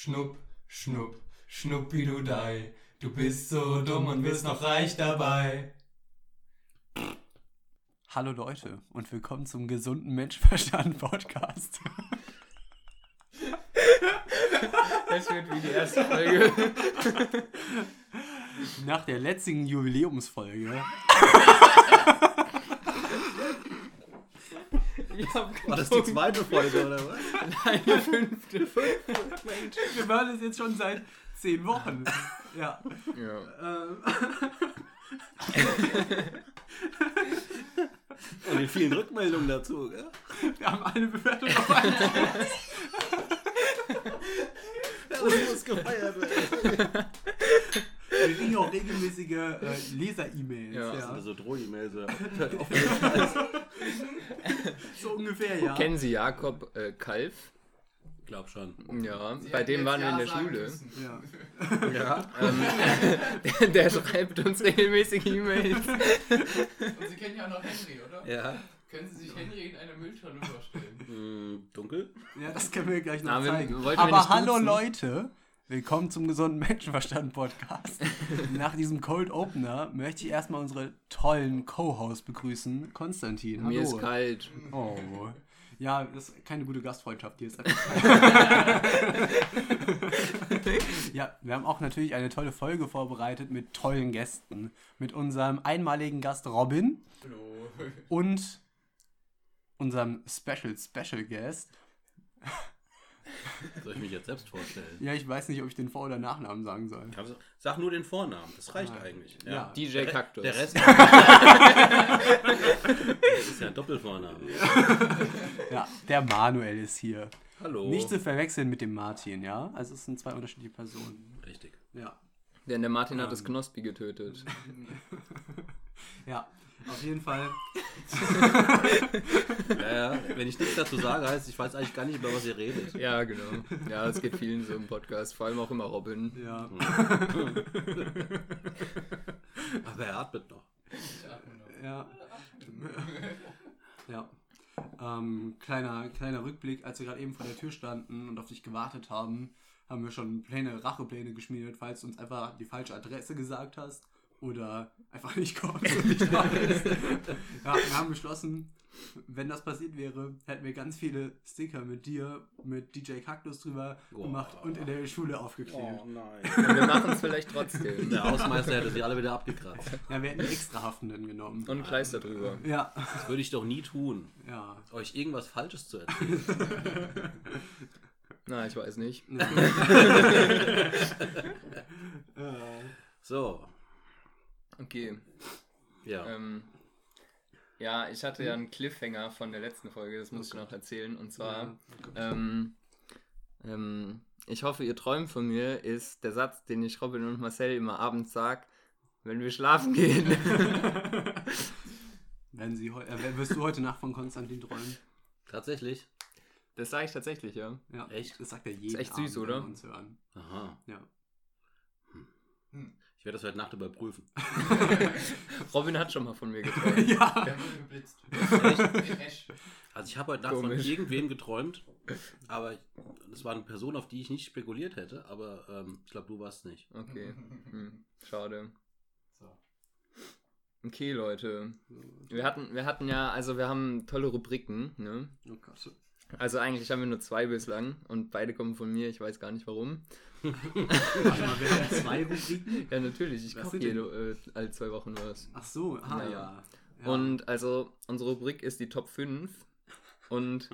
Schnupp, schnupp, schnuppidudei. Du bist so dumm und wirst noch reich dabei. Hallo Leute und willkommen zum gesunden Menschenverstand Podcast. Das wird wie die erste Folge. Nach der letzten Jubiläumsfolge Ich hab War das die zweite Folge oder was? eine fünfte. Wir machen das jetzt schon seit zehn Wochen. Ja. Ja. Ähm, Und die vielen Rückmeldungen dazu, gell? wir haben eine Bewertung auf einen. Das muss gefeiert werden. Wir kriegen auch regelmäßige äh, Leser-E-Mails. Ja. Ja, Das sind so Droh-E-Mails. auf. So ungefähr, ja. Kennen Sie Jakob äh, Kalf? Glaub schon. Ja, bei dem waren wir in der Schule. ja. Ja. Ähm, der, der schreibt uns regelmäßig E-Mails. Und Sie kennen ja auch noch Henry, oder? Ja. Können Sie sich Henry in einer Mülltonne vorstellen? Hm, dunkel? ja, das können wir gleich noch Na, zeigen. wir Aber hallo duzen? Leute, willkommen zum gesunden Menschenverstand Podcast. Nach diesem Cold Opener möchte ich erstmal unsere tollen Co-Hosts begrüßen. Konstantin, hallo. Mir ist kalt. Oh. Ja, das ist keine gute Gastfreundschaft hier. Ist ja, wir haben auch natürlich eine tolle Folge vorbereitet mit tollen Gästen. Mit unserem einmaligen Gast Robin Hallo. und unserem Special Special Guest. Soll ich mich jetzt selbst vorstellen? Ja, ich weiß nicht, ob ich den Vor- oder Nachnamen sagen soll. Du- Sag nur den Vornamen, das reicht Ah, eigentlich. ja. DJ Der Kaktus. Der Rest. das ist ja ein Doppelvorname. Ja, der Manuel ist hier. Hallo. Nicht zu verwechseln mit dem Martin, ja? Also es sind zwei unterschiedliche Personen. Richtig. Ja. Denn der Martin hat Ähm. das Knospi getötet. Ja, auf jeden Fall. Ja, ja. Wenn ich nichts dazu sage, heißt, ich weiß eigentlich gar nicht, über was ihr redet. Ja, genau. Ja, es geht vielen so im Podcast, vor allem auch immer Robin. Ja. Aber er atmet noch. Ja. ja. Ähm, kleiner, kleiner Rückblick, als wir gerade eben vor der Tür standen und auf dich gewartet haben, haben wir schon Pläne, Rachepläne geschmiedet, falls du uns einfach die falsche Adresse gesagt hast oder einfach nicht kommst und nicht da bist. ja, wir haben beschlossen, wenn das passiert wäre, hätten wir ganz viele Sticker mit dir, mit DJ Kaktus drüber Boah. gemacht und in der Schule aufgeklebt. nein. Und wir machen es vielleicht trotzdem. Der Hausmeister hätte sie alle wieder abgekratzt. Ja, wir hätten extra Haftenden genommen. Und Kleister drüber. ja, Das würde ich doch nie tun, ja. euch irgendwas Falsches zu erzählen. Na, ich weiß nicht. So, Okay. ja. Ähm, ja, ich hatte ja einen Cliffhanger von der letzten Folge, das muss ich noch erzählen. Und zwar, ähm, ähm, ich hoffe, ihr träumt von mir, ist der Satz, den ich Robin und Marcel immer abends sag, wenn wir schlafen gehen. Wenn sie äh, wirst du heute Nacht von Konstantin träumen? Tatsächlich. Das sage ich tatsächlich, ja. Ja, Echt? Das sagt er jeden echt süß, Abend, oder? uns hören. Aha. Ja. Ich werde das heute Nacht überprüfen. Robin hat schon mal von mir geträumt. ja. Der wurde geblitzt. Also ich habe heute Nacht Komisch. von irgendwem geträumt, aber ich- das war eine Person, auf die ich nicht spekuliert hätte, aber ähm, ich glaube, du warst nicht. Okay. Hm, schade. So. Okay, Leute. Wir hatten, wir hatten ja, also wir haben tolle Rubriken, ne? Oh. Also eigentlich haben wir nur zwei bislang und beide kommen von mir, ich weiß gar nicht warum. Warte mal, wir haben zwei Rubriken. Ja, natürlich, ich koche jede, äh, alle zwei Wochen was. Ach so, ah ja. Ja. ja. Und also unsere Rubrik ist die Top 5 und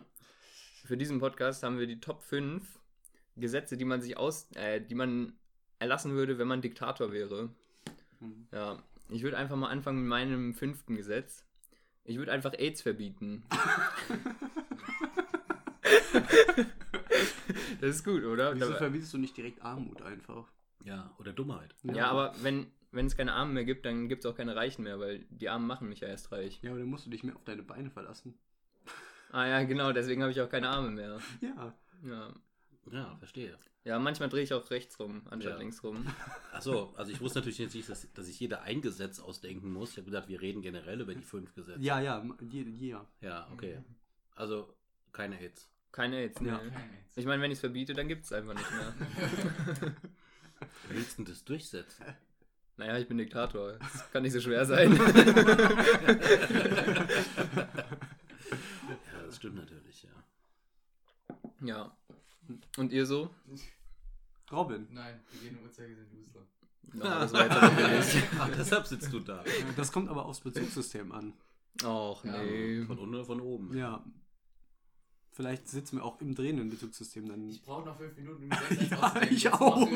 für diesen Podcast haben wir die Top 5 Gesetze, die man sich aus, äh, die man erlassen würde, wenn man Diktator wäre. Hm. Ja, ich würde einfach mal anfangen mit meinem fünften Gesetz. Ich würde einfach AIDS verbieten. das ist gut, oder? Wieso verbietest du nicht direkt Armut einfach? Ja, oder Dummheit. Ja, aber wenn wenn es keine Armen mehr gibt, dann gibt es auch keine Reichen mehr, weil die Armen machen mich ja erst reich. Ja, aber dann musst du dich mehr auf deine Beine verlassen. Ah ja, genau, deswegen habe ich auch keine Arme mehr. Ja. Ja, Ja, verstehe. ja manchmal drehe ich auch rechts rum, anstatt Ja. links rum. Achso, also ich wusste natürlich jetzt nicht, dass, dass ich jeder ein Gesetz ausdenken muss. Ich habe gedacht, wir reden generell über die fünf Gesetze. Ja, ja, ja. Ja, okay. Also keine Hits. Keine AIDS, ne? Ja. Ich meine, wenn ich es verbiete, dann gibt es einfach nicht mehr. Wie willst du denn das durchsetzen? naja, ich bin Diktator. Das kann nicht so schwer sein. Ja, das stimmt natürlich, ja. ja. Und ihr so? Robin. Nein, wir gehen im Uhrzeigersinn Loser. Ja, das war jetzt. Ach, deshalb sitzt du da. Das kommt aber aufs Bezugssystem an. Och, nee. Von unten oder von oben? Ja. Vielleicht sitzen wir auch im drehenden Bezugssystem dann. Ich brauche noch fünf Minuten, um Ja, ich auch.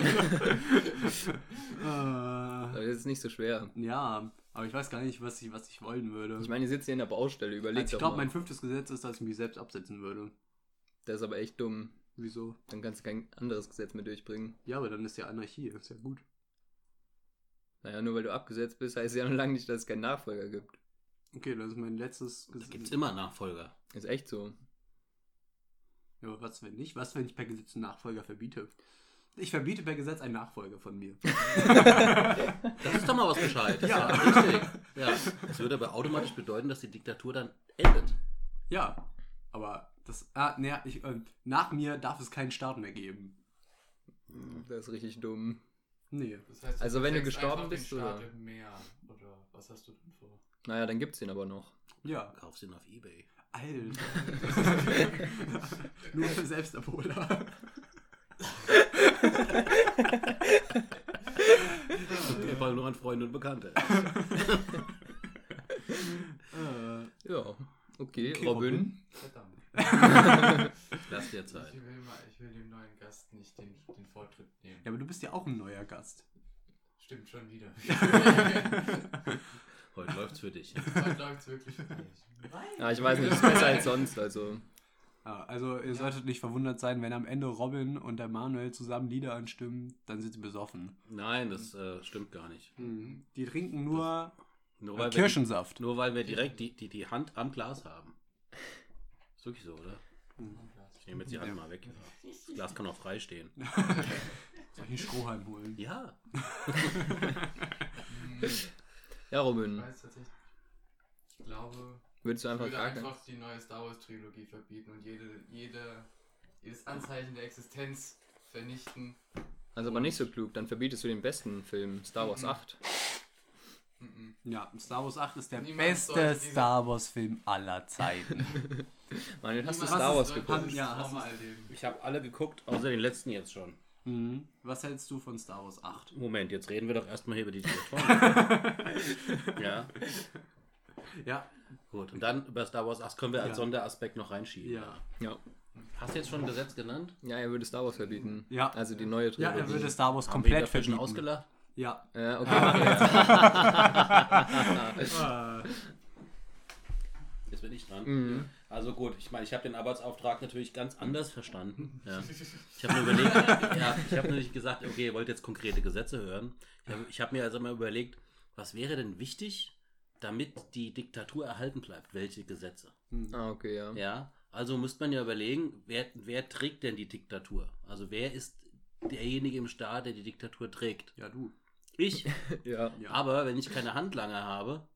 mach Das äh, ist nicht so schwer. ja, aber ich weiß gar nicht, was ich, was ich wollen würde. Ich meine, ihr sitzt hier in der Baustelle, überlegt also ich glaube, mein fünftes Gesetz ist, dass ich mich selbst absetzen würde. Das ist aber echt dumm. Wieso? Dann kannst du kein anderes Gesetz mehr durchbringen. Ja, aber dann ist ja Anarchie. Ist ja gut. Naja, nur weil du abgesetzt bist, heißt ja noch lange nicht, dass es keinen Nachfolger gibt. Okay, das ist mein letztes Da Gesetz. gibt es immer Nachfolger. Ist echt so. Ja, aber was, wenn nicht? Was, wenn ich per Gesetz einen Nachfolger verbiete? Ich verbiete per Gesetz einen Nachfolger von mir. Das ist doch mal was Bescheides. Ja. richtig. Ja. Das würde aber automatisch bedeuten, dass die Diktatur dann endet. Ja, aber das. Ah, naja, ich, äh, nach mir darf es keinen Staat mehr geben. Das ist richtig dumm. Nee. Das heißt, Also wenn du gestorben bist, oder? im Meer. Oder was hast du denn vor? Naja, dann gibt's den aber noch. Ja. Kaufst ihn auf Ebay. Alter. Nur für Selbstabholer. PayPal nur an Freunde und Bekannte. äh, Ja. Okay, Okay, Robin. Verdammt. Lass dir Zeit. Ich will, mal, ich will dem neuen Gast nicht den, den Vortritt nehmen. ja, aber du bist ja auch ein neuer Gast. Stimmt schon wieder. Heute läuft's für dich. Heute läuft es wirklich falsch. Ja, ich weiß nicht, ist besser als sonst, also. Ja, also ihr solltet nicht verwundert sein, wenn am Ende Robin und der Manuel zusammen Lieder anstimmen, dann sind sie besoffen. Nein, das äh, stimmt gar nicht. Die trinken nur Nur äh, weil, wir, Kirschensaft. nur weil wir direkt die, die, die Hand am Glas haben. Ist wirklich so, oder? Ich nehme jetzt die Hand Ja. mal weg. Das Glas kann auch frei stehen. Soll ich einen Strohhalm holen? Ja. Ja, Ich Robin. weiß tatsächlich. Ich glaube, Würdest du ich einfach würde fragen? einfach die neue Star Wars Trilogie verbieten und jede, jede, jedes Anzeichen der Existenz vernichten. Also aber nicht so klug, dann verbietest du den besten Film, Star Wars Mhm. 8. Mhm. Ja, Star Wars 8 ist der Niemand beste Star Wars Film aller Zeiten. Manuel, hast du Niemand Star Wars geguckt? Ja. Ich habe alle geguckt, außer den letzten jetzt schon. Mhm. Was hältst du von Star Wars 8? Moment, jetzt reden wir doch erstmal hier über die Diktatoren. ja, Ja, gut. Und dann über Star Wars 8 können wir als Ja. Sonderaspekt noch reinschieben. ja. Ja. Hast du jetzt schon ein Gesetz genannt? Ja, er würde Star Wars verbieten. Ja. Also die neue Ja, Trilogie. er würde Star Wars Haben wir ihn komplett dafür schon verbieten. ausgelacht? Ja. Ja, okay, mach jetzt. Bin ich dran. Mhm. Also gut, ich meine, ich habe den Arbeitsauftrag natürlich ganz anders verstanden. Ja. Ich habe mir überlegt, ja, ich habe natürlich gesagt, okay, ihr wollt jetzt konkrete Gesetze hören. Ich habe hab mir also mal überlegt, was wäre denn wichtig, damit die Diktatur erhalten bleibt? Welche Gesetze? Ah, okay, ja. Ja, also müsste man ja überlegen, wer, wer trägt denn die Diktatur? Also wer ist derjenige im Staat, der die Diktatur trägt? ja, du. Ich. Ja. Aber wenn ich keine Handlanger habe,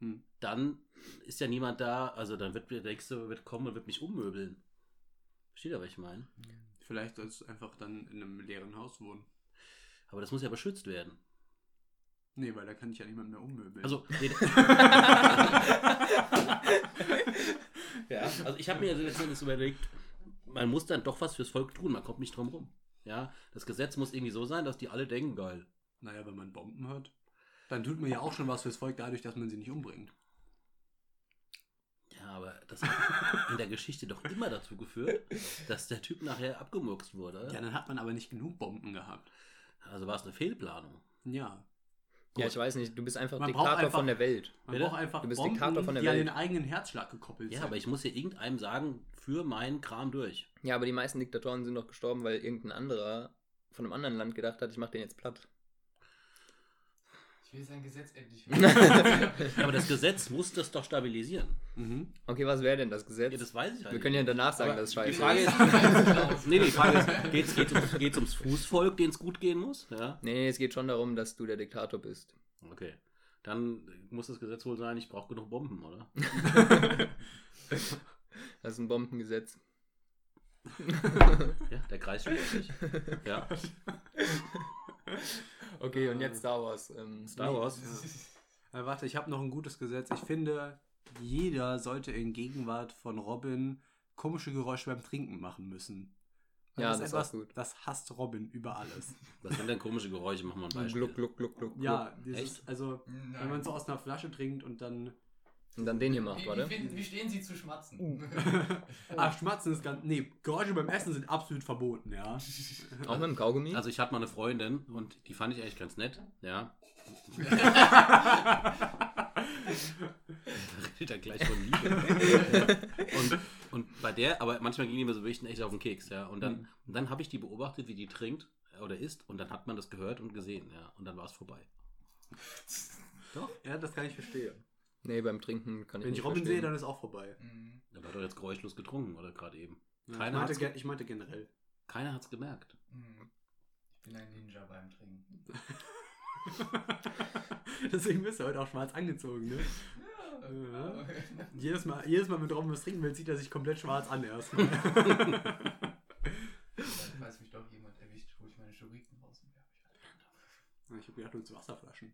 Hm. dann ist ja niemand da, also dann wird der Nächste wird kommen und wird mich ummöbeln. Versteht ihr, was ich meine? Vielleicht sollst du einfach dann in einem leeren Haus wohnen. Aber das muss ja beschützt werden. Nee, weil da kann ich ja niemand mehr ummöbeln. Also, nee, ja, also ich habe mir also letztendlich überlegt, man muss dann doch was fürs Volk tun, man kommt nicht drum rum. Ja, das Gesetz muss irgendwie so sein, dass die alle denken, geil. naja, wenn man Bomben hat, dann tut man ja auch schon was fürs Volk dadurch, dass man sie nicht umbringt. Ja, aber das hat in der Geschichte doch immer dazu geführt, dass der Typ nachher abgemurkst wurde. Ja, dann hat man aber nicht genug Bomben gehabt. Also war es eine Fehlplanung. Ja. Ja, ich weiß nicht, du bist einfach Man Diktator einfach- von der Welt. Man Bitte? braucht einfach Du bist Bomben, Diktator von der die an Welt. den eigenen Herzschlag gekoppelt Ja, sind. aber ich muss ja irgendeinem sagen, für meinen Kram durch. Ja, aber die meisten Diktatoren sind doch gestorben, weil irgendein anderer von einem anderen Land gedacht hat, ich mach den jetzt platt. Will sein Gesetz endlich aber das Gesetz muss das doch stabilisieren. Mhm. Okay, was wäre denn das Gesetz? Ja, das weiß ich halt Wir können ja danach sagen, Aber dass es die scheiße Frage ist. nee, nee, die Frage ist, geht's, geht's, ums, geht's ums Fußvolk, denen es gut gehen muss? Ja. Nee, nee, es geht schon darum, dass du der Diktator bist. Okay. Dann muss das Gesetz wohl sein, ich brauche genug Bomben, oder? Das ist ein Bombengesetz. Ja, der Kreis schließt sich. Ja. Okay, und jetzt Star Wars. Ähm, Star Wars. Äh, warte, ich habe noch ein gutes Gesetz. Ich finde, jeder sollte in Gegenwart von Robin komische Geräusche beim Trinken machen müssen. Weil Ja, das, das ist etwas, gut. das hasst Robin über alles. Was sind denn komische Geräusche? Machen wir ein Beispiel. Gluck, gluck, gluck, gluck. ja, dieses, Echt? also wenn man so aus einer Flasche trinkt und dann. Und dann den hier macht, Wie, wie, warte. finden, wie stehen Sie zu Schmatzen? Ach, Schmatzen ist ganz. Nee, Geräusche beim Essen sind absolut verboten, ja. Auch mit dem Kaugummi? Also ich hatte mal eine Freundin und die fand ich eigentlich ganz nett. Ja. redet er gleich von Liebe. und, und bei der, aber manchmal ging die mir so wirklich echt auf den Keks, ja. Und dann, und dann habe ich die beobachtet, wie die trinkt oder isst und dann hat man das gehört und gesehen, ja. Und dann war es vorbei. Ja, das kann ich verstehen. Nee, beim Trinken kann ich Wenn nicht ich Robin verstehen. sehe, dann ist auch vorbei. Mhm. Der war doch jetzt geräuschlos getrunken, oder gerade eben. Ja, ich, Keiner meinte, hat's, ge- ich meinte generell. keiner hat's gemerkt. Mhm. Ich bin ein Ninja beim Trinken. Deswegen bist du heute auch schwarz angezogen, ne? Ja. Jedes Mal, jedes Mal, wenn Robin was trinken will, zieht er sich komplett schwarz an erstmal. Falls mich doch jemand erwischt, hole ich meine Schuriken raus und werfe ich ich hab gedacht, du willst Wasserflaschen.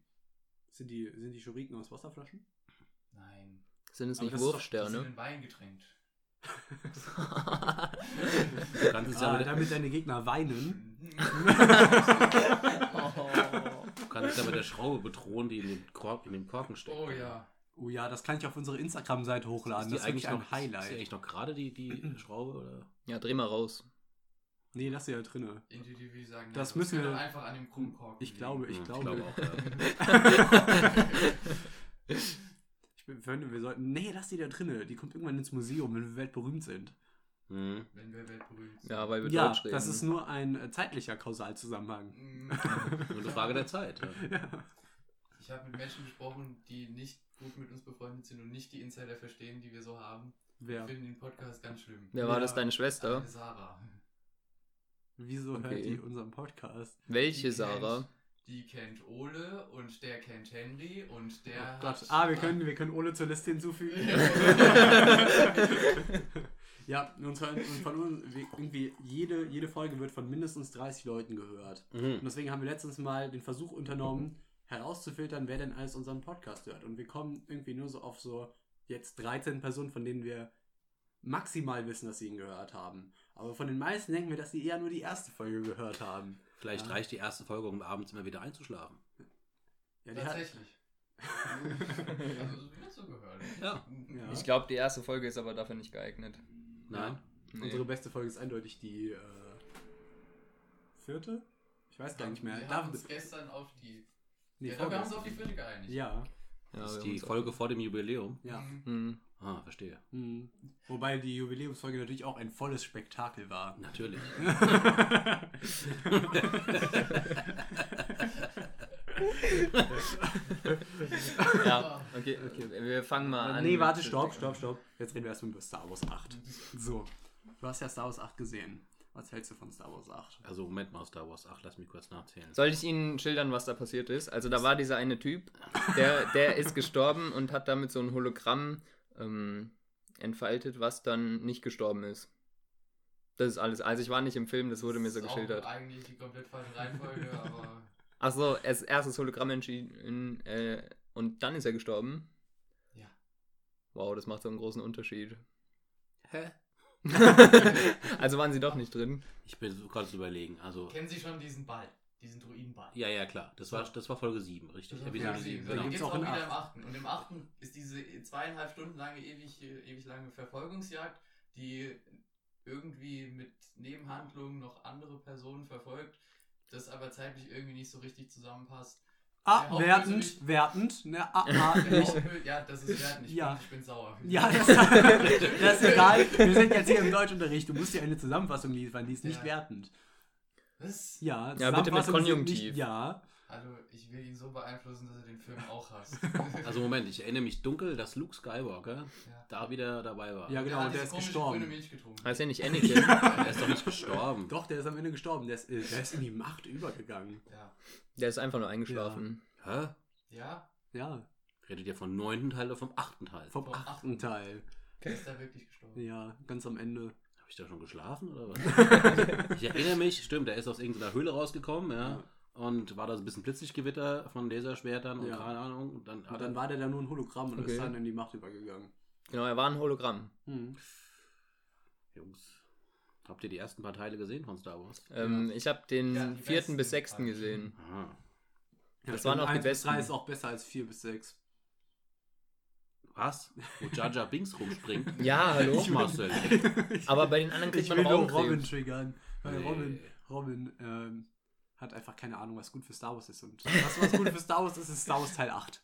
Sind die, sind die Schuriken aus Wasserflaschen? Nein. Sind es Aber nicht das ist doch- Die sind Wurfsterne? in Wein getränkt. Du kannst es ja Ah, mit, damit deine Gegner weinen. du kannst es ja mit der Schraube bedrohen, die in den, Kork, in den Korken steckt. oh ja. Oh ja, das kann ich auf unsere Instagram-Seite hochladen. die Das ist wirklich ein noch, Ist die Highlight. eigentlich noch gerade die, die Schraube? Oder? ja, dreh mal raus. Nee, lass sie ja drinne. Intuitiv ich sagen, Das nein, müssen wir- einfach an dem krummen Korken Ich glaube, ich Hm, glaube. auch, ja. Finde, wir sollten. Nee, lass die da drinne. Die kommt irgendwann ins Museum, wenn wir weltberühmt sind. Hm. Wenn wir weltberühmt sind. Ja, weil wir Ja, Deutsch reden. das ist nur ein äh, zeitlicher Kausalzusammenhang. Mhm. Nur eine Frage der Zeit. Ja. Ich habe mit Menschen gesprochen, die nicht gut mit uns befreundet sind und nicht die Insider verstehen, die wir so haben. Wer? Ich finde den Podcast ganz schlimm. Wer war Ja. das, deine Schwester? Eine Sarah. Wieso hört Okay. die unseren Podcast? Welche Die Sarah? Kennt, die kennt Ole und der kennt Henry und der Oh Gott. Ah, wir können, wir können Ole zur Liste hinzufügen. ja, und von, und von uns, irgendwie jede, jede Folge wird von mindestens 30 Leuten gehört. Und Mhm. deswegen haben wir letztens mal den Versuch unternommen, herauszufiltern, wer denn alles unseren Podcast hört. Und wir kommen irgendwie nur so auf so jetzt 13 Personen, von denen wir maximal wissen, dass sie ihn gehört haben. Aber von den meisten denken wir, dass sie eher nur die erste Folge gehört haben. Vielleicht Ja. reicht die erste Folge, um abends immer wieder einzuschlafen. Ja, die hat, Tatsächlich. also, so wie. Ja. Ja. Ich glaube, die erste Folge ist aber dafür nicht geeignet. Nein? Nee. Unsere beste Folge ist eindeutig die äh, vierte? Ich weiß gar nicht mehr. Wir haben uns gestern auf die... nee, ja, wir haben uns auf die vierte geeinigt. ja, Ja, Das ist die Folge vor dem Jubiläum. ja. Mhm. Ah, verstehe. Mhm. Wobei die Jubiläumsfolge natürlich auch ein volles Spektakel war. Natürlich. Ja, okay, okay. Wir fangen mal an. nee, warte, stopp, stopp, stopp. Jetzt reden wir erstmal über Star Wars 8. So, du hast ja Star Wars 8 gesehen. Was hältst du von Star Wars 8? Also Moment mal, Star Wars 8, lass mich kurz nachzählen. Soll ich Ihnen schildern, was da passiert ist? Also da war dieser eine Typ, der, der ist gestorben und hat damit so ein Hologramm ähm, entfaltet, was dann nicht gestorben ist. Das ist alles. Also ich war nicht im Film, das wurde mir so Das ist geschildert. Auch eigentlich die komplett falsche Reihenfolge, aber... Achso, erst erstes Hologramm entschieden äh, und dann ist er gestorben. Ja. Wow, das macht so einen großen Unterschied. Hä? also waren sie doch nicht drin. Ich bin so gerade zu überlegen. Also, Kennen Sie schon diesen Ball? Diesen Druidenball? ja, ja, klar. Das war, das war Folge 7, richtig? Das Episode Folge 7, sieben. Da Genau. genau. Gibt's auch, auch in wieder im acht. achten. Und im achten ist diese zweieinhalb Stunden lange, ewig, ewig lange Verfolgungsjagd, die irgendwie mit Nebenhandlungen noch andere Personen verfolgt, das aber zeitlich irgendwie nicht so richtig zusammenpasst. Ah, wertend, wertend. Ne, ah, ah, nicht. Hauptbö- ja, das ist wertend. Ich, Ja. bin, ich bin sauer. Ja, das, das ist egal. Wir sind jetzt hier im Deutschunterricht. Du musst dir eine Zusammenfassung liefern, die ist nicht Ja. wertend. Was? Ja, Ja, bitte mit Konjunktiv. Nicht, ja, Hallo, ich will ihn so beeinflussen, dass er den Film auch hasst. Also Moment, ich erinnere mich dunkel, dass Luke Skywalker Ja. da wieder dabei war. ja genau, und der ist gestorben. grüne Milch getrunken. Heißt ja nicht Anakin. Der ist doch nicht gestorben. Doch, der ist am Ende gestorben. Der ist, äh, der ist in die Macht übergegangen. Ja. Der ist einfach nur eingeschlafen. Hä? Ja, Ja, Redet ihr vom neunten Teil oder vom achten Teil? vom Vom achten Teil. der ist da wirklich gestorben. Ja, ganz am Ende. Ich da schon geschlafen oder was? ich erinnere mich, stimmt, der ist aus irgendeiner Höhle rausgekommen, ja. Ja. Und war da so ein bisschen Blitzlichtgewitter von Laserschwertern und Ja. keine Ahnung. Und dann, Und dann war der da nur ein Hologramm und Okay. ist dann in die Macht übergegangen. Genau, er war ein Hologramm. Hm. Jungs, habt ihr die ersten paar Teile gesehen von Star Wars? Ähm, Ich habe den Ja, vierten besten bis sechsten gesehen. Aha. Das waren auch die 1 bis besten. 3 ist auch besser als 4 bis 6. Was? Wo Jar Binks rumspringt? Ja, hallo. Doch, Marcel. Aber bei den anderen kriegt Ich man will nur Robin triggern. Weil Nee. Robin, Robin ähm, hat einfach keine Ahnung, was gut für Star Wars ist. Und was, was gut für Star Wars ist, ist Star Wars Teil 8.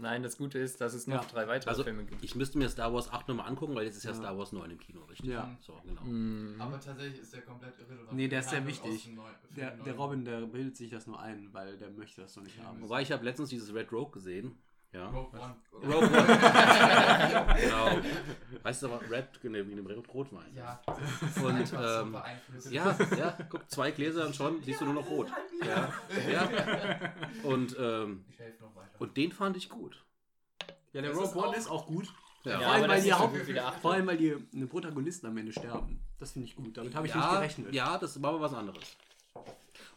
Nein, das Gute ist, dass es noch Ja. drei weitere Also, Filme gibt. ich müsste mir Star Wars 8 nochmal angucken, weil jetzt ist ja, Ja. Star Wars 9 im Kino, richtig? Ja. So, genau. Mhm. Aber tatsächlich ist der komplett irrelevant. Nee, der ist sehr wichtig. Neu- Der, der Robin, der bildet sich das nur ein, weil der möchte das noch nicht haben. Wobei ich habe letztens dieses Red Rogue gesehen. Ja. Rogue One. Rogue One. genau. Weißt du aber, Red, nee, wegen dem Rotwein. Ja, Und, ähm. Ja, ja, guck, zwei Gläser und schon siehst du nur noch rot. Ja, ja. Und, ähm, Ich helfe noch weiter. und den fand ich gut. Ja, der Das Rogue ist One auch- ist auch gut. Ja, vor, Ja, allem, aber weil die so Haupt, vor allem, weil die eine Protagonisten am Ende sterben. Das finde ich gut. Damit habe ich nicht ja, gerechnet. ja, das war aber was anderes.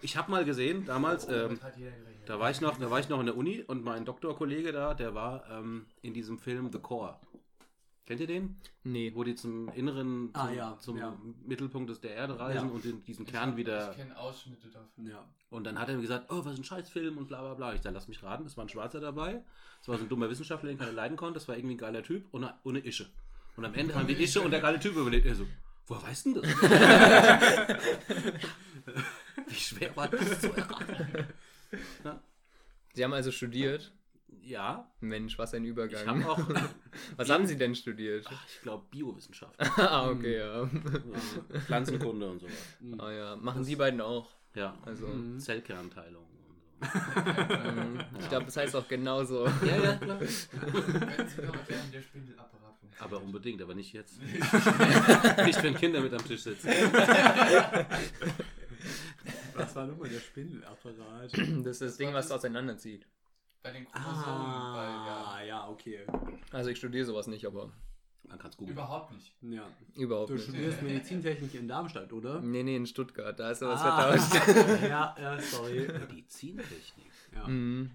Ich habe mal gesehen, damals, ähm, Damit hat jeder gerechnet. Da, war ich noch, da war ich noch in der Uni und mein Doktorkollege da, der war ähm, in diesem Film The Core. Kennt ihr den? Nee. Wo die zum inneren, zum, Ah, ja, zum ja. Mittelpunkt des der Erde reisen Ja. und in diesen Ich Kern hab- wieder Ich kenne Ausschnitte davon. Ja. Und dann hat er mir gesagt, oh, was ist ein Scheißfilm und bla bla bla. Ich sag, lass mich raten, es war ein Schwarzer dabei. Es war so ein dummer Wissenschaftler, den keiner leiden konnte. Das war irgendwie ein geiler Typ und eine, und eine Ische. Und am Ende haben die Ische und der geile Typ überlebt. Er so, woher weißt du denn das? Wie schwer war das zu erraten? Sie haben also studiert. Ja, Mensch, was ein ich Übergang. habe auch, was haben Sie denn studiert? ich glaube, Biowissenschaft. ah, okay, ja. Ja, Pflanzenkunde und sowas. Ah, ja. Machen Sie beiden auch. Ja, Also, Mhm. Zellkernteilung. Und ähm, ich glaube, das heißt auch genauso. so. Ja, ja, klar. Funktioniert. Aber unbedingt, aber nicht jetzt. nicht, wenn Kinder mit am Tisch sitzen. Was war nochmal der Spindelapparat? Das ist das Ding, was auseinanderzieht. Bei den Chromosomen, weil, ja, Ah, ja, okay. Also ich studiere sowas nicht, aber Man kann es googeln. überhaupt nicht. Ja. überhaupt Du nicht. studierst Medizintechnik in Darmstadt, oder? Nee, nee, in Stuttgart. Da ist sowas Ah. vertauscht. ja, ja, sorry. Medizintechnik. Ja. Mhm.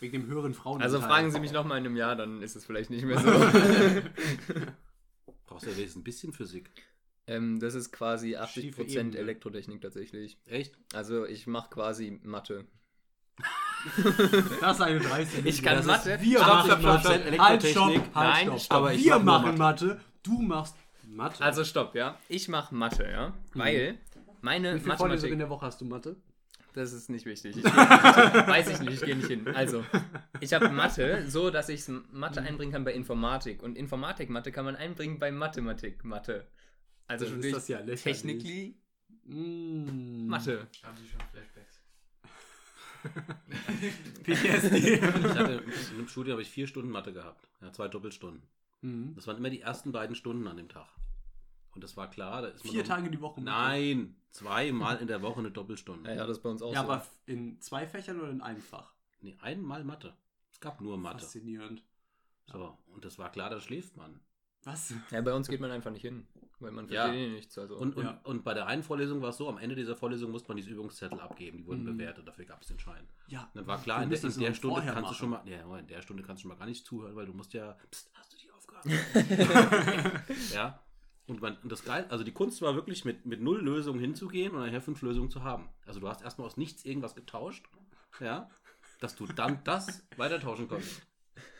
Wegen dem höheren Frauen. Also fragen Sie mich noch mal in einem Jahr, dann ist es vielleicht nicht mehr so. Brauchst du ja wenigstens ein bisschen Physik. Ähm, das ist quasi Schiefe 80% Ebene. Elektrotechnik tatsächlich. Echt? Also ich mache quasi Mathe. Das ist eine dreiste Ich kann Das Mathe. Ist, wir machen Mathe. stopp. Halt, Elektrotechnik. stopp, halt, Nein, stopp. stopp, aber ich wir machen Mathe. Du machst Mathe. Also stopp, ja. Ich mache Mathe, ja. Weil meine Wie viele Vorlesungen in Mathematik... der Woche hast du Mathe? Das ist nicht wichtig. Ich. Weiß ich nicht, ich gehe nicht hin. Also, ich habe Mathe, so dass ich Mathe einbringen kann bei Informatik. Und Informatik-Mathe kann man einbringen bei Mathematik-Mathe. Also Dann ist das ja ich lächerlich. Technically Mm. Mathe. Haben Sie schon Flashbacks? PTSD. Ich hatte, in dem Studium habe ich vier Stunden Mathe gehabt. Ja, zwei Doppelstunden. Mhm. Das waren immer die ersten beiden Stunden an dem Tag. Und das war klar. Da ist man Vier noch- Tage die Woche. Nein, zweimal in der Woche eine Doppelstunde. Ja, ja, das ist bei uns auch Ja, so. aber in zwei Fächern oder in einem Fach? Nee, einmal Mathe. Es gab nur Mathe. Faszinierend. So, und das war klar, da schläft man. Was? Ja, bei uns geht man einfach nicht hin, weil man Ja. versteht eh nichts. Also. Und, und, Ja. und bei der einen Vorlesung war es so, am Ende dieser Vorlesung musste man diese Übungszettel abgeben, die wurden Mhm. bewertet, dafür gab es den Schein. Ja. Und dann war klar, in der, in der Stunde kannst du schon machen. mal, ja, in der Stunde kannst du schon mal gar nicht zuhören, weil du musst ja, pst, hast du die Aufgabe? ja. Und, man, und das geil, also die Kunst war wirklich mit, mit null Lösungen hinzugehen und nachher fünf Lösungen zu haben. Also du hast erstmal aus nichts irgendwas getauscht, ja, dass du dann das weitertauschen konntest.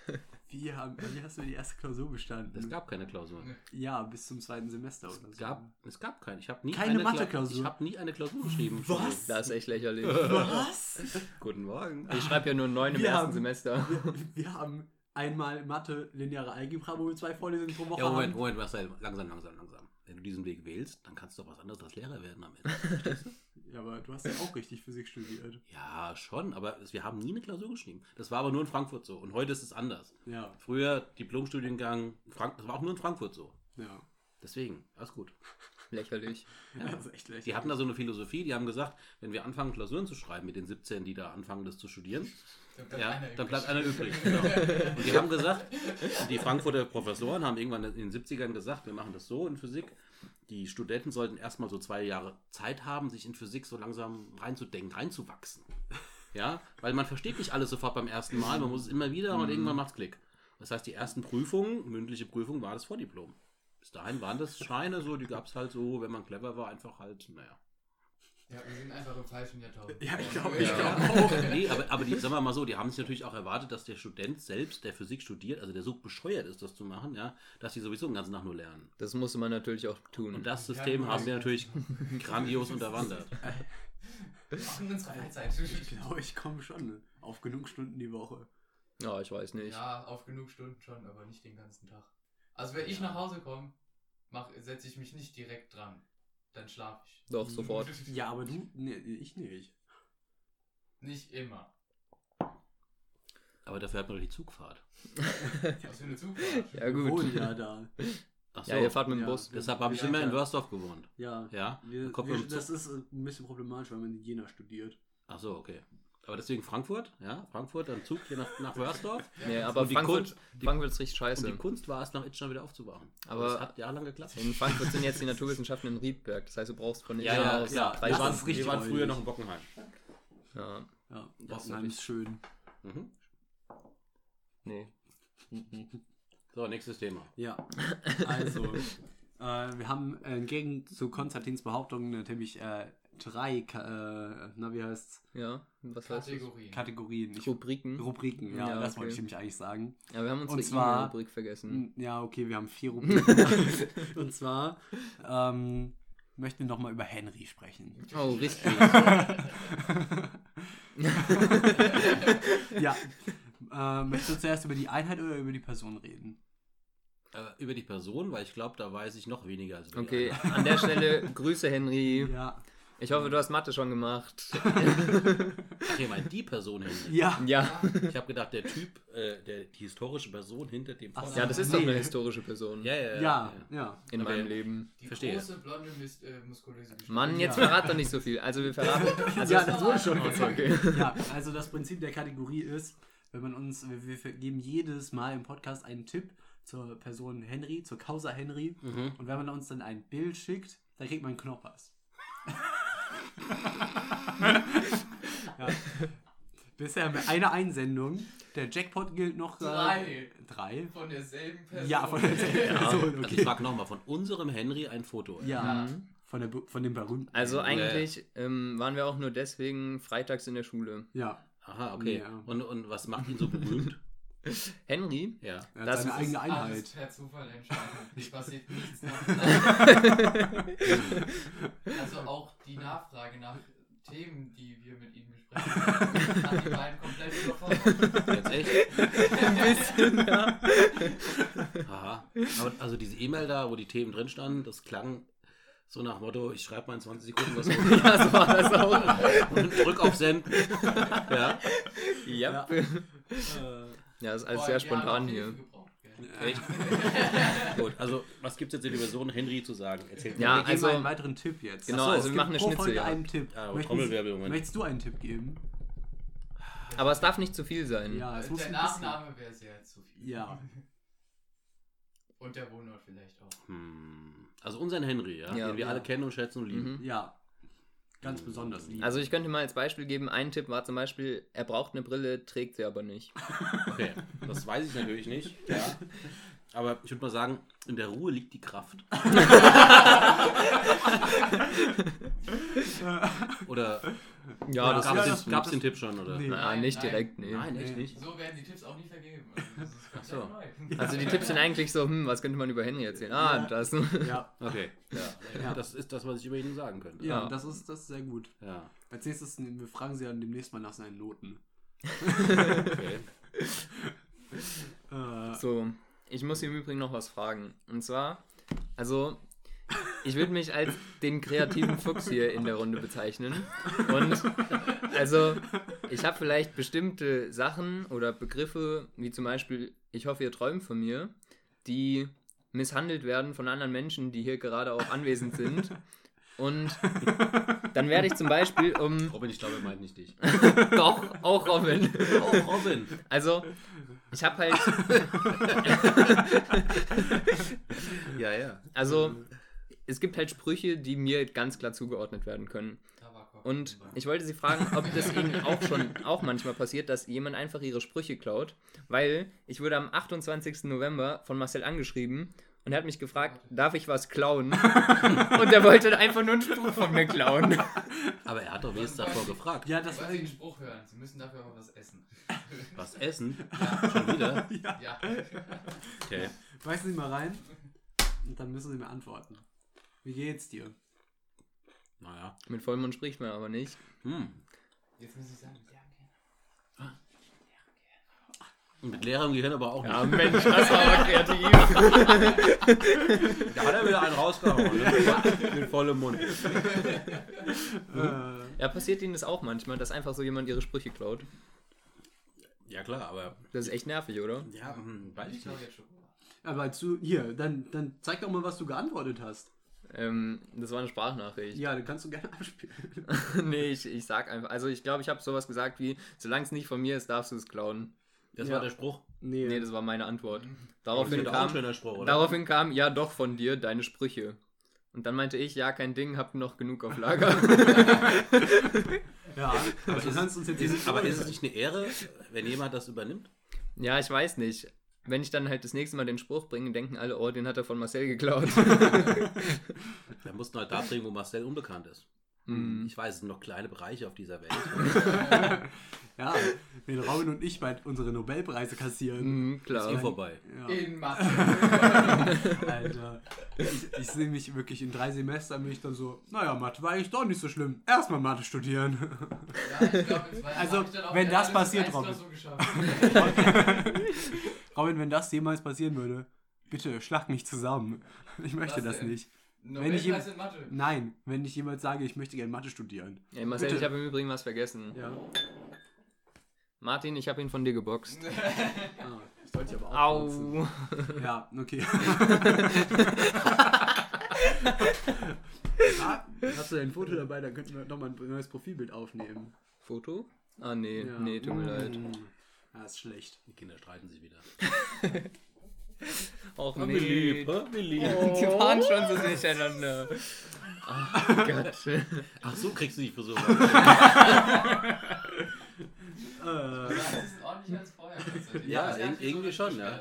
Wie, haben, wie hast du die erste Klausur bestanden? Es gab keine Klausuren. ja, bis zum zweiten Semester oder so. Es gab, es gab keine. Ich habe nie Keine eine Kla- Mathe-Klausur? Ich habe nie eine Klausur geschrieben. Was? das ist echt lächerlich. Was? Guten Morgen. Ich schreibe ja nur neun im Wir ersten haben- Semester. wir, wir haben einmal Mathe, lineare Algebra, wo wir zwei Vorlesungen pro Woche Ja, Moment, haben. Moment, Marcel, langsam, langsam, langsam. Wenn du diesen Weg wählst, dann kannst du doch was anderes als Lehrer werden am Ende. Verstehst du? Ja, aber du hast ja auch richtig Physik studiert. ja, schon, aber wir haben nie eine Klausur geschrieben. Das war aber nur in Frankfurt so. Und heute ist es anders. Ja, Früher Diplomstudiengang, Frank das war auch nur in Frankfurt so. ja. Deswegen, alles gut. Lächerlich. Ja. Das ist echt lächerlich. Die hatten da so eine Philosophie, die haben gesagt, wenn wir anfangen, Klausuren zu schreiben mit den 17, die da anfangen, das zu studieren, Dann bleibt ja, einer dann übrig. bleibt einer übrig. Genau. Und die haben gesagt, die Frankfurter Professoren haben irgendwann in den 70ern gesagt, wir machen das so in Physik, die Studenten sollten erstmal so zwei Jahre Zeit haben, sich in Physik so langsam reinzudenken, reinzuwachsen. Ja, weil man versteht nicht alles sofort beim ersten Mal, man muss es immer wieder und irgendwann macht's Klick. Das heißt, die ersten Prüfungen, mündliche Prüfungen, war das Vordiplom. Bis dahin waren das Scheine so, die gab es halt so, wenn man clever war, einfach halt, naja. Ja, wir sind einfach im falschen Jahrtausend. Ja, ich glaube, Ja. ich glaube auch. Nee, aber, aber die, sagen wir mal so, die haben sich natürlich auch erwartet, dass der Student selbst, der Physik studiert, also der so bescheuert ist, das zu machen, ja, dass die sowieso den ganzen Tag nur lernen. Das musste man natürlich auch tun. Und das System Ja, haben wir natürlich grandios unterwandert. Auch in unserer Freizeit. Ich glaube, ich komme schon auf genug Stunden die Woche. ja, ich weiß nicht. Ja, auf genug Stunden schon, aber nicht den ganzen Tag. Also wenn ich nach Hause komme, setze ich mich nicht direkt dran. Dann schlafe ich. Doch, sofort. Ja, aber du, nee, ich nicht. Nicht immer. Aber dafür hat man doch die Zugfahrt. Was für eine Zugfahrt. Ja, gut. wohnen ja da. Ach Ja, ihr fahrt mit dem Ja. Bus. Deshalb habe ich Ja, immer in. Wörsdorf gewohnt. Ja. Ja? Wir, wir, das ist ein bisschen problematisch, weil man in Jena studiert. Ach so, okay. Aber deswegen Frankfurt, ja, Frankfurt, dann Zug hier nach, nach Wörsdorf. Nee, aber Und die Frankfurt, Kunst- die- Frankfurt ist richtig Und scheiße. die Kunst war es, nach Itchen wieder aufzuwachen. Aber- das hat jahrelang geklappt. In Frankfurt sind jetzt die Naturwissenschaften in Riedberg. Das heißt, du brauchst von Ja, Itchen ja, aus ja. drei das Wir waren, ist richtig wir waren früher noch in Bockenheim. Ja, Ja, Das Bockenheim ist schön. Mhm. nee. So, nächstes Thema. Ja, also, äh, wir haben äh, entgegen zu Konstantins Behauptung natürlich äh, drei, äh, na wie heißt's, Ja, was heißt das? Kategorien. Kategorien, nicht Rubriken. Rubriken, ja, Ja, das okay. wollte ich nämlich eigentlich sagen. Ja, wir haben unsere zwar- E-Mail-Rubrik vergessen. Ja, okay, wir haben vier Rubriken. Und zwar ähm, möchten wir nochmal über Henry sprechen. Oh, richtig. ja. Äh, möchtest du zuerst über die Einheit oder über die Person reden? Äh, über die Person, weil ich glaube, da weiß ich noch weniger als über die Okay, an der Stelle Grüße, Henry. Ja. Ich hoffe, du hast Mathe schon gemacht. Ach, ihr meint die Person hinter. Ja. Ja, Ich habe gedacht, der Typ, äh, der, die historische Person hinter dem Ach ja, das ist Nee. doch eine historische Person Ja, ja, Ja, ja. in Okay. meinem Leben. Die Verstehe. große, blonde, mis äh, muskulöse Gestalt. Mann, jetzt Ja. verrat doch nicht so viel. Also wir verraten. Also Ja, das wurde schon Also, okay. Ja, also das Prinzip der Kategorie ist, wenn man uns, wir, wir geben jedes Mal im Podcast einen Tipp zur Person Henry, zur Causa Henry. Mhm. Und wenn man uns dann ein Bild schickt, dann kriegt man einen Knoppers. Ja. Bisher haben wir eine Einsendung. Der Jackpot gilt noch. äh, Drei. Drei? Von derselben Person. Ja, von derselben Person. Also ich Okay. frage nochmal, von unserem Henry ein Foto. Ja, Mhm. von, der, von dem berühmten. Also eigentlich ähm, waren wir auch nur deswegen freitags in der Schule. Ja, Aha, okay. Ja. Und, und was macht ihn so berühmt? Henry? ja. er hat Das seine ist eigene Alles Einheit. per Zufall entstanden. Hier passiert nichts nach. also auch die Nachfrage nach Themen, die wir mit ihnen besprechen, hat die beiden komplett überfordert. Echt? Ein bisschen, ja. Aha. Aber also diese E-Mail da, wo die Themen drin standen, das klang so nach Motto, ich schreibe mal in 20 Sekunden was ja, so war das auch. und drück auf Send. Ja. Ja. Äh, Ja, ist alles Boah, sehr die spontan hier. Echt? Gut, also was gibt es jetzt in der Version Henry zu sagen? Erzählt Ja, wir geben also- einen weiteren Tipp jetzt. Genau, so, also wir machen eine pro Folge Schnitzeljagd. einen Tipp. Ja, Möchten Trommelwirbel, Moment. Möchtest du einen Tipp geben? Aber es darf nicht zu viel sein. Ja, es muss der Nachname wäre sehr zu viel. Ja. Und der Wohnort vielleicht auch. Hm. Also unseren Henry, ja, Ja. den wir Ja. alle kennen und schätzen und lieben. Mhm. Ja. Ganz besonders lieb. Also ich könnte mal als Beispiel geben, ein Tipp war zum Beispiel, er braucht eine Brille, trägt sie aber nicht. Okay, das weiß ich natürlich nicht. Ja. Aber ich würde mal sagen, in der Ruhe liegt die Kraft. Oder Ja, das gab ja, es das- den, gab's den Tipp schon? Oder? Nee. Na, nicht Nein, direkt, nee. Nein, echt Nee. nicht. So werden die Tipps auch nie vergeben. Also das ist ganz Ach so. neu. Also die Tipps sind eigentlich so, hm, was könnte man über Henry erzählen? Ah, Ja. das. ja. Okay, ja. Ja. Das ist das, was ich über ihn sagen könnte. Ja, Ja. das ist, das ist sehr gut. Ja, Als nächstes, wir fragen sie dann demnächst mal nach seinen Noten. okay. Äh, So, ich muss im Übrigen noch was fragen. Und zwar, also, ich würde mich als den kreativen Fuchs hier in der Runde bezeichnen. Und also, ich habe vielleicht bestimmte Sachen oder Begriffe, wie zum Beispiel, ich hoffe, ihr träumt von mir, die misshandelt werden von anderen Menschen, die hier gerade auch anwesend sind. Und dann werde ich zum Beispiel um. Robin, ich glaube, er meint nicht dich. Doch, auch Robin. Oh, Robin. Also, ich habe halt. Ja, ja. Also, es gibt halt Sprüche, die mir ganz klar zugeordnet werden können. Und ich wollte Sie fragen, ob das Ihnen auch schon auch manchmal passiert, dass jemand einfach ihre Sprüche klaut, weil ich wurde am 28. November von Marcel angeschrieben und er hat mich gefragt, darf ich was klauen? Und er wollte einfach nur einen Spruch von mir klauen. Aber er hat doch wenigstens davor gefragt. Ja, das war Sie einen Spruch hören? Sie müssen dafür aber was essen. Was essen? Schon wieder? Ja. Okay. Beißen Sie mal rein und dann müssen Sie mir antworten. Wie geht's dir? Naja. Mit Vollmond spricht man aber nicht. Hm. Jetzt muss ich sagen, ja, okay. Und mit leerem Gehirn aber auch Ja, nicht. Mensch, das war aber kreativ. Da hat er wieder einen rausgehauen. Ne? Mit vollem Mund. Äh, Ja, passiert Ihnen das auch manchmal, dass einfach so jemand ihre Sprüche klaut? Ja klar, aber Das ist echt nervig, oder? ja, hm, weiß Ich nicht. aber zu, hier, dann, dann zeig doch mal, was du geantwortet hast. Ähm, das war eine Sprachnachricht. Ja, dann kannst du gerne abspielen. nee, ich, ich sag einfach, also ich glaube, ich habe sowas gesagt wie, solange es nicht von mir ist, darfst du es klauen. Das Ja. war der Spruch. Nee, Nee, das war meine Antwort. Das Daraufhin ist kam, schöner Spruch, oder? daraufhin kam, ja doch von dir, deine Sprüche. Und dann meinte ich, ja, kein Ding, habt noch genug auf Lager. ja, aber jetzt Ist, nicht aber ist es nicht eine Ehre, wenn jemand das übernimmt? ja, ich weiß nicht. Wenn ich dann halt das nächste Mal den Spruch bringe, denken alle, oh, den hat er von Marcel geklaut. Wir mussten halt da bringen, wo Marcel unbekannt ist. Hm. Ich weiß, es sind noch kleine Bereiche auf dieser Welt. Ja, wenn Robin und ich bald unsere Nobelpreise kassieren. Mhm, Ist eh klar. vorbei. Ja. In Mathe. Alter. Ich, ich sehe mich wirklich in drei Semestern bin ich dann so, naja, Mathe war eigentlich doch nicht so schlimm. Erstmal Mathe studieren. Ja, ich glaub, in zwei Also, wenn das passiert, Robin. Robin, wenn das jemals passieren würde, bitte schlag mich zusammen. Ich möchte Was das denn? nicht. Nobelpreis ich- in Mathe. Nein, wenn ich jemals sage, ich möchte gerne Mathe studieren. Ey, Marcel, Bitte. ich habe im Übrigen was vergessen. Ja. Martin, ich habe ihn von dir geboxt. Ah, das ich aber auch. nutzen. Au. Ja, okay. ah, hast du ein Foto dabei? Dann könnten wir nochmal ein neues Profilbild aufnehmen. Foto? Ah, nee, Ja. nee, tut mir leid. Mm. Ja, ist schlecht. Die Kinder streiten sich wieder. Nee. lieb, hä? Wie lieb. Die waren schon so miteinander. Ach Gott. Ach so, kriegst du die Frisur. Das ist ordentlicher als vorher. Ja, nicht, irgendwie schon, ja.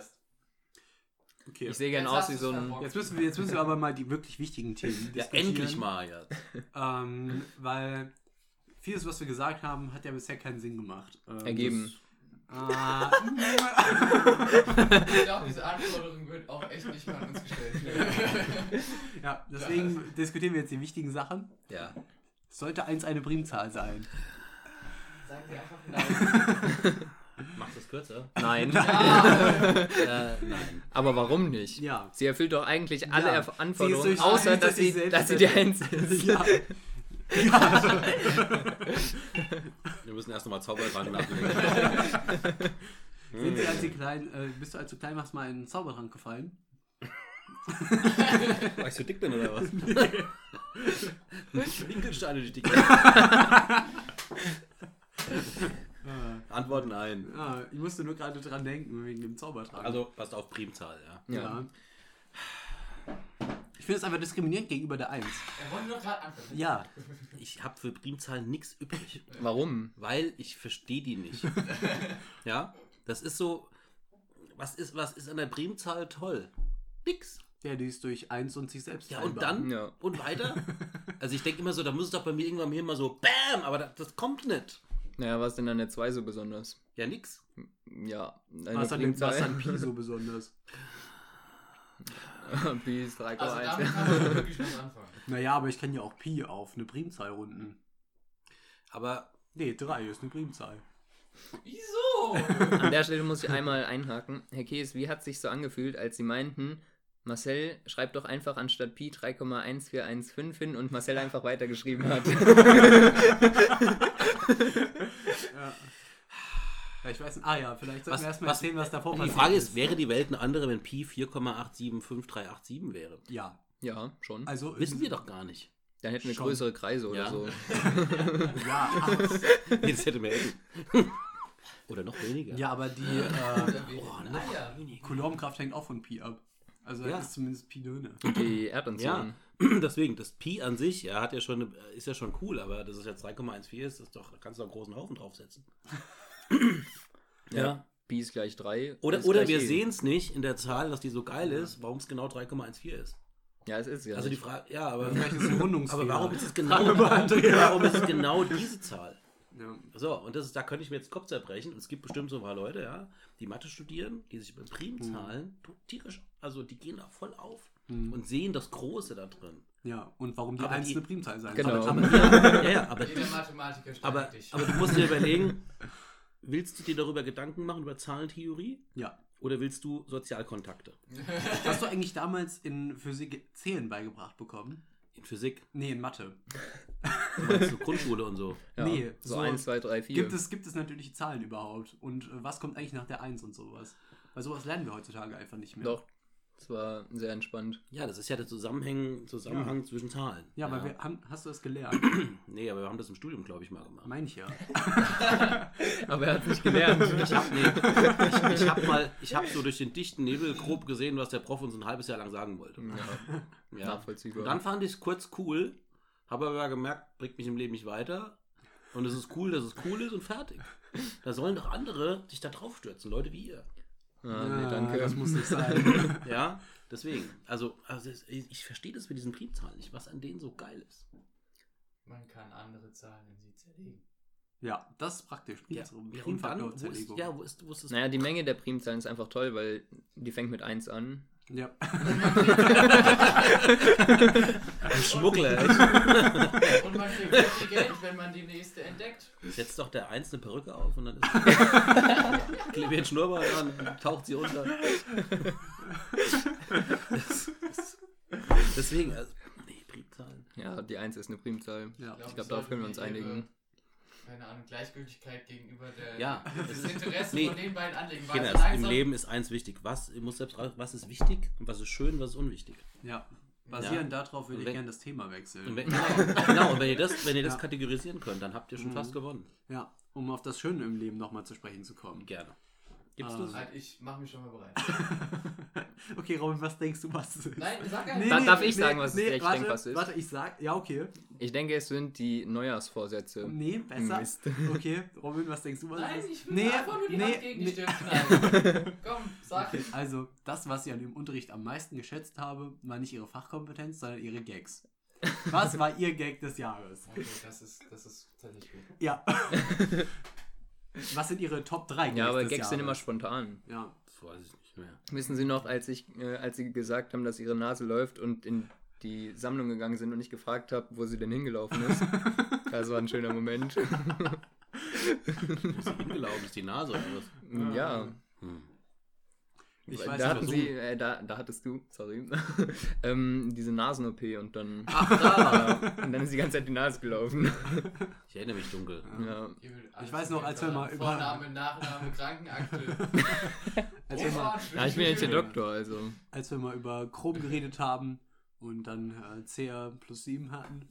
okay. Ich sehe gerne aus wie so ein. Jetzt müssen, wir, jetzt müssen wir aber mal die wirklich wichtigen Themen Ja, diskutieren. endlich mal jetzt. Ähm, weil vieles, was wir gesagt haben, hat ja bisher keinen Sinn gemacht. Ähm, Ergeben. Das, ah, Ich glaube, diese Anforderung wird auch echt nicht mal an uns gestellt. ja, deswegen diskutieren wir jetzt die wichtigen Sachen. Ja. Sollte 1 eine Primzahl sein? Sagen Sie einfach nein. Machst du es kürzer? Nein. äh, nein. Aber warum nicht? Ja. Sie erfüllt doch eigentlich alle Ja. Anforderungen, außer dass sie, dass sie die Eins ist. Ja. Wir müssen erst nochmal Zaubertrank nachlegen. Sind Sie, als Sie klein, äh, bist du, als du klein warst, mal in einen Zaubertrank gefallen? Weil ich so dick bin oder was? Winkelsteine durch die Äh, Antwort nein. ah, ich musste nur gerade dran denken, wegen dem Zaubertrank. Also passt auf Primzahl, ja. Ja. ja. Ich finde es einfach diskriminierend gegenüber der 1. Er wollte doch gerade anfangen. Ja. Ich habe für Primzahlen nichts übrig. Warum? Weil ich verstehe die nicht. ja? Das ist so. Was ist, was ist an der Primzahl toll? Nix. Ja, die ist durch 1 und sich selbst Ja, und dann? Ja. Und weiter? Also ich denke immer so, da muss es doch bei mir irgendwann hier mal so BAM, aber das, das kommt nicht. Naja, was denn an der 2 so besonders? Ja, nix. Ja, Was an, dem, was an Pi so besonders? Pi ist 3,1. Also damit kann man wirklich was anfangen. Naja, aber ich kann ja auch Pi auf eine Primzahl runden. Aber Nee, 3 ist eine Primzahl. Wieso? An der Stelle muss ich einmal einhaken. Herr Kees, wie hat es sich so angefühlt, als Sie meinten, Marcel schreibt doch einfach anstatt Pi 3,1415 hin und Marcel einfach weitergeschrieben hat. Ja. Ja, ich weiß nicht. Ah ja, vielleicht sollten Was- wir erstmal was- erzählen, was davor die passiert Frage ist, wäre die Welt eine andere, wenn Pi 4,875387 wäre? Ja, ja, schon. also. Wissen wir doch gar nicht. Dann hätten wir schon. größere Kreise oder Ja. so. Ja, das hätte mehr Ecken. Oder noch weniger. ja, aber die äh, Oh, naja. Coulombkraft hängt auch von Pi ab. Also Ja. das ist zumindest Pi dünne. Die Erdanziehung. Ja, deswegen, das Pi an sich, ja, hat ja schon, ist ja schon cool, aber dass es jetzt 3,14 ist, ist doch, da kannst du einen großen Haufen draufsetzen. Ja. Pi ist gleich 3. Oder, oder gleich wir E. sehen es nicht in der Zahl, dass die so geil ist, warum es genau 3,14 ist. Ja, es ist ja. also die. Frage, ja, aber, Vielleicht ist es ein Rundungsfehler. aber warum ist es genau, warum ist es genau diese Zahl? Ja. So, und das ist, da könnte ich mir jetzt den Kopf zerbrechen. Und es gibt bestimmt so ein paar Leute, ja, die Mathe studieren, die sich über Primzahlen Mhm. tierisch, also die gehen da voll auf und sehen das Große da drin. ja, und warum die Aber 1 die- eine Primzahl sein Genau. soll. Aber, ja, ja, aber, Jeder Mathematiker aber, dich. aber du musst dir überlegen, willst du dir darüber Gedanken machen, über Zahlentheorie? Ja. Oder willst du Sozialkontakte? Hast du eigentlich damals in Physik Zählen beigebracht bekommen? In Physik, Nee, in Mathe. du meinst so Grundschule und so. ja, nee, so, so 1, 2, 3, 4. Gibt es, gibt es natürliche Zahlen überhaupt? Und äh, was kommt eigentlich nach der 1 und sowas? Weil sowas lernen wir heutzutage einfach nicht mehr. Doch, es war sehr entspannt. Ja, das ist ja der Zusammenhang, Zusammenhang zwischen Zahlen. Ja, aber wir haben, hast du das gelernt? Nee, aber wir haben das im Studium, glaube ich, mal gemacht. Meine ich ja. Aber er hat nicht gelernt. Ich habe nee, ich, ich hab mal, ich habe so durch den dichten Nebel grob gesehen, was der Prof uns ein halbes Jahr lang sagen wollte. ja, Ja. nachvollziehbar. Und dann fand ich es kurz cool, habe aber gemerkt, bringt mich im Leben nicht weiter. Und es ist cool, dass es cool ist und fertig. Da sollen doch andere sich da drauf stürzen, Leute wie ihr. Ah, nee, danke. Das muss nicht sein. Ja, deswegen. Also, also ich verstehe das mit diesen Primzahlen nicht, was an denen so geil ist. Man kann andere Zahlen in sie zerlegen. ja, das ist praktisch. Ja, ja und dann, wo ist, Primfaktorzerlegung. ja, wo ist, wo ist das? Naja, die Menge der Primzahlen ist einfach toll, weil die fängt mit 1 an. Ja. Ein Schmuggler, echt. Und man kriegt sehr viel Geld, wenn man die nächste entdeckt. Setzt doch der Eins eine Perücke auf und dann ist klebt ihr den Schnurrbart an, taucht sie unter. Das, das, deswegen, also, nee, Primzahlen. Ja, die 1 ist eine Primzahl. Ja. Ich glaube, darauf können wir uns einigen. Keine Ahnung, Gleichgültigkeit gegenüber der, Ja, das es ist- Interesse nee. von den beiden anlegen. Weil Kinder, so im Leben ist eins wichtig. Was, ich muss selbst was ist wichtig und was ist schön, was ist unwichtig. ja. Basierend darauf würde ich gerne das Thema wechseln. Und wenn, genau, genau, und wenn ihr das, wenn ihr das Ja. kategorisieren könnt, dann habt ihr schon Mhm. fast gewonnen. ja, um auf das Schöne im Leben nochmal zu sprechen zu kommen. Gerne. Gibt's Ah. Halt, ich mache mich schon mal bereit. okay, Robin, was denkst du, was es ist? Nein, sag gar Nee, nicht. Da- nee, darf ich nee, sagen, was nee, ich warte, denk, was es ist? Warte, ich sag, ja, okay. Ich denke, es sind die Neujahrsvorsätze. Nee, besser. Mist. Okay, Robin, was denkst du, was Nein, es ist? ich will nee, einfach nur die nee, Hand gegen die nee. Stirn knallen. Komm, sag. Okay, also, das, was ich an dem Unterricht am meisten geschätzt habe, war nicht ihre Fachkompetenz, sondern ihre Gags. Was war ihr Gag des Jahres? Okay, das ist, das ist tatsächlich gut. Ja. Was sind ihre Top 3 Gags Ja, aber Gags sind immer Jahres? spontan. Ja. Das weiß ich nicht mehr. Wissen Sie noch, als ich, äh, als Sie gesagt haben, dass Ihre Nase läuft und in die Sammlung gegangen sind und ich gefragt habe, wo sie denn hingelaufen ist? das war ein schöner Moment. Wo ist sie hingelaufen? Ist die Nase oder was? ja. Hm. Ich weiß da hatten sie, äh, da, da hattest du, sorry, ähm, diese Nasen-OP und dann, Ach, da! und dann ist die ganze Zeit die Nase gelaufen. Ich erinnere mich dunkel. ja. Will alles weiß noch, als wir mal über- Vorname, Nachname, Krankenakte. Als wir, mal, ja, ich bin jetzt der Doktor, also. als wir mal über Chrom geredet haben und dann äh, CR plus 7 hatten.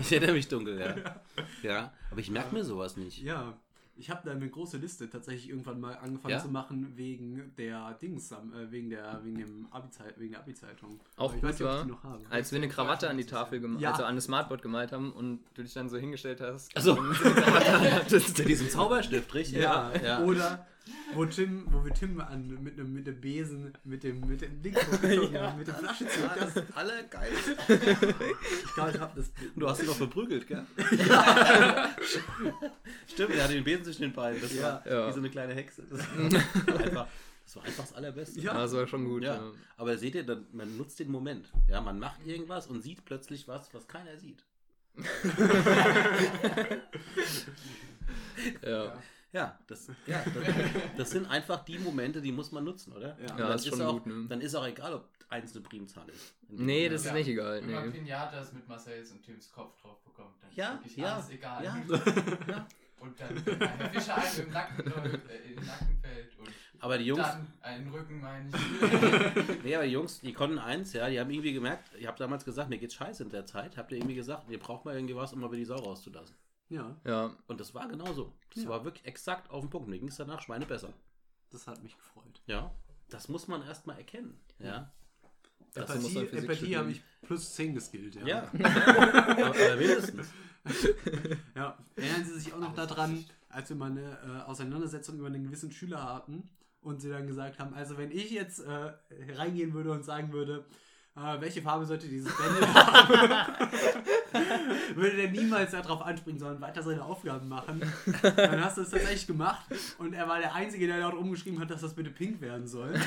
Ich erinnere mich dunkel, ja. Ja, aber ich merke mir sowas nicht. ja, ich habe da eine große Liste tatsächlich irgendwann mal angefangen Ja? zu machen wegen der Dings, äh, wegen der wegen dem Abi-Zeit, wegen der Abi-Zeitung. Auch gut weiß nicht, ob ich war, die noch habe. Als wir eine Krawatte an die Tafel gemalt, Ja. also an das Smartboard gemalt haben und du dich dann so hingestellt hast. Ach so. und eine Krawatte anhattest. Mit diesem Zauberstift, richtig? Ja, ja. oder wo Tim, wo wir Tim an, mit einem mit dem Besen, mit dem mit dem Ding haben, mit dem Flaschenzug. Das, Das allergeilste. ich glaube, ich habe das. Du hast ihn doch verprügelt, gell? Stimmt, er hatte den Besen zwischen den Beinen. Das war Ja. wie so eine kleine Hexe. Das war einfach das, war einfach das Allerbeste. Ja. Ja, das war schon gut. Ja. Ja. Aber seht ihr, man nutzt den Moment. Ja, man macht irgendwas und sieht plötzlich was, was keiner sieht. Ja. Ja, das, ja das, das sind einfach die Momente, die muss man nutzen, oder? Ja. Ja, dann ist schon auch, gut, ne? Dann ist auch egal, ob eins eine Primzahl ist. Nee, das Ja. ist nicht egal. Wenn man Nee. Pinatas mit Marcells und Tims Kopf drauf bekommt, dann Ja, ist wirklich ja, alles egal. ja. ja. Und dann wenn Herr Fischer einem im Nacken, läuft, äh, im Nacken fällt und Aber die Jungs, dann einen Rücken, meine ich. nee, aber die Jungs, die konnten eins, ja, die haben irgendwie gemerkt, ich habe damals gesagt, mir geht's scheiße in der Zeit, habt ihr irgendwie gesagt, ihr braucht mal irgendwie was, um mal über die Sau rauszulassen. Ja. Ja, Und das war genauso. Das Ja. war wirklich exakt auf den Punkt. Mir ging es danach Schweine besser. Das hat mich gefreut. Ja, das muss man erstmal erkennen. Ja, muss Empathie, Empathie habe ich plus 10 geskillt. Ja. ja. aber, mindestens. Ja, erinnern Sie sich auch noch daran, als wir mal eine äh, Auseinandersetzung über einen gewissen Schüler hatten und sie dann gesagt haben, also wenn ich jetzt äh, reingehen würde und sagen würde, äh, welche Farbe sollte dieses Bändel haben, würde der niemals darauf anspringen, sondern weiter seine Aufgaben machen. Dann hast du es tatsächlich gemacht und er war der Einzige, der dort umgeschrieben hat, dass das bitte pink werden soll.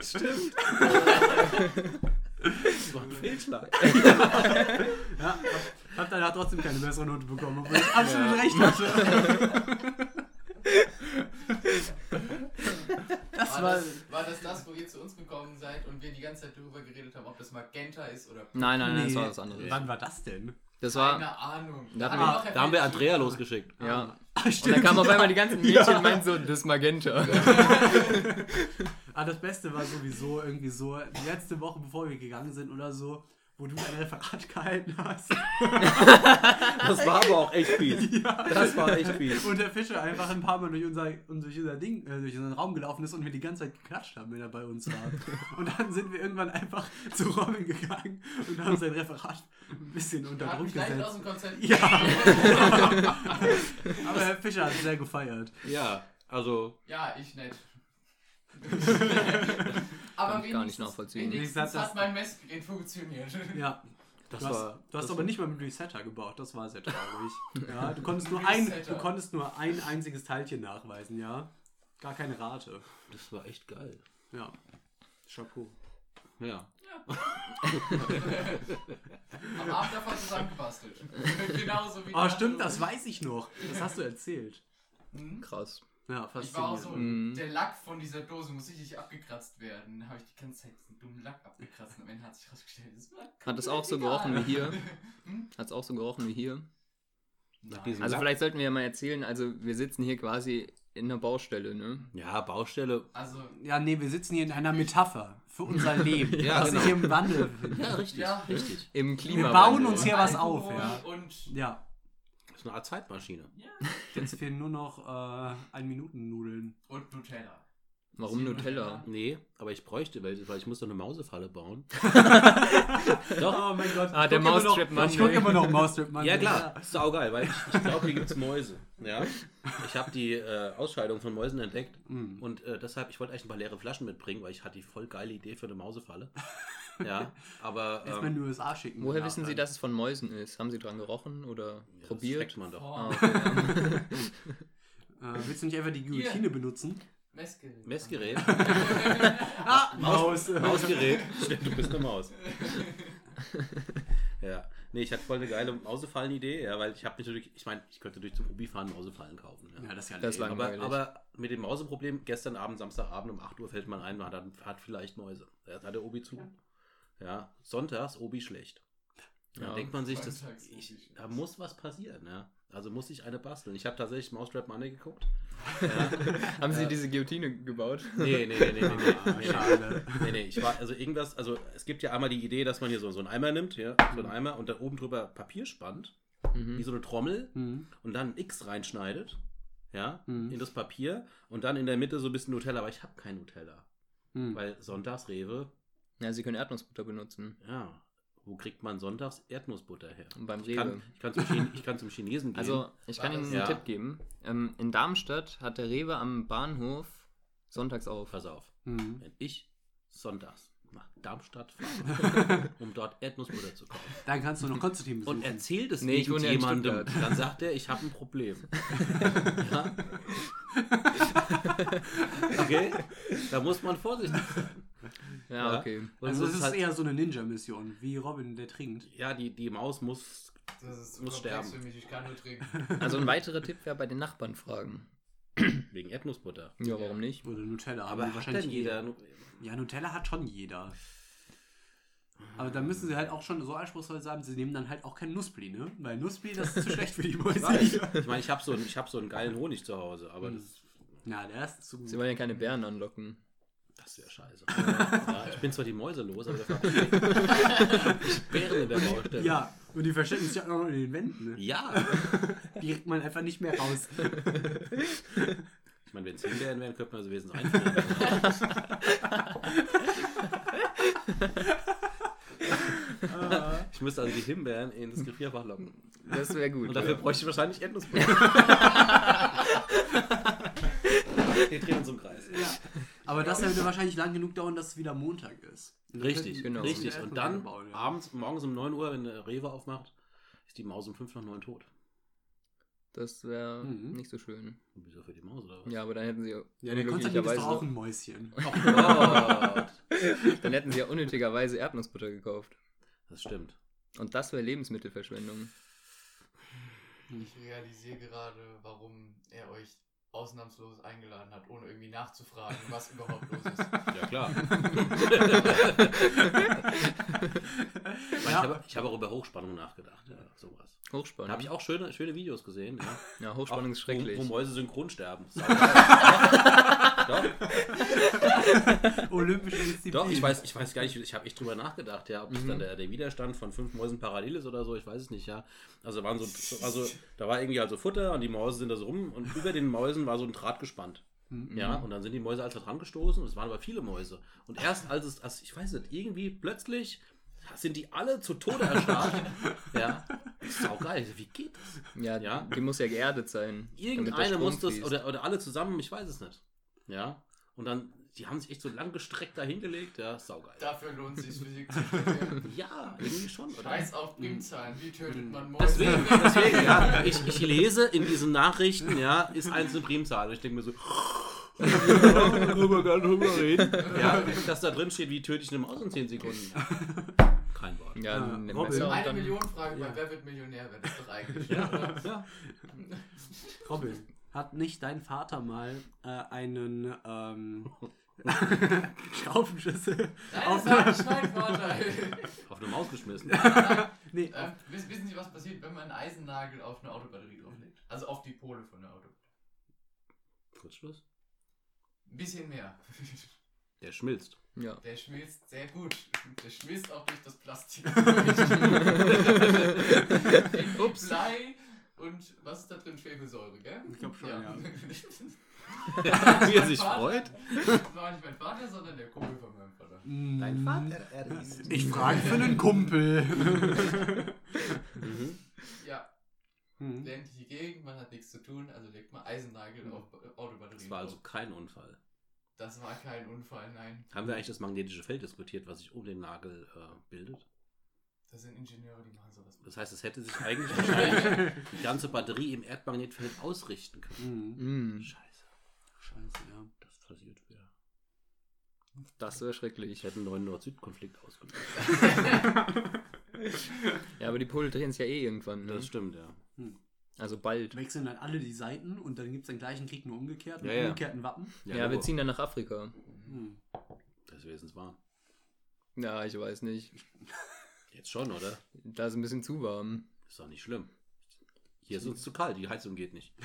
Stimmt. Das war ein Fehlschlag. Ja, hab, danach trotzdem keine bessere Note bekommen, obwohl ich absolut recht hatte. Das War war. das, war das das, wo ihr zu uns gekommen seid und wir die ganze Zeit darüber geredet haben, ob das Magenta ist oder Nein, nein, nein, das Nee. war was anderes. Wann war das denn? Das war. Keine Ahnung. Da haben haben wir Da haben wir Andrea losgeschickt. Ja. Ah, Und dann kamen auf einmal die ganzen Mädchen und meinten so, das ist Magenta. Ah, das Beste war sowieso irgendwie so, die letzte Woche, bevor wir gegangen sind oder so, wo du dein Referat gehalten hast. Das war aber auch echt fies. Das war echt fies. Und der Fischer einfach ein paar Mal durch unser, durch unser Ding, äh, durch unseren Raum gelaufen ist und wir die ganze Zeit geklatscht haben, wenn er bei uns war. Und dann sind wir irgendwann einfach zu Robin gegangen und haben sein Referat ein bisschen unter Druck mich leicht aus gesetzt. dem Konzept. Ja. Aber Herr Fischer hat sehr gefeiert. Ja, also Ja, ich nicht. Aber Kann ich gar nicht nachvollziehen. wenigstens hat mein Messgerät funktioniert. Ja. das Du hast, war. du hast das aber nicht mal mit Resetter gebaut, das war sehr traurig. Ja, du konntest nur ein, du konntest nur ein einziges Teilchen nachweisen, ja. Gar keine Rate. Das war echt geil. Ja. Chapeau. Ja. Am Abend davon zusammengebastelt. Genauso wie Ah, die stimmt, das weiß ich noch. Das hast du erzählt. Hm? Krass. Ja, Ich war auch so. Mhm. der Lack von dieser Dose muss richtig abgekratzt werden. Da habe ich die ganze Zeit diesen dummen Lack abgekratzt und am Ende hat sich rausgestellt, das war Hat es auch so gerochen wie hier? Hm? Hat es auch so gerochen wie hier? Diesem Also Lack. vielleicht sollten wir ja mal erzählen, also wir sitzen hier quasi in einer Baustelle, ne? Ja, Baustelle. Also, Ja, nee, wir sitzen hier in einer Metapher für unser Leben, Ja, das genau. sich im Wandel befindet. Ja, richtig. Ja. Richtig. Im Wir Klima. bauen uns hier was auf, ja. Und Ja, ist eine Art Zeitmaschine. jetzt fehlen nur noch äh, ein Minuten Nudeln. Und Nutella. Warum Nutella? Nee, aber ich bräuchte welche, weil ich muss doch eine Mausefalle bauen. Oh mein Gott. Ah, ich der guck immer noch- Mousetrap Monday. Ich gucke immer noch Mousetrap Monday. Ja klar, ist saugeil, weil ich, ich glaube, hier gibt es Mäuse. Ja? Ich habe die äh, Ausscheidung von Mäusen entdeckt Mhm. und äh, deshalb, ich wollte eigentlich ein paar leere Flaschen mitbringen, weil ich hatte die voll geile Idee für eine Mausefalle. Ja, aber Erstmal in ähm, die USA schicken. Woher wissen Sie, dass es von Mäusen ist? Haben Sie dran gerochen oder ja, das probiert? schmeckt man doch. Oh, Ah, okay. Äh, willst du nicht einfach die Guillotine benutzen? Messgerät. Messgerät, Ah, Maus. Mausgerät. Stimmt, du bist eine Maus. ja, nee, ich hatte voll eine geile Mausefallen-Idee, ja, weil ich habe natürlich, ich meine, ich könnte durch zum Ubi fahren Mausefallen kaufen. Ja. Ja, das ist ja Das ist lame. lang- Aber, langweilig. aber mit dem Mauseproblem, gestern Abend, Samstagabend um 8 Uhr fällt man ein, man hat, hat vielleicht Mäuse. Da hat der Obi zu. Ja, sonntags Obi schlecht. Da Ja. denkt man sich, das, Obi ich, da muss was passieren. Ja. Also muss ich eine basteln. Ich habe tatsächlich Mousetrap Money geguckt. Ja. Haben Sie diese Guillotine gebaut? Nee, nee, nee, nee, nee, nee, Ah, nee, schade. nee, nee. Ich war, also irgendwas, also es gibt ja einmal die Idee, dass man hier so, so einen Eimer nimmt, ja, so einen Eimer und dann oben drüber Papier spannt, wie Mhm. so eine Trommel Mhm. und dann ein X reinschneidet, ja, Mhm. in das Papier und dann in der Mitte so ein bisschen Nutella, aber ich habe kein Nutella, Mhm. weil sonntags Rewe, Ja, Sie können Erdnussbutter benutzen. ja, wo kriegt man sonntags Erdnussbutter her? Und beim Ich kann, Rewe. ich kann, zum, ich kann zum Chinesen gehen. Also, ich kann Ihnen das- einen Ja. Tipp geben. Ähm, in Darmstadt hat der Rewe am Bahnhof sonntags auf. pass auf, Mhm. wenn ich sonntags nach Darmstadt fahre, um dort Erdnussbutter zu kaufen, Dann kannst du noch Konstantin besuchen. und erzählt es Nee, jemandem, dann sagt er, ich habe ein Problem. ja? Okay? Da muss man vorsichtig sein. Ja, Ja. okay. Und also es ist halt- eher so eine Ninja-Mission, wie Robin, der trinkt. ja, die, die Maus muss. Das ist zu Muss sterben. für mich, ich kann nur trinken. Also ein weiterer Tipp wäre bei den Nachbarn fragen. Wegen Erdnussbutter. Ja, warum nicht? Oder Nutella. Aber hat wahrscheinlich denn jeder. Ja, Nutella hat schon jeder. Aber dann müssen sie halt auch schon so anspruchsvoll sein, sie nehmen dann halt auch kein Nussbli, ne? Weil Nussbli, das ist zu schlecht für die Mäuse. Ich weiß. Ich meine, ich habe so, einen- ich hab so einen geilen Honig zu Hause, aber Hm. das, Na, der ist zu. Sie wollen ja keine Bären anlocken. Das wäre scheiße. ja, ich bin zwar die Mäuse los, aber dafür habe ich Bären in der Baustelle. Ja, und die verstecken sich auch noch in den Wänden. Ne? Ja. Die regt man einfach nicht mehr raus. Ich meine, wenn es Himbeeren wären, könnte man sie wenigstens einführen. ich müsste also die Himbeeren ins Gefrierfach locken. Das wäre gut. Und dafür ja. bräuchte ich wahrscheinlich Erdnussbutter. Wir drehen uns im Kreis. Ja. Aber das würde wahrscheinlich lang genug dauern, dass es wieder Montag ist. Und dann Richtig, genau. richtig. Und dann bauen, ja. abends, morgens um 9 Uhr, wenn der Rewe aufmacht, ist die Maus um 5 nach 9 tot. Das wäre Mhm. nicht so schön. Und wieso für die Maus oder was? Ja, aber dann hätten sie Ja, doch auch unnötigerweise, ein Mäuschen. Oh dann hätten sie ja unnötigerweise Erdnussbutter gekauft. Das stimmt. Und das wäre Lebensmittelverschwendung. Ich realisiere gerade, warum er euch ausnahmslos eingeladen hat, ohne irgendwie nachzufragen, was überhaupt los ist. Ja, klar. Ich habe ich habe auch über Hochspannung nachgedacht. Ja, sowas. Da Hochspannung. habe ich auch schöne, schöne Videos gesehen. Ja. Ja, Hochspannung ist Auch, schrecklich. Wo, wo Mäuse synchron sterben. doch, Olympische Disziplin. doch, ich weiß, ich weiß gar nicht, ich habe echt drüber nachgedacht, ja, ob das Mhm. dann der, der Widerstand von fünf Mäusen parallel ist oder so, ich weiß es nicht, ja. Also waren so, also da war irgendwie also Futter und die Mäuse sind da so rum und über den Mäusen war so ein Draht gespannt. Mhm. Ja, und dann sind die Mäuse also dran gestoßen und es waren aber viele Mäuse. Und erst als es, als, ich weiß nicht, irgendwie plötzlich sind die alle zu Tode erstarrt. ja, das ist auch geil. Wie geht das? Ja, Ja. die muss ja geerdet sein. Irgendeine muss das, oder, oder alle zusammen, ich weiß es nicht. Ja, und dann, die haben sich echt so lang gestreckt da hingelegt. Ja, saugeil. Dafür lohnt es sich Physik zu studieren. Ja, irgendwie schon, oder? Scheiß auf Primzahlen, wie tötet man Mäuse? Deswegen, deswegen, ja. Ich, ich lese in diesen Nachrichten, ja, ist eins eine Primzahl. Und ich denke mir so, darüber gar nicht drüber reden. Ja, dass da drin steht, wie töte ich eine Maus in 10 Sekunden. Kein Wort. Ja, Ja, Eine dann, Million Frage Ja. bei Wer wird Millionär wäre das doch eigentlich. Ja, ja. Robin, hat nicht dein Vater mal äh, einen ähm, Schraubenschlüssel Nein, auf das. Auf eine Maus geschmissen. Nee, Ähm, wiss- wissen Sie, was passiert, wenn man einen Eisennagel auf eine Autobatterie drauflegt? Also auf die Pole von der Auto. Kurzschluss. Ein bisschen mehr. Der schmilzt. ja. Der schmilzt sehr gut. Der schmilzt auch durch das Plastik. Ups. Blei und was ist da drin? Schwefelsäure, gell? Ich glaub schon, ja. Wie er sich freut. Das war nicht mein Vater, sondern der Kumpel von meinem Vater. Dein Vater, er ist. Ich frage für einen Kumpel. Mhm. Ja, Hm. ländliche Gegend, man hat nichts zu tun, also legt man Eisennagel auf äh, Autobatterien. Das war also kein Unfall. Das war kein Unfall, nein. Haben wir eigentlich das magnetische Feld diskutiert, was sich um den Nagel äh, bildet? Das sind Ingenieure, die machen sowas. Das heißt, es hätte sich eigentlich wahrscheinlich die ganze Batterie im Erdmagnetfeld ausrichten können. Mhm. Mm, Scheiße, Scheiße, ja. das passiert wieder. das wäre Ich schrecklich. hätte einen neuen Nord-Süd-Konflikt ausgelöst. Ja, aber die Pole drehen sich ja eh irgendwann. Ne? Das stimmt, ja. Also bald. Wechseln dann alle die Seiten und dann gibt es den gleichen Krieg nur umgekehrt mit Ja, ja. umgekehrten Wappen. Ja, wir Logo. ziehen dann nach Afrika. Hm. Das Wesens wahr. Ja, ich weiß nicht. Jetzt schon, oder? Da ist ein bisschen zu warm. Ist doch nicht schlimm. Hier ist uns zu kalt, die Heizung geht nicht.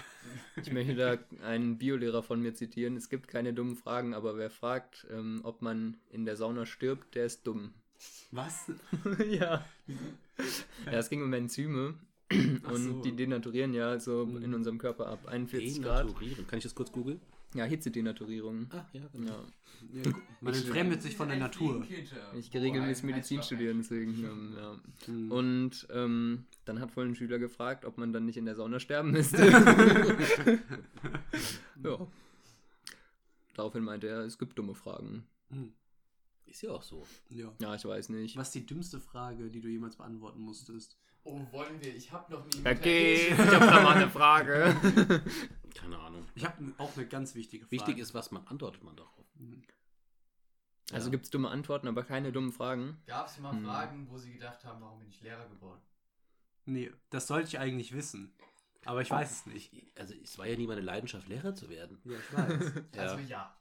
Ich möchte da einen Biolehrer von mir zitieren. Es gibt keine dummen Fragen, aber wer fragt, ähm, ob man in der Sauna stirbt, der ist dumm. Was? ja. Ja, es ging um Enzyme. Und so. die denaturieren ja so Mhm. in unserem Körper ab 41 Grad. Denaturieren. Kann ich das kurz googeln? Ja, Hitzedenaturierung. Ah, ja, Ja. Ja, gu- man entfremdet sich von der Natur. Ich gehe regelmäßig Medizin studieren, deswegen. Ja. Hm. Und ähm, dann hat wohl ein Schüler gefragt, ob man dann nicht in der Sauna sterben müsste. ja. Daraufhin meinte er, es gibt dumme Fragen. Hm. Ist ja auch so. Ja. Ja, ich weiß nicht. Was ist die dümmste Frage, die du jemals beantworten musstest? Oh, wollen wir? Ich hab noch nie. Okay, ich habe da mal eine Frage. Keine Ahnung. Ich habe auch eine ganz wichtige Frage. Wichtig ist, was man antwortet man darauf. Also Ja. gibt es dumme Antworten, aber keine dummen Fragen. Gab es mal Hm. Fragen, wo sie gedacht haben, warum bin ich Lehrer geworden? Nee, das sollte ich eigentlich wissen. Aber ich weiß es nicht. Also es war ja nie meine Leidenschaft, Lehrer zu werden. Ja, ich weiß. Ja. Also ja.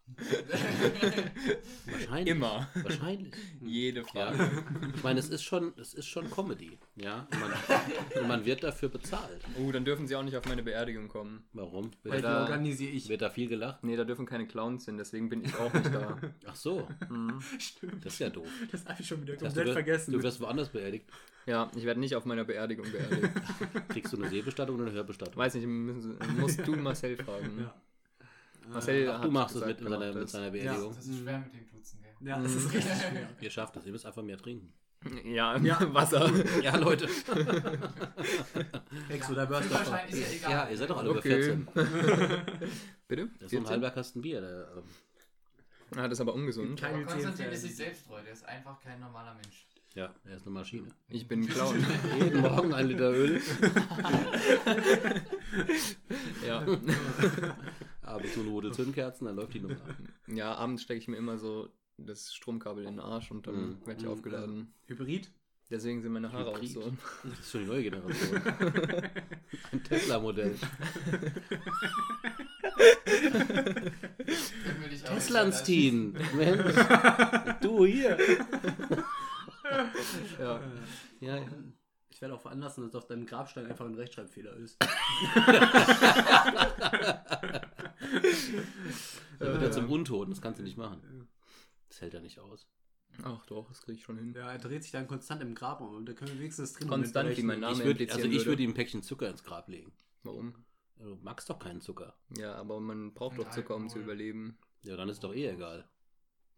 Wahrscheinlich. Immer. Wahrscheinlich. Jede Ja. Frage. Ich meine, es ist schon, es ist schon Comedy. Ja. Und man, und man wird dafür bezahlt. Oh, dann dürfen sie auch nicht auf meine Beerdigung kommen. Warum? Weil Wird, die da- organisiere ich. wird da viel gelacht? Nee, da dürfen keine Clowns hin, deswegen bin ich auch nicht da. Ach so, Mhm. Stimmt. das ist ja doof. Das habe ich schon wieder Das heißt, komplett du, wirst, vergessen. du wirst woanders beerdigt. Ja, ich werde nicht auf meiner Beerdigung beerdigt. Kriegst du eine Seebestattung oder eine Hörbestattung? Weiß nicht, müssen, musst du Marcel fragen. ja. Marcel Ach, du machst es gesagt, mit, seiner, mit das. seiner Beerdigung. Das ist schwer mit dem Duzen, gell? ja, das ist richtig schwer. Ihr schafft es, ihr müsst einfach mehr trinken. Ja, Ja. Wasser. Ja, Leute. Ex oder ist ja egal. Ja, ihr seid doch alle Okay. über 14. Bitte? Das ist so ein 14? halber Kasten Bier. Der, ähm, Ah, das ist aber ungesund. Aber Konstantin ist sich selbst treu, der ist einfach kein normaler Mensch. ja, er ist eine Maschine. Ich bin ein Clown. Jeden Morgen ein Liter Öl. ja. Abends nur Nudel Zündkerzen, dann läuft die Nummer. ja, abends stecke ich mir immer so das Stromkabel in den Arsch und dann Mhm. werde ich aufgeladen. Hybrid? Deswegen sind meine Haare auch Hybrid. so. Das ist schon die neue Generation. Ein Tesla-Modell. Auch Teslanstein. Mensch. Du hier. Ja. Ja, ja. Ich werde auch veranlassen, dass auf deinem Grabstein einfach ein Rechtschreibfehler ist. Dann wird er zum Untoten, das kannst du nicht machen. Das hält er nicht aus. Ach doch, das kriege ich schon hin. Ja, er dreht sich dann konstant im Grab um und da können wir wenigstens das drin Konstant, wie mein Name Ich würd, also ich würde. ihm ein Päckchen Zucker ins Grab legen. Warum? Du magst doch keinen Zucker. Ja, aber man braucht doch Zucker, um zu überleben. Ja, dann ist doch eh egal.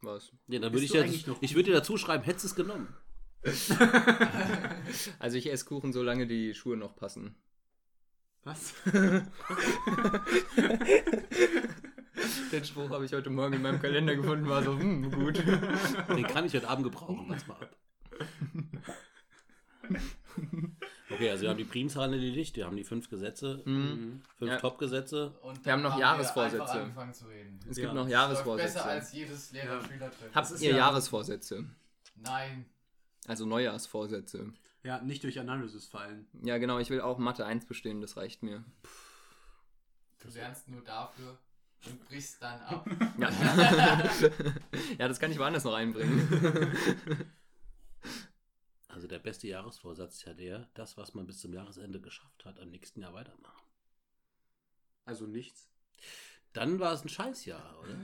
Was? Ja, dann würde ich noch ich würde dir dazu schreiben, hättest du es genommen. Also ich esse Kuchen, solange die Schuhe noch passen. Was? Den Spruch habe ich heute Morgen in meinem Kalender gefunden, war so, hm, gut. Den kann ich heute Abend gebrauchen. Lass mal ab. Okay, also wir haben die Primzahlen erledigt, wir haben die fünf Gesetze, Mhm. fünf Ja. Top-Gesetze. Und Wir haben noch dann Jahresvorsätze. Es Ja. gibt noch Läuft Jahresvorsätze. Besser als jedes Lehrer-Schüler-Treffen. Habt ihr ja- Jahresvorsätze? Nein. Also Neujahrsvorsätze. Ja, nicht durch Analysis fallen. Ja, genau, ich will auch Mathe 1 bestehen, das reicht mir. Du lernst nur dafür und brichst dann ab. Ja, ja das kann ich woanders noch einbringen. Also der beste Jahresvorsatz ist ja der, das, was man bis zum Jahresende geschafft hat, am nächsten Jahr weitermachen. Also nichts. Dann war es ein Scheißjahr, oder?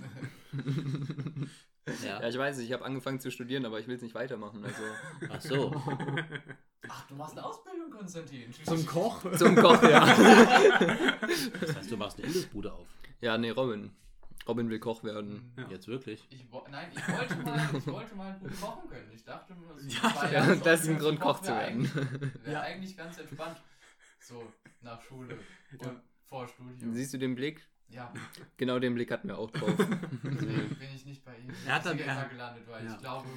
Ja, ich weiß, ich habe angefangen zu studieren, aber ich will es nicht weitermachen. Also Ach so. Ach, du machst eine Ausbildung, Konstantin. Zum Koch? zum Koch, ja. Das heißt, du machst eine Imbissbude auf. Ja, nee, Robin. Robin will Koch werden. Ja. Jetzt wirklich. Ich, nein, ich wollte, mal, ich wollte mal gut kochen können. Ich dachte Ja, zwei Ja, Jahre das ist ein Grund, Koch zu wär werden. Wäre Ja. eigentlich ganz entspannt. So, nach Schule und Ja. vor Studium. Siehst du den Blick? Ja, Genau den Blick hatten wir auch drauf. deswegen bin ich nicht bei ihm. Er hat dann- er- gelandet, weil Ja. ich glaube,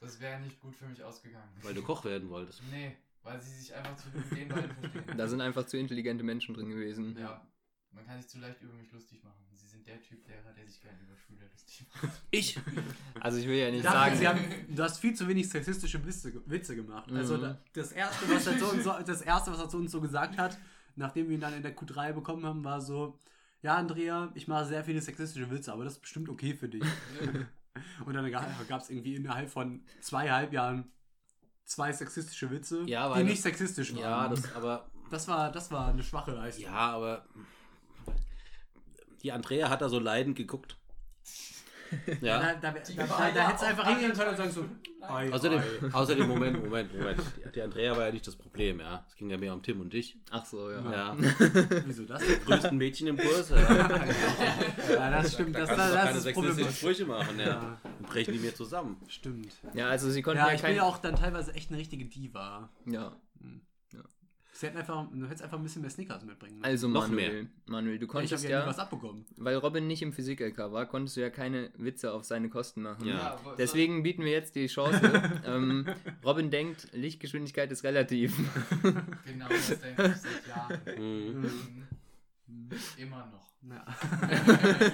das wäre nicht gut für mich ausgegangen. Weil du Koch werden wolltest. Nee, weil sie sich einfach zu den beiden verstehen. Da sind einfach zu intelligente Menschen drin gewesen. Ja, man kann sich zu leicht über mich lustig machen. Sie sind der Typ Lehrer, der sich gerne über Schüler lustig macht. Ich? Also ich will ja nicht Dafür, sagen, sie haben, du hast viel zu wenig sexistische Witze, Witze gemacht. Also Mhm. da, das, erste, was er zu uns, so- das erste, was er zu uns so gesagt hat, nachdem wir ihn dann in der Q3 bekommen haben, war so, ja Andrea, ich mache sehr viele sexistische Witze, aber das ist bestimmt okay für dich. Und dann gab es irgendwie innerhalb von zweieinhalb Jahren zwei sexistische Witze, Ja, die nicht sexistisch waren. Ja, das aber. das, war, das war eine schwache Leistung. Ja, aber. Die Andrea hat da so leidend geguckt. Ja, da, da, Die da, da, da hättest du einfach hingehen können und sagen so, ei, Außerdem, ei. außerdem, Moment, Moment, Moment. Die, die Andrea war ja nicht das Problem, ja. Es ging ja mehr um Tim und dich. ach so, ja. Ja. Wieso das? Größten Mädchen im Kurs. Ja. Ja, das stimmt. Da Das, kannst du doch das, keine das ist sexistischen problematisch. Sprüche machen, ja. Dann brechen die mir zusammen. Stimmt. Ja, also sie konnten Ja, ja, ich bin ja auch dann teilweise echt eine richtige Diva. Ja, Sie hätten einfach, du hättest einfach ein bisschen mehr Snickers mitbringen müssen. also Noch Manuel, Manuel, du ich konntest habe ja nie ja, was abbekommen. weil Robin nicht im Physik-LK war, konntest du ja keine Witze auf seine Kosten machen. Ja. aber- Deswegen bieten wir jetzt die Chance. ähm, Robin denkt, Lichtgeschwindigkeit ist relativ. Genau, das denke ich seit Jahren. Mhm. Mhm. Immer noch. Ja.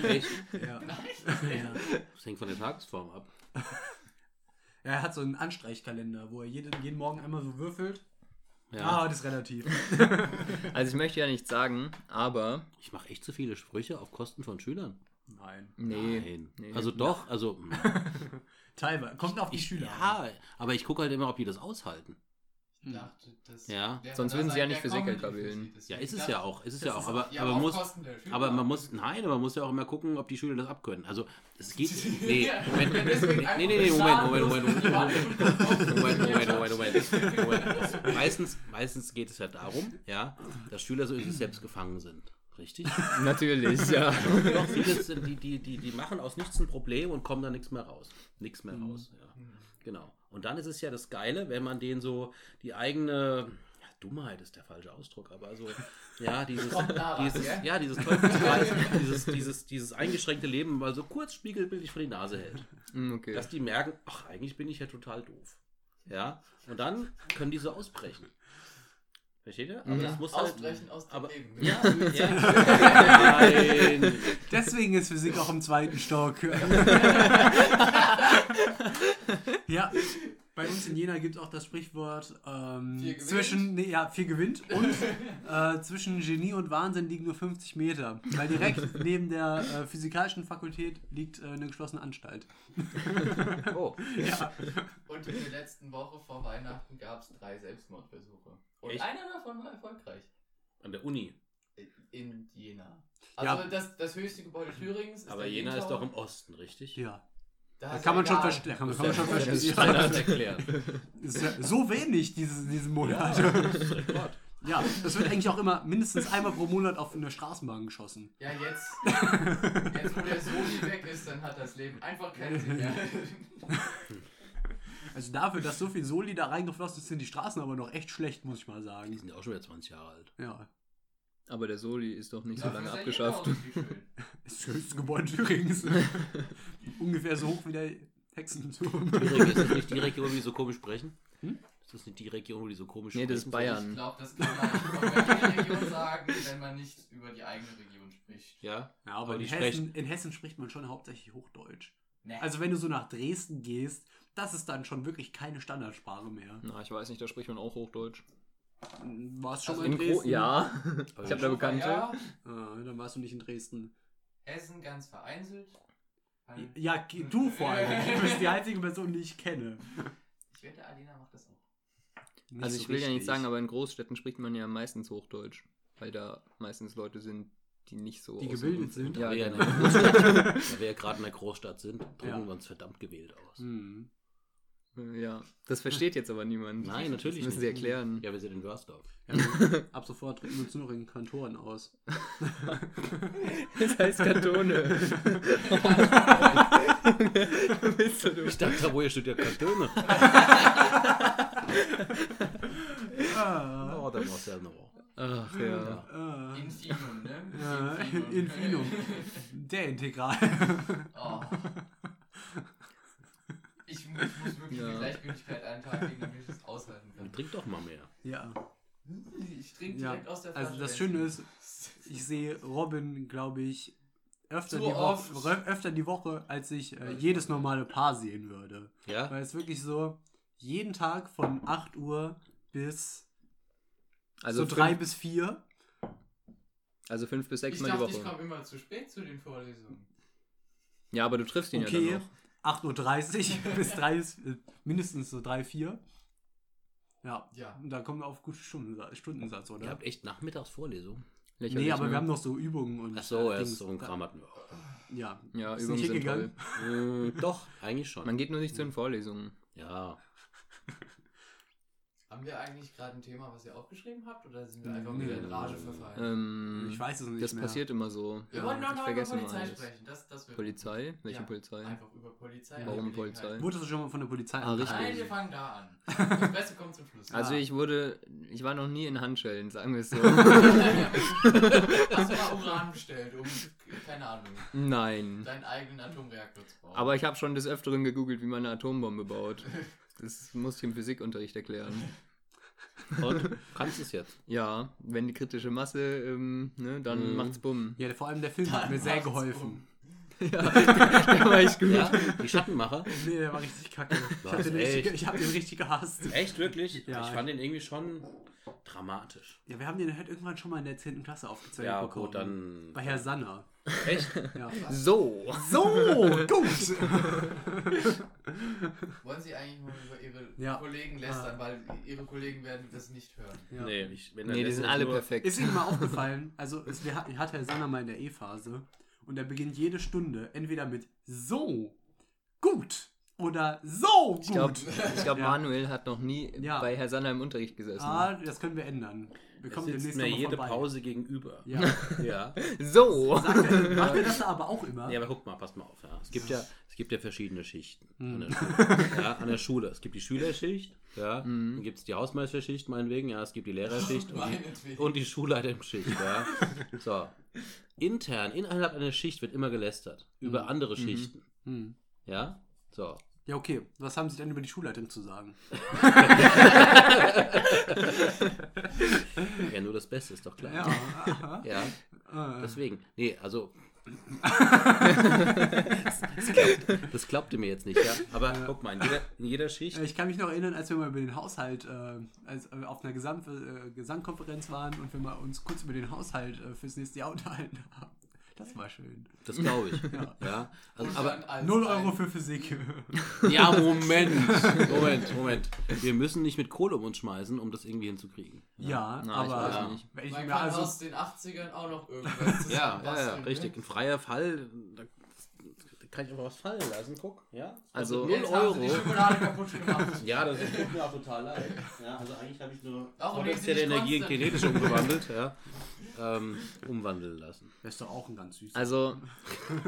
Echt? ja. Nein. ja. Das hängt von der Tagesform ab. Er hat so einen Anstreichkalender, wo er jeden, jeden Morgen einmal so würfelt. Ja. Ah, das ist relativ. Also ich möchte ja nichts sagen, aber Ich mache echt zu viele Sprüche auf Kosten von Schülern. Nein. Nee. Nein. nee. Also doch, also. Teilweise. Kommt auf die ich, Schüler. an. ja, aber ich gucke halt immer, ob die das aushalten. Ich dachte, das Ja. Sonst würden sie ja nicht für sie. Ja, Deswegen ist es ja auch, ist es ja auch, aber, Ja, aber muss, aber man muss, nein, aber man muss ja auch immer gucken, ob die Schüler das abkönnen. Also es geht, nee, Ja, Moment, nee, nee, nee, Moment, Moment, Moment, Moment, Moment, Moment, Moment. Meistens, meistens geht es ja darum, ja, dass Schüler so in sich selbst gefangen sind. Richtig? Natürlich, ja. Doch, viele sind, die, die, die, die machen aus nichts ein Problem und kommen da nichts mehr raus. Nichts mehr raus, ja. Genau. Und dann ist es ja das Geile, wenn man denen so die eigene ja, Dummheit ist der falsche Ausdruck, aber so, ja, dieses, Kommt nah ran, dieses, gell? ja, dieses Teufelskreis, dieses, dieses, dieses eingeschränkte Leben mal so kurz spiegelbildlich vor die Nase hält. Hm, Okay. Dass die merken, ach, eigentlich bin ich ja total doof. Ja, und dann können die so ausbrechen. Versteht ihr? Aber Mhm. das muss halt. Ausbrechen aus dem aber, Leben. Ja, ja. Nein. Deswegen ist Physik auch im zweiten Stock. ja, bei uns in Jena gibt es auch das Sprichwort ähm, Vier gewinnt. zwischen, nee, ja, vier gewinnt und äh, zwischen Genie und Wahnsinn liegen nur 50 Meter. Weil direkt neben der äh, physikalischen Fakultät liegt äh, eine geschlossene Anstalt. Oh, Ja. Und in der letzten Woche vor Weihnachten gab es drei Selbstmordversuche. Und Echt? einer davon war erfolgreich. an der Uni. In Jena. Ja. Also das, das höchste Gebäude Thürings ist Aber der Jena ist Lehntau. doch im Osten, richtig? ja. Da kann man schon verstehen. Kann man, kann man schon Das verstehen. ist Standard erklärt. Ist ja so wenig dieses, diesen Monat. Ja, Ja. das ist Rekord. das wird eigentlich auch immer mindestens einmal pro Monat auf eine Straßenbahn geschossen. Ja, jetzt, jetzt wo der Soli weg ist, dann hat das Leben einfach keinen Sinn mehr. Also dafür, dass so viel Soli da reingeflossen ist, sind die Straßen aber noch echt schlecht, muss ich mal Die sagen. sind ja auch schon wieder 20 Jahre alt. Ja. Aber der Soli ist doch nicht so Dafür lange ist abgeschafft. Das ist das höchste Gebäude Thürings. Ungefähr so hoch wie der Hexenturm. Ist das nicht die Region, wo die so komisch sprechen? Hm? Ist das nicht die Region, wo die so komisch Nee, das ist sprechen? Bayern. Ich glaube, das kann man über jede Region sagen, wenn man nicht über die eigene Region spricht. Ja, Ja, aber Aber in die Hessen, in Hessen spricht man schon hauptsächlich Hochdeutsch. Nee. Also wenn du so nach Dresden gehst, das ist dann schon wirklich keine Standardsprache mehr. Na, ich weiß nicht, da spricht man auch Hochdeutsch. Warst du schon Also mal in In Gro Dresden? ja, Aber ich habe da Bekannte. Ja, Ah, dann warst du nicht in Dresden. Hessen ganz vereinzelt. Ja, du vor allem. Du bist die einzige Person, die ich kenne. Ich wette, Alina macht das auch. Nicht Also so ich will ja nicht richtig. sagen, aber in Großstädten spricht man ja meistens Hochdeutsch, weil da meistens Leute sind, die nicht so Die gebildet sind. Ja, ja in genau. einer Großstadt, da wir ja gerade in der Großstadt sind, drücken Ja. wir uns verdammt gewählt aus. Hm. Ja, das versteht jetzt aber niemand. Nein, natürlich Das müssen nicht. sie erklären. Ja, wir sind in Wörsdorf. Ja, ab sofort drücken wir uns nur noch in Kantoren aus. Das heißt Kantone. du bist so dumm. Ich dachte, da wo ihr studiert Kantone. Ah, Oh, da war's ja noch. Ach ja. ah, Infinum, ne? ja, Infinum. Der Integral. Oh. Ich, mu- ich muss wirklich Ja. die Gleichgültigkeit einen Tag legen, damit ich das aushalten kann. Trink doch mal mehr. Ja. Ich trinke ja. direkt aus der Flasche. Also das Schöne ich- ist, ich sehe Robin, glaube ich, öfter, Zu die oft. Woche, öfter die Woche, als ich äh, jedes normale Paar sehen würde. Ja? Weil es wirklich so, jeden Tag von 8 Uhr bis Also, so 3 fünf, bis 4. also fünf bis sechs Ich Mal die dachte, ich Woche. komme immer zu spät zu den Vorlesungen. Ja, aber du triffst ihn ja Okay, dann noch. 8.30 Uhr bis 3, äh, mindestens so 3, 4. Ja, Ja. und da kommen wir auf gute Stundensatz, Stundensatz Ihr oder? habt echt Nachmittagsvorlesung. Lächerlich, Nee, aber ne? wir haben noch so Übungen und Ach so, äh, ja, Dings. so ein Kram hatten wir. Ja, Ja, Ist Übungen nicht sind hingegangen? toll. Äh, doch, eigentlich schon. Man geht nur nicht zu den Vorlesungen. Ja. Haben wir eigentlich gerade ein Thema, was ihr aufgeschrieben habt? Oder sind wir einfach wieder in Rage verfallen? Ähm, ich weiß es nicht das mehr. passiert immer so. wir ja, wollen noch mal über Polizei sprechen. Das, das Polizei? Welche Ja, Polizei? Einfach über Polizei. Warum. Polizei? Wurdest du schon mal von der Polizei Ah, richtig. Nein, wir fangen da an. Das Beste kommt zum Schluss. Also Ah. ich wurde, ich war noch nie in Handschellen, sagen wir es so. Hast du mal Uran bestellt, um, keine Ahnung, Nein. deinen eigenen Atomreaktor zu bauen? Aber ich habe schon des Öfteren gegoogelt, wie man eine Atombombe baut. Das musste ich im Physikunterricht erklären. Und kannst es jetzt. Ja, wenn die kritische Masse, ähm, ne, dann Mhm. macht's bumm. Ja, vor allem der Film hat Dann mir sehr geholfen. Ja, der war echt gut. Ja, die Schattenmacher. Nee, der war richtig kacke. Ich hab den richtig, ich hab den richtig gehasst. Echt, wirklich? Ja. Ich fand den irgendwie schon. dramatisch. Ja, wir haben den halt irgendwann schon mal in der 10. Klasse aufgezeigt Ja, bekommen. gut, dann. Bei Herr Sanner. Echt? Ja. So. So, gut. Wollen Sie eigentlich mal über Ihre Ja. Kollegen lästern, weil Ihre Kollegen werden das nicht hören. Ja. Nee, ich, Nee, die sind alle nur- perfekt. Ist Ihnen mal aufgefallen, also es wir hat, hat Herr Sanner mal in der E-Phase und er beginnt jede Stunde entweder mit so gut oder so gut. Ich glaube, ich glaub, Ja. Manuel hat noch nie Ja. bei Herr Sanner im Unterricht gesessen. ah, das können wir ändern. Wir Es kommen demnächst mir jede vorbei. Pause gegenüber. Ja. Ja. So. Sagt er, macht er das da aber auch immer? Ja, aber guck mal, passt mal auf. Ja. Es, gibt ja, es gibt ja verschiedene Schichten Hm. an, der Schule. Ja, an der Schule. Es gibt die Schülerschicht, ja, Hm. dann gibt es die Hausmeisterschicht, meinetwegen, ja, es gibt die Lehrerschicht und die, und die Schulleiterschicht. Ja. So. Intern, innerhalb einer Schicht wird immer gelästert über andere Schichten. Hm. Ja? So. Ja, okay. Was haben Sie denn über die Schulleitung zu sagen? Ja, nur das Beste ist doch klar. Ja. aha. Ja, Äh, deswegen. Nee, also. das, glaubt, das glaubte mir jetzt nicht, ja. Aber guck mal, in jeder, in jeder Schicht. Ich kann mich noch erinnern, als wir mal über den Haushalt, äh, als, äh, auf einer Gesamt, äh, Gesangkonferenz waren und wir mal uns kurz über den Haushalt äh, fürs nächste Jahr unterhalten haben. Das war schön. Das glaube ich. Ja. Ja. Also, aber dann als 0 ein- Euro für Physik. Ja, Moment. Moment, Moment. Wir müssen nicht mit Kohle um uns schmeißen, um das irgendwie hinzukriegen. Ja, Na, ich aber weiß nicht. wenn ich Man mir kann also aus den 80ern auch noch irgendwas Ja, ja, ja, zusammenbasteln, richtig. ne? Ein freier Fall, da, kann ich einfach was fallen lassen. Guck, ja. Also- null Jetzt haben sie die Euro. Schokolade kaputt gemacht. Ja, das tut mir auch total leid. Ja, also eigentlich habe ich nur Auch wenn potenzielle Energie in konstant- kinetisch umgewandelt, ja. Ähm, umwandeln lassen. das ist doch auch ein ganz süßes. Also,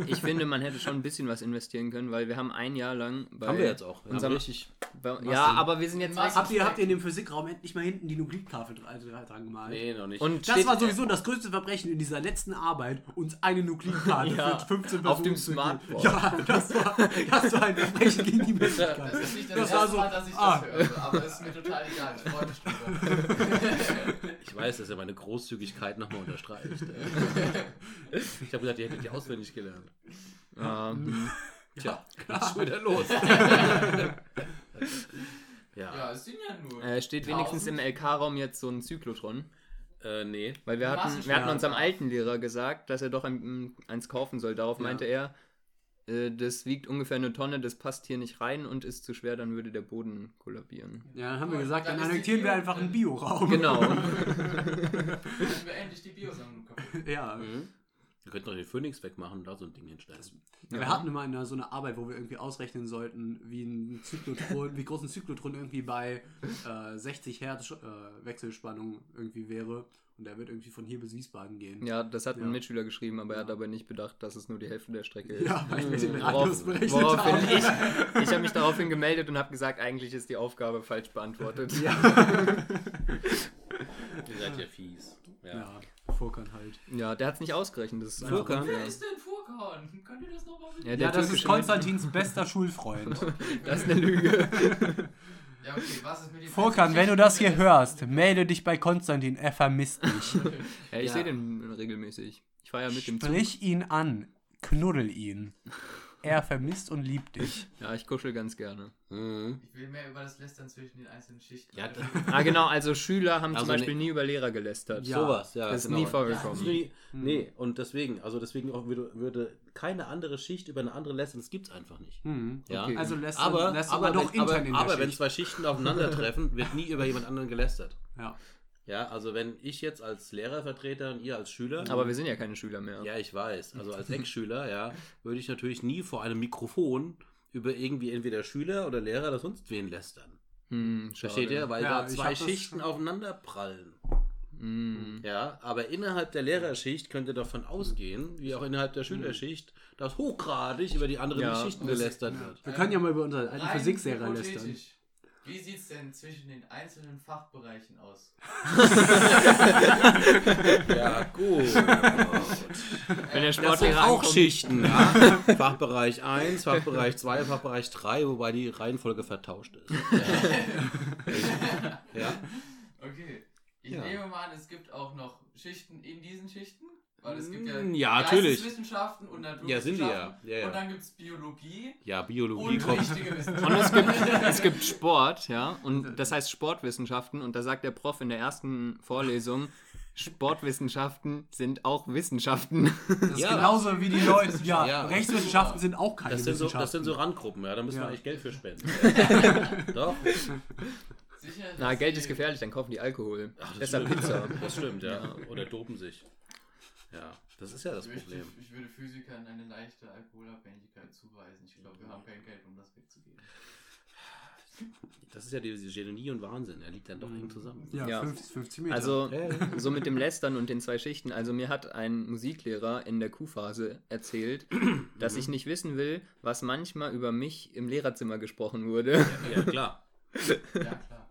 ich finde, man hätte schon ein bisschen was investieren können, weil wir haben ein Jahr lang bei Haben wir jetzt auch. Wir unserem- haben richtig. Bei, ja, denn? aber wir sind jetzt habt, ihr, habt ihr in dem Physikraum endlich mal hinten die Nuklidtafel also dran gemalt? Nee, noch nicht. Und Das war sowieso das größte Verbrechen in dieser letzten Arbeit, uns eine Nuklidkarte Ja, für 15 auf dem Personen zu geben. Smartboard. Ja, das war, das war ein Verbrechen gegen die Das Menschlichkeit. ist nicht das, Das war erste so, Mal, dass ich ah. das höre, aber es ist mir total egal. Ich freue mich drüber. Ich weiß, dass er meine Großzügigkeit nochmal unterstreicht. ich habe gesagt, ihr hättet die auswendig gelernt. Ähm, Tja, ist schon wieder los? Ja, ja, es sind ja nur. äh, steht wenigstens im LK-Raum jetzt so ein Zyklotron. äh, nee. Weil wir hatten, wir hatten Ja. unserem alten Lehrer gesagt, dass er doch ein, eins kaufen soll. Darauf Ja. meinte er, das wiegt ungefähr eine Tonne, das passt hier nicht rein und ist zu schwer, dann würde der Boden kollabieren. Ja, dann haben wir Dann gesagt, dann die annektieren wir einfach einen Bioraum. Genau. Dann wir endlich die Biosammlung kaputt. Ja. Mhm. Wir könnten doch den Phoenix wegmachen und da so ein Ding hinstellen. Ja, Wir hatten immer eine, so eine Arbeit, wo wir irgendwie ausrechnen sollten, wie ein Zyklotron, wie groß ein Zyklotron irgendwie bei äh, 60 Hertz äh, Wechselspannung irgendwie wäre. Und der wird irgendwie von hier bis Wiesbaden gehen. Ja, das hat Ja. ein Mitschüler geschrieben, aber er hat Ja. aber nicht bedacht, dass es nur die Hälfte der Strecke ist. Ja, weil wir den Worauf- Radius berechnet woraufhin haben. ich, ich habe mich daraufhin gemeldet und habe gesagt, eigentlich ist die Aufgabe falsch beantwortet. Ja. Ihr seid ja fies. Ja. ja, Furkan halt. Ja, der hat es nicht ausgerechnet. Das ist Furkan? Wer ist denn Furkan? Könnt ihr das nochmal? Ja, der Ja, das ist Konstantins bester Schulfreund. Das ist eine Lüge. Ja, okay, was ist mit dem Furkan, wenn du das hier hörst, melde dich bei Konstantin, er vermisst dich. Ja, ich Ja. sehe den regelmäßig. Ich war ja mit dem Zug. Sprich ihn an, knuddel ihn. Er vermisst und liebt dich. Ja, ich kuschel ganz gerne. Mhm. Ich will mehr über das Lästern zwischen den einzelnen Schichten. Ja, Also, Ah, genau, also Schüler haben Also zum Beispiel ne- nie über Lehrer gelästert. Ja. Sowas, ja. Das ist genau. nie vorgekommen. Ja, nie, nee, und deswegen, also deswegen auch würde, würde keine andere Schicht über eine andere lästern, das gibt es einfach nicht. Hm. Ja? Okay. Also lässt Aber, lässt aber, aber doch wenn, aber, intern in der aber wenn zwei Schichten aufeinandertreffen, wird nie über jemand anderen gelästert. Ja. Ja, also wenn ich jetzt als Lehrervertreter und ihr als Schüler. Aber wir sind ja keine Schüler mehr. Ja, ich weiß. Also als Ex-Schüler, ja, würde ich natürlich nie vor einem Mikrofon über irgendwie entweder Schüler oder Lehrer oder sonst wen lästern. Hm. Versteht ihr? Weil Ja, da zwei Schichten aufeinander prallen. Hm. Ja, aber innerhalb der Lehrerschicht könnt ihr davon ausgehen, wie auch innerhalb der Schülerschicht, dass hochgradig über die anderen Ja, Schichten gelästert wird. Wir können ja mal über unseren alten Physiklehrer lästern. Wie sieht es denn zwischen den einzelnen Fachbereichen aus? Ja, gut. Wenn der Sportlehrer auch Schichten. Ja? Fachbereich 1, Fachbereich 2, Fachbereich 3, wobei die Reihenfolge vertauscht ist. Ja. ja? Okay. Ich Ja. nehme mal an, es gibt auch noch Schichten in diesen Schichten. Weil es gibt ja, Mm, ja, natürlich. Geisteswissenschaften und Naturwissenschaften. Ja, sind die ja. Ja, ja. Und dann gibt es Biologie Ja, Biologie und kommt. richtige Wissenschaften. Und es gibt, es gibt Sport, ja, und das heißt Sportwissenschaften. Und da sagt der Prof in der ersten Vorlesung, Sportwissenschaften sind auch Wissenschaften. Das ist Ja. genauso wie die Leute. Ja, Ja. Rechtswissenschaften sind auch keine Das sind, so, Wissenschaften. das sind so Randgruppen, ja, da müssen Ja. wir eigentlich Geld für spenden. Doch, Sicher, Na, Geld ist gefährlich, dann kaufen die Alkohol. Ach, das Deshalb stimmt. Pizza. Das stimmt, ja. Ja. Oder dopen sich. Ja, das ist ja das Ich, möchte, Problem. ich würde Physikern eine leichte Alkoholabhängigkeit zuweisen. Ich glaube, wir haben kein Geld, um das wegzugeben. Das ist ja diese Genie und Wahnsinn. Er liegt dann doch eng zusammen. ja, Ja. 50, 50 Meter. Also, Ja, ja. so mit dem Lästern und den zwei Schichten. Also, mir hat ein Musiklehrer in der Q-Phase erzählt, dass ich nicht wissen will, was manchmal über mich im Lehrerzimmer gesprochen wurde. ja, klar. Ja, klar.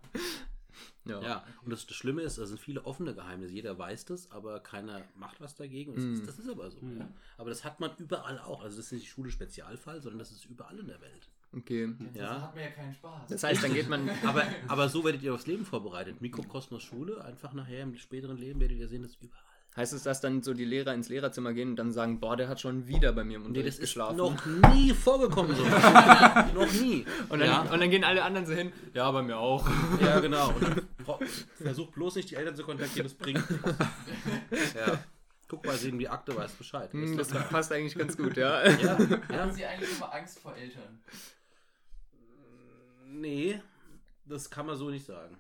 Ja. Ja, und das, das Schlimme ist, da sind viele offene Geheimnisse. Jeder weiß das, aber keiner macht was dagegen. Und das, Mhm. ist, das ist aber so. Ja. Aber das hat man überall auch. Also das ist nicht Schule Spezialfall, sondern das ist überall in der Welt. Okay. Ja. hat man ja keinen Spaß. Das heißt, dann geht man. Aber, aber so werdet ihr aufs Leben vorbereitet. Mikrokosmos Schule, einfach nachher im späteren Leben werdet ihr sehen, das ist überall. Heißt es, dass dann so die Lehrer ins Lehrerzimmer gehen und dann sagen, boah, der hat schon wieder bei mir im Nee, Unterricht das ist geschlafen? noch nie vorgekommen so. noch nie. und, dann, ja, und dann gehen alle anderen so hin, ja, bei mir auch. ja, genau. Und dann versuch bloß nicht die Eltern zu kontaktieren, das bringt nichts. Ja. Guck mal, sehen die Akte, weiß Bescheid. Hm, das klar. passt eigentlich ganz gut, ja. ja, Haben ja. Sie eigentlich immer Angst vor Eltern? Nee, das kann man so nicht sagen.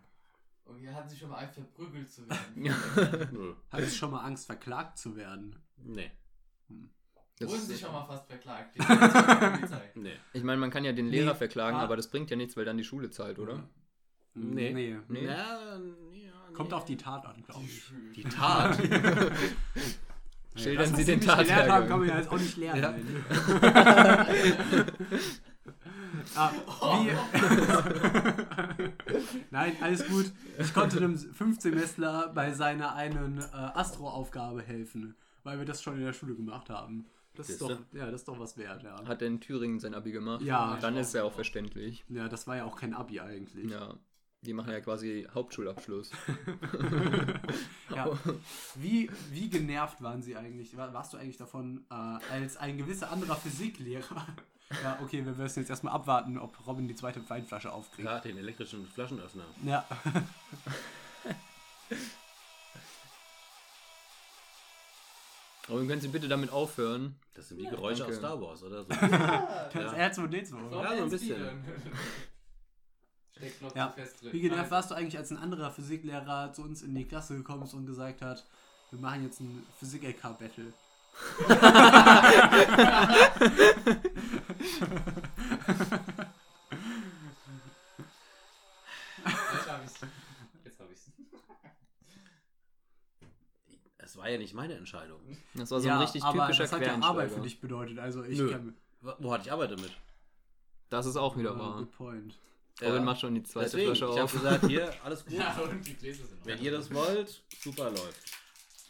Okay, hatten Sie schon mal Angst, verprügelt zu werden? Nö. Hattest du schon mal Angst, verklagt zu werden? Nee, Das Wurden Sie schon mal fast verklagt? Nee. Ich meine, man kann ja den Lehrer Nee. verklagen, Ah. aber das bringt ja nichts, weil dann die Schule zahlt, oder? Nee. Nee. Nee. Ja, ja, Kommt nee. auf die Tat an, glaube ich. Die Tat. Schildern Das, Sie den nicht gelernt haben, kann man ja jetzt auch nicht lernen. Ja. ah? Nein, alles gut. Ich konnte einem Fünftklässler bei seiner einen äh, Astro-Aufgabe helfen, weil wir das schon in der Schule gemacht haben. Das ist doch, ja, das ist doch was wert, ja. Hat er in Thüringen sein Abi gemacht? Ja. Dann ist er auch verständlich. Ja, das war ja auch kein Abi eigentlich. Ja. Die machen ja quasi Hauptschulabschluss. Ja. Wie, wie genervt waren sie eigentlich? War, warst du eigentlich davon, äh, als ein gewisser anderer Physiklehrer? ja, okay, wir müssen jetzt erstmal abwarten, ob Robin die zweite Weinflasche aufkriegt. Ja, den elektrischen Flaschenöffner. Ja. Aber können Sie bitte damit aufhören? Das sind die Geräusche danke. aus Star Wars, oder so. Das Ja. R2D2. Ja, so ein bisschen. Steckklopfe Ja. fest drin. Wie genervt warst du eigentlich, als ein anderer Physiklehrer zu uns in die Klasse gekommen ist und gesagt hat, wir machen jetzt ein Physik-LK-Battle? Jetzt hab ich's. Jetzt hab ich's. Es war ja nicht meine Entscheidung. Das war so ja, ein richtig aber typischer das hat ja Arbeit für dich bedeutet. Also ich Nö. kann... Wo- hatte ich Arbeit damit? Das ist auch wieder Ah, wahr. good point. Robin macht schon die zweite Deswegen, Flasche ich habe auf. gesagt, hier, alles gut. Ja, und die Gläser sind Wenn ihr das wollt, super läuft.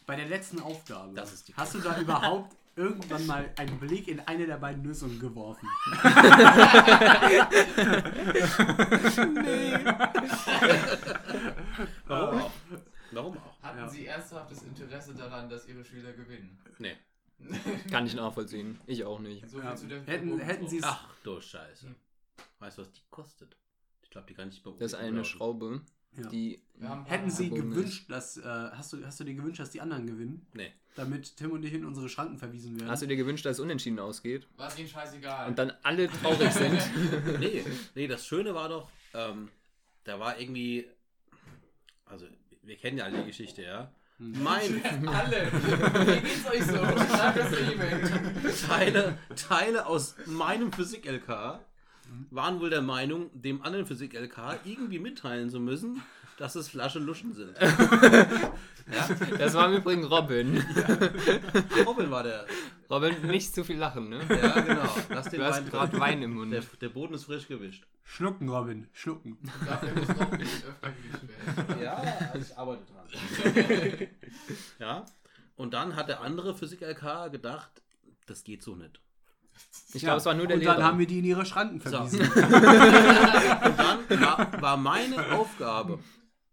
Bei der letzten Aufgabe, Das ist die hast du da überhaupt irgendwann mal einen Blick in eine der beiden Lösungen geworfen? Warum auch? Warum auch? Hatten Ja. Sie ernsthaftes Interesse daran, dass Ihre Schüler gewinnen? Nee. Kann ich nachvollziehen. Ich auch nicht. So viel Ja. zu der Hätten, hätten sie es... Ach du Scheiße. Weißt du, was die kostet? Ich glaube, die kann ich bei Das ist eine Schraube, Ja. die. Hätten sie gewünscht, dass... Äh, hast, du, hast du dir gewünscht, dass die anderen gewinnen? Nee. Damit Tim und ich in unsere Schranken verwiesen werden? Hast du dir gewünscht, dass es unentschieden ausgeht? War ihnen scheißegal. Und dann alle traurig sind? nee, nee, das Schöne war doch, ähm, da war irgendwie, also wir kennen ja alle die Geschichte, ja. Mein Alle! Wie geht's euch so? Schreibt das E-Mail. Teile, Teile aus meinem Physik-LK waren wohl der Meinung, dem anderen Physik-LK irgendwie mitteilen zu müssen, dass es Flasche Luschen sind. ja? Das war im Übrigen Robin. Robin war der. Robin, nicht zu viel lachen, ne? Ja, genau. Lass den Du hast Wein gerade. Wein im Mund. Der, der Boden ist frisch gewischt. Schlucken, Robin, schlucken. Dafür muss bisschen öfter gewischt werden. Ja, also ich arbeite dran. ja. Und dann hat der andere Physik-LK gedacht, das geht so nicht. Ich glaube, es war nur der Und Lehrer. dann haben wir die in ihre Schranken verwiesen. Und dann war, war meine Aufgabe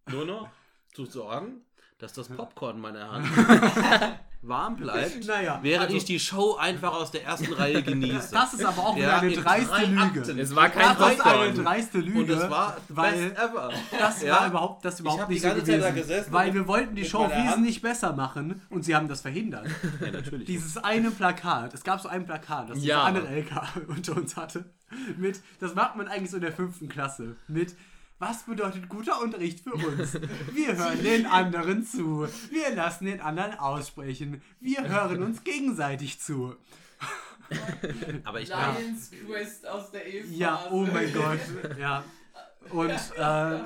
nur noch zu sorgen, dass das Popcorn in meiner Hand warm bleibt, Naja, während also- ich die Show einfach aus der ersten Reihe genieße. Das ist aber auch Ja, eine in dreiste drei Lüge. Akten. Es war kein Das ist eine dreiste Lüge. Und das war weil best ever. das Ja. war überhaupt, das überhaupt nicht die so ganze Zeit da gewesen. gesessen weil wir wollten die Show wesentlich besser machen und sie haben das verhindert. Ja, natürlich. Dieses eine Plakat, es gab so ein Plakat, das Ja. andere LK unter uns hatte, mit, das macht man eigentlich so in der fünften Klasse, mit was bedeutet guter Unterricht für uns? Wir hören den anderen zu. Wir lassen den anderen aussprechen. Wir hören uns gegenseitig zu. Aber ich Lions Quest aus der E-Phase. Ja, oh mein Gott. Ja. Und äh,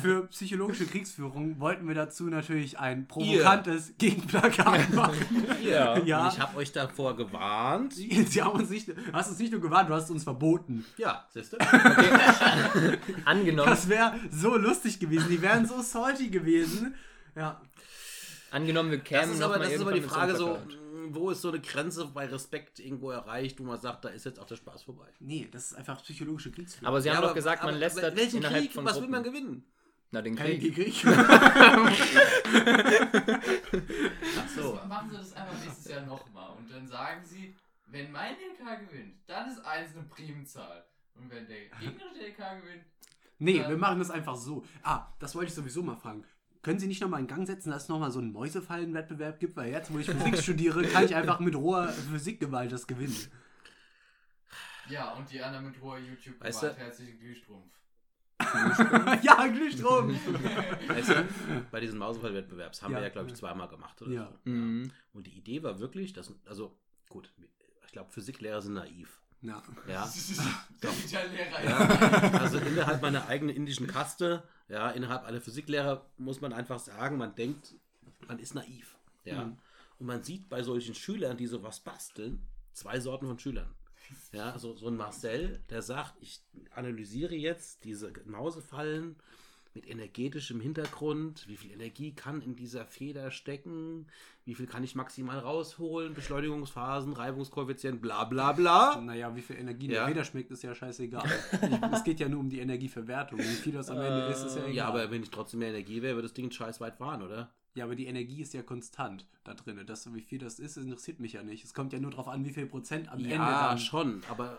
für psychologische Kriegsführung wollten wir dazu natürlich ein provokantes Gegenplakat machen. Ja. Ja. Und ich habe euch davor gewarnt. Sie, sie haben uns nicht, hast uns nicht nur gewarnt, du hast uns verboten. Ja, siehst du? Angenommen, Das wäre so lustig gewesen. Die wären so salty gewesen. Ja. angenommen wir Das kämen ist noch aber, mal das ist aber die Frage so Plakat. Wo ist so eine Grenze bei Respekt irgendwo erreicht, wo man sagt, da ist jetzt auch der Spaß vorbei. Nee, das ist einfach psychologische Kriegsführung. Aber sie haben Ja, doch aber- gesagt, man aber lässt das welchen innerhalb Krieg? von Was Gruppen. will man gewinnen? Na, den Krieg. Krieg. Ach so. Das machen sie das einfach nächstes Jahr nochmal. Und dann sagen sie, wenn mein LK gewinnt, dann ist 1 eine Primzahl. Und wenn der gegnerische LK gewinnt, Nee, wir machen das einfach so. Ah, das wollte ich sowieso mal fragen. Können Sie nicht nochmal in Gang setzen, dass es nochmal so einen Mäusefallenwettbewerb gibt? Weil jetzt, wo ich Physik studiere, kann ich einfach mit roher Physikgewalt das gewinnen. ja, und die anderen mit hoher youtube Weißt du- herzlichen Glühstrumpf. ja, Glühstrom! Weißt du, bei diesen Mausefall-Wettbewerbs haben Ja. wir ja, glaube ich, zweimal gemacht, oder? Ja. so. Mhm. Und die Idee war wirklich, dass, also, gut, ich glaube, Physiklehrer sind naiv. Ja. Ja. Lehrer Ja, ist also innerhalb meiner eigenen indischen Kaste, ja, innerhalb aller Physiklehrer muss man einfach sagen, man denkt, man ist naiv. Ja. Mhm. Und man sieht bei solchen Schülern, die sowas basteln, zwei Sorten von Schülern. Ja, so, so ein Marcel, der sagt, ich analysiere jetzt diese Mausefallen mit energetischem Hintergrund, wie viel Energie kann in dieser Feder stecken, wie viel kann ich maximal rausholen, Beschleunigungsphasen, Reibungskoeffizient, bla bla bla. Naja, wie viel Energie Ja. der Feder schmeckt, ist ja scheißegal. es geht ja nur um die Energieverwertung. Wie viel das am Ende ist, ist ja egal. Ja, aber wenn ich trotzdem mehr Energie wäre, würde das Ding scheiß weit fahren, oder? Ja, aber die Energie ist ja konstant da drin. Das, wie viel das ist, interessiert mich ja nicht. Es kommt ja nur darauf an, wie viel Prozent am Ende Ja, schon, aber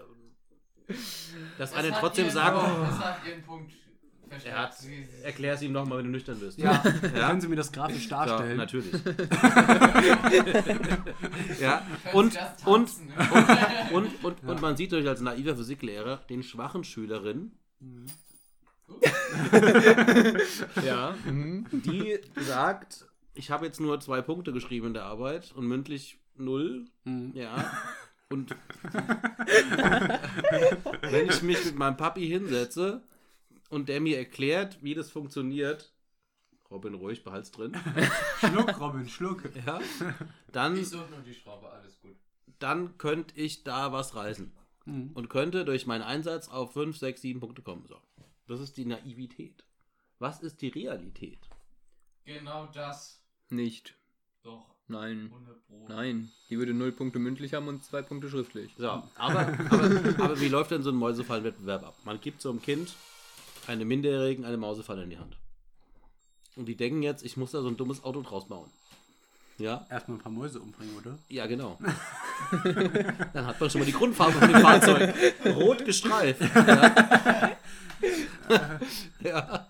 dass Es eine trotzdem sagen, Es hat ihren Punkt. Er hat, erklär es ihm nochmal, wenn du nüchtern wirst. Ja, Ja. können Sie mir das grafisch darstellen? natürlich. ja, und, und, tanzen? und, und, und man sieht durch als naiver Physiklehrer den schwachen Schülerinnen, Ja. Mhm. die sagt, ich habe jetzt nur zwei Punkte geschrieben in der Arbeit und mündlich null. Mhm. Ja. Und wenn ich mich mit meinem Papi hinsetze und der mir erklärt, wie das funktioniert, Robin ruhig, behalt's drin, Schluck, Robin, Schluck. ja, dann, Ich suche nur die Schraube, alles gut. dann könnte ich da was reißen. Mhm. Und könnte durch meinen Einsatz auf 5, 6, 7 Punkte kommen. So. Das ist die Naivität. Was ist die Realität? Genau das. Nicht. Doch, Nein. 100 Pro. Nein. Die würde null Punkte mündlich haben und zwei Punkte schriftlich. So, aber, aber, aber wie läuft denn so ein Mäusefallenwettbewerb ab? Man gibt so einem Kind, einem Minderjährigen, eine Mausefalle in die Hand. Und die denken jetzt, ich muss da so ein dummes Auto draus bauen. Ja? Erstmal ein paar Mäuse umbringen, oder? Ja, genau. Dann hat man schon mal die Grundfarbe von dem Fahrzeug. Rot gestreift. Ja. ja.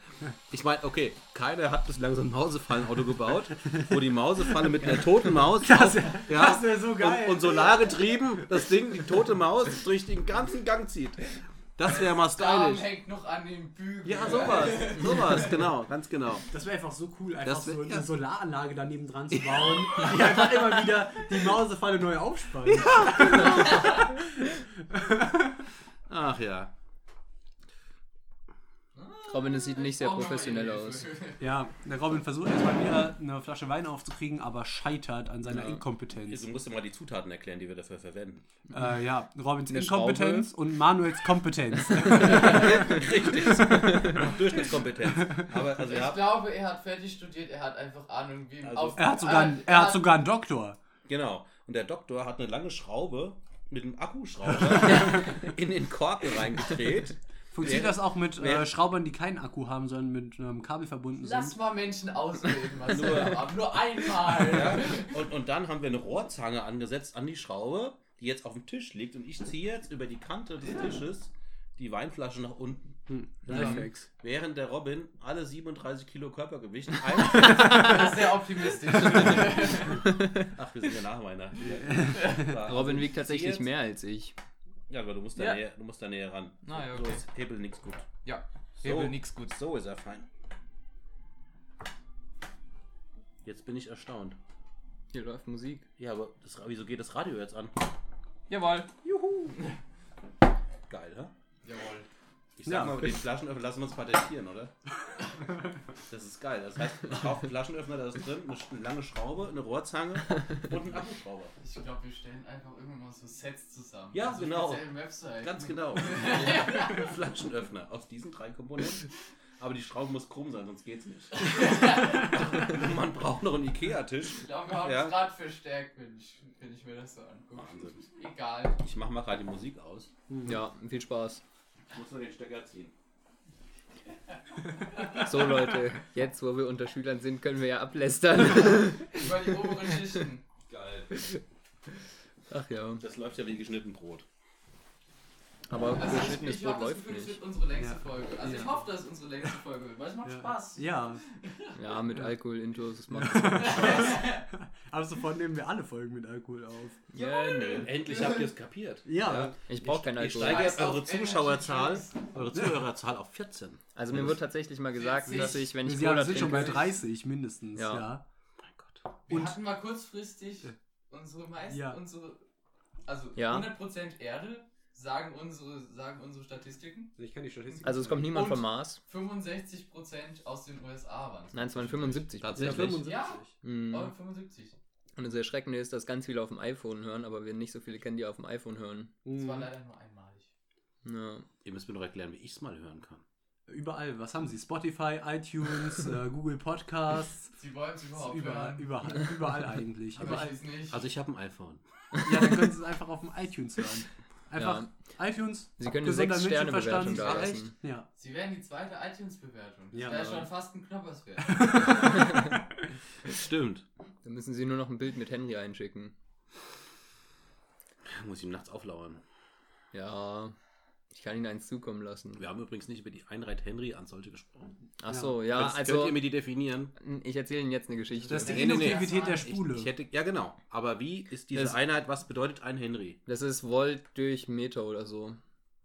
Ich meine, okay, keiner hat bislang so ein Mausefallenauto gebaut, wo die Mausefalle mit einer toten Maus Das, auf- das so geil. und, und solargetrieben das Ding, die tote Maus, durch den ganzen Gang zieht. Das wäre mal stylisch. hängt noch an dem Bügel. Ja, sowas. Sowas, genau, ganz genau. Das wäre einfach so cool, einfach Das wär- so eine ja. Solaranlage daneben dran zu bauen, die einfach immer wieder die Mausefalle neu aufspannt. Ach ja. Robin, es sieht nicht sehr mal professionell aus. Ja, der Robin versucht erstmal wieder eine Flasche Wein aufzukriegen, aber scheitert an seiner Ja. Inkompetenz. Jetzt musst du mal die Zutaten erklären, die wir dafür verwenden. Äh, ja, Robins Eine Inkompetenz und Manuels Kompetenz. Richtig. Durchschnittskompetenz. Aber also Ich habt, glaube, er hat fertig studiert, er hat einfach Ahnung, wie Also- auf- er hat sogar, einen- er hat sogar einen Doktor. genau. Und der Doktor hat eine lange Schraube mit einem Akkuschrauber in den Korken reingedreht. Funktioniert das auch mit äh, Schraubern, die keinen Akku haben, sondern mit einem Kabel verbunden Lass sind? mal Menschen ausreden, aber nur einmal. Ja? Und, und dann haben wir eine Rohrzange angesetzt an die Schraube, die jetzt auf dem Tisch liegt. Und ich ziehe jetzt über die Kante des Tisches die Weinflasche nach unten. Hm. Ja. Lifehacks. Während der Robin alle 37 Kilo Körpergewicht. Das ist sehr optimistisch. Ach, wir sind ja nach meiner. Robin wiegt tatsächlich jetzt- mehr als ich. Ja, aber du musst da, Ja. näher, du musst da näher ran. Ah, ja, So okay. ist Hebel nix gut. ja, So, Hebel nix gut. So ist er fein. Jetzt bin ich erstaunt. Hier läuft Musik. Ja, aber das, wieso geht das Radio jetzt an? Jawohl. Geil, hä? Jawohl. Ich sag Ja. mal, den Flaschenöffner lassen wir uns patentieren, oder? Das ist geil. Das heißt, ich kaufe einen Flaschenöffner, da ist drin eine, lange Schraube, eine Rohrzange und einen Akkuschrauber. Ich glaube, wir stellen einfach irgendwann mal so Sets zusammen. Ja, so genau. Ganz genau. Flaschenöffner aus diesen drei Komponenten. Aber die Schraube muss krumm sein, sonst geht's nicht. Man braucht noch einen Ikea-Tisch. Ich glaube, wir haben Ja. es gerade verstärkt, wenn ich, wenn ich mir das so angucke. Wahnsinn. Egal. Ich mach mal gerade die Musik aus. Ja, viel Spaß. Ich muss nur den Stecker ziehen. So Leute, jetzt wo wir unter Schülern sind, können wir ja ablästern. Über die oberen Schichten. Geil. Ach ja. Das läuft ja wie geschnitten Brot. Aber Also ich, geschnittenes ich Brot habe das Gefühl, nicht. wird unsere längste Ja. Folge. Also ich Ja. hoffe, dass es unsere längste Folge wird, weil es macht Ja. Spaß. Ja, Ja, mit Alkohol, Intos, das macht aber sofort nehmen wir alle Folgen mit Alkohol auf. Ja, nee. Endlich habt ihr es kapiert. Ja, Ich brauche keinen Ich Alkohol. steige jetzt eure Zuschauerzahl, eure Zuhörerzahl auf 14. Also mir wurde tatsächlich mal gesagt, dass ich, wenn ich Sie Cola haben- sind schon bei trinke, 30 mindestens, Ja. ja. Mein Gott. Wir Und- hatten mal kurzfristig unsere meisten, Ja. unsere, also Ja. 100% Erde, sagen unsere, sagen unsere Statistiken. Ich kann die Statistik also es kommt niemand Und- vom Mars. 65% aus den USA waren es. Nein, es waren 75. Tatsächlich. Ja, Mhm. aber 75. Und das Erschreckende ist, dass ganz viele auf dem iPhone hören, aber wir nicht so viele kennen, die auf dem iPhone hören. Das war Mhm. leider nur einmalig. Ja. Ihr müsst mir doch erklären, wie ich es mal hören kann. Überall, was haben sie? Spotify, iTunes, äh, Google Podcasts, Sie wollen es überhaupt überall, hören. überall, überall eigentlich. Aber Überall. ich weiß nicht. Also ich habe ein iPhone. Ja, dann können sie es einfach auf dem iTunes hören. Einfach iTunes. Sie können 6 Sterne. Bewertung da lassen. Ja. Sie wären die zweite iTunes-Bewertung. Das Ja, wäre schon fast ein Knoppers wert. Stimmt. Dann müssen Sie nur noch ein Bild mit Henry einschicken. Muss ich ihm nachts auflauern. Ja, ich kann Ihnen eins zukommen lassen. Wir haben übrigens nicht über die Einreit Henry an solche gesprochen. Ach so, ja, Könnt- also Könnt ihr mir die definieren? ich erzähle Ihnen jetzt eine Geschichte. Das ist die Nee, nee, nee. Induktivität der Ich- Spule. Ich hätte, ja genau. Aber wie ist diese Das- Einheit, was bedeutet ein Henry? Das ist Volt durch Meter oder so.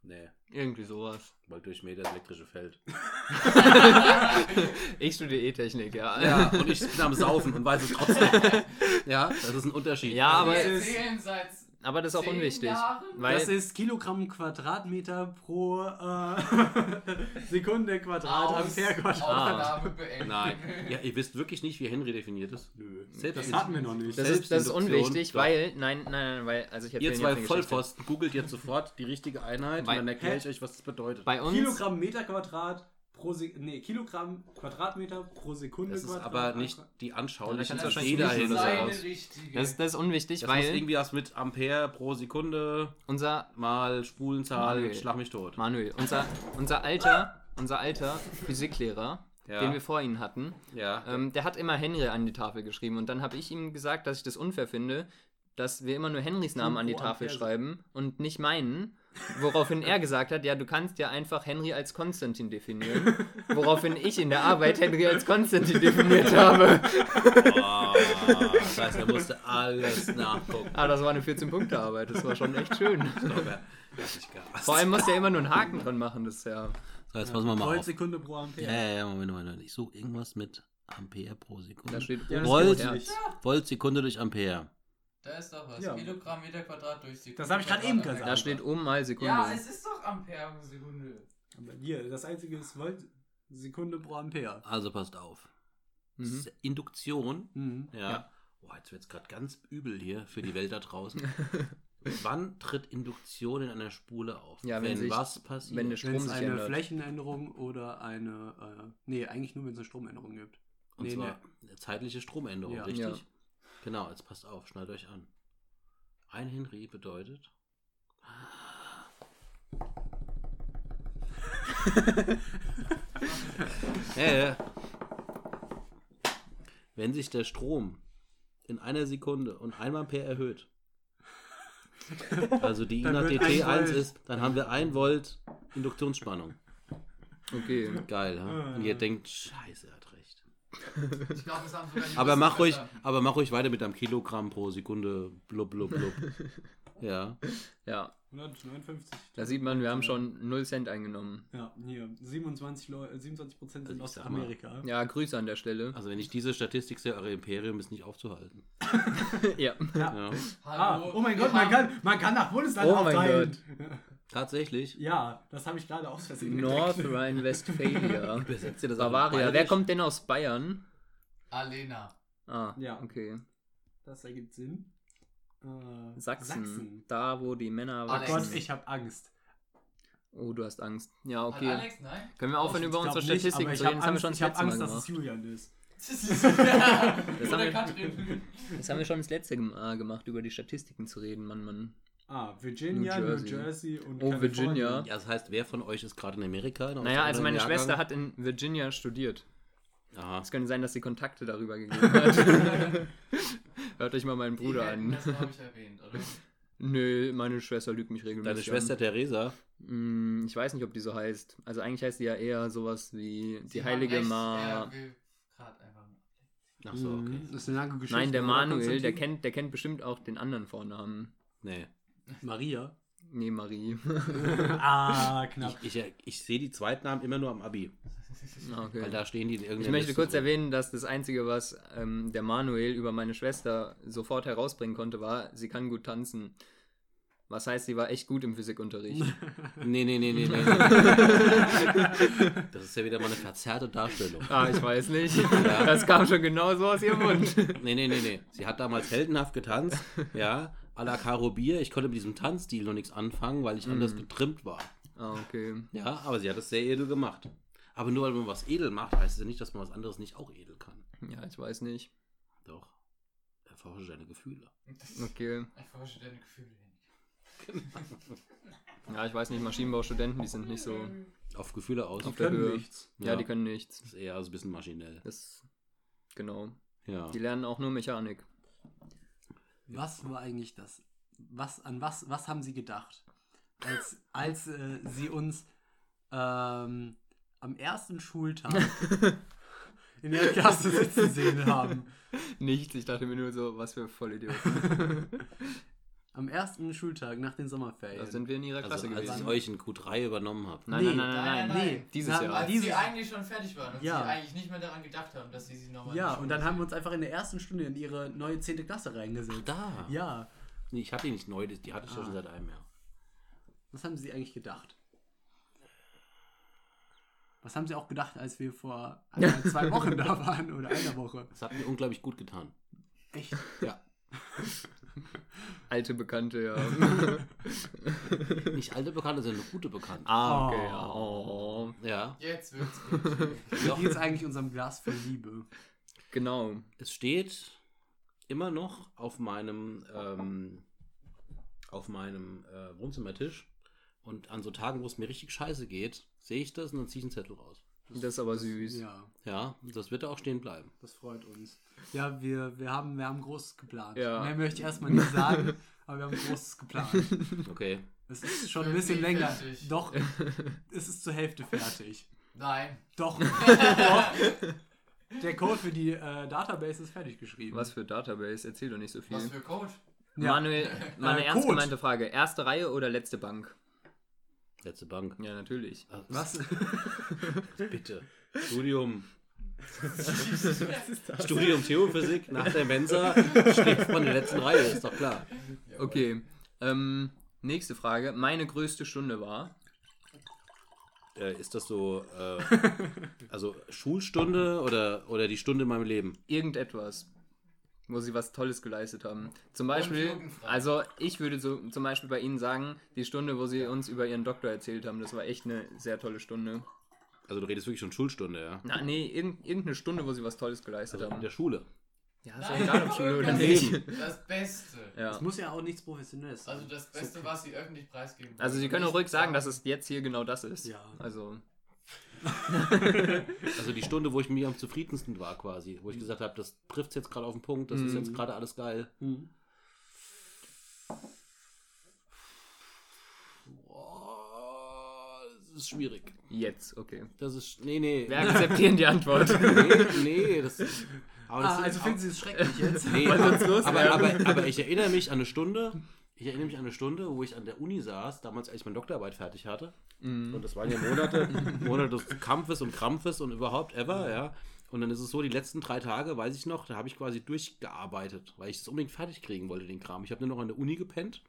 Nee, Irgendwie sowas. weil durch Meter das elektrische Feld. Ich studiere E-Technik, ja. Ja, und ich bin am Saufen und weiß es trotzdem. Ja, das ist ein Unterschied. Ja, aber, Wir es ist- erzählen seit aber das ist auch unwichtig. Weil das ist Kilogramm Quadratmeter pro äh, Sekunde Quadrat, Aus- Ampere Quadrat. Aufnahme beenden. Nein. Ja, ihr wisst wirklich nicht, wie Henry definiert ist. Nö, Selbst das hatten wir noch nicht. das ist, das ist unwichtig, doch. weil, nein, nein, nein, weil, also ich Ihr zwei. Vollpfosten googelt jetzt sofort die richtige Einheit Weil- und dann erkläre ich euch, was das bedeutet. Bei uns, Kilogramm Meter Quadrat pro Sek nee, Kilogramm Quadratmeter pro Sekunde das ist Quadrat. aber nicht die Ja, anschauliche, da dass kannst du jeder wahrscheinlich hin nicht Seine aus. richtige. das, das ist unwichtig, Das weil irgendwie was mit Ampere pro Sekunde unser, mal Spulenzahl, Manuel. schlag mich tot. Manuel, unser, unser alter, unser alter Physiklehrer, Ja. den wir vor Ihnen hatten, Ja. ähm, der hat immer Henry an die Tafel geschrieben und dann habe ich ihm gesagt, dass ich das unfair finde, dass wir immer nur Henrys Namen an die Tafel schreiben und nicht meinen. Woraufhin er gesagt hat, ja, du kannst ja einfach Henry als Konstantin definieren. Woraufhin ich in der Arbeit Henry als Konstantin definiert habe. Oh, das heißt, er musste alles nachgucken. Ah, das war eine 14-Punkte-Arbeit, das war schon echt schön. Aber, richtig geil. Vor allem musste er immer nur einen Haken dran machen, das ist ja. So, jetzt passen wir mal auf. Sekunde pro Ampere. Ja, ja, ja, Moment, Moment. Ich suche irgendwas mit Ampere pro Sekunde. Da steht Ja, Volt. Volt Sekunde durch Ampere. Da ist doch was. Ja. Kilogramm Meter Quadrat durch Sekunde. Das hab ich Quadrat eben gesagt. Da steht um mal Sekunde. Ja, es ist doch Ampere Sekunde. Aber hier, das einzige ist Volt Sekunde pro Ampere. Also passt auf. Mhm. S- Induktion. Mhm. Ja. Ja. Boah, jetzt wird es gerade ganz übel hier für die Welt da draußen. Wann tritt Induktion in einer Spule auf? Ja, wenn wenn sich- was passiert? wenn der Strom Wenn es sich eine ändert. Flächenänderung oder eine, äh, nee, eigentlich nur, wenn es eine Stromänderung gibt. Und nee, zwar eine zeitliche Stromänderung, Ja. richtig? Genau, jetzt passt auf, schnallt euch an. Ein Henry bedeutet. Ja. Wenn sich der Strom in einer Sekunde und einmal per erhöht, also die Dann ein DT1 Volt. ist, dann haben wir 1 Volt Induktionsspannung. Okay. Geil, ha? Und ihr denkt, scheiße, er hat recht. Ich glaube, das haben sogar die Aber mach ruhig, aber mach ruhig weiter mit deinem Kilogramm pro Sekunde. Blub, blub, blub. Ja. Ja, 159. da sieht man, wir haben schon 0 Cent eingenommen. Ja, hier, 27, Leu äh, 27 Prozent sind Also ich aus sag mal- Amerika. Ja, Grüße an der Stelle. Also wenn ich diese Statistik sehe, euer Imperium ist nicht aufzuhalten. Ja. Ja. Ah, Hallo, oh mein Gott, man kann, man kann nach Bundesland Oh mein aufteilen. Tatsächlich. Ja, das habe ich gerade aus Versehen North. Rhine-Westphalia. Übersetzt ihr das Bavaria. Wer kommt denn aus Bayern? Alena. Ah, Ja. okay. Das ergibt Sinn. Äh, Sachsen. Da, wo die Männer Oh Alex. Gott, wachsen. ich habe Angst. Oh, du hast Angst. Ja, okay. Alex, nein? Können wir aufhören, Ich über unsere Statistiken zu ich reden? habe Das haben wir Angst, schon ich das hab letzte Mal Angst dass es gemacht. Julian ist. Das haben wir-. Das haben wir schon das letzte Mal gemacht, über die Statistiken zu reden, Mann, Mann. Ah, Virginia, New New Jersey. Jersey, und Oh. Virginia. Ja, das heißt, wer von euch ist gerade in Amerika? In Naja, also meine eurem Schwester Jahrgang? hat in Virginia studiert. Aha. Es könnte sein, dass sie Kontakte darüber gegeben hat. Hört euch mal meinen Bruder an. Das habe ich erwähnt, oder? Nö, meine Schwester lügt mich regelmäßig Deine Schwester Theresa. An. Hm, Ich weiß nicht, ob die so heißt. Also eigentlich heißt die ja eher sowas wie die Sie haben heilige Ma... Ach so, okay. Mhm, Das ist eine lange Geschichte. Nein, der Manuel, der kennt, der kennt bestimmt auch den anderen Vornamen. Nee. Maria. Nee, Marie. ah, knapp. Ich, ich, ich sehe die Zweitnamen immer nur am Abi. Ah, okay. Weil da stehen die in irgendeiner Ich möchte Liste kurz drin. erwähnen, dass das Einzige, was ähm, der Manuel über meine Schwester sofort herausbringen konnte, war, sie kann gut tanzen. Was heißt, sie war echt gut im Physikunterricht. Nee, nee, nee, nee, nee. das ist ja wieder mal eine verzerrte Darstellung. ah, ich weiß nicht. Das kam schon genau so aus ihrem Mund. Nee, nee, nee, nee. Sie hat damals heldenhaft getanzt, ja, à la Caro Bier. Ich konnte mit diesem Tanzstil noch nichts anfangen, weil ich anders getrimmt war. Ah, okay. Ja, aber sie hat es sehr edel gemacht. Aber nur weil man was edel macht, heißt es ja nicht, dass man was anderes nicht auch edel kann. Ja, ich weiß nicht. Doch. Erforsche deine Gefühle. Okay. Erforsche deine Gefühle. Ja, ich weiß nicht, Maschinenbaustudenten, die sind nicht so. Auf Gefühle aus. Auf der können Höhe. nichts. Ja, Ja. die können nichts. Das ist eher so ein bisschen maschinell. Das. Genau. Ja. Die lernen auch nur Mechanik. Was war eigentlich das? Was, an was, was haben Sie gedacht? Als, als äh, Sie uns ähm, am ersten Schultag in der Klasse sitzen sehen haben. Nichts, ich dachte mir nur so, was für Vollidioten. Am ersten Schultag nach den Sommerferien. Da sind wir in ihrer Klasse Also, als ich gewesen. euch in Q3 übernommen habe. Nein, Nee, nein, nein, nein, nein. nee. Dieses Na, Jahr. Als Dieses- sie eigentlich schon fertig waren und Ja. sie eigentlich nicht mehr daran gedacht haben, dass sie sie nochmal ja, und dann haben wir uns einfach in der ersten Stunde in ihre neue 10. Klasse reingesetzt. Da. Ja, Nee, ich hatte die nicht neu, die hatte ich ja Ah. schon seit einem Jahr. was haben Sie eigentlich gedacht? Was haben Sie auch gedacht, als wir vor ein, zwei Wochen da waren oder einer Woche? Das hat mir unglaublich gut getan. Echt? Ja. Alte Bekannte, ja. Nicht alte Bekannte, sondern gute Bekannte. ah, okay, Oh. ja. Oh. Ja. Jetzt wird's gut. Wie geht's eigentlich unserem Glas voll Liebe? Genau. Es steht immer noch auf meinem, ähm, auf meinem äh, Wohnzimmertisch. Und an so Tagen, wo es mir richtig scheiße geht, sehe ich das und dann ziehe ich einen Zettel raus. Das ist aber süß. Ja, Ja, das wird da auch stehen bleiben. das freut uns. Ja, wir, wir, haben, wir haben Großes geplant. Ja. Mehr möchte ich erstmal nicht sagen, aber wir haben Großes geplant. Okay. Es ist schon ein bisschen länger. fertig. Doch, es ist zur Hälfte fertig. Nein. Doch. Doch. Der Code für die äh, Database ist fertig geschrieben. Was für Database? Erzähl doch nicht so viel. Was für Code? Ja. Manuel, meine Äh, ernst gemeinte Frage. Erste Reihe oder letzte Bank? Letzte Bank. Ja, natürlich. Ah, Was? Bitte. Studium. Studium Theophysik nach der Mensa steht von der letzten Reihe, ist doch klar. Okay. Ähm, nächste Frage. Meine größte Stunde war. Äh, ist das so, äh, also Schulstunde oder, oder die Stunde in meinem Leben? irgendetwas, wo sie was Tolles geleistet haben. Zum Beispiel, also ich würde so zum Beispiel bei Ihnen sagen, die Stunde, wo Sie uns über Ihren Doktor erzählt haben, das war echt eine sehr tolle Stunde. Also du redest wirklich schon Schulstunde, ja? Na, nee, irgend, irgendeine Stunde, wo Sie was Tolles geleistet Also in haben. der Schule. Ja, ist doch Nein, egal, ob Schule oder das nicht. Das Beste. Ja. Es muss ja auch nichts Professionelles sein. Also das Beste, was sie öffentlich preisgeben. Also Sie können auch ruhig sagen, dass es jetzt hier genau das ist. Ja. Also, also die Stunde, wo ich mir am zufriedensten war quasi, wo ich gesagt habe, das trifft jetzt gerade auf den Punkt, das ist Mhm. jetzt gerade alles geil. Mhm. Boah, das ist schwierig. Jetzt, okay. Das ist, nee, nee. Wir akzeptieren die Antwort. nee, nee, das ist, aber das Ah, ist- also finden Sie es schrecklich jetzt? Nee, aber, aber, aber ich erinnere mich an eine Stunde, ich erinnere mich an eine Stunde, wo ich an der Uni saß, damals als ich meine Doktorarbeit fertig hatte. Mhm. Und das waren ja Monate, Monate des Kampfes und Krampfes und überhaupt ever, ja. Und dann ist es so, die letzten drei Tage, weiß ich noch, da habe ich quasi durchgearbeitet, weil ich das unbedingt fertig kriegen wollte, den Kram. Ich habe nur noch an der Uni gepennt,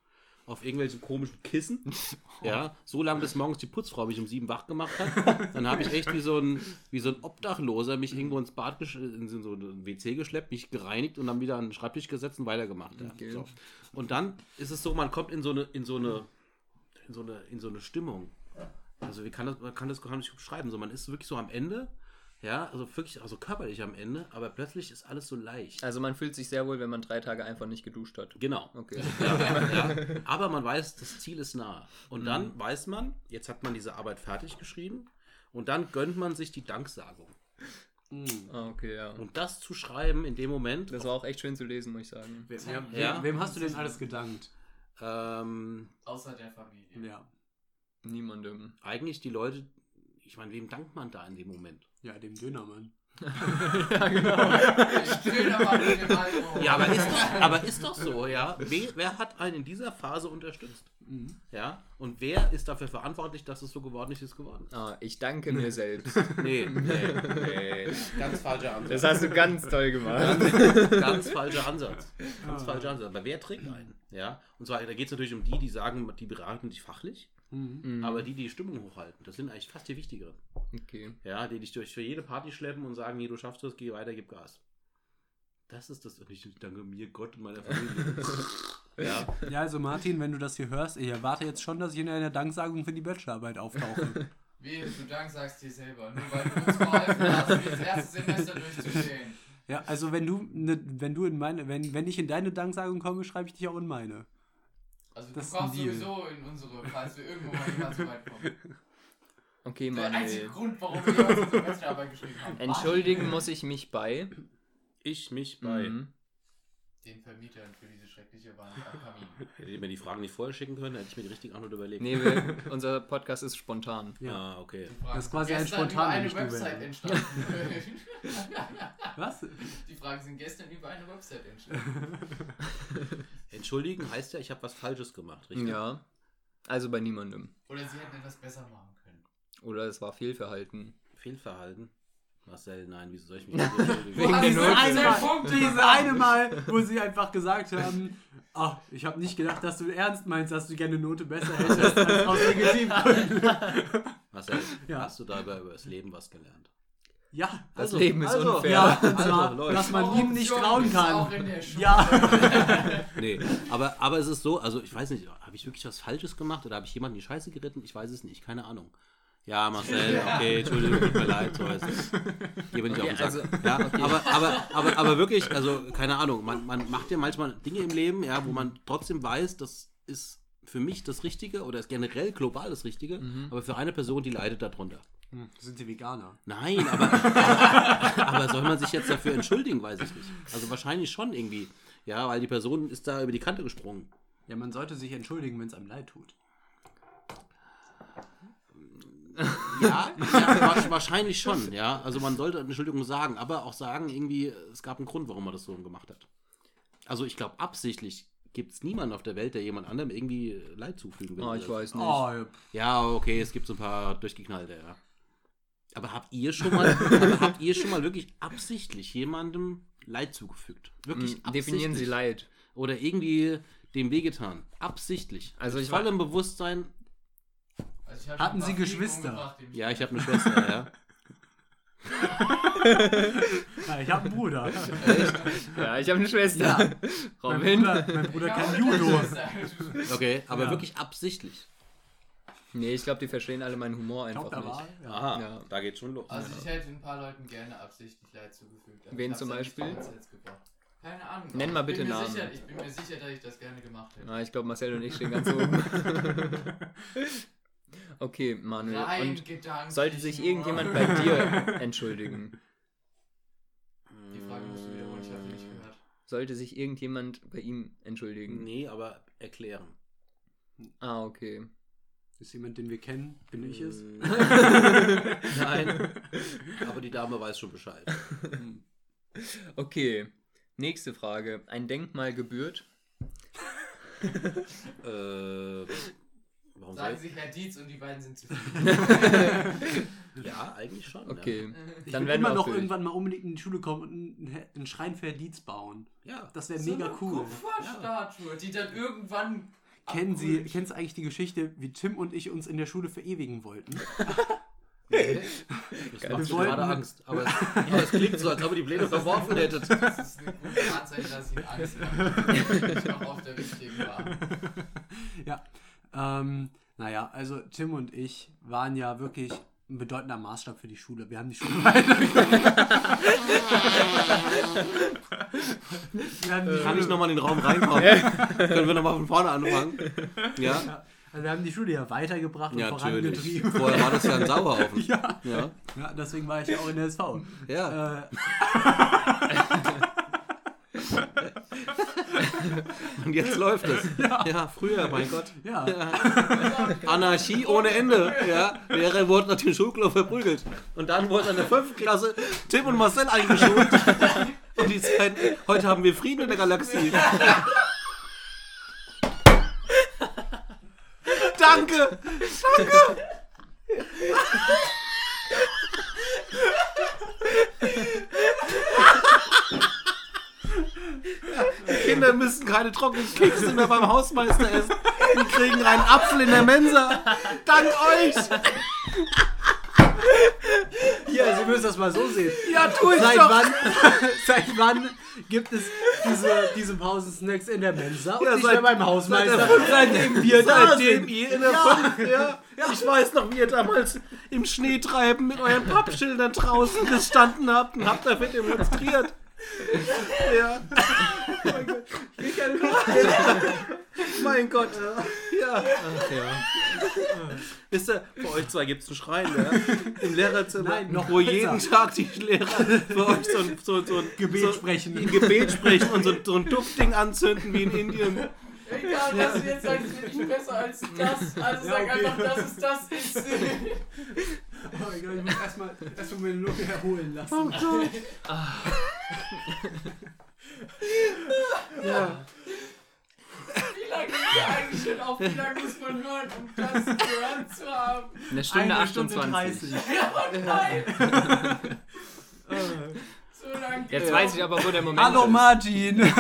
auf irgendwelchen komischen Kissen. Ja, so lange, bis morgens die Putzfrau mich um sieben wach gemacht hat. Dann habe ich echt wie so ein, wie so ein Obdachloser mich irgendwo ins Bad, in so ein WC geschleppt, mich gereinigt und dann wieder an den Schreibtisch gesetzt und weitergemacht. Ja. Okay. So. Und dann ist es so, man kommt in so eine, in so eine, in so eine, in so eine Stimmung. Also wie kann das, man kann das gar nicht beschreiben. So, man ist wirklich so am Ende, ja, also wirklich, also körperlich am Ende, aber plötzlich ist alles so leicht. Also man fühlt sich sehr wohl, wenn man drei Tage einfach nicht geduscht hat. Genau. Okay. Ja, ja. Aber man weiß, das Ziel ist nah. Und dann weiß man, jetzt hat man diese Arbeit fertig geschrieben und dann gönnt man sich die Danksagung. Mhm. Okay, ja. Und das zu schreiben in dem Moment, Das war auch echt schön zu lesen, muss ich sagen. Wem, wem, Ja. wem hast du denn alles gedankt? ähm, Außer der Familie. Ja. Niemandem. eigentlich die Leute, ich meine, wem dankt man da in dem Moment? Ja, dem Dönermann. ja, genau. Alkohol. Ja, aber ist doch, aber ist doch so, ja. Wer, wer hat einen in dieser Phase unterstützt? Mhm. Ja. Und wer ist dafür verantwortlich, dass es so geworden ist, wie es geworden ist? Ah, ich danke mir selbst. Nee, nee, nee. Ganz falscher Ansatz. Das hast du ganz toll gemacht. Ganz, ganz falscher Ansatz. Ganz Ah. falscher Ansatz. Aber wer trägt einen? Ja. Und zwar, da geht es natürlich um die, die sagen, die beraten dich fachlich, Mhm. Mhm. aber die, die die Stimmung hochhalten, das sind eigentlich fast die wichtigeren. Okay. Ja, die dich durch für jede Party schleppen und sagen, nee, du schaffst das, geh weiter, gib Gas. Das ist das. Und ich danke mir Gott und meiner Familie. ja. Ja, also Martin, wenn du das hier hörst, ich erwarte jetzt schon, dass ich in einer Danksagung für die Bachelorarbeit auftauche. Wehe, du Dank sagst dir selber. Nur weil du uns geholfen hast, das erste Semester durchzustehen. ja, also wenn du, ne, wenn du in meine, wenn, wenn ich in deine Danksagung komme, schreibe ich dich auch in meine. Also Das du kommst sowieso in unsere, falls wir irgendwo mal jemals so weit kommen. Okay, Der einzige Manuel. Grund, warum wir unsere Bachelorarbeit geschrieben haben. Entschuldigen muss ich mich bei. Ich mich bei. Mhm. Den Vermietern für diese schreckliche Wand am Kamin. Hätte ich mir die Fragen nicht vorher schicken können, hätte ich mir die richtige Antwort überlegt. Nee, wir, unser Podcast ist spontan. Ja. Ah, okay. Das ist quasi ein über eine Website entstanden. Was? Die Fragen sind gestern über eine Website entstanden. Entschuldigen heißt ja, ich habe was Falsches gemacht, richtig? Ja. Also bei niemandem. Oder sie hätten etwas besser machen können. Oder es war Fehlverhalten. Fehlverhalten. Marcel, nein, wieso soll ich mich nicht entschuldigen? Wegen Boah, der diese Note. eine Mal, Punkte diese gesagt. eine Mal, wo sie einfach gesagt haben, ach, ich habe nicht gedacht, dass du ernst meinst, dass du gerne eine Note besser hättest als aus. Marcel, Ja. hast du dabei über das Leben was gelernt? Ja, Das also, Leben ist also, unfair. ja, Also, Leute. dass man ihm nicht trauen kann. in der Schule. Ja, Nee, aber, aber es ist so, also ich weiß nicht, habe ich wirklich was Falsches gemacht oder habe ich jemanden in die Scheiße geritten? Ich weiß es nicht, keine Ahnung. Ja, Marcel, okay, Entschuldigung, tut mir leid, so ist es. Geh mir nicht Okay, auf den Sack. also- ja, aber, aber, aber, aber wirklich, also keine Ahnung, man, man macht ja manchmal Dinge im Leben, ja, wo man trotzdem weiß, das ist für mich das Richtige oder ist generell global das Richtige, aber für eine Person, die leidet darunter. Hm, sind sie Veganer? Nein, aber, aber, aber soll man sich jetzt dafür entschuldigen, weiß ich nicht. Also wahrscheinlich schon irgendwie. Ja, weil die Person ist da über die Kante gesprungen. Ja, man sollte sich entschuldigen, wenn es einem leid tut. Ja, ja wa- wahrscheinlich schon, ja. Also man sollte Entschuldigung sagen, aber auch sagen, irgendwie, es gab einen Grund, warum man das so gemacht hat. Also ich glaube, absichtlich gibt es niemanden auf der Welt, der jemand anderem irgendwie Leid zufügen will. Ah, ich weiß nicht. Oh, ja. Ja, okay, es gibt so ein paar durchgeknallte, ja. Aber habt ihr schon mal, aber habt ihr schon mal wirklich absichtlich jemandem Leid zugefügt? Wirklich Hm, Definieren Sie? Leid. Oder irgendwie dem wehgetan? Absichtlich. Also Mit ich war- vollem Bewusstsein. Also Hatten Sie Geschwister? Ja, ich habe eine Schwester, ja. Ja, ich habe einen Bruder. Ja, ich habe eine Schwester. Ja. Mein. Bruder, mein Bruder kann Judo. Okay, aber Ja. wirklich absichtlich. Nee, ich glaube, die verstehen alle meinen Humor einfach glaub, da nicht. war, ja. Aha, Ja. da geht's schon los. Also ich hätte ein paar Leuten gerne absichtlich Leid zugefügt. aber Wen zum Beispiel? Keine Ahnung. Nenn mal ich bin bitte mir Namen. Sicher, ich bin mir sicher, dass ich das gerne gemacht hätte. Ah, ich glaube, Marcel und ich stehen ganz oben. Okay, Manuel. Rein Und gedanklich sollte sich nur. irgendjemand bei dir entschuldigen? Die Frage musst du wiederholen, ich habe nicht gehört. Sollte sich irgendjemand bei ihm entschuldigen? Nee, aber erklären. Ah, okay. Ist jemand, den wir kennen? Bin ich es? Mm. Nein. Aber die Dame weiß schon Bescheid. Okay. Nächste Frage. Ein Denkmal gebührt? Äh, warum Sagen? Sie Herr Dietz und die beiden sind zufrieden. Ja, eigentlich schon. Okay. Ich Dann will werden immer wir noch durch. irgendwann mal unbedingt in die Schule kommen und einen, Schrein für Herr Dietz bauen. Ja. ja. Das wäre So mega eine cool. Kupferstatue, die dann irgendwann. Kennen Sie, kennst du eigentlich die Geschichte, wie Tim und ich uns in der Schule verewigen wollten? Das macht Wir schon gerade Angst. Aber es, aber es klingt so, als ob ihr die Pläne verworfen hättet. Das ist ein gutes Anzeichen, dass ich Angst habe, dass ich noch auf der richtigen war. ja. Ähm, naja, also Tim und ich waren ja wirklich ein bedeutender Maßstab für die Schule. Wir haben die Schule weitergebracht. die Kann ich nochmal in den Raum reinkommen? Können wir nochmal von vorne anfangen? Ja? also wir haben die Schule ja weitergebracht und Ja, natürlich. vorangetrieben. Vorher war das ja ein Sauerhaufen. Ja. Ja. ja, deswegen war ich ja auch in der SV. Ja. Äh, Und jetzt läuft es. Ja, früher, mein Gott. ja. Anarchie ohne Ende. Ja, Lehrer wurden nach dem Schulklo verprügelt. Und dann wurde in der fünften Klasse Tim und Marcel eingeschult. Und die Zeit, heute haben wir Frieden in der Galaxie. Danke! Die Kinder müssen keine trockenen Kekse mehr beim Hausmeister essen. Die kriegen einen Apfel in der Mensa. Dank euch! Ja, Sie müssen das mal so sehen. Ja, tu ich Seit doch! wann, seit wann gibt es diese, diese Pausensnacks in der Mensa und Ja, nicht seit- mehr beim Hausmeister? seitdem wir da Seitdem ihr in der Fünf, ja. Ich weiß noch, wie ihr damals im Schneetreiben mit euren Pappschildern draußen gestanden habt und habt dafür demonstriert. Ja. mein Gott. Ja. Ach ja. Wisst ihr, für euch zwei gibt es einen Schrein, ja? Im Lehrerzimmer, Nein, noch wo jeden Tag die Lehrer für euch so ein, so, so ein Gebet so, sprechen. Ein Gebet sprechen und so, so ein Duftding anzünden wie in Indien. Egal, was du jetzt sagst, finde ich besser als das. Also Ja, sag okay. einfach, dass es das ist. Oh mein Gott, ich muss erstmal erst meine Lunge erholen lassen. Ja. Wie lange sind wir eigentlich schon auf? Wie lange muss man hören, um das gehört zu haben? Eine Stunde Eine Stunde 28. 30. Ja, nein! So lange. Jetzt weiß ich aber, wo der Moment Hallo ist. Martin! Niemand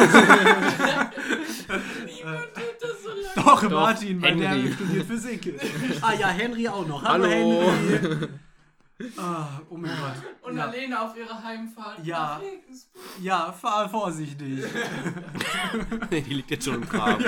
tut das so lange. Doch, Doch, Martin, mein Henry. Lehrer studiert Physik. Ah ja, Henry auch noch. Hallo, Hallo. Henry. Ah, oh mein Gott. Und Ja. Alene auf ihrer Heimfahrt Ja. nach Regensburg. Ja, fahr vorsichtig. Nee, die liegt jetzt schon im Graben.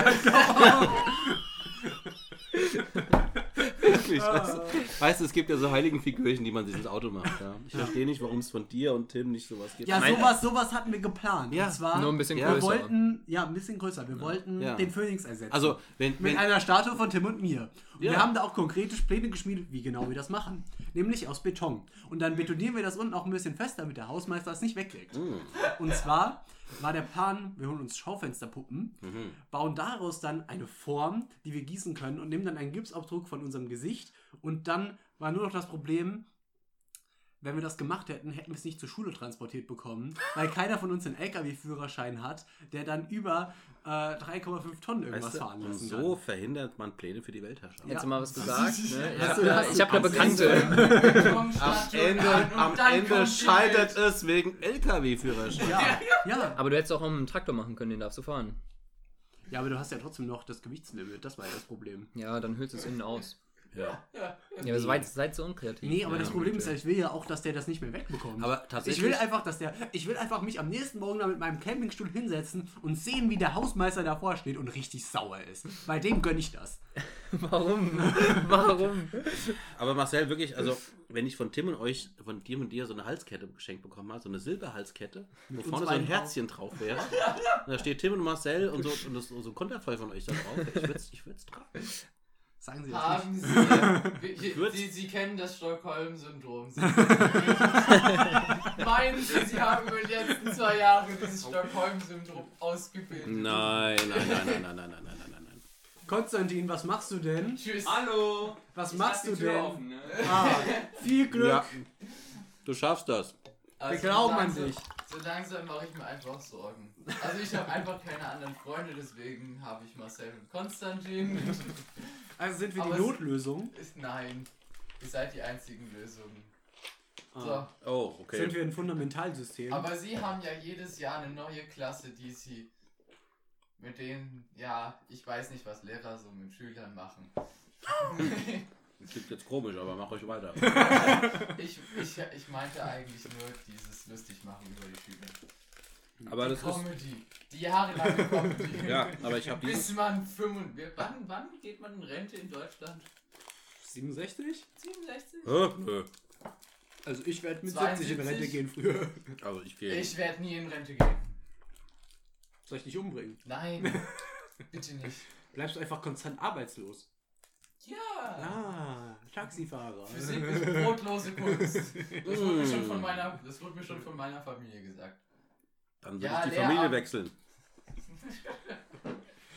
Wirklich. Weißt, du, weißt du, es gibt ja so heiligen Figürchen, die man sich ins Auto macht. Ja. Ich verstehe nicht, warum es von dir und Tim nicht sowas gibt. Ja, sowas, sowas hatten wir geplant. Ja, Und zwar, Nur ein bisschen Ja, wir größer. wollten, ja, ein bisschen größer. Wir wollten Ja. den Phoenix ersetzen. Also, wenn, mit wenn einer Statue von Tim und mir. Und Ja. wir haben da auch konkrete Pläne geschmiedet, wie genau wir das machen. Nämlich aus Beton. Und dann betonieren wir das unten auch ein bisschen fest, damit der Hausmeister es nicht wegkriegt. Mm, Und zwar war der Plan, wir holen uns Schaufensterpuppen, mhm. bauen daraus dann eine Form, die wir gießen können und nehmen dann einen Gipsabdruck von unserem Gesicht. Und dann war nur noch das Problem, wenn wir das gemacht hätten, hätten wir es nicht zur Schule transportiert bekommen, weil keiner von uns einen LKW-Führerschein hat, der dann über äh, 3,5 Tonnen irgendwas Weißt du, fahren und lassen so verhindert man Pläne für die Weltherrschaft. Jetzt Ja. mal was gesagt. Ne? Ich habe du- da, du- hab da du- Bekannte. Am Ende, am Ende scheitert es wegen LKW-Führerschein. Ja, ja. Aber du hättest auch einen Traktor machen können, den darfst du fahren. Ja, aber du hast ja trotzdem noch das Gewichtslimit, das war ja das Problem. Ja, dann hüllst du es innen aus. Ja. Ja, Ja, aber seid, seid so unkreativ. Nee, aber Ja, das Problem ist ja. ja, ich will ja auch, dass der das nicht mehr wegbekommt. Aber ich tatsächlich. will einfach, dass der, ich will einfach mich am nächsten Morgen da mit meinem Campingstuhl hinsetzen und sehen, wie der Hausmeister davor steht und richtig sauer ist. Bei dem gönn ich das. Warum? Warum? Aber Marcel, wirklich, also, wenn ich von Tim und euch, von dir und dir so eine Halskette geschenkt bekommen habe, so eine Silberhalskette, wo uns vorne so ein Herzchen drauf wäre, und da steht Tim und Marcel und so, und das, so ein Konterfei von euch da drauf, ich würde es ich würd's tragen. Sagen Sie das Haben nicht. Sie, Sie. Sie, Sie kennen das Stockholm-Syndrom. Sie- Meinen Sie, Sie haben über die letzten zwei Jahre dieses Stockholm-Syndrom ausgebildet? Nein, nein, nein, nein, nein, nein, nein, nein, nein, nein, nein. Konstantin, was machst du denn? Tschüss. Hallo! Was Ich machst du die Tür denn? offen, ne? Ah, viel Glück. Ja, du schaffst das. Wir glauben an langsam- dich. So langsam mache ich mir einfach Sorgen. Also ich habe einfach keine anderen Freunde, deswegen habe ich Marcel und Konstantin. Also sind wir Aber die es- Notlösung. Ist nein. Ihr seid die einzigen Lösungen. Ah. So. Oh, okay. Sind wir ein Fundamentalsystem? Aber sie haben ja jedes Jahr eine neue Klasse, die sie mit denen, ja, ich weiß nicht, was Lehrer so mit Schülern machen. Das klingt jetzt komisch, aber mach euch weiter. ich, ich, ich meinte eigentlich nur dieses lustig machen über die Schüler. Aber die das ist. Comedy. Die jahrelange Comedy. Ja, aber ich habe. Bis man 35. Wann, wann geht man in Rente in Deutschland? 67? 67? Hä? Nö. Also ich werde mit 72? 70 in Rente gehen früher. Also ich gehe. Ich werde nie in Rente gehen. Soll ich dich umbringen? Nein. Bitte nicht. Bleibst du einfach konstant arbeitslos? Ja. Ah, Taxifahrer. Physik ist brotlose Kunst. Das wurde, mir schon von meiner, das wurde mir schon von meiner Familie gesagt. Dann würde Ja, ich die. Familie wechseln.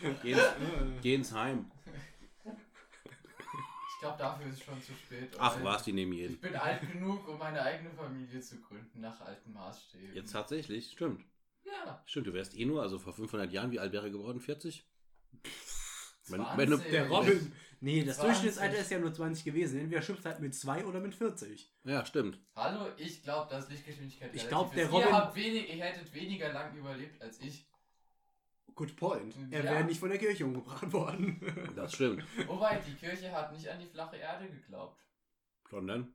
Geh ins, geh ins Heim. Ich glaube, dafür ist es schon zu spät. Ach weil was, die nehmen jeden. Ich bin alt genug, um meine eigene Familie zu gründen, nach alten Maßstäben. Jetzt tatsächlich, stimmt. Ja. Stimmt, du wärst eh nur, also vor 500 Jahren, wie alt wäre er geworden? 40? Wenn- wenn du- 20. Der Robin. Nee, das 20. Durchschnittsalter ist ja nur 20 gewesen. Entweder schimpft halt mit 2 oder mit 40. Ja, stimmt. Hallo, ich glaube, dass Lichtgeschwindigkeit Ich relativ glaub, der ist. Robin- Ihr, habt wenig, ihr hättet weniger lang überlebt als ich. Good point. Er Ja. wäre nicht von der Kirche umgebracht worden. Das stimmt. Wobei, die Kirche hat nicht an die flache Erde geglaubt. Sondern?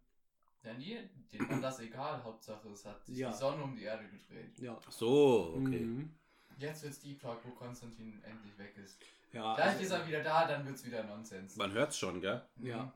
Ja, nie, denen war das egal. Hauptsache, es hat sich Ja. die Sonne um die Erde gedreht. ja. Ach so, okay. Mhm. Jetzt wird's Deep Talk, wo Konstantin endlich weg ist. Ja, Gleich also- ist er wieder da, dann wird's wieder Nonsens. Man hört's schon, gell? Ja. Mhm.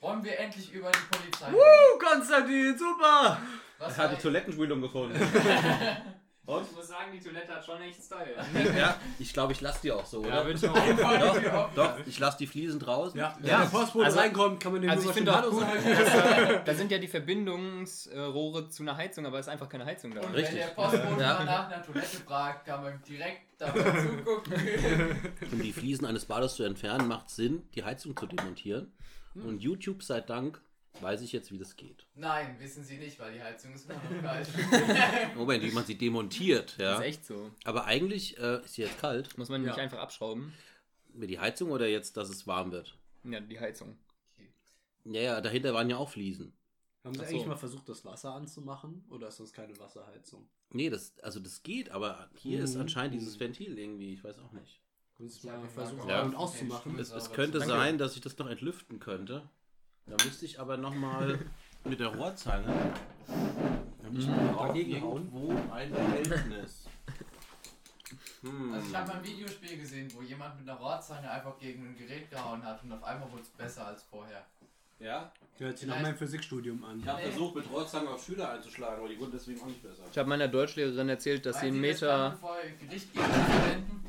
Wollen wir endlich über die Polizei reden? Uh, Konstantin, super! Was Er hat die Toilettenspülung gefunden. Und? Ich muss sagen, die Toilette hat schon echt Style. Ja, ich glaube, ich lasse die auch so, Ja, oder? würde ich auch. Doch, doch, ich lasse die Fliesen draußen. Ja, wenn Ja, der Postbote also- reinkommt, kann man den Also ich finde auch gut, dass, da sind ja die Verbindungsrohre zu einer Heizung, aber es ist einfach keine Heizung da. Und Richtig. wenn der Postbote Ja. mal nach einer Toilette fragt, kann man direkt dabei zugucken. Um die Fliesen eines Bades zu entfernen, macht Sinn, die Heizung zu demontieren. Und YouTube sei Dank weiß ich jetzt, wie das geht. Nein, wissen Sie nicht, weil die Heizung ist immer noch kalt. Moment, wie man sie demontiert, Das ja. ist echt so. Aber eigentlich äh, ist sie jetzt kalt. Muss man nicht Ja. einfach abschrauben. Mit die Heizung oder jetzt, dass es warm wird? Ja, die Heizung. Ja, ja, dahinter waren ja auch Fliesen. Haben Sie Ach so. eigentlich mal versucht, das Wasser anzumachen? Oder ist das keine Wasserheizung? Nee, das, also das geht, aber hier ist Mhm. anscheinend Mhm. dieses Ventil irgendwie, ich weiß auch nicht. Kannst du Ja, mal versuchen, Ja. auszumachen? Es, es könnte Danke. sein, dass ich das noch entlüften könnte. Da müsste ich aber nochmal mit der Rohrzange. Da müsste Mhm, ich auch dagegen hauen. irgendwo ein Behältnis. Hm. Also ich habe mal ein Videospiel gesehen, wo jemand mit einer Rohrzange einfach gegen ein Gerät gehauen hat und auf einmal wurde es besser als vorher. Ja, Hört sich nach meinem Physikstudium an. ich habe versucht, mit Rohrzange auf Schüler einzuschlagen, aber die wurden deswegen auch nicht besser. Ich habe meiner Deutschlehrerin erzählt, dass sie einen Meinen Sie, kann Meter. vor Gericht gegen verwenden?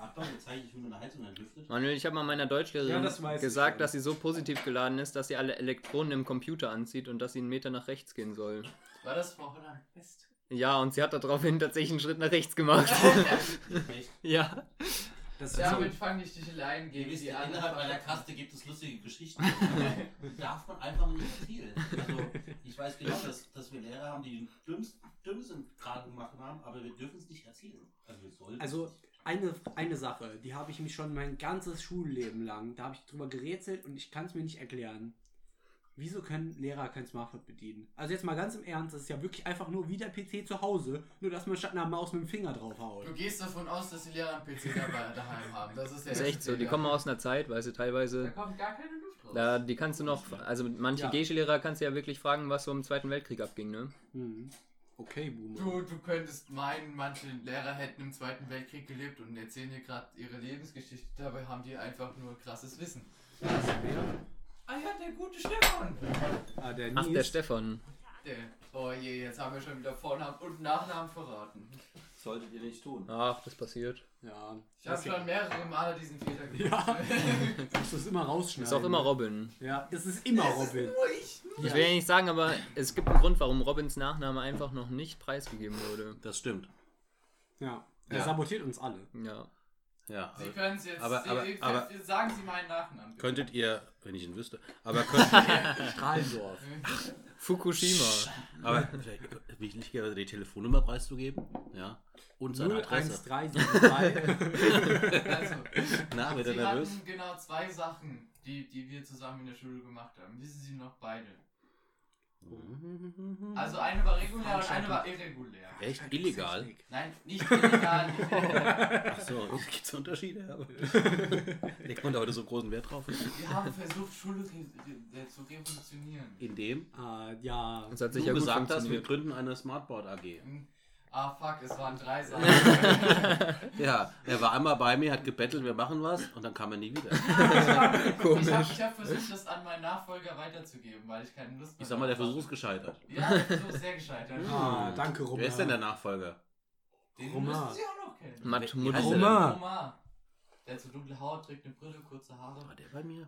Achtung, jetzt zeige ich, wie man eine Heizung entlüftet. Manuel, ich habe mal meiner Ja, Deutschlehrerin das weiß ich gesagt, schon. dass sie so positiv geladen ist, dass sie alle Elektronen im Computer anzieht und dass sie einen Meter nach rechts gehen soll. War das Frau Holland West? Ja, und sie hat daraufhin tatsächlich einen Schritt nach rechts gemacht. Ja. Das Damit fange ich Sticheleien Ihr gegen ja, anderen. innerhalb einer Kaste gibt es lustige Geschichten. Darf man einfach nicht erzählen. Also, ich weiß genau, dass, dass wir Lehrer haben, die den dümmsten, dümmsten Kram gemacht haben, aber wir dürfen es nicht erzählen. Also, wir sollten Also es nicht. Eine, eine Sache, die habe ich mich schon mein ganzes Schulleben lang, da habe ich drüber gerätselt und ich kann es mir nicht erklären. Wieso können Lehrer kein Smartphone bedienen? Also jetzt mal ganz im Ernst, das ist ja wirklich einfach nur wie der PC zu Hause, nur dass man statt einer Maus mit dem Finger draufhaut. Du gehst davon aus, dass die Lehrer einen PC dabei daheim haben. Das ist der Das ist echt so. Die kommen aus einer Zeit, weißt du, Da teilweise. kommt gar keine Luft raus. Da, die kannst du noch, also manche Ja. Gesche-Lehrer kannst du ja wirklich fragen, was so im Zweiten Weltkrieg abging, ne? Mhm. Okay, Boomer. Du, du könntest meinen, manche Lehrer hätten im Zweiten Weltkrieg gelebt und erzählen dir gerade ihre Lebensgeschichte. Dabei haben die einfach nur krasses Wissen. Ah ja, der gute Stefan. Ah, der Ach, der Stefan. Der, oh je, jetzt haben wir schon wieder Vornamen und Nachnamen verraten. Solltet ihr nicht tun. Ach, das passiert. Ja. Ich habe schon mehrere Male diesen Fehler gemacht. Ja. Musst du es immer rausschneiden. Ist auch immer Robin. Ja, es ist immer Robin. Ich will ja nicht sagen, aber es gibt einen Grund, warum Robins Nachname einfach noch nicht preisgegeben wurde. Das stimmt. Ja. Er Ja. sabotiert uns alle. Ja. Ja. Sie können es jetzt. Aber- Sie, aber- Sie, aber- sagen Sie meinen Nachnamen. bitte. Könntet ihr, wenn ich ihn wüsste, aber könnt, Strahlendorf. Fukushima. aber vielleicht wichtigerweise die Telefonnummer preiszugeben, ja, und seine Adresse. 01373. Also, Na, wird er Sie nervös? hatten genau zwei Sachen, die, die wir zusammen in der Schule gemacht haben. Wissen Sie noch beide? Also eine war regulär und eine war irregulär. Echt illegal? Nein, nicht illegal. nicht illegal. Achso, gibt es Unterschiede? Aber legt man da heute so großen Wert drauf? Wir haben versucht, Schule zu revolutionieren. Indem Ah, ja. Das hat du sicher gut gesagt hast, wir gründen eine Smartboard AG. Ah fuck, es waren drei Sachen. Ja, er war einmal bei mir, hat gebettelt, wir machen was und dann kam er nie wieder. Ich habe ich hab versucht, das an meinen Nachfolger weiterzugeben, weil ich keine Lust mehr Ich sag mal, der Versuch ist gescheitert. Ja, der Versuch ist sehr gescheitert. Ah, danke, Roman. Wer ist denn der Nachfolger? Den Romain. müssen Sie auch noch kennen. Matt Mutter. Romain. Der hat so dunkle Haut, trägt eine Brille, kurze Haare. War der bei mir?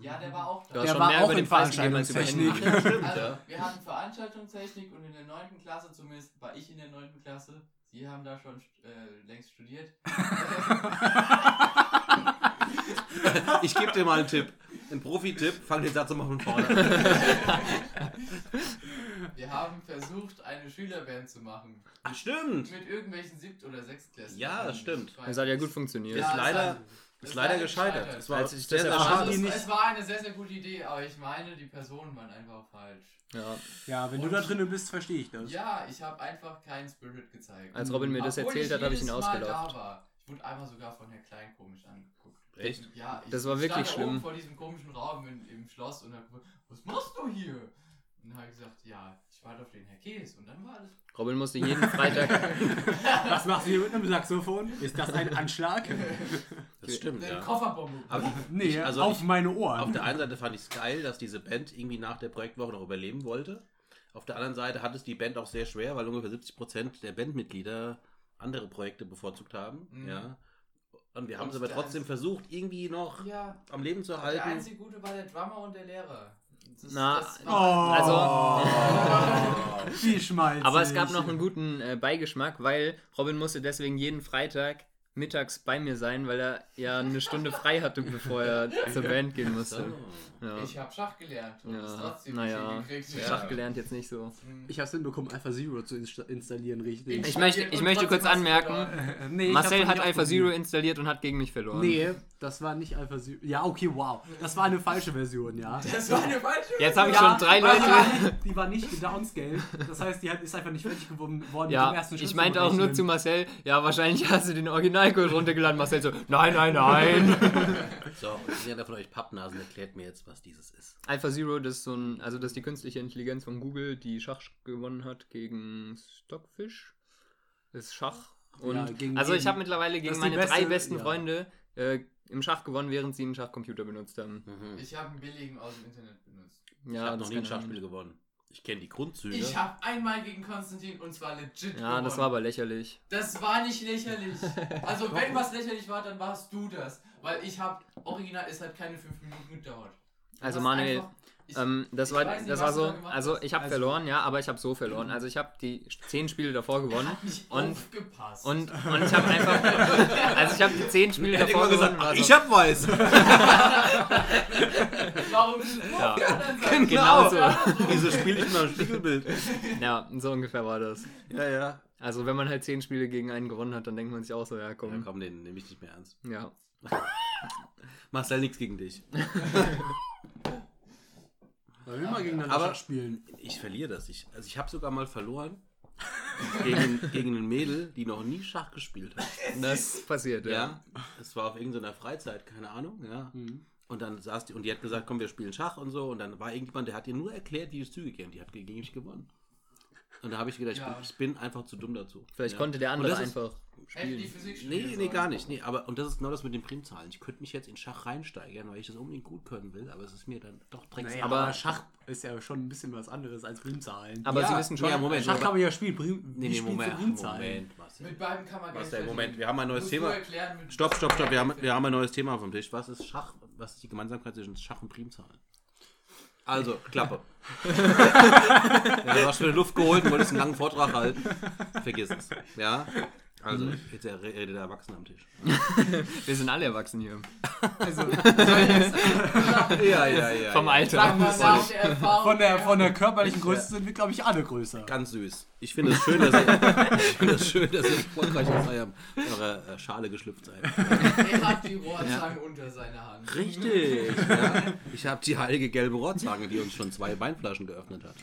Ja, der war auch da. Der schon war mehr auch über in Veranstaltungstechnik. Also, wir hatten Veranstaltungstechnik und in der 9. Klasse zumindest war ich in der 9. Klasse. Sie haben da schon äh, längst studiert. Ich gebe dir mal einen Tipp. Ein Profi-Tipp, fang den Satz mal von vorne an. Wir haben versucht, eine Schülerband zu machen. Ach, stimmt. Mit irgendwelchen Siebt- oder Sechstklässlern. Ja, das stimmt. Das hat ja gut funktioniert. Ist Ja, leider, es ist leider gescheitert. gescheitert. Es war Als ich das sehr. Also, es, war eine sehr, sehr gute Idee, aber ich meine, die Personen waren einfach falsch. Ja. Ja, wenn du Und- da drinnen bist, verstehe ich das. Ja, ich habe einfach keinen Spirit gezeigt. Als Robin mir das Obwohl erzählt hat, habe ich ihn ausgelacht. War. Ich wurde einmal sogar von Herrn Klein komisch angeguckt. Echt? Ja, ich Das war wirklich stand da schlimm. oben vor diesem komischen Raum in, im Schloss und hab gesagt, was machst du hier? Und dann habe ich gesagt, ja, ich warte auf den Herr Käse und dann war alles. Robin musste jeden Freitag. Was machst du hier mit einem Saxophon? Ist das ein Anschlag? Das stimmt, Den ja. Kofferbombe. Aber Nee, Also auf ich- meine Ohren. auf der einen Seite fand ich es geil, dass diese Band irgendwie nach der Projektwoche noch überleben wollte. Auf der anderen Seite hat es die Band auch sehr schwer, weil ungefähr 70% der Bandmitglieder andere Projekte bevorzugt haben. Mhm. Ja. Und wir haben es aber der trotzdem versucht, irgendwie noch Ja, am Leben zu der halten. einzige Gute war der Drummer und der Lehrer. Das, Na, das oh, war- wie schmalzig. Aber es gab noch einen guten äh, Beigeschmack, weil Robin musste deswegen jeden Freitag mittags bei mir sein, weil er ja eine Stunde frei hatte, bevor er zur Band gehen musste. Ja, Ich habe Schach gelernt und es ja. trotzdem nicht naja, hingekriegt. Schach gelernt jetzt nicht so. Mhm. Ich hab's hinbekommen, Alpha Zero zu insta installieren, richtig. Ich möchte, ich möchte kurz anmerken, nee, ich Marcel hat nicht Alpha. Zero installiert und hat gegen mich verloren. Nee, das war nicht Alpha Zero. Ja, okay, wow. Das war eine falsche Version, ja. Das war eine falsche Jetzt habe ich schon drei Leute. Die war, die war nicht gedownscaled. Das heißt, die hat, ist einfach nicht fertig geworden worden mit dem Ja, ersten ich Schlüssel meinte auch nur zu Marcel, ja, wahrscheinlich hast du den Originalcode runtergeladen. Marcel so, nein, nein, nein. So, und jeder von euch Pappnasen erklärt mir jetzt, was dieses ist. Alpha Zero, das ist so ein, also das ist die künstliche Intelligenz von Google, die Schach gewonnen hat gegen Stockfish. Das ist Schach. Und Ja, gegen also ich habe mittlerweile Das gegen ist meine beste- drei besten ja. Freunde äh, im Schach gewonnen, während sie einen Schachcomputer benutzt haben. Mhm. Ich habe einen billigen aus dem Internet benutzt. Ich Ja, habe das noch nie ein Schachspiel gewonnen. Ich kenne die Grundzüge. Ich habe einmal gegen Konstantin und zwar legit Ja, das gewonnen. war aber lächerlich. Das war nicht lächerlich. Also wenn was lächerlich war, dann warst du das. Weil ich habe, original, es hat keine fünf Minuten gedauert. Also Manuel, einfach- ich- Ähm, das ich war, nicht, das war so, also ich habe Also- verloren, ja, aber ich habe so verloren. Also ich habe die zehn Spiele davor gewonnen und aufgepasst. und, und ich habe einfach, also ich habe die zehn Spiele hat davor gesagt, gewonnen. ach, ich so, hab weiß. Warum Ja. dann Genau so. Wieso spiele ich mal ein Spiegelbild? ja, so ungefähr war das. Ja, ja. Also wenn man halt zehn Spiele gegen einen gewonnen hat, dann denkt man sich auch so, ja Ja, komm, komm, den nehme ich nicht mehr ernst. ja. Marcel, nichts gegen dich. Wollen wir mal gegeneinander Aber- Schach spielen? Ich verliere das. Ich, also ich habe sogar mal verloren gegen, gegen ein Mädel, die noch nie Schach gespielt hat. Das passiert, ja. Ja. Es war auf irgendeiner Freizeit, keine Ahnung, ja. Und dann saß die und die hat gesagt, komm, wir spielen Schach und so. Und dann war irgendjemand, der hat ihr nur erklärt, wie es Züge gehen. Die hat gegen mich gewonnen. Und da habe ich gedacht, ich, Ja. bin, ich bin einfach zu dumm dazu. Vielleicht ja. konnte der andere einfach spielen. Physik Nee, nee, gar nicht. Nee, aber, und das ist genau das mit den Primzahlen. Ich könnte mich jetzt in Schach reinsteigern, weil ich das unbedingt gut können will, aber es ist mir dann doch drecks. Naja, Aber- Schach ist ja schon ein bisschen was anderes als Primzahlen. Aber Ja, Sie wissen schon, ja, Moment, Schach kann man ja spielen. Prim, nee, nee, Moment, Primzahlen? Moment, Marcel. Mit beiden kann man der Moment, wir haben ein neues Thema. Erklären, mit Stopp, stopp, stopp, wir haben, wir haben ein neues Thema auf dem Tisch. Was ist Schach? Was ist die Gemeinsamkeit zwischen Schach und Primzahlen? Also, Klappe. ja, du hast schon die Luft geholt und wolltest einen langen Vortrag halten. Vergiss es. Ja? Also, jetzt der- redet der Erwachsene am Tisch. wir sind alle erwachsen hier. Also, Ja, ja, ja. Vom Alter. Von, der, her. von der körperlichen Größe sind wir, glaube ich, alle größer. Ganz süß. Ich finde es schön, dass ihr, ich finde es schön, dass ihr erfolgreich aus eurer äh, Schale geschlüpft seid. Er hat die Rohrzange unter seiner Hand. Richtig. Ja. Ich habe die heilige gelbe Rohrzange, die uns schon zwei Weinflaschen geöffnet hat.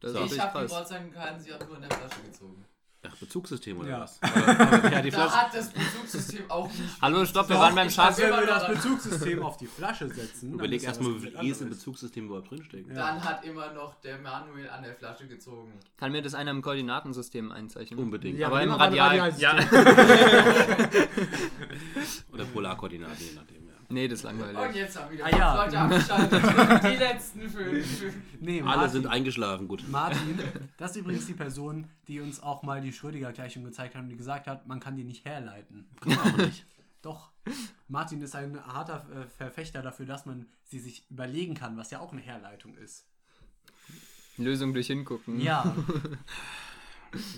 Das Ich habe die. Rohrzange gehalten, sie hat nur in der Flasche gezogen. Ach, Bezugssystem oder Ja. was? Hat die Da Flasche? hat das Bezugssystem auch nicht. Hallo, stopp, wir Doch, waren beim weiß Wenn wir das. Bezugssystem auf die Flasche setzen. Überleg ja erstmal, wie viel E's im. Bezugssystem überhaupt drinstecken. Dann hat immer noch der Manuel an der Flasche gezogen. Kann mir das einer im Koordinatensystem einzeichnen? Unbedingt. Ja, Aber im ein Radial. Ja. Oder Polarkoordinaten, je nachdem. Nee, das ist Und langweilig. jetzt haben wieder Ah, ja. Leute abgeschaltet. Die letzten fünf. Nee, Alle Martin, sind eingeschlafen, gut. Martin, das ist übrigens die Person, die uns auch mal die Schrödinger-Gleichung gezeigt hat und die gesagt hat, man kann die nicht herleiten. Auch nicht. Doch. Martin ist ein harter äh, Verfechter dafür, dass man sie sich überlegen kann, was ja auch eine Herleitung ist. Lösung durch hingucken. Ja.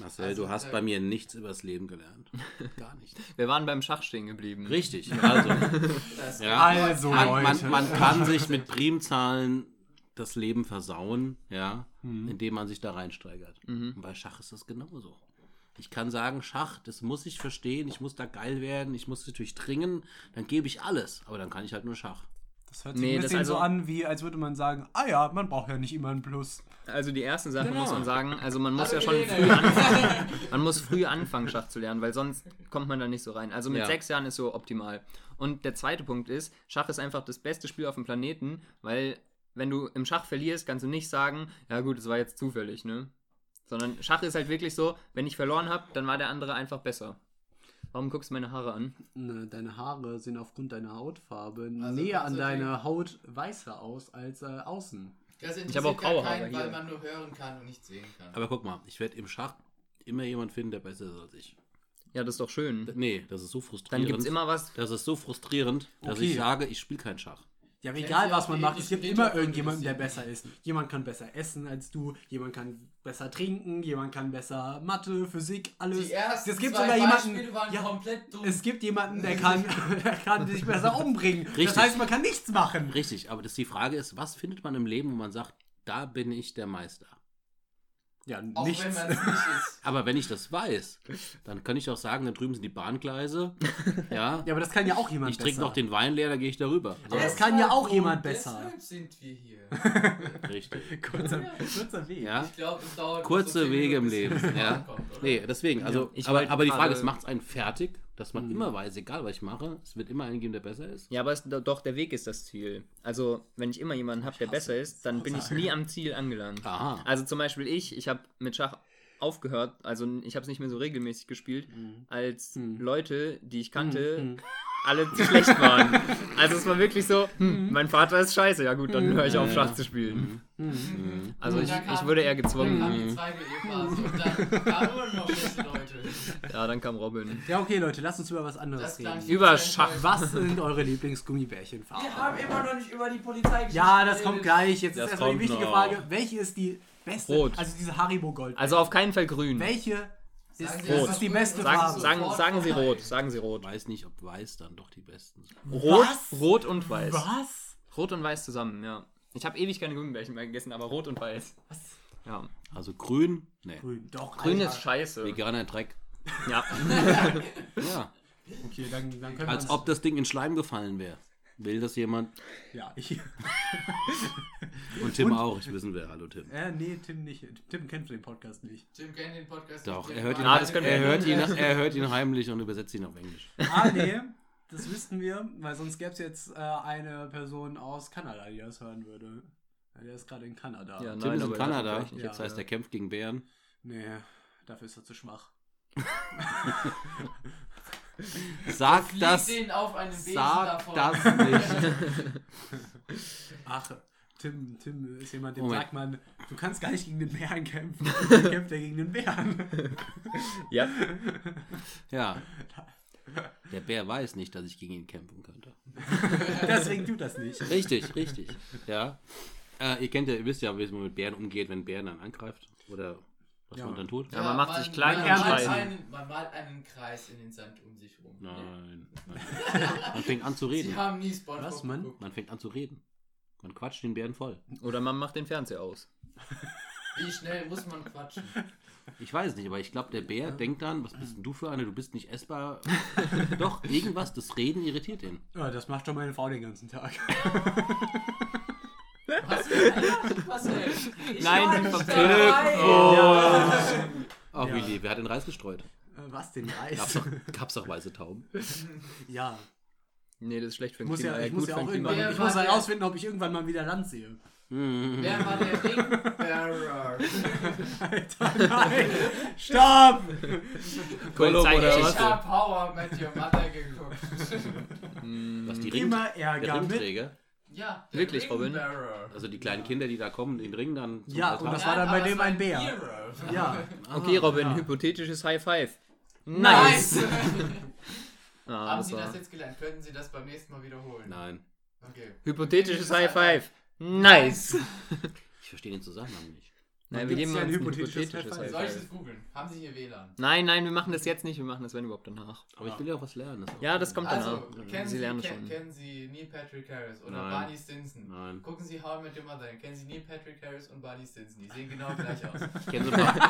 Marcel, Also, du hast äh, bei mir nichts übers Leben gelernt. Gar nicht. Wir waren beim Schach stehen geblieben. Richtig. Also, Ja. Also, man, Leute. man, man kann sich mit Primzahlen das Leben versauen, ja, indem man sich da reinsteigert. Und bei Schach ist das genauso. Ich kann sagen, Schach, das muss ich verstehen, ich muss da geil werden, ich muss es durchdringen, dann gebe ich alles. Aber dann kann ich halt nur Schach. Das hört sich Nee, ein das bisschen so also- an, wie als würde man sagen, ah ja, man braucht ja nicht immer ein Plus. Also die erste Sache Genau. muss man sagen, also man muss ja schon früh anfangen. Man muss früh anfangen, Schach zu lernen, weil sonst kommt man da nicht so rein. Also mit Ja. sechs Jahren ist so optimal. Und der zweite Punkt ist, Schach ist einfach das beste Spiel auf dem Planeten, weil wenn du im Schach verlierst, kannst du nicht sagen, ja gut, es war jetzt zufällig, ne? Sondern Schach ist halt wirklich so, wenn ich verloren habe, dann war der andere einfach besser. Warum guckst du meine Haare an? Ne, Deine Haare sehen aufgrund deiner Hautfarbe Also näher an kannst du deine Haut weißer aus als äh, außen. Das Ich habe auch graue keinen, Haare hier. weil man nur hören kann und nicht sehen kann. Aber guck mal, ich werde im Schach immer jemand finden, der besser ist als ich. Ja, das ist doch schön. Nee, das ist so Dann frustrierend. gibt es immer was. das ist so frustrierend, dass Okay. ich sage, ich spiele kein Schach. Ja, aber egal was man macht, es gibt immer irgendjemanden, der besser ist. Jemand kann besser essen als du, jemand kann besser trinken, jemand kann besser Mathe, Physik, alles. Die ersten es gibt zwei sogar jemanden, ja, komplett dumm. es gibt jemanden, der kann, der kann sich besser umbringen. Richtig. Das heißt, man kann nichts machen. Richtig, aber das, die Frage ist, was findet man im Leben, wo man sagt, da bin ich der Meister? Ja, auch nichts. wenn man es nicht ist. Aber wenn ich das weiß, dann kann ich auch sagen, da drüben sind die Bahngleise. Ja. Ja, aber das kann ja auch jemand ich trinke besser. noch den Wein leer, da gehe ich darüber. So, Aber das kann ja auch jemand besser. Deshalb sind wir hier. richtig. kurzer, kurzer Weg. Ja. Ich glaube, es dauert Kurze so Wege im Leben. Ja. oder? Nee, deswegen, also, ich aber, aber die Frage ist, macht es einen fertig, dass man Mhm. immer weiß, egal was ich mache, es wird immer einen geben, der besser ist? Ja, aber es, doch, der Weg ist das Ziel. Also, wenn ich immer jemanden habe, der besser ist, dann bin ich nie am Ziel angelangt. Aha. Also zum Beispiel ich, ich habe mit Schach aufgehört, also ich habe es nicht mehr so regelmäßig gespielt, als Mhm. Leute, die ich kannte, Mhm. alle zu schlecht waren. Also es war wirklich so, hm, mein Vater ist scheiße, ja gut, dann höre ich auf. Schach zu spielen. Mhm. Also ich, kam- ich wurde eher Dann gezwungen. kam die und dann kamen immer noch schlechte Leute. Ja, dann kam Robin. Ja, okay, Leute, lasst uns über was anderes reden. Über Schach. Was sind eure Lieblingsgummibärchenfarben? Wir haben immer noch nicht über die Polizei Ja, das kommt gleich. Jetzt Das ist erstmal die wichtige noch. Frage: Welche ist die beste? Rot. Also diese Haribo Gold. Also auf keinen Fall grün. welche ist, Sagen Rot. ist die beste Sagen, Farbe? sagen, sagen Sie rot, sagen Sie Ich rot. weiß nicht, ob weiß dann doch die besten sind. Rot, Was? rot und weiß. Was? Rot und weiß zusammen, ja. Ich habe ewig keine Gummibärchen mehr gegessen, aber rot und weiß. Was? Ja. Also grün, nee. Grün. Doch, Grün Alter. ist scheiße. Veganer Dreck. Ja. Ja, Okay, dann, dann können als ob das Ding in Schleim gefallen wäre. Will das jemand? Ja, ich. Und Tim Und- auch, ich wissen wer. Hallo Tim. Äh, nee, Tim nicht. Tim kennt den Podcast nicht. Tim kennt den Podcast Doch, nicht. er hört ihn, Ja, das können wir er ja hört ihn, er hört ihn heimlich und übersetzt ihn auf Englisch. Ah, nee. Das wüssten wir, weil sonst gäbe es jetzt äh, eine Person aus Kanada, die das hören würde. Der ist gerade in Kanada. Ja, Tim Nein, ist in Kanada, nicht Ja. das heißt, er kämpft gegen Bären. Nee, dafür ist er zu schwach. Sag das. Sag davon. das nicht. Ach, Tim, Tim ist jemand, dem Moment. sagt man, du kannst gar nicht gegen den Bären kämpfen. Dann kämpft er gegen den Bären. Ja. Ja. Der Bär weiß nicht, dass ich gegen ihn kämpfen könnte. Deswegen tut das nicht. Richtig, richtig. Ja. Äh, ihr kennt ja, ihr wisst ja, wie man mit Bären umgeht, wenn ein Bär dann angreift. Oder was Ja. man dann tut. Ja, man macht sich klein man und malt einen, man malt einen Kreis in den Sand um sich rum. Nein. nein. Man fängt an zu Sie reden. haben nie Spongebob Was, Mann? geguckt. Man fängt an zu reden. Man quatscht den Bären voll. Oder man macht den Fernseher aus. Wie schnell muss man quatschen? Ich weiß nicht, aber ich glaube, der Bär denkt dann, was bist denn du für eine? Du bist nicht essbar. Doch, irgendwas, das Reden irritiert ihn. Ja, das macht schon meine Frau den ganzen Tag. Was? Was denn? Ich Nein, war die nicht vom dabei. Ach, Ja. wie lieb, wer hat den Reis gestreut? Äh, Was denn? Gab's Eis? doch, gab's doch weiße Tauben. ja. Nee, das ist schlecht für Ich muss Klima. ja, ich muss ja auch Klima. irgendwann, ich muss der- herausfinden, ob ich irgendwann mal wieder Land sehe. Wer war der Ringbearer? Alter, nein! Stopp! Polizei oder Ich Geschichte. hab Power mit Your Mother geguckt. Was die Ring, Immer der Ärger mit. Ringträger? Ja, der Wirklich, Robin? Ringbearer. Also die kleinen Kinder, die da kommen, den Ring dann zum Ja, und das war dann bei dem ein Bär. Ja. Okay, Robin, ja. hypothetisches High Five. Nice! Ah, Haben das Sie war das jetzt gelernt? Könnten Sie das beim nächsten Mal wiederholen? Nein, Okay. hypothetisches High Five. Nice. ich verstehe den Zusammenhang nicht. Nein, wir geben ja uns ein hypothetisches hypothetisches High High Soll ich Five. das googeln? Haben Sie hier WLAN? Nein, nein, wir machen das jetzt nicht, wir machen das wenn überhaupt danach. Aber ich will ja auch was lernen. das auch Ja, das kommt danach. Also, kennen Sie Sie, lernen schon. kennen Sie Neil Patrick Harris oder Nein. Barney Stinson? Nein. Gucken Sie How I Met Your Mother, dann kennen Sie Neil Patrick Harris und Barney Stinson. Die sehen genau gleich aus. Ich kenne so ein paar.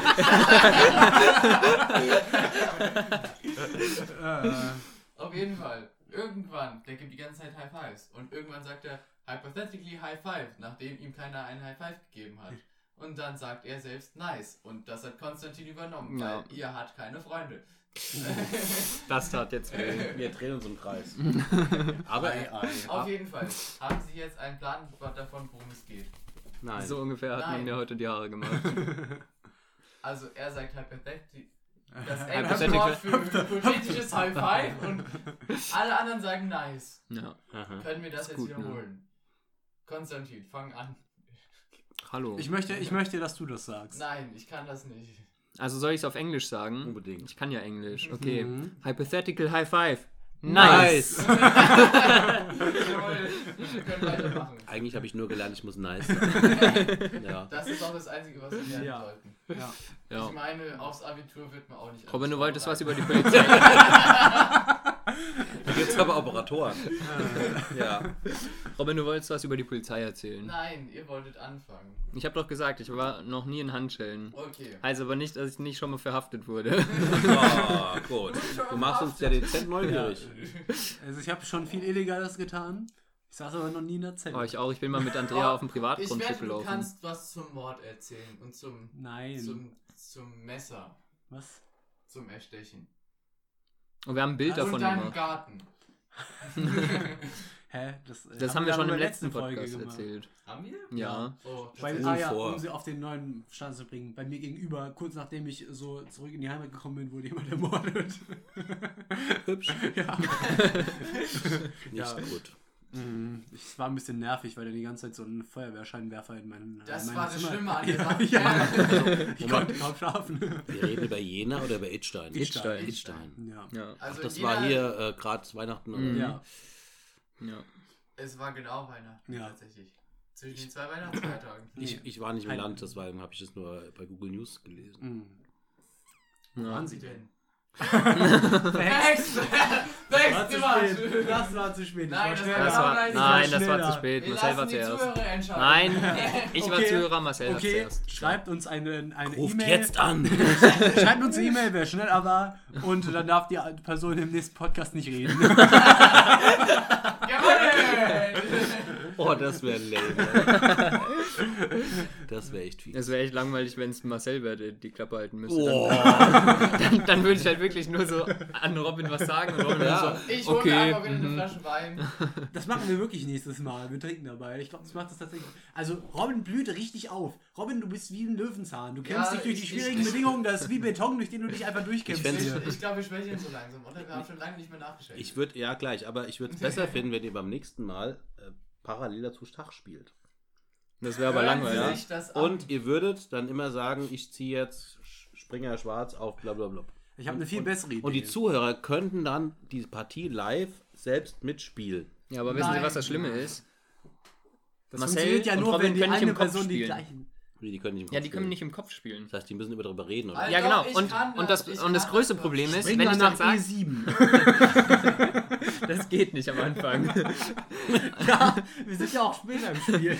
Auf jeden Fall. Irgendwann, der gibt die ganze Zeit High Fives. Und irgendwann sagt er, hypothetically High Five, nachdem ihm keiner einen High Five gegeben hat. Und dann sagt er selbst nice. Und das hat Konstantin übernommen, Ja. weil ihr hat keine Freunde. Das tat jetzt weh. Wir drehen uns im Kreis. Aber Auf jeden Fall. Haben Sie jetzt einen Plan davon, worum es geht? nein. So ungefähr hat man Nein. mir heute die Haare gemacht. Also er sagt hypothetical. Das Wort für hypothetisches High Five und alle anderen sagen nice. Ja. Aha. Können wir das Ist jetzt gut, ne? wiederholen? Konstantin, fang an. Hallo. ich, möchte, ich möchte, dass du das sagst. Nein, ich kann das nicht. Also soll ich es auf Englisch sagen? Unbedingt. Ich kann ja Englisch. Okay. Mhm. Hypothetical High Five. Nice. Nice. Eigentlich habe ich nur gelernt, ich muss nice sagen. ja. Das ist auch das Einzige, was wir lernen Ja. sollten. Ja. Ja. Ich meine, aufs Abitur wird man auch nicht. Robin, du alles wolltest was über die Polizei. Da gibt es aber Operatoren. ja. Robin, du wolltest was über die Polizei erzählen. Nein, ihr wolltet anfangen. Ich habe doch gesagt, ich war noch nie in Handschellen. Okay. Heißt aber nicht, dass ich nicht schon mal verhaftet wurde. Oh, gut. Du machst uns ja dezent neugierig. Also ich habe schon viel Illegales getan. Ich saß aber noch nie in der Zelle. Oh, ich auch. Ich bin mal mit Andrea auf dem Privatgrundstück wette, du gelaufen. kannst was zum Mord erzählen und zum, Nein. zum, zum Messer, Was? zum Erstechen. Und wir haben ein Bild und davon deinem gemacht. Garten. Hä? Das, äh, Das haben wir doch schon in im der letzten Folge Podcast gemacht. erzählt. Haben wir? Ja. Oh, Weil, ah ja, um sie auf den neuen Stand zu bringen. Bei mir gegenüber, kurz nachdem ich so zurück in die Heimat gekommen bin, wurde jemand ermordet. Hübsch. ja. Nicht Ja. gut. Mhm. Es war ein bisschen nervig, weil er die ganze Zeit so einen Feuerwehrscheinwerfer in meinen Das in war das Zimmer- Schlimme an der ja, Sache. ja. Ich Moment. konnte kaum schlafen. Wir reden über Jena oder über Idstein? Idstein. Idstein. Ja. Ja. Ach, Also das war hier äh, gerade Weihnachten. Mhm. ja. ja. Es war genau Weihnachten, Ja. tatsächlich. Zwischen den zwei Weihnachtsfeiertagen. Ich, ich war nicht im Ein- Land, deswegen habe ich es nur bei Google News gelesen. Mhm. ja. Waren Sie sie denn? Verhext. Next! War zu spät. Das war zu spät. Nein, war das schneller. war- Das war, Nein, das war zu spät. Wir Marcel war zuerst. Nein, ich war Okay. Zuhörer, Marcel Okay, zuerst. schreibt uns eine eine Ruft E-Mail. jetzt an! Schreibt uns eine E-Mail, wer schneller war. Und dann darf die Person im nächsten Podcast nicht reden. Oh, das wäre lame. das wäre echt fies. Es wäre echt langweilig, wenn es Marcel wäre, der die Klappe halten müsste. Oh. Dann, dann, dann würde ich halt wirklich nur so an Robin was sagen und Robin Ja. so, Ich hole okay. mir einfach wieder eine mhm. Flasche Wein. Das machen wir wirklich nächstes Mal. Wir trinken dabei. Ich glaube, das macht das tatsächlich. Also, Robin blüht richtig auf. Robin, du bist wie ein Löwenzahn. Du kämpfst Ja, dich durch die ich- schwierigen ich- Bedingungen. Das ist wie Beton, durch den du dich einfach durchkämpfst. Ich. Ich, ich glaube, wir schwächeln so langsam, oder? Wir haben schon lange nicht mehr nachgeschenkt. Ich würde, ja gleich, aber ich würde es besser finden, wenn ihr beim nächsten Mal parallel dazu Schach spielt. Das wäre aber Hören langweilig. Sie Ja? sich das an. Und ihr würdet dann immer sagen, ich ziehe jetzt Springer schwarz auf blablabla. Ich habe eine viel bessere Idee. Und die Zuhörer könnten dann die Partie live selbst mitspielen. ja, aber wissen Sie, Nein. was das Schlimme ist? das Marcel funktioniert ja nur, wenn die eine Person die gleichen. Die können nicht im Ja, Kopf die können spielen. nicht im Kopf spielen. Das heißt, die müssen immer darüber reden, oder? Alter, Ja, genau. Und, und das, das, und das größte das. Problem ist, wenn ich dann sage, E7. das geht nicht am Anfang. ja, wir sind ja auch später im Spiel.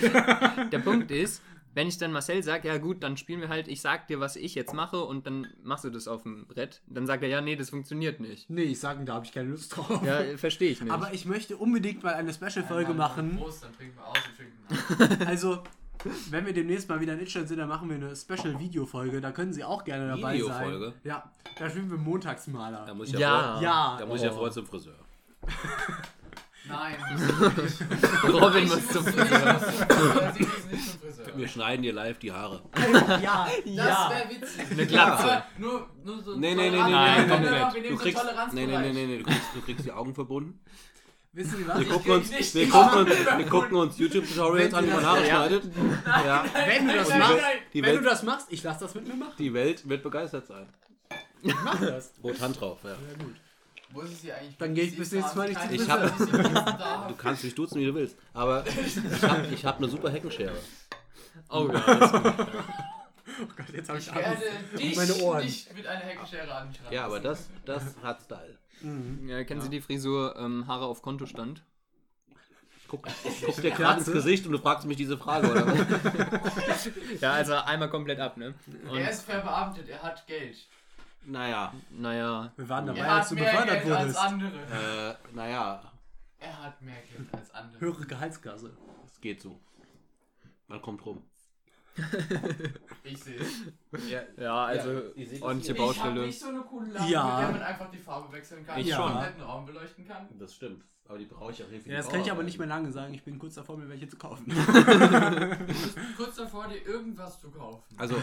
Der Punkt ist, wenn ich dann Marcel sage, ja gut, dann spielen wir halt, ich sag dir, was ich jetzt mache und dann machst du das auf dem Brett, dann sagt er, ja, nee, das funktioniert nicht. nee, ich sage, da habe ich keine Lust drauf. Ja, verstehe ich nicht. Aber ich möchte unbedingt mal eine Special-Folge Einmal machen. Prost, dann trinken wir aus und trinken nach. Also, wenn wir demnächst mal wieder in Itchland sind, dann machen wir eine Special-Video-Folge. Da können Sie auch gerne dabei Videofolge? sein. Ja, da spielen wir Montagsmaler. Da muss ich ja, Ja. Vor, Ja, da muss ich ja vorher zum Friseur. Nein, das. Robin muss zum Friseur. Wir schneiden dir live die Haare. ja, Das ja. wäre witzig. Eine Glatze. Nur, nur so Nee, nee, nee, Toleranz- nee, Nein, nee, nee, komplett. Wir Du nehmen so kriegst, Toleranzbereich. nee, nee, nee, nee, du kriegst, du kriegst die Augen verbunden. Wissen Sie was? Wir Ich gucken uns, nicht wir die gucken uns, wir gucken uns YouTube-Tutorials an, wie man Haare schneidet. Ja. Wenn du das Nein, machst, wenn du Welt, das machst, ich lass das mit mir machen. die Welt wird begeistert sein. Mach das. Rot Hand drauf, ja. Ja, gut. Wo ist sie eigentlich? Dann geh ich bis nächstes Mal nicht zum Ich hab-. Du kannst mich duzen, wie du willst. Aber ich habe ich hab eine super Heckenschere. Oh ja. Oh Gott, jetzt habe ich Ich Angst. werde dich meine Ohren. nicht mit einer Heckenschere anschreiben. Ja, aber das, das hat Style. Ja kennen Sie die Frisur ähm, Haare auf Kontostand? Guck, guck dir gerade ins Gesicht und du fragst mich diese Frage, oder was? Ja, also einmal komplett ab, ne? Und, Er ist verbeamtet, er hat Geld. Naja, naja, Wir waren dabei, Er als hat du mehr befördert Geld als wurdest. andere. äh, naja, Er hat mehr Geld als andere. Höhere Gehaltsklasse. es geht so. Man kommt rum. Ich sehe. Ja, ja, also Ja, ihr ordentliche hier. Ich habe Baustelle. nicht so eine coole Lampe, Ja. mit der man einfach die Farbe wechseln kann. Ich und schon. den kompletten Raum beleuchten kann. das stimmt. Aber die brauche ich auch hier für Ja, das kann ich aber nicht mehr lange sagen. Ich bin kurz davor, mir welche zu kaufen. Du bist kurz davor, dir irgendwas zu kaufen. Also,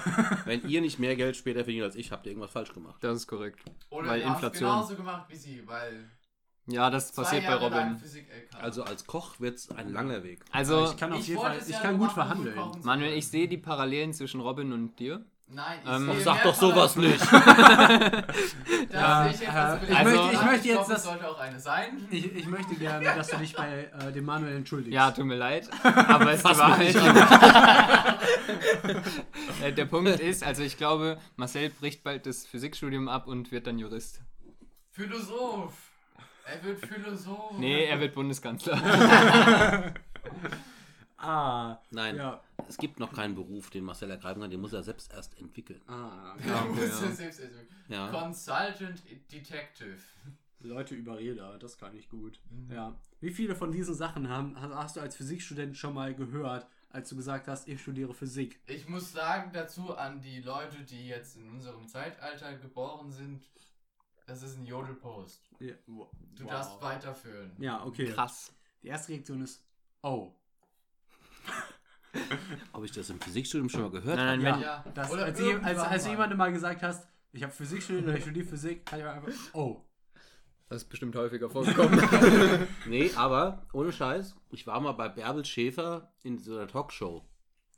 wenn ihr nicht mehr Geld später verdient als ich, habt ihr irgendwas falsch gemacht. Das ist korrekt. Oder weil hast Inflation. genauso gemacht wie sie, weil Ja, das zwei passiert bei Jahre lang Robin. Also als Koch wird es ein langer Weg. Also, ich kann auf Ich jeden Fall, ich ja kann gut verhandeln. Manuel, ich sehe die Parallelen zwischen Robin und dir. Nein, ich Ähm, sehe Sag doch sowas nicht. Das ich jetzt äh, als ich möchte- ich möchte jetzt das- sollte auch eine sein. Ich, ich möchte gerne, dass du dich bei äh, dem Manuel entschuldigst. Ja, tut mir leid, aber es ist die Fass mich Wahrheit. Äh, Der Punkt ist, also ich glaube, Marcel bricht bald das Physikstudium ab und wird dann Jurist. Philosoph. Er wird Philosoph. Nee, er wird Bundeskanzler. Ah, Nein, ja. es gibt noch keinen Beruf, den Marcel ergreifen kann. Den muss er selbst erst entwickeln. Ah, Du Ja, musst ja. es selbst erstmal- Ja. Consultant Detective. Leute Überreder, das kann ich gut. Mhm. Ja. Wie viele von diesen Sachen haben, hast, hast du als Physikstudent schon mal gehört, als du gesagt hast, ich studiere Physik? Ich muss sagen dazu an die Leute, die jetzt in unserem Zeitalter geboren sind, das ist ein Jodelpost. Ja, wo- Du wow. darfst weiterführen. Ja, okay. Krass. Die erste Reaktion ist, oh. Ob ich das im Physikstudium schon mal gehört Nein, habe? nein, wenn, Ja. Das, Oder als, je- als, als du jemandem mal gesagt hast, ich habe Physik studiert oder ich studiere Physik, kann ich einfach, oh. das ist bestimmt häufiger vorgekommen. Nee, aber ohne Scheiß, ich war mal bei Bärbel Schäfer in so einer Talkshow.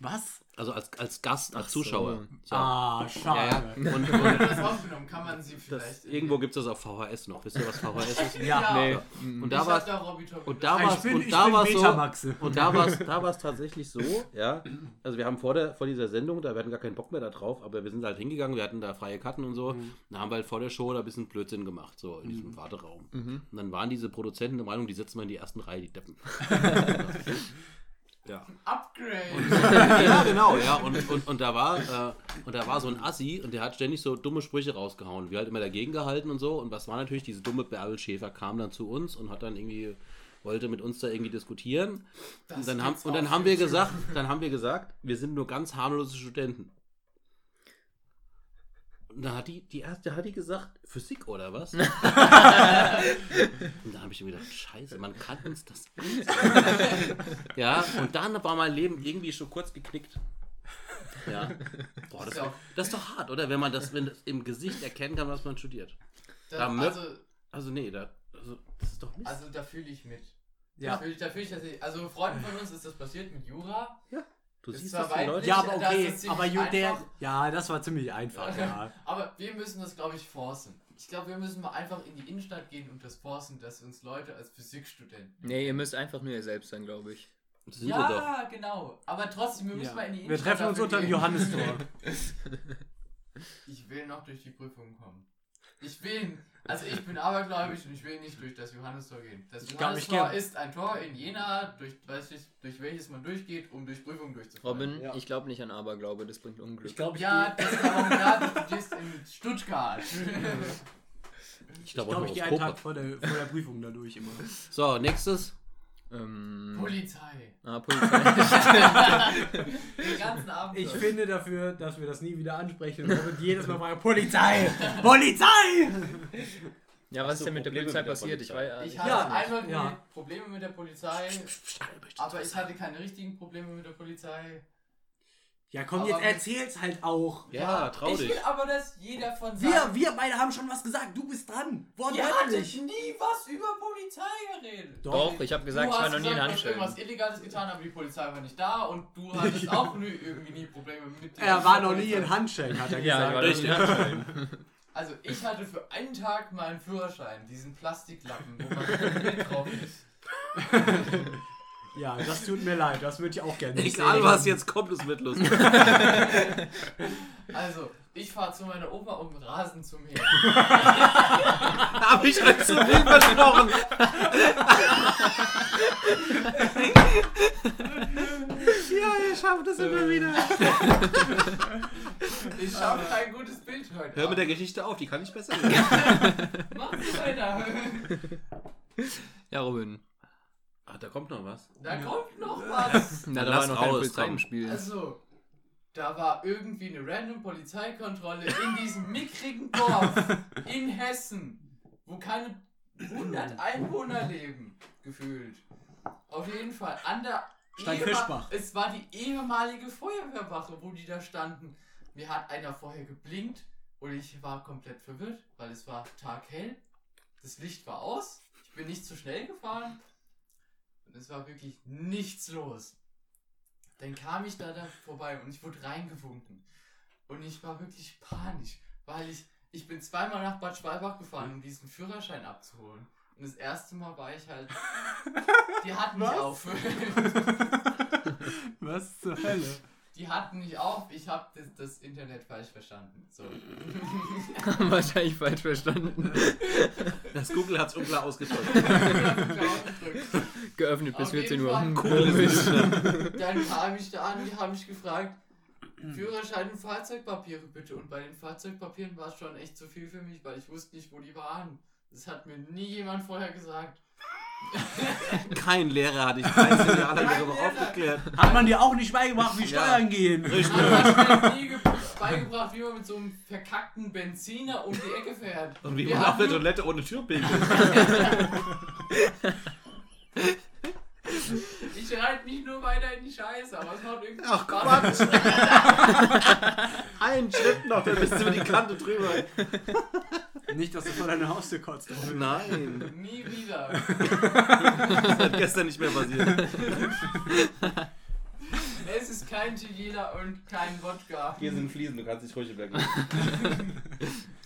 Was? Also als, als Gast, als Ach so. Zuschauer. So. Ah, Ja, schade. ja. Und, Wenn und du das aufgenommen, kann man sie das, vielleicht. irgendwo gibt es das auf VHS noch. Wisst ihr, was VHS ist? Ja. nee. Und Ich da war Top und da und bin war's so-. Und da war es da war's tatsächlich so, ja. Also wir haben vor, der, vor dieser Sendung, da wir hatten gar keinen Bock mehr da drauf, aber wir sind halt hingegangen, wir hatten da freie Karten und so. Mhm. Da haben wir halt vor der Show da ein bisschen Blödsinn gemacht, so in diesem Warteraum. Mhm. Und dann waren diese Produzenten der Meinung, die setzen wir in die ersten Reihe, die Deppen. ja. Upgrade. ja, genau, ja. Und, und, und, da war, äh, und da war so ein Assi und der hat ständig so dumme Sprüche rausgehauen. Wir halt immer dagegen gehalten und so. Und was war natürlich, diese dumme Bärbel Schäfer kam dann zu uns und hat dann irgendwie wollte mit uns da irgendwie diskutieren. Das Und dann, haben, und dann haben wir gesagt, dann haben wir gesagt, wir sind nur ganz harmlose Studenten. Da hat die, die erste hat die gesagt, Physik oder was? und da habe ich mir gedacht, scheiße, man kann uns das ansehen. Ja, und dann war mein Leben irgendwie schon kurz geknickt. Ja. Boah, das, Ja. das ist doch hart, oder? Wenn man das, wenn das im Gesicht erkennen kann, was man studiert. Da, Da also, Also nee, da, also, das ist doch Mist. also da fühle ich mit. Ja. Da fühle ich, da fühl ich tatsächlich. Also Freunden von uns ist das passiert mit Jura. Du ist siehst zwar das die Leute. Ja, Ich- aber das okay. Aber Ju- der, einfach. ja, das war ziemlich einfach, ja. Aber wir müssen das, glaube ich, forcen. Ich glaube, wir müssen mal einfach in die Innenstadt gehen und das forcen, dass uns Leute als Physikstudenten. Nee, ihr müsst einfach nur ihr selbst sein, glaube ich. Das sind wir doch. Ja, genau. Aber trotzdem, wir müssen ja. mal in die Wir Innenstadt. treffen uns unter dem. Johannistor. Ich will noch durch die Prüfung kommen. Ich will, also ich bin abergläubisch und ich will nicht durch das Johannistor gehen. Das Ich ich geh- ist ein Tor in Jena, durch, weiß ich, durch welches man durchgeht, um durch Prüfungen durchzufallen. Robin, Ja. ich glaube nicht an Aberglaube, das bringt Unglück. Ich glaube, ich, Ja, das ist aber gerade, du studierst in Stuttgart. Ich ich, glaube glaub, auch ich gehe einen Tag vor der, vor der Prüfung da durch immer. So, nächstes. Ähm, Polizei. ah, Polizei. Den ganzen Abend. Ich finde dafür, dass wir das nie wieder ansprechen. Und jedes Mal fragen, Polizei! Polizei! ja, was ist denn mit der Polizei mit der passiert? Ich, Polizei? weiß, Ich ich hatte Ja, einmal ja. Probleme mit der Polizei, aber ich hatte keine richtigen Probleme mit der Polizei. Ja, komm, Aber jetzt erzähl's halt auch. Ja, trau ich dich. will aber, dass jeder von Wir, wir beide haben schon was gesagt. Du bist dran. Ihr hattet Wortwörtlich. nie was über Polizei geredet. Doch, ich habe gesagt, du ich war noch nie in gesagt, du hast Handschellen. irgendwas Illegales getan, aber die Polizei war nicht da und du hattest auch nie, irgendwie nie Probleme mit der Er war noch nie Polizei. in Handschellen, hat er Ja, ich war gesagt. noch nie in Handschellen. Also ich hatte für einen Tag meinen Führerschein, diesen Plastiklappen, wo man drauf ist. Ja, das tut mir leid. Das würde ich auch gerne Egal sehen. was jetzt kommt, es wird lustig. Also, ich fahre zu meiner Oma um Rasen zum Meer. Habe ich euch zu viel versprochen. ja, ihr schafft es immer wieder. Ich schaue kein gutes Bild heute. Hör mit der. Geschichte auf, die kann ich besser. Mach weiter. Ja, Robin. Ah, da kommt noch was. Da kommt noch was. Na, da war noch im Spiel. Also, da war irgendwie eine random Polizeikontrolle in diesem mickrigen Dorf in Hessen, wo keine 100 Einwohner leben, gefühlt. Auf jeden Fall. An der Stein ehema- Fischbach. Es war die ehemalige Feuerwehrwache, wo die da standen. Mir hat einer vorher geblinkt und ich war komplett verwirrt, weil es war taghell. Das Licht war aus. Ich bin nicht zu schnell gefahren. Und es war wirklich nichts los. Dann kam ich da, da vorbei und ich wurde reingewunken. Und ich war wirklich panisch, weil ich, ich bin zweimal nach Bad Schwalbach gefahren, um diesen Führerschein abzuholen. Und das erste Mal war ich halt. Die hatten Was? auf. Was zur Hölle? Die hatten nicht auf. Ich habe das, das Internet falsch verstanden. So. Wahrscheinlich falsch verstanden. Das Google hat es unklar ausgedrückt. Geöffnet bis Auf 14 jeden Uhr. Fall. Komisch. Dann kam ich da an, die haben mich gefragt, Führerschein und Fahrzeugpapiere bitte. Und bei den Fahrzeugpapieren war es schon echt zu viel für mich, weil ich wusste nicht, wo die waren. Das hat mir nie jemand vorher gesagt. Kein Lehrer hat dich 13 Jahre lang darüber aufgeklärt. Hat man dir auch nicht beigebracht, wie Ja. Steuern gehen? Richtig. Man hat mir nie ge- beigebracht, wie man mit so einem verkackten Benziner um die Ecke fährt. Und wie Wir man auf der Toilette ohne Tür pinkelt. Ich reite nicht nur weiter in die Scheiße, aber es macht irgendwie Ach Spaß. Quatsch. Ein Schritt noch, dann bist du über die Kante drüber. Nicht, dass du vor deiner Haustür kotzt. Nein. Nie wieder. Das hat gestern nicht mehr passiert. Es ist kein Tequila und kein Wodka. Hier sind Fliesen, du kannst dich ruhig übergeben.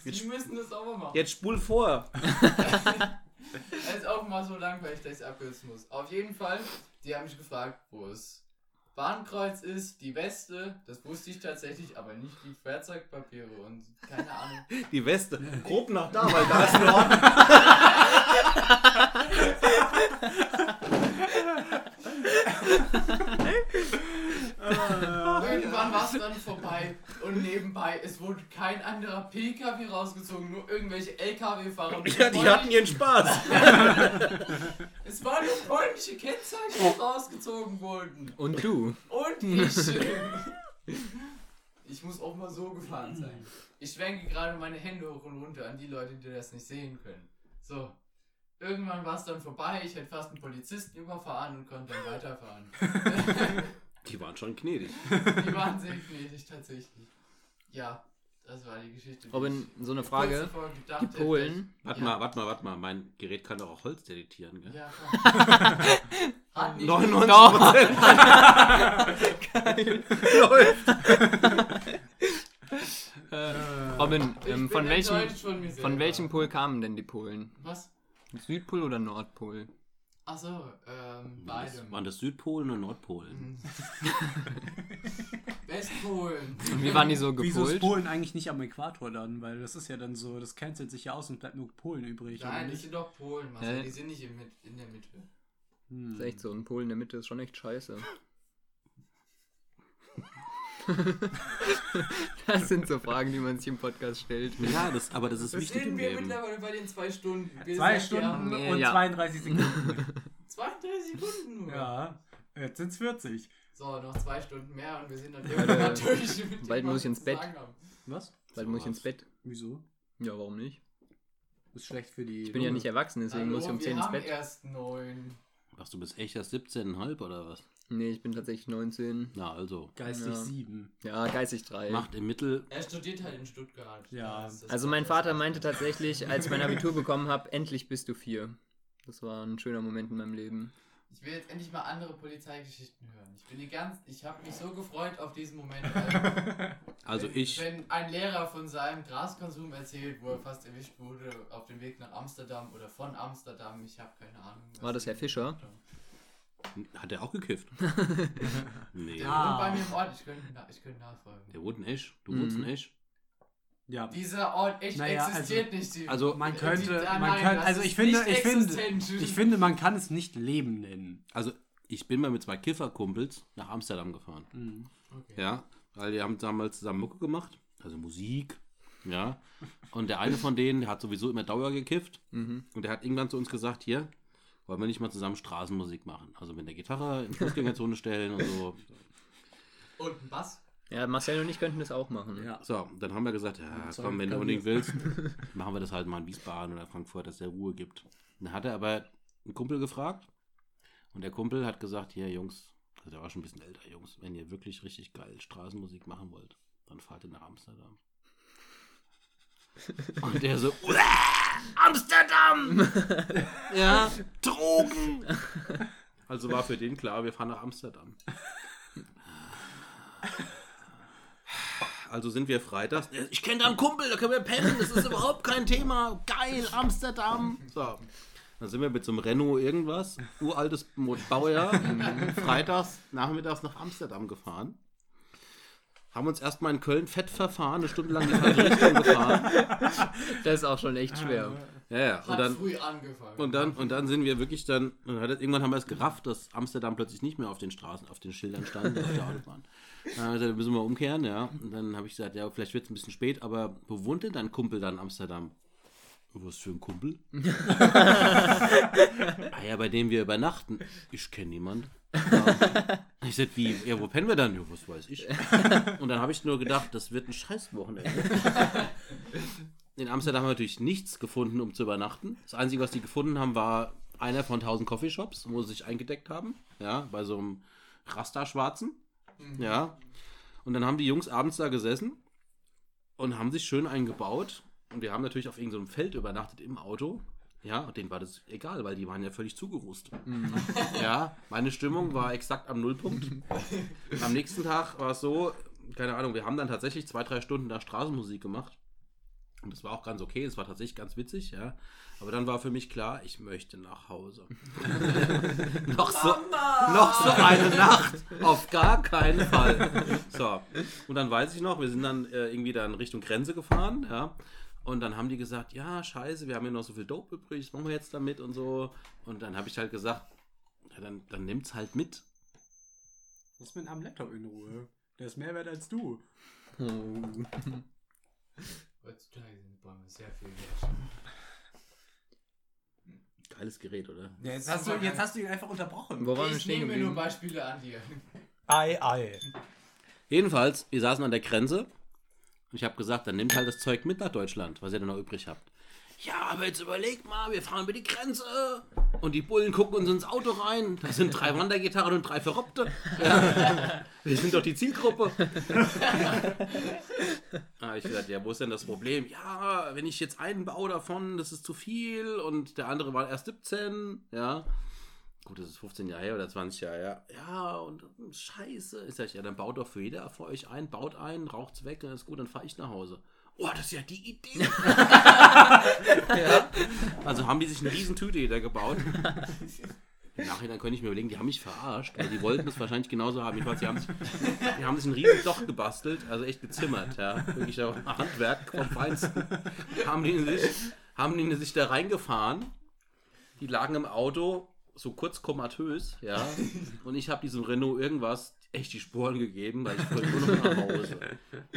Sie müssen das auch mal machen. Jetzt spul vor. Es ist auch mal so langweilig, dass ich abkürzen muss. Auf jeden Fall, die haben mich gefragt, wo es Bahnkreuz ist, die Weste, das wusste ich tatsächlich, aber nicht die Fahrzeugpapiere und keine Ahnung. Die Weste. Grob nach da, weil da ist ein Ort. Irgendwann war es dann vorbei Und nebenbei, es wurde kein anderer PKW rausgezogen, nur irgendwelche LKW-Fahrer. Ja, die hatten ihren Spaß. Es waren nur polnische Kennzeichen, die rausgezogen wurden. Und du? Und ich. Ich muss auch mal so gefahren sein. Ich schwenke gerade meine Hände hoch und runter an die Leute, die das nicht sehen können. So. Irgendwann war es dann vorbei, ich hätte fast einen Polizisten überfahren und konnte dann weiterfahren. Die waren schon gnädig. Die waren sehr gnädig tatsächlich. Ja, das war die Geschichte. Robin, so eine Frage. gedacht Die. Polen. Warte Ja. mal, warte mal, warte mal. Mein Gerät kann doch auch Holz detektieren, gell? Ja, klar. Hat nicht 99 Doch. Äh, Robin, ähm, von, welchem, von von welchem Pol kamen denn die Polen? Was? Südpol oder Nordpol? Achso, ähm, Waren das, beide. waren das Südpolen und Nordpolen? Mhm. Westpolen. Und wie waren die so Wieso ist gepolt? Polen eigentlich nicht am Äquator dann? Weil das ist ja dann so, das cancelt sich ja aus und bleibt nur Polen übrig. oder Nein, nicht? sind doch Polen, Marcel. Hä? Die sind nicht in, in der Mitte. Hm. Das ist echt so, ein Pol in der Mitte ist schon echt scheiße. das sind so Fragen, die man sich im Podcast stellt. Ja, das, aber das ist Was wichtig sind wir Leben. mittlerweile bei den zwei Stunden? Wir Zwei ja Stunden Nee, und ja. 32 Sekunden. 32 Sekunden nur. ja, jetzt sind es 40. So, noch zwei Stunden mehr und wir sind dann dem, Bald was muss ich ins Bett. Was? Bald muss ich ins Bett. Wieso? Ja, warum nicht? Das ist schlecht für die. Ich bin ja nicht erwachsen, deswegen Hallo, muss ich um 10 wir ins haben Bett. erst neun. Was, du bist echt erst 17,5 oder was? Nee, ich bin tatsächlich 19. Na, also. Geistig Ja. 7. Ja, geistig 3. Macht im Mittel. Er studiert halt in Stuttgart. Ja. Ist Also mein. Vater meinte tatsächlich, als ich mein Abitur bekommen habe, endlich bist du 4. Das war ein schöner Moment in meinem Leben. Ich will jetzt endlich mal andere Polizeigeschichten hören. Ich bin die ganz, ich habe mich so gefreut auf diesen Moment. weil- Also wenn, ich. Wenn ein Lehrer von seinem Graskonsum erzählt, wo er fast erwischt wurde auf dem Weg nach Amsterdam oder von Amsterdam, ich habe keine Ahnung. was War das Herr Fischer? Hat er auch gekifft? nee. Der Ja. wohnt bei mir im Ort, ich könnte, ich könnte nachfolgen. Der wohnt in Esch. Du Mhm. wohnst in Esch. Ja. Dieser Ort echt Naja, existiert nicht. Die, also Man die- könnte, ah, man nein, könnte, das also ist ich finde, nicht ich finde, existent. ich finde, man kann es nicht Leben nennen. Also ich bin mal mit zwei Kifferkumpels nach Amsterdam gefahren. Mhm. Okay. Ja, weil die haben damals zusammen Mucke gemacht, also Musik, ja. Und der eine von denen, der hat sowieso immer Dauer gekifft Mhm. und der hat irgendwann zu uns gesagt, hier, wollen wir nicht mal zusammen Straßenmusik machen? Also mit der Gitarre in Fußgängerzone stellen und so. Und ein Bass? Ja, Marcel und ich könnten das auch machen. Ja. So, dann haben wir gesagt, ja, komm, wenn du unbedingt willst, machen wir das halt mal in Wiesbaden oder Frankfurt, dass der Ruhe gibt. Dann hat er aber einen Kumpel gefragt und der Kumpel hat gesagt, hier Jungs, also der war schon ein bisschen älter, Jungs, wenn ihr wirklich richtig geil Straßenmusik machen wollt, dann fahrt ihr nach Amsterdam. Und der so, "Uah, Amsterdam! ja, Drogen! Also war für den klar, wir fahren nach Amsterdam. Also sind wir freitags. Ich kenne da einen Kumpel, da können wir pennen, das ist überhaupt kein Thema. Geil, Amsterdam. So. Dann sind wir mit so einem Renault irgendwas, uraltes Baujahr, freitags nachmittags nach Amsterdam gefahren. Haben uns erstmal in Köln fett verfahren, eine Stunde lang in die falsche Richtung gefahren. Das ist auch schon echt schwer. Ja, ja. Hat Und dann, früh angefangen. und dann, und dann sind wir wirklich dann, irgendwann haben wir es gerafft, dass Amsterdam plötzlich nicht mehr auf den Straßen, auf den Schildern stand, auf der Autobahn. Dann haben wir gesagt, müssen wir umkehren, ja. Und dann habe ich gesagt, ja, vielleicht wird es ein bisschen spät, aber wo wohnt denn dein Kumpel dann in Amsterdam? Was für ein Kumpel? ah ja, bei dem wir übernachten. Ich kenne niemand. Ja. Ich sagte, wie, ja, wo pennen wir dann? Ja, was weiß ich. Und dann habe ich nur gedacht, das wird ein Scheißwochenende. In Amsterdam haben wir natürlich nichts gefunden, um zu übernachten. Das Einzige, was die gefunden haben, war einer von 1000 Coffeeshops, wo sie sich eingedeckt haben. Ja, bei so einem Rasterschwarzen. Ja. Und dann haben die Jungs abends da gesessen und haben sich schön eingebaut. Und wir haben natürlich auf irgendeinem Feld übernachtet im Auto. Ja, und denen war das egal, weil die waren ja völlig zugerust. Ja, meine Stimmung war exakt am Nullpunkt. Am nächsten Tag war es so, keine Ahnung, wir haben dann tatsächlich zwei, drei Stunden da Straßenmusik gemacht. Und das war auch ganz okay, es war tatsächlich ganz witzig, ja. Aber dann war für mich klar, ich möchte nach Hause. noch, so, noch so eine Nacht, auf gar keinen Fall. So, und dann weiß ich noch, wir sind dann äh, irgendwie dann Richtung Grenze gefahren, ja. Und dann haben die gesagt, ja, scheiße, wir haben hier noch so viel Dope übrig, was machen wir jetzt damit und so. Und dann habe ich halt gesagt, ja, dann, dann nimmt's halt mit. Was mit am Laptop in Ruhe? Der ist mehr wert als du. Heutzutage sind Bäume sehr viel wert. Geiles Gerät, oder? Ja, jetzt, hast du, jetzt hast du ihn einfach unterbrochen. Wo waren wir Ich stehen nehme mir nur geblieben? Beispiele an dir. Ei, ei. Jedenfalls, wir saßen an der Grenze. Und ich habe gesagt, dann nehmt halt das Zeug mit nach Deutschland, was ihr dann noch übrig habt. Ja, aber jetzt überlegt mal, wir fahren über die Grenze. Und die Bullen gucken uns ins Auto rein. Da sind drei Wandergitarren und drei Verrückte. Ja. Wir sind doch die Zielgruppe. ah, ich gesagt, ja, wo ist denn das Problem? Ja, wenn ich jetzt einen baue davon, das ist zu viel. Und der andere war erst 17. Ja. Gut, das ist 15 Jahre her oder 20 Jahre her. Ja, und hm, scheiße. Ich sag, ja, dann baut doch für jeder von euch ein, baut ein, raucht's weg, dann ist gut, dann fahre ich nach Hause. Oh, das ist ja die Idee. ja. Also haben die sich eine riesen Tüte jeder gebaut. Im Nachhinein könnte ich mir überlegen, die haben mich verarscht. Also die wollten es wahrscheinlich genauso haben. Jedenfalls, die haben, sich, die haben sich ein riesen Loch gebastelt, also echt gezimmert. Ja. Wirklich auch Handwerk vom Feinsten. Haben die, sich, haben die sich da reingefahren. Die lagen im Auto, so kurz komatös, ja. Und ich habe diesem Renault irgendwas echt die Sporen gegeben, weil ich wollte nur noch nach Hause.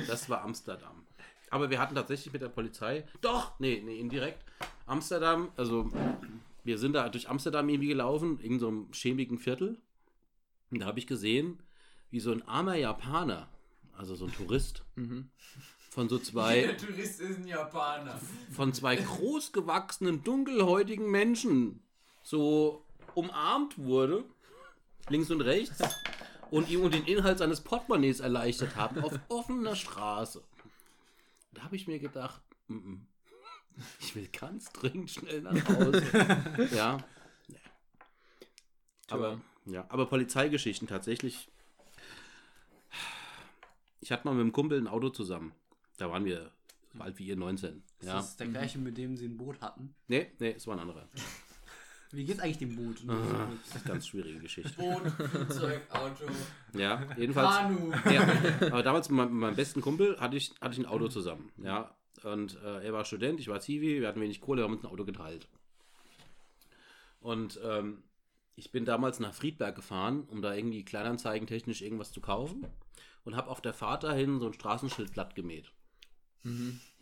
Das war Amsterdam. Aber wir hatten tatsächlich mit der Polizei, doch, nee, nee, indirekt, Amsterdam, also wir sind da durch Amsterdam irgendwie gelaufen, in so einem schämigen Viertel. Und da habe ich gesehen, wie so ein armer Japaner, also so ein Tourist, von so zwei Der Tourist ist ein Japaner. von zwei großgewachsenen, dunkelhäutigen Menschen so umarmt wurde, links und rechts, und ihm und den Inhalt seines Portemonnaies erleichtert haben, auf offener Straße. Da habe ich mir gedacht, mm -mm, ich will ganz dringend schnell nach Hause. ja. Aber, ja, aber Polizeigeschichten tatsächlich. Ich hatte mal mit einem Kumpel ein Auto zusammen. Da waren wir so alt wie ihr 19. Ist Ja. das der gleiche, mit dem sie ein Boot hatten? Nee, nee, es war ein anderer. Wie geht's eigentlich dem Boot? Ah, das ist eine ganz schwierige Geschichte. Boot, Flugzeug, Auto, Ja, jedenfalls. Kanu. Ja, aber damals mit meinem, mit meinem besten Kumpel hatte ich, hatte ich ein Auto zusammen. Ja, und äh, er war Student, ich war Zivi, wir hatten wenig Kohle, wir haben uns ein Auto geteilt. Und ähm, ich bin damals nach Friedberg gefahren, um da irgendwie kleinanzeigentechnisch irgendwas zu kaufen und habe auf der Fahrt dahin so ein Straßenschild glatt gemäht.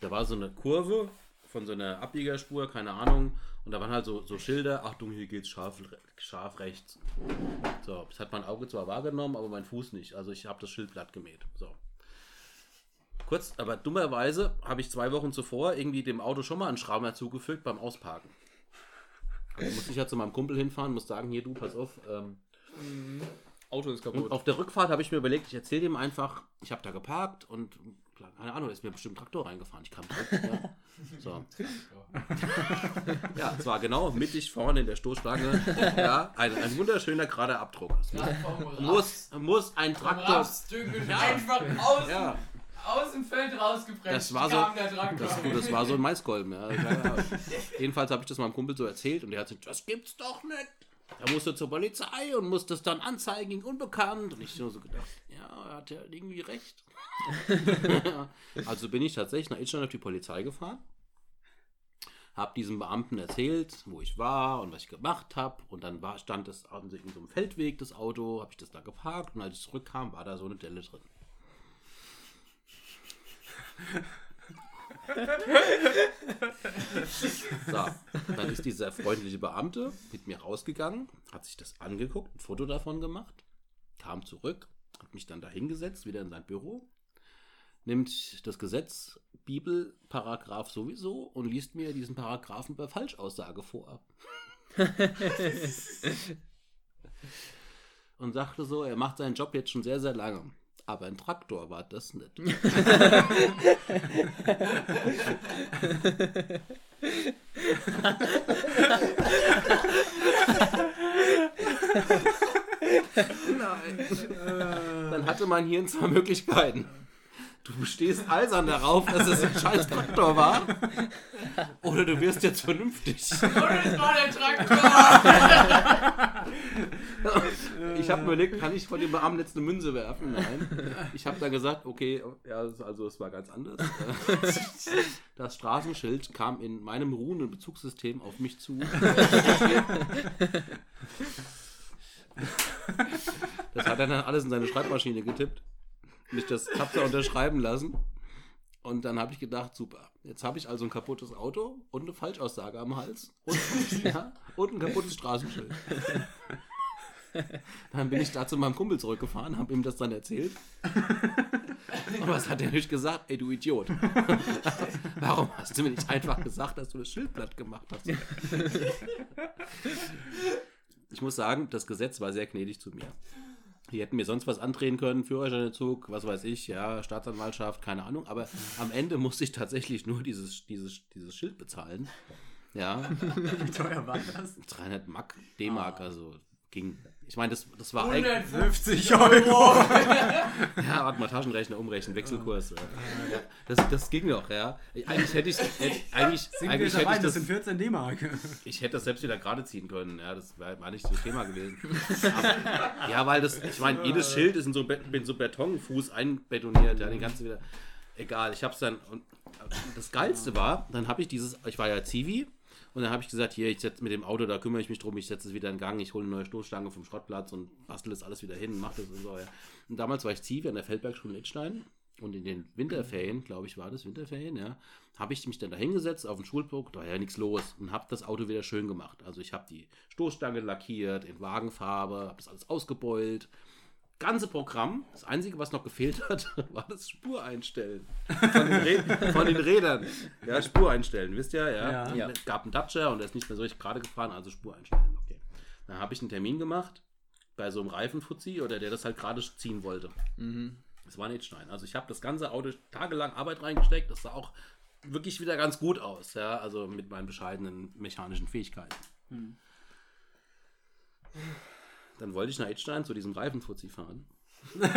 Da war so eine Kurve von so einer Abbiegerspur, keine Ahnung, und da waren halt so, so Schilder, Achtung, hier geht's scharf, scharf rechts. So, das hat mein Auge zwar wahrgenommen, aber mein Fuß nicht. Also ich habe das Schild glatt gemäht. So. Kurz, aber dummerweise habe ich zwei Wochen zuvor irgendwie dem Auto schon mal einen Schrauber zugefügt beim Ausparken. Also musste ich ja zu meinem Kumpel hinfahren, muss sagen, hier du, pass auf. Ähm, Auto ist und kaputt. auf der Rückfahrt habe ich mir überlegt, ich erzähle dem einfach, ich habe da geparkt und keine Ahnung, da ist mir bestimmt ein Traktor reingefahren. Ich kam zurück. ja. So. Ja, es war genau mittig vorne in der Stoßstange. Ja, ein, ein wunderschöner gerader Abdruck. Muss, muss, ein Traktor. Rapsdünkel einfach aus, dem- Ja, aus dem Feld rausgepresst. Das war so- das, das war so ein Maiskolben. Ja. Ja, ja. Jedenfalls habe ich das meinem Kumpel so erzählt und der hat gesagt, das gibt's doch nicht. Er musste zur Polizei und musste es dann anzeigen Unbekannt. Und ich nur so gedacht, ja, er hat ja irgendwie recht. also bin ich tatsächlich nach Itstein auf die Polizei gefahren. Habe diesem Beamten erzählt, wo ich war und was ich gemacht habe. Und dann war, stand es an in so einem Feldweg, das Auto, habe ich das da geparkt. Und als ich zurückkam, war da so eine Delle drin. So, dann ist dieser freundliche Beamte mit mir rausgegangen, hat sich das angeguckt, ein Foto davon gemacht, kam zurück, hat mich dann da hingesetzt, wieder in sein Büro, nimmt das Gesetz, Bibel, Paragraph sowieso und liest mir diesen Paragraphen bei Falschaussage vor. und sagte so, er macht seinen Job jetzt schon sehr, sehr lange. Aber ein Traktor war das nicht. Dann hatte mein Hirn zwei Möglichkeiten. Du bestehst eisern darauf, dass es ein scheiß Traktor war. Oder du wirst jetzt vernünftig. Und es war der Traktor. Ich habe mir überlegt, kann ich von dem Beamten jetzt eine Münze werfen? Nein. Ich habe dann gesagt, okay, ja, also es war ganz anders. Das Straßenschild kam in meinem ruhenden Bezugssystem auf mich zu. Das hat er dann alles in seine Schreibmaschine getippt. mich das da unterschreiben lassen. Und dann habe ich gedacht, super, jetzt habe ich also ein kaputtes Auto und eine Falschaussage am Hals und, ja, und ein kaputtes Straßenschild. Dann bin ich da zu meinem Kumpel zurückgefahren, habe ihm das dann erzählt. Und was hat er nicht gesagt? Ey, du Idiot. Warum hast du mir nicht einfach gesagt, dass du das Schildblatt gemacht hast? Ich muss sagen, das Gesetz war sehr gnädig zu mir. Die hätten mir sonst was andrehen können, Führerscheinentzug, was weiß ich, ja, Staatsanwaltschaft, keine Ahnung. Aber am Ende musste ich tatsächlich nur dieses, dieses, dieses Schild bezahlen. Ja, Wie teuer war das? 300 Mark, D-Mark, also ging. Ich meine, das, das war eigentlich. 150 Euro. Ja, warte mal, Taschenrechner umrechnen, Wechselkurs. äh, Ja, das, das ging noch, ja. Eigentlich hätte ich, hätte, eigentlich, eigentlich hätte ich das das, sind 14 D-Mark. ich hätte das selbst wieder gerade ziehen können. Ja, das war, war nicht das Thema gewesen. Aber, ja, weil das, ich meine, jedes Schild ist in so, in so Betonfuß einbetoniert. Ja, den ganzen wieder. Egal, ich habe es dann. Und das Geilste war, dann habe ich dieses, ich war ja Zivi. Und dann habe ich gesagt, hier, ich setze mit dem Auto, da kümmere ich mich drum, ich setze es wieder in Gang, ich hole eine neue Stoßstange vom Schrottplatz und bastel das alles wieder hin, mache das und so. Ja. Und damals war ich Zivi an der Feldbergschule in Littstein und in den Winterferien, glaube ich, war das Winterferien, ja, habe ich mich dann da hingesetzt auf den Schulblock, da war ja nichts los und habe das Auto wieder schön gemacht. Also ich habe die Stoßstange lackiert in Wagenfarbe, habe das alles ausgebeult. Ganze Programm. Das Einzige, was noch gefehlt hat, war das Spur einstellen. Von den, Rä von den Rädern. Ja, Spur einstellen, wisst ihr? Ja. Ja. Ja. Es gab einen Dacia und der ist nicht mehr so richtig gerade gefahren, also Spur einstellen. Okay. Dann habe ich einen Termin gemacht bei so einem Reifenfuzzi oder der das halt gerade ziehen wollte. Mhm. Das war nicht Stein. Also ich habe das ganze Auto tagelang Arbeit reingesteckt. Das sah auch wirklich wieder ganz gut aus. Ja, also mit meinen bescheidenen mechanischen Fähigkeiten. Dann wollte ich nach Edstein zu diesem Reifenfuzzi fahren. Schön,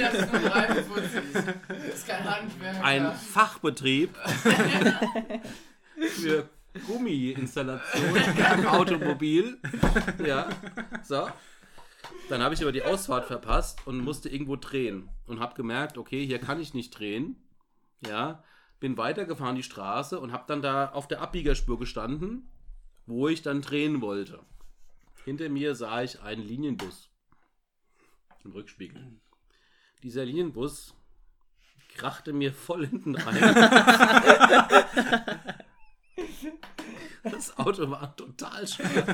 dass es nur Reifenputz ist. Das ist kein Handwerk. Ein Fachbetrieb für Gummiinstallation im Automobil. Ja, so. Dann habe ich aber die Ausfahrt verpasst und musste irgendwo drehen und habe gemerkt, okay, hier kann ich nicht drehen. Ja, bin weitergefahren die Straße und habe dann da auf der Abbiegerspur gestanden, wo ich dann drehen wollte. Hinter mir sah ich einen Linienbus im Rückspiegel. Dieser Linienbus krachte mir voll hinten rein. Das Auto war total schwer.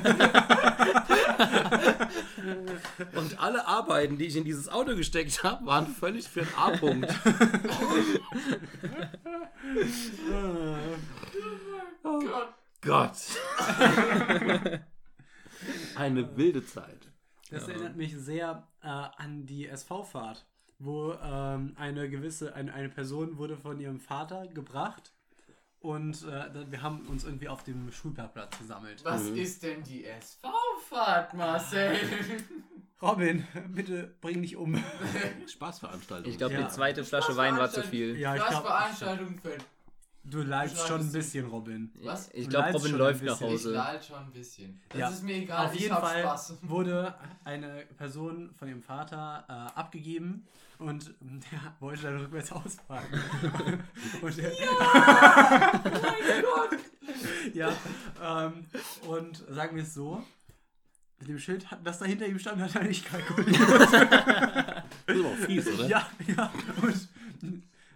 Und alle Arbeiten, die ich in dieses Auto gesteckt habe, waren völlig für den A-Punkt. Oh Gott. Gott. Eine wilde Zeit. Das erinnert mich sehr äh, an die SV-Fahrt, wo ähm, eine gewisse, eine, eine Person wurde von ihrem Vater gebracht und äh, wir haben uns irgendwie auf dem Schulparkplatz gesammelt. Was ist denn die SV-Fahrt, Marcel? Robin, bitte bring mich um. Spaßveranstaltung. Ich glaube, Ja. die zweite Flasche Wein war zu viel. Ja, ich Was glaub- für. Du leidest schon ein bisschen, Robin. Was? Ich glaube, Robin läuft nach bisschen. Ich Hause. lade schon ein bisschen. Das Ja. ist mir egal. Auf ich jeden hab Fall Spaß. wurde eine Person von ihrem Vater äh, abgegeben und der wollte dann rückwärts ausfahren. und der, Gott. ja, ähm, und sagen wir es so, mit dem Schild, das da hinter ihm stand, hat er nicht kalkuliert. Das ist aber auch fies, oder? ja, ja, und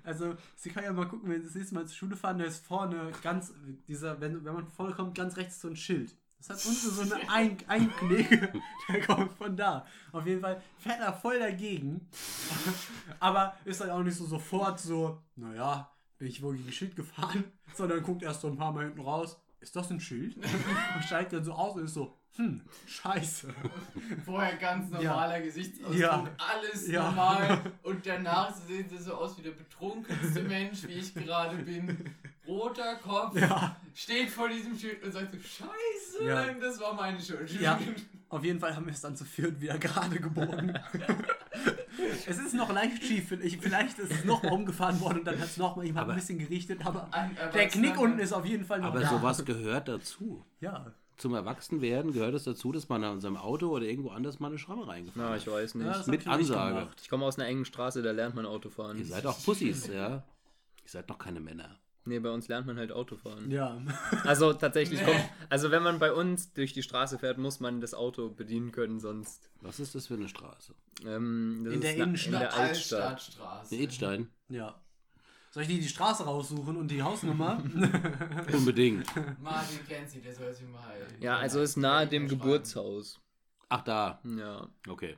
also, Sie kann ja mal gucken, wenn Sie das nächste Mal zur Schule fahren, da ist vorne ganz, dieser, wenn, wenn man vorne kommt, ganz rechts so ein Schild. Das hat unten so eine ein Einknigge, der kommt von da. Auf jeden Fall fährt er voll dagegen, aber ist dann auch nicht so sofort so, naja, bin ich wohl gegen ein Schild gefahren, sondern guckt erst so ein paar Mal hinten raus, ist das ein Schild? Und steigt dann so aus und ist so, hm, scheiße. Vorher ganz normaler Gesichtsausdruck, Ja. alles Ja. normal. Und danach sehen sie so aus wie der betrunkenste Mensch, wie ich gerade bin. Roter Kopf, Ja. steht vor diesem Schild und sagt so, scheiße, Ja. das war meine Schuld. Ja, auf jeden Fall haben wir es dann zu viert wieder gerade gebogen. es ist noch leicht schief. Ich- Vielleicht ist es noch umgefahren worden und dann hat es noch mal jemand Aber- ein bisschen gerichtet, aber Ein der Knick unten ist auf jeden Fall noch Aber da. sowas gehört dazu. Ja. Zum Erwachsenwerden gehört es dazu, dass man an seinem Auto oder irgendwo anders mal eine Schramme reingefahren Na, hat. ich weiß nicht. Ja, Mit ich noch nicht Ansage. gemacht. Ich komme aus einer engen Straße, da lernt man Autofahren. Ihr seid auch Pussys, ja. Ihr seid noch keine Männer. Nee, bei uns lernt man halt Autofahren. Ja. Also tatsächlich Nee. kommt. Also wenn man bei uns durch die Straße fährt, muss man das Auto bedienen können, sonst. Was ist das für eine Straße? Ähm, das In der na- Innenstadt. In der Altstadt. Altstadtstraße. Eine Edstein? Ja. Soll ich dir die Straße raussuchen und die Hausnummer? Unbedingt. Martin kennt sie, der soll sie mal. Ja, also ist nahe dem. Geburtshaus. Ach, da. Ja, Okay.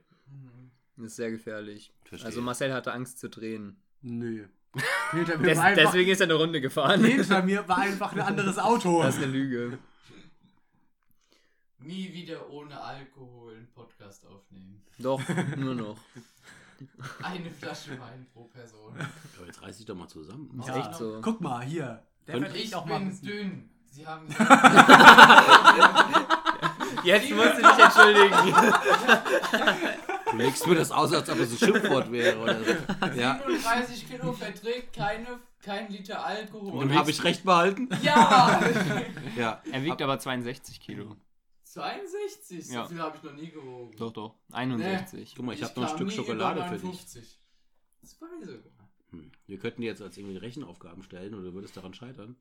Mhm. ist sehr gefährlich. Verstehe. Also Marcel hatte Angst zu drehen. Nö. Hinter mir, Des, war einfach, deswegen ist er eine Runde gefahren. hinter mir war einfach ein anderes Auto. Das ist eine Lüge. Nie wieder ohne Alkohol einen Podcast aufnehmen. Doch, nur noch. Eine Flasche Wein pro Person. Aber jetzt reiß dich doch mal zusammen. Ja. echt so. Guck mal, hier. Der Und- Ich auch mal bin dünn. Sie haben Jetzt musst du dich entschuldigen. Du legst mir das aus, als ob es ein Schimpfwort wäre. Oder so. Ja. 37 Kilo verträgt keine, kein Liter Alkohol. Und habe ich recht behalten? Ja! Ja. Er wiegt aber 62 Kilo. 62? So Ja. viel habe ich noch nie gewogen. Doch, doch. 61. Guck mal, ich habe noch ein kam Stück nie Schokolade für dich. 59. Zwei sogar. Hm. Wir könnten dir jetzt als irgendwie Rechenaufgaben stellen oder du würdest daran scheitern.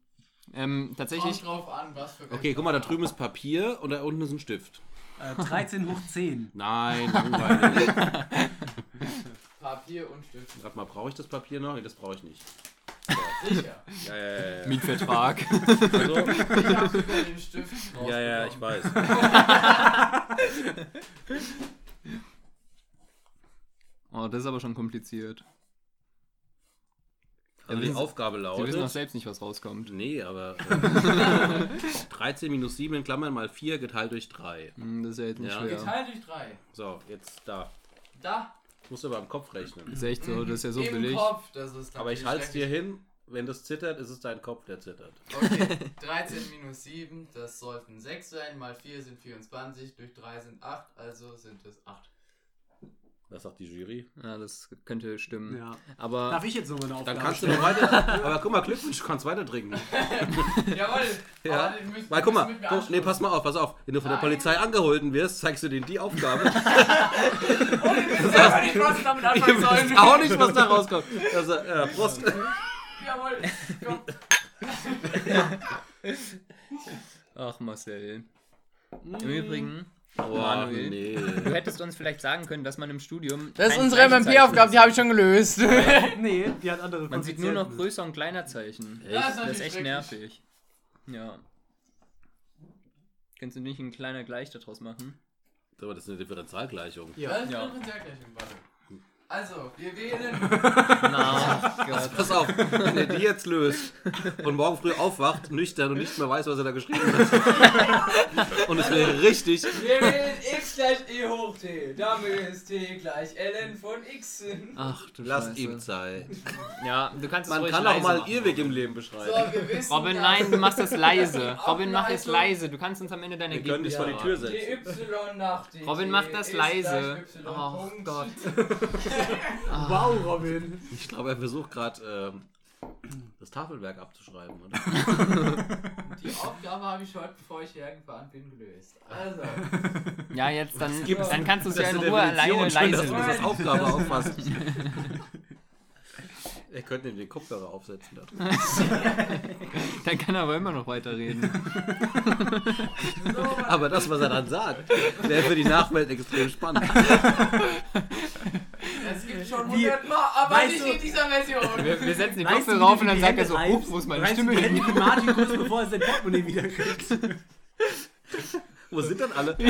Ähm, tatsächlich. Drauf an, was für Okay, guck mal, da drüben ist Papier und da unten ist ein Stift. Äh, 13 hoch 10. Nein, langweilig. Papier und Stift. Warte mal, brauche ich das Papier noch? Nee, das brauche ich nicht. Sicher. Ja, ja, ja. ja. Mietvertrag. Also, Ich habe sogar den Stift ja, ja, ich weiß. Oh, das ist aber schon kompliziert. Also die Aufgabe Sie wissen doch lautet. selbst nicht, was rauskommt. Nee, aber. Äh, 13 minus 7 in Klammern mal 4 geteilt durch 3. Hm, Das ist ja jetzt nicht Ja. schwer. Geteilt durch drei. So, jetzt da. Da. Musst du aber im Kopf rechnen. Das ist echt so, das ist ja so Im billig. Kopf, das ist Aber ich halte es dir hin. Wenn das zittert, ist es dein Kopf, der zittert. Okay, 13 minus 7, das sollten 6 sein, mal 4 sind 24, durch 3 sind 8, also sind es 8. Das sagt die Jury. Ja, das könnte stimmen. Ja. Aber Darf ich jetzt nochmal eine Aufgabe Dann kannst du stellen? noch weiter. Aber guck mal, Glückwunsch, du kannst weiter trinken. Jawohl! Ja. müssen- Weil guck mal, guck, nee, pass mal auf, pass auf. Wenn du von der Nein. Polizei angehalten wirst, zeigst du denen die Aufgabe. Ich weiß nicht, was ich damit Ihr anfangen wisst soll. auch nicht, was da rauskommt. Also, ja, Prost. Jawohl! Komm. Ach, Marcel. Im Übrigen, Oh, Manuel. nee. du hättest uns vielleicht sagen können, dass man im Studium. Das ist unsere MMP-Aufgabe, die habe ich schon gelöst. Nee, die hat andere Man sieht nur noch größer und kleiner Zeichen. Echt? Das Das ist echt nervig. Ja. Kannst du nicht ein kleiner Gleich daraus machen? Aber das ist eine Differentialgleichung. Ja. Das ist Ja. eine Differentialgleichung, warte. Also, wir wählen. Na, Gott. Pass auf, wenn er die jetzt löst und morgen früh aufwacht, nüchtern und nicht mehr weiß, was er da geschrieben hat. Und es wäre richtig. Wir wählen x gleich e hoch t. Damit ist t gleich ln von x. Ach du Lasst Scheiße. ihm Zeit. Ja, du kannst es Man ruhig kann auch mal machen. Irrweg im Leben So, beschreiben. wir wissen, Robin, nein, du machst das leise. Robin, mach es leise. Du kannst uns am Ende deine Wir können dich vor die Tür setzen. dy nach. Robin, mach das leise. y. Oh Punkt. Gott. Wow, Robin. Ich glaube, er versucht gerade ähm, das Tafelwerk abzuschreiben, oder? Die Aufgabe habe ich heute, bevor ich hierher gefahren bin, gelöst. Also, Ja, jetzt dann, dann kannst du es ja in Ruhe alleine Schön, dass leise du das als. Aufgabe auffasst. Er könnte ihm den Kopfhörer aufsetzen. Da. Dann kann er aber immer noch weiterreden. Aber das, was er dann sagt, wäre für die Nachwelt extrem spannend. Es gibt schon Wie- 100 Mal, aber weißt nicht du- in dieser Version. Wir, wir setzen die Kopfhörer wie auf du und dann sagt er so, oh, wo ist meine? Stimme Weißt die hin? Martin kurz bevor er sein Portemonnaie wiederkriegt. Wo sind denn alle?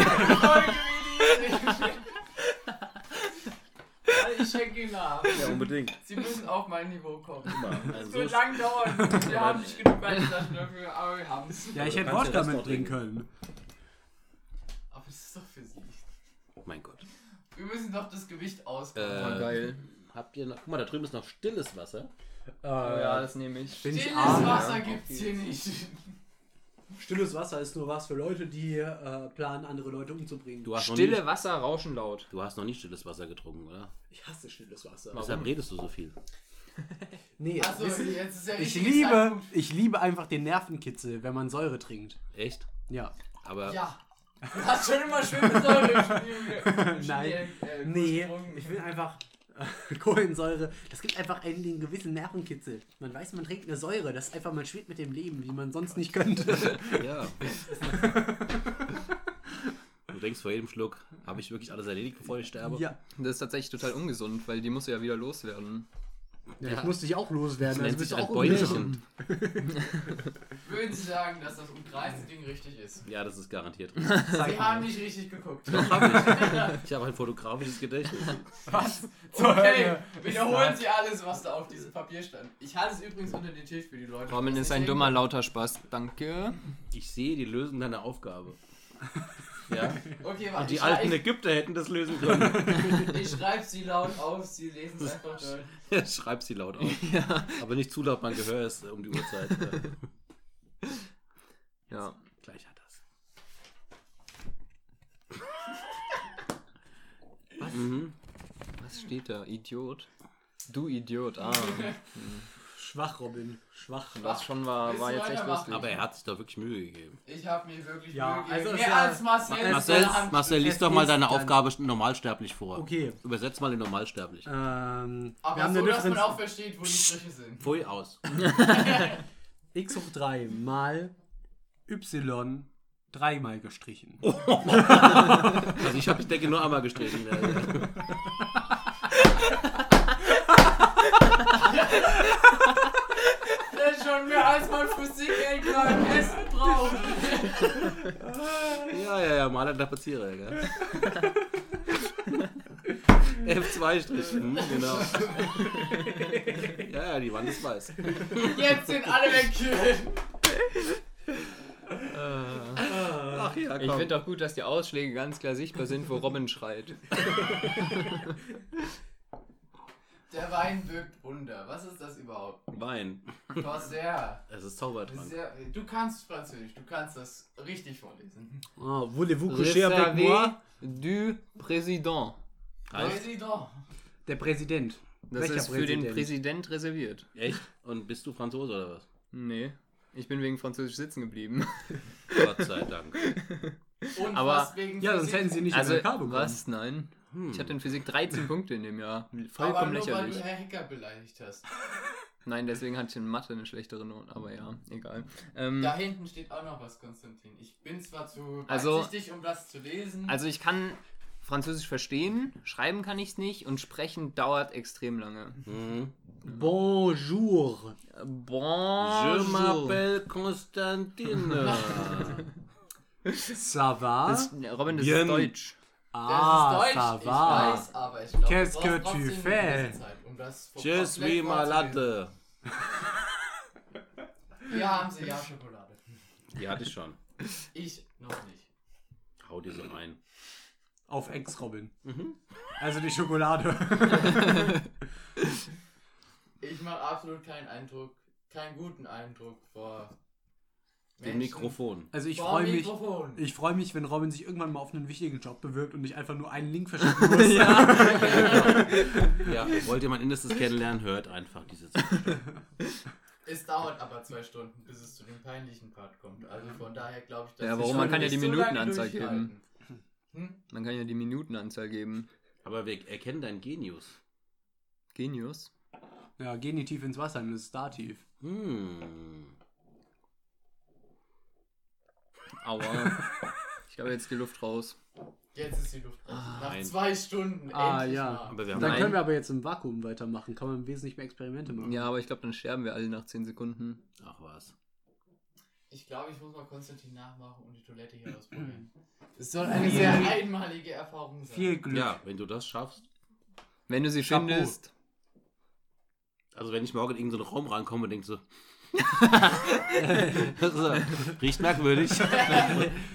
Ich schenke ihn nach. Ja, unbedingt. Sie müssen auf mein Niveau kommen. Es Also wird so lang dauern. Wir haben nicht genug Weihnachten dafür, aber wir haben es. Ja, ich hätte Wodka mitbringen können. Aber es ist doch für Sie. mein Gott. Wir müssen doch das Gewicht Äh, ausbauen. Oh, geil. Habt ihr noch. Guck mal, da drüben ist noch stilles Wasser. Oh, ja, das nehme ich. ich Stilles arm. Wasser ja. gibt's hier nicht. Stilles Wasser ist nur was für Leute, die äh, planen, andere Leute umzubringen. Du hast, noch Stille nie, Wasser, rauschen laut. du hast noch nie stilles Wasser getrunken, oder? Ich hasse stilles Wasser. Deshalb redest du so viel. Nee, ihr, jetzt ist der ich liebe, Zeitpunkt. ich liebe einfach den Nervenkitzel, wenn man Säure trinkt. Echt? Ja. Aber Ja. Du hast schon immer schön mit Säure im Spiel. im Nein. Äh, Nee, ich will einfach Kohlensäure, das gibt einfach einen den gewissen Nervenkitzel. Man weiß, man trinkt eine Säure, das ist einfach, man schwebt mit dem Leben, wie man sonst nicht könnte. Ja. du denkst vor jedem Schluck, habe ich wirklich alles erledigt, bevor ich sterbe? ja. Das ist tatsächlich total ungesund, weil die muss ja wieder loswerden. Ja, Ja. ich musste dich auch loswerden. Das also bist sich du ein auch Bäuerchen. Würden Sie sagen, dass das umkreiste Ding richtig ist? Ja, das ist garantiert. Zeig Sie haben nicht richtig geguckt. Doch, hab ich. Ich habe ein fotografisches Gedächtnis. Was? Okay, wiederholen Sie alles, was da auf diesem Papier stand. Ich halte es übrigens unter den Tisch für die Leute. Robin das ist ein dummer, lauter Spaß. Danke. Ich sehe die Lösung deiner Aufgabe. Ja. Okay, warte. Und die alten Ägypter hätten das lösen können. Ich schreibe sie laut auf, sie lesen es einfach dort. Schreib sie laut auf. Aber nicht zu laut, mein Gehör ist äh, um die Uhrzeit. Ja. Ja. Gleich hat das. Was? Mhm. Was steht da? Idiot? Du Idiot, ah. Schwach, Robin. Schwach. Das schon war, Willst war du jetzt echt weitermachen? lustig. Aber er hat sich da wirklich Mühe gegeben. Ich habe mir wirklich Ja, Mühe gegeben. also ist Mehr ja- als Marcel. Marcel, seine Hand- Marcel lies Es doch mal deine dann- Aufgabe normalsterblich vor. Okay. Übersetz mal in normalsterblich. Ähm, wir Aber haben so, eine dass man Differenz. auch versteht, wo die Striche sind. Pfui aus. x hoch 3 mal y dreimal gestrichen. Also ich habe die Decke nur einmal gestrichen. Ja, ja, ja, Maler Tapezierer, gell? F2 Strich, hm, genau. Ja, ja, die Wand ist weiß. Jetzt sind alle weg. Ach ja, Ich finde auch gut, dass die Ausschläge ganz klar sichtbar sind, wo Robin schreit. Der Wein wirkt Wunder. Was ist das überhaupt? Wein. Corsair. Es ist Zaubertrank. Sehr, du kannst Französisch, du kannst das richtig vorlesen. Oh, voulez-vous coucher avec moi? du Président. Präsident. Der Präsident. Das Welcher ist für den Präsident? Reserviert. echt? Und bist du Franzose oder was? Nee. Ich bin wegen Französisch sitzen geblieben. Gott sei Dank. Und Aber- was wegen Ja, sonst hätten sie nicht Also, MLK bekommen. was? Nein. Hm. Ich hatte in Physik 13 Punkte in dem Jahr. Aber Vollkommen nur weil lächerlich. du Herr Hecker beleidigt hast. Nein, deswegen hatte ich in Mathe eine schlechtere Note, aber ja, egal. Ähm, Da hinten steht auch noch was, Konstantin. Ich bin zwar zu Also- um das zu lesen. also ich kann Französisch verstehen, schreiben kann ich es nicht und sprechen dauert extrem lange. Mhm. Bonjour. Je Bonjour. m'appelle Constantine. Ça va? Das, Robin, das Bien. ist Deutsch. Das ah, ist Deutsch, ça ich weiß, aber ich glaube, Qu'est-ce que tu fais? Zeit, um das suis vorzulesen. malade. Hier haben sie ja Schokolade. Die hatte ich schon. Ich noch nicht. Hau dir so ein. Auf Ex, Robin. Mhm. Also die Schokolade. Ich mache absolut keinen Eindruck, keinen guten Eindruck vor Dem Mikrofon. Also ich freue mich. Mikrofon. Ich freue mich, wenn Robin sich irgendwann mal auf einen wichtigen Job bewirbt und nicht einfach nur einen Link verschicken muss. Ja, wollt ihr mein Innerstes kennenlernen, hört einfach diese Zeit. Es dauert aber zwei Stunden, bis es zu dem peinlichen Part kommt. Also von daher glaube ich, dass Ja, warum? Man kann ja die so Minutenanzahl durchhalten. Hm? Man kann ja die Minutenanzahl geben. Aber wir erkennen deinen Genius. Genius. Ja, Genitiv ins Wasser, das ist Dativ. Hm. Aua. Ich habe jetzt die Luft raus. Jetzt ist die Luft raus. Nach nein. zwei Stunden. Ah, endlich ja. mal. Aber wir haben Dann können wir aber jetzt im Vakuum weitermachen. Kann man wesentlich mehr Experimente machen. Ja, aber ich glaube, dann sterben wir alle nach 10 Sekunden. Ach was. Ich glaube, ich muss mal Konstantin nachmachen und die Toilette hier ausprobieren. Es soll eine sehr einmalige Erfahrung sein. Viel Glück. Ja, wenn du das schaffst. Wenn du sie Chapeau. findest. Also wenn ich morgen in irgendeinen Raum reinkomme und denke so. so, riecht merkwürdig.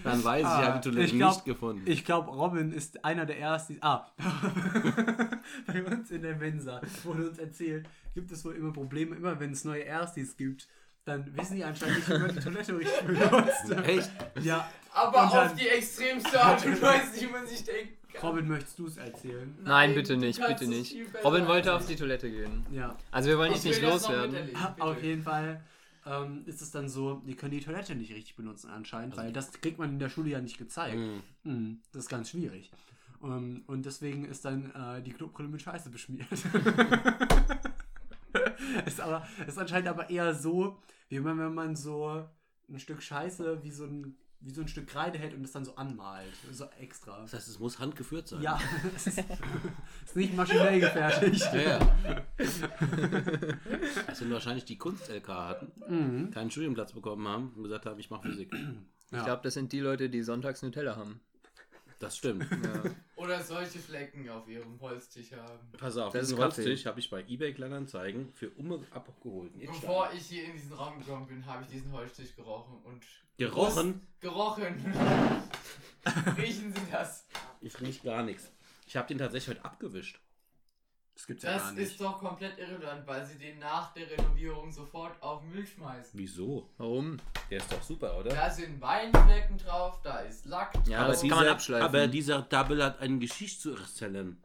Dann weiß ich, ich Ah, habe die Toilette ich glaub- nicht gefunden. Ich glaube, Robin ist einer der ersten. Ah, bei uns in der Mensa wurde uns erzählt, gibt es wohl immer Probleme, immer wenn es neue Erstis gibt, dann wissen die anscheinend nicht, wie man die Toilette richtig benutzt. Echt? Ja, Aber dann- auf die extremste Art und Weise, die man sich kann. Robin, möchtest du es erzählen? Nein, Nein, bitte nicht, bitte nicht. Robin wollte auf die Toilette gehen. Ja, Also wir wollen Ich dich nicht loswerden. auf jeden Fall ähm, ist es dann so, die können die Toilette nicht richtig benutzen anscheinend, weil das kriegt man in der Schule ja nicht gezeigt. Hm. Hm, das ist ganz schwierig. Ähm, und deswegen ist dann äh, die Klobrille mit Scheiße beschmiert. ist, aber, ist anscheinend aber eher so, wie wenn, wenn man so ein Stück Scheiße wie so ein, wie so ein Stück Kreide hält und es dann so anmalt. So extra. Das heißt, es muss handgeführt sein. Ja, es ist, ist nicht maschinell gefertigt. Ja, ja. Das sind wahrscheinlich die Kunst-LK hatten, Mhm. keinen Studienplatz bekommen haben und gesagt haben, ich mache Physik. Ich glaube, das sind die Leute, die sonntags Nutella haben. Das stimmt. Ja. Oder solche Flecken auf ihrem Holztisch haben. Pass auf, Das diesen. Holztisch habe ich bei eBay Kleinanzeigen für Umme abgeholt. Bevor ich hier in diesen Raum gekommen bin, habe ich diesen Holztisch gerochen und. Gerochen? Gerochen! Riechen Sie das? Ich riech gar nichts. Ich habe den tatsächlich heute abgewischt. Das gibt's ja gar Das nicht. ist doch komplett irrelevant, weil Sie den nach der Renovierung sofort auf Müll schmeißen. Wieso? Warum? Der ist doch super, oder? Da sind Weinflecken drauf, da ist Lack drauf. Ja, aber das kann man abschleifen. aber dieser Double hat eine Geschichte zu erzählen.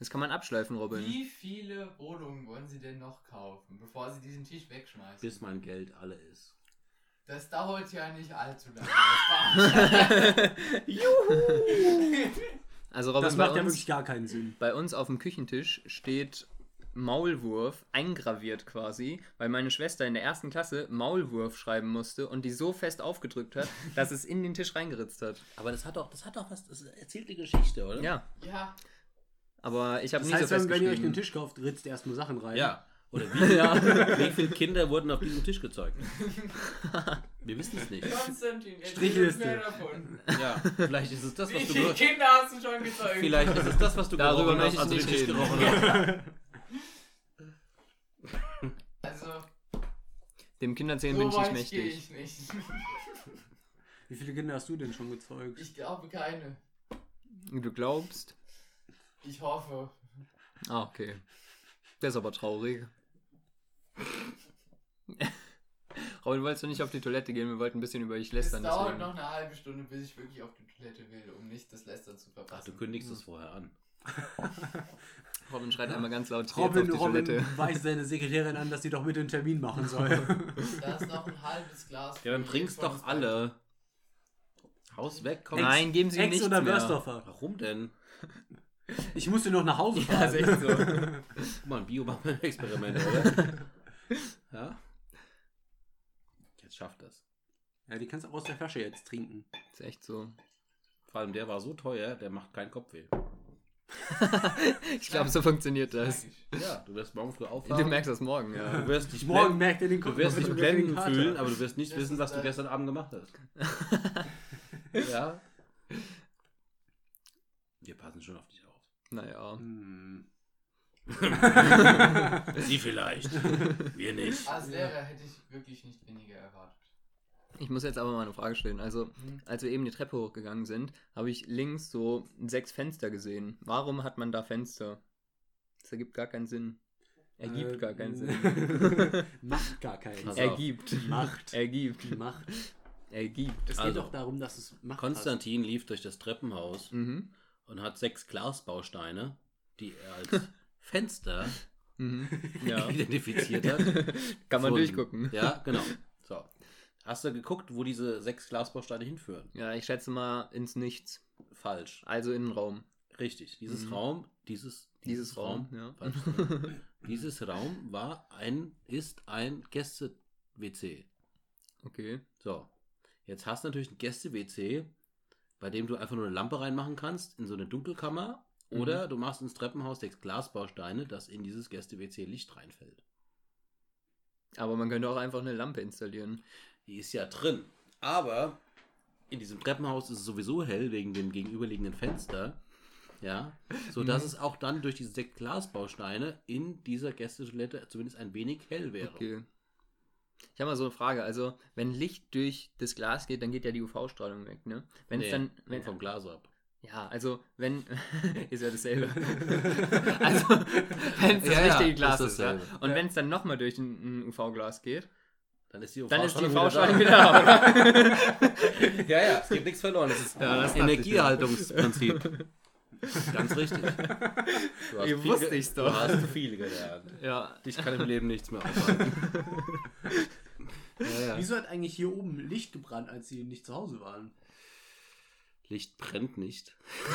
Das kann man abschleifen, Robin. Wie viele Wohnungen wollen Sie denn noch kaufen, bevor Sie diesen Tisch wegschmeißen? Bis mein Geld alle ist. Das dauert ja nicht allzu lange. Das war- Also Robin, das bei, macht ja uns, wirklich gar keinen Sinn. bei uns auf dem Küchentisch steht Maulwurf eingraviert quasi, weil meine Schwester in der ersten Klasse Maulwurf schreiben musste und die so fest aufgedrückt hat, dass es in den Tisch reingeritzt hat. Aber das hat doch, das hat doch was, das erzählt die Geschichte, oder? Ja, ja, aber ich habe heißt, so wenn, wenn ihr euch einen Tisch kauft, ritzt erstmal Sachen rein. Ja. Oder wie, wie viele Kinder wurden auf diesem Tisch gezeugt? Wir wissen es nicht. Konstantin, Strichliste. mehr davon. Ja, vielleicht ist es das, Wie was du viele ge- Kinder hast du schon gezeugt? Vielleicht ist es das, was du Darüber gerochen möchte hast, ich als du nicht den Tisch reden. gerochen hast. Also, Dem Kinderzählen so bin ich nicht mächtig. ich nicht. Wie viele Kinder hast du denn schon gezeugt? Ich glaube keine. Du glaubst? Ich hoffe. Ah, okay. Der ist aber traurig. Robin, wolltest du nicht auf die Toilette gehen? Wir wollten ein bisschen über dich Es lästern. dauert Deswegen. noch eine halbe Stunde, bis ich wirklich auf die Toilette will, um nicht das Lästern zu Ach, du verpassen. kündigst es vorher an. Robin schreit einmal ganz laut Robin, auf die Robin Toilette. weist seine Sekretärin an, dass sie doch mit den Termin machen soll. Da ist noch ein halbes Glas. Ja, dann von doch alle. Haus weg, komm. Nein, geben Sie Ex nichts oder mehr. Börsdorfer? Warum denn? Ich musste noch nach Hause Ja, fahren. ist echt so. Guck mal, ein Bio-Experiment, oder? Ja? Jetzt schafft das. Ja, die kannst du aus der Flasche jetzt trinken. Ist echt so. Vor allem der war so teuer, der macht keinen Kopfweh. Ich glaube, so funktioniert das. Ja, du wirst morgen früh Du aufwachen. merkst das morgen, Du ja. wirst dich Morgen blenden, merkt ihr den du wirst dich blenden fühlen, aber du wirst nicht Das wissen, was du gestern Abend gemacht hast. ja? Wir passen schon auf dich auf. Naja. Hm. Sie vielleicht. Wir nicht. Als Lehrer hätte ich wirklich nicht weniger erwartet. Ich muss jetzt aber mal eine Frage stellen. Also, Mhm. als wir eben die Treppe hochgegangen sind, habe ich links so sechs Fenster gesehen. Warum hat man da Fenster? Das ergibt gar keinen Sinn. Ergibt Äh, gar keinen Sinn. Macht gar keinen Sinn. Ergibt. Macht. Ergibt. Macht. Ergibt. Es geht Also, doch darum, dass es Macht Konstantin lief durch das Treppenhaus Mhm. und hat sechs Glasbausteine, die er als Fenster Mhm. Ja. identifiziert hat. Kann man gefunden. durchgucken. Ja, genau. So. Hast du geguckt, wo diese sechs Glasbausteine hinführen? Ja, ich schätze mal ins Nichts. Falsch. Also in den Raum. Richtig. Dieses Mhm. Raum, dieses, Dieses Raum, ja. Falsch. dieses Raum war ein, ist ein Gäste-WC. Okay. So. Jetzt hast du natürlich ein Gäste-WC, bei dem du einfach nur eine Lampe reinmachen kannst in so eine Dunkelkammer. Mhm. Oder du machst ins Treppenhaus sechs Glasbausteine, dass in dieses Gäste-WC Licht reinfällt. Aber man könnte auch einfach eine Lampe installieren. Die ist ja drin. Aber in diesem Treppenhaus ist es sowieso hell wegen dem gegenüberliegenden Fenster. Ja. So dass Mhm. es auch dann durch diese sechs Glasbausteine in dieser Gästetoilette zumindest ein wenig hell wäre. Okay. Ich habe mal so eine Frage. Also, wenn Licht durch das Glas geht, dann geht ja die UV-Strahlung weg, ne? Wenn es Nee, dann. Wenn, vom Glas ab. Ja, also, wenn. ist ja dasselbe. also, wenn es das Ja, ja, richtige Glas ist ist, ja. Und wenn es dann nochmal durch ein, ein UV-Glas geht, Dann ist die UV-Strahlung UV-Strahlung wieder da, oder? ja, ja, es gibt nichts verloren. Das ist Ja, das Energieerhaltungsprinzip. Ganz richtig. Du hast Wie viel wusste ich's doch. Du hast viel gelernt. ja. Dich kann im Leben nichts mehr aufhalten. ja, ja. Wieso hat eigentlich hier oben Licht gebrannt, als sie nicht zu Hause waren? Licht brennt nicht.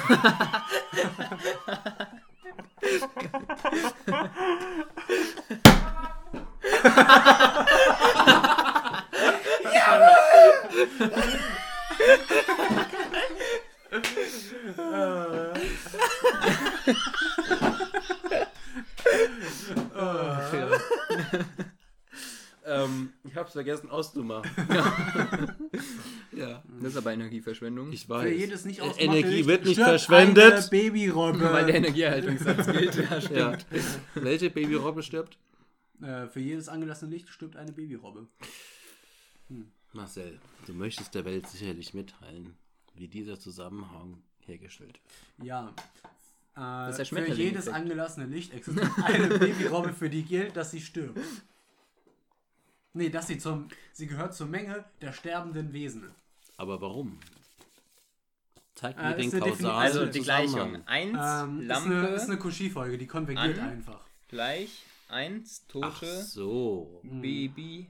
ähm, ich hab's vergessen auszumachen. ja, Das ist aber Energieverschwendung. ich Für weiß. jedes nicht Äh, ausgemachte Energie wird nicht verschwendet. Eine Babyrobbe. weil der Energieerhaltungssatz gilt. Ja, stimmt. Ja. Welche Babyrobbe stirbt? Äh, für jedes angelassene Licht stirbt eine Babyrobbe. Marcel, du möchtest der Welt sicherlich mitteilen, wie dieser Zusammenhang hergestellt wird. Ja. Äh, ist der für jedes angelassene Licht existiert eine Babyrobbe, für die gilt, dass sie stirbt. Nee, dass sie zum. Sie gehört zur Menge der sterbenden Wesen. Aber warum? Zeig Äh, mir den ist eine Defini- kausalen Also die Gleichung. 1 Ähm, ist Lampe eine, ist eine Cauchy-Folge, die konvergiert an- einfach. gleich 1 Ach tote so. Baby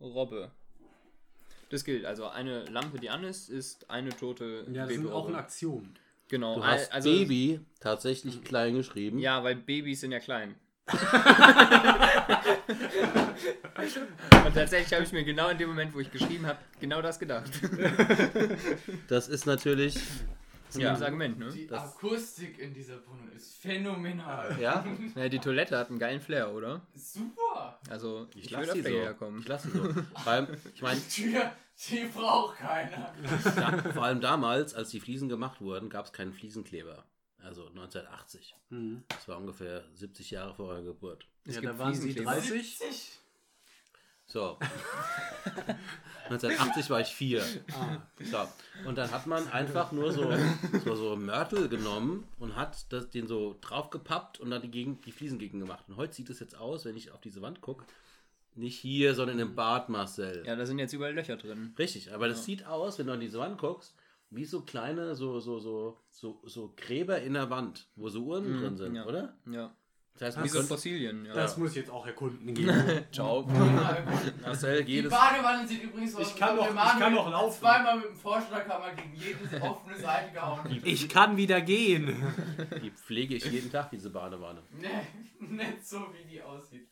Robbe. Das gilt. Also eine Lampe, die an ist, ist eine tote Ja, das ist auch Babyrobbe. ein Axiom. Genau. Du hast also, Baby tatsächlich klein geschrieben. Ja, weil Babys sind ja klein. Und tatsächlich habe ich mir genau in dem Moment, wo ich geschrieben habe, genau das gedacht. Das ist natürlich. Das ist ein Ja. Argument, ne? Die Das- Akustik in dieser Wohnung ist phänomenal. Ja, Ja, die Toilette hat einen geilen Flair, oder? Super. Also, ich ich, lasse sie so. herkommen. Ich lasse sie so. Vor allem, ich meine, Die Tür, die braucht keiner. vor allem damals, als die Fliesen gemacht wurden, gab es keinen Fliesenkleber. Also 1980. Mhm. Das war ungefähr 70 Jahre vor eurer Geburt. Es ja, gibt da waren sie Fliesenkleber. 30. 70. So. 1980 war ich vier. Ah. So. Und dann hat man einfach nur so, so, so Mörtel genommen und hat das, den so draufgepappt und dann die, Gegend, die Fliesen gegen gemacht. Und heute sieht es jetzt aus, wenn ich auf diese Wand gucke, nicht hier, sondern im Bad, Marcel. Ja, da sind jetzt überall Löcher drin. Richtig, aber das sieht aus, wenn du an diese Wand guckst, wie so kleine, so, so, so, so, so Gräber in der Wand, wo so Uhren Mhm, drin sind, ja. oder? Ja. Das heißt, Wie so Fossilien, ja. Das muss ich jetzt auch erkunden gehen. Ciao. Marcel, Die jedes, Badewanne sieht übrigens aus. Ich kann noch- ich kann noch laufen. Zweimal mit dem Vorschlaghammer gegen jede offene Seite gehauen. Ich kann wieder gehen. die pflege ich jeden Tag, diese Badewanne. Nee, nicht so wie die aussieht.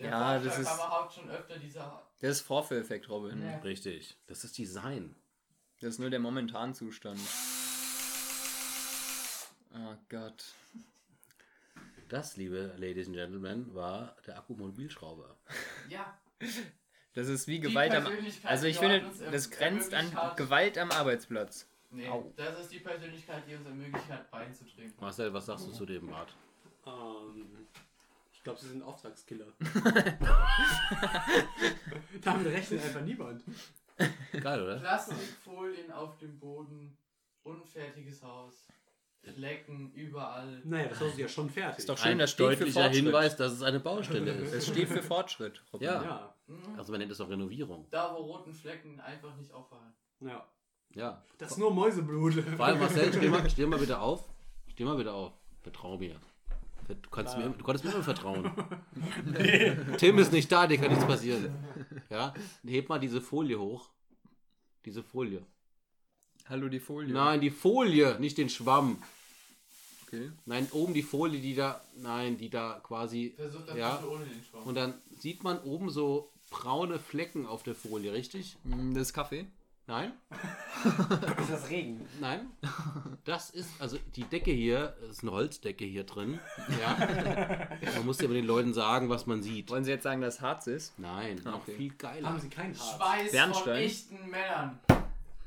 Der Ja, das ist- schon öfter dieser. Das ist Vorführeffekt, Robin. Ja. Richtig. Das ist Design. Das ist nur der Momentanzustand. Oh Gott. Das, liebe Ladies and Gentlemen, war der Akkumobilschrauber. Ja, Das ist wie Gewalt am. Also ich finde, das grenzt an Gewalt am Arbeitsplatz. nee, Au. das ist die Persönlichkeit, die uns ermöglicht hat, Wein zu trinken. Marcel, was sagst du zu dem Bad? Ähm, ich glaube, sie sind Auftragskiller. Damit rechnet einfach niemand. Geil, oder? Plastikfolien auf dem Boden, unfertiges Haus, Flecken überall. Naja, das Haus ist ja schon fertig. Ist doch schön, Ein das steht für deutlicher. Hinweis, dass es eine Baustelle Es ist. steht für Fortschritt. Robin. ja. Ja. Mhm. Also man nennt es auch Renovierung. Da, wo roten Flecken einfach nicht auffallen. ja. Ja. Das ist nur Mäuseblut. Vor allem, Marcel, steh mal, steh mal bitte auf. Steh mal bitte auf. Vertrau mir. Du, kannst mir, du konntest mir immer vertrauen. Tim ist nicht da, dir kann nichts passieren. Ja? Heb mal diese Folie hoch. Diese Folie. Hallo die Folie. Nein, die Folie, nicht den Schwamm. Okay. Nein, oben die Folie, die da, nein, die da quasi, Versuch das Ja. ohne den Schwamm. und dann sieht man oben so braune Flecken auf der Folie, richtig? Mm, Das ist Kaffee. Nein? Das ist das Regen. Nein? Das ist, also die Decke hier, es ist eine Holzdecke hier drin. Ja. Man muss ja aber den Leuten sagen, was man sieht. Wollen Sie jetzt sagen, dass Harz ist? Nein, noch Okay. viel geiler. Haben sie kein Harz? Schweiß von Bernstein? echten Männern.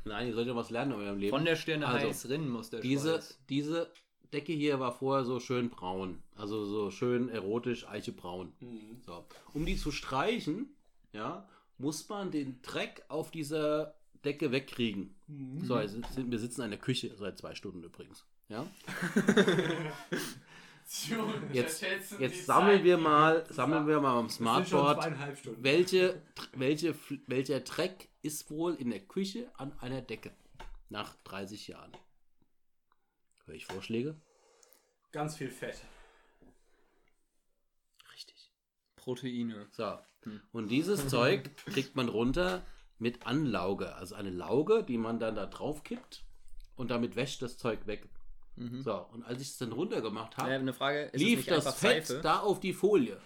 Nein, ihr sollt ja was lernen in eurem Leben. Von der Stirne Also, heiß rinnen muss der diese, Schweiß. diese Decke hier war vorher so schön braun. Also so schön erotisch eichebraun. Mhm. So. Um die zu streichen, ja, muss man den Dreck auf dieser Decke wegkriegen. Mhm. So, sind, wir sitzen in der Küche seit zwei Stunden übrigens. Ja? Jetzt, jetzt sammeln wir mal, sammeln wir mal am Smartboard, welche, welche, welcher Dreck ist wohl in der Küche an einer Decke nach 30 Jahren. Höre ich Vorschläge? Ganz viel Fett. Richtig. Proteine. So. Hm. Und dieses Zeug kriegt man runter mit Anlauge. Also eine Lauge, die man dann da drauf kippt. und damit wäscht das Zeug weg. Mhm. So, und als ich es dann runtergemacht habe, Ja, lief nicht das Fett Seife? da auf die Folie.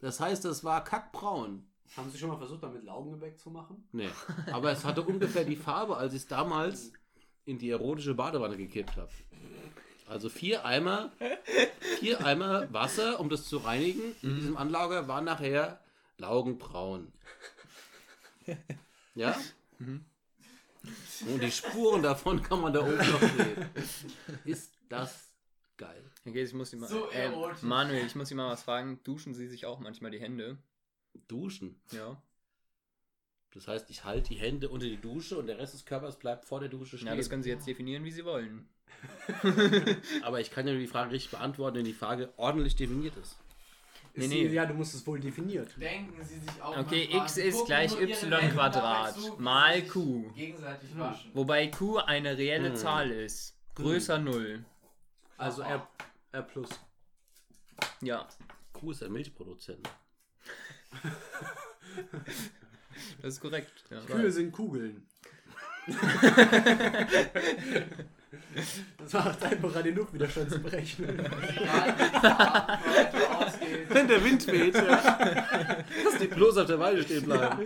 Das heißt, es war kackbraun. Haben Sie schon mal versucht, damit Laugengebäck zu machen? Nee, aber es hatte ungefähr die Farbe, als ich es damals in die erotische Badewanne gekippt habe. Also vier Eimer, vier Eimer Wasser, um das zu reinigen. In diesem Anlager war nachher laugenbraun. Ja? Und die Spuren davon kann man da oben noch sehen. Ist das geil. Okay, ich muss Sie mal, So äh, erotisch. Manuel, ich muss Sie mal was fragen. Duschen Sie sich auch manchmal die Hände? Duschen. Ja. Das heißt, ich halte die Hände unter die Dusche und der Rest des Körpers bleibt vor der Dusche stehen. Ja, das können Sie jetzt definieren, wie Sie wollen. Aber ich kann ja nur die Frage richtig beantworten, wenn die Frage ordentlich definiert ist. Nee, nee. Ja, du musst es wohl definiert. Denken Sie sich auch Okay, x ist gucken gleich y Quadrat mal Q. Gegenseitig Hm. waschen. Wobei Q eine reelle Hm. Zahl ist. Größer Null. Also R, R plus. Ja, Kuh ist ein Milchproduzent. das ist korrekt. Ja. Kühe sind Kugeln. das macht einfach zu berechnen. Wie die Farbe heute ausgeht. Wenn der Wind weht, ja. Dass die bloß auf der Weide stehen bleiben.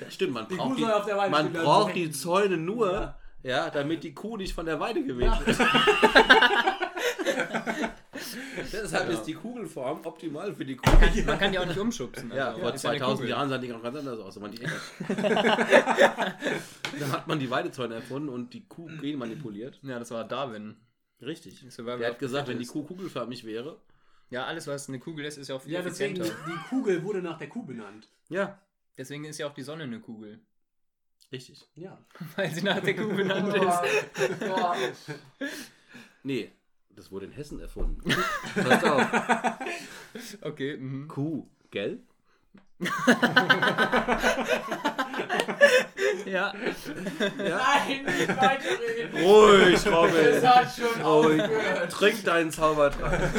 Das stimmt, man Die braucht die, soll auf der Weide man braucht die Zäune nur, Ja. ja. damit die Kuh nicht von der Weide geweht wird. Deshalb ist die Kugelform optimal für die Kuh. Man kann die auch nicht umschubsen. Ja, also, vor ja eine 2000 Kugel. Jahren sahen die noch ganz anders aus, wenn man die. Dann hat man die Weidezäune erfunden und die Kuh genmanipuliert. Ja, das war Darwin. Richtig. Der hat gesagt, wenn die. Kuh kugelförmig wäre. Ja, alles, was eine Kugel ist, ist ja auch viel Ja, deswegen, effizienter. die Kugel wurde nach der Kuh benannt. Ja, Deswegen ist ja auch die Sonne eine Kugel. richtig. Ja. Weil sie nach der Kuh benannt ist. Nee, das wurde in Hessen erfunden. Pass auf. Okay, mhm. Kuh, gell? Ja. Nein, nicht weiterreden. Ruhig, Das Robin. hat schon Ruhig. aufgehört. Trink deinen Zaubertrank.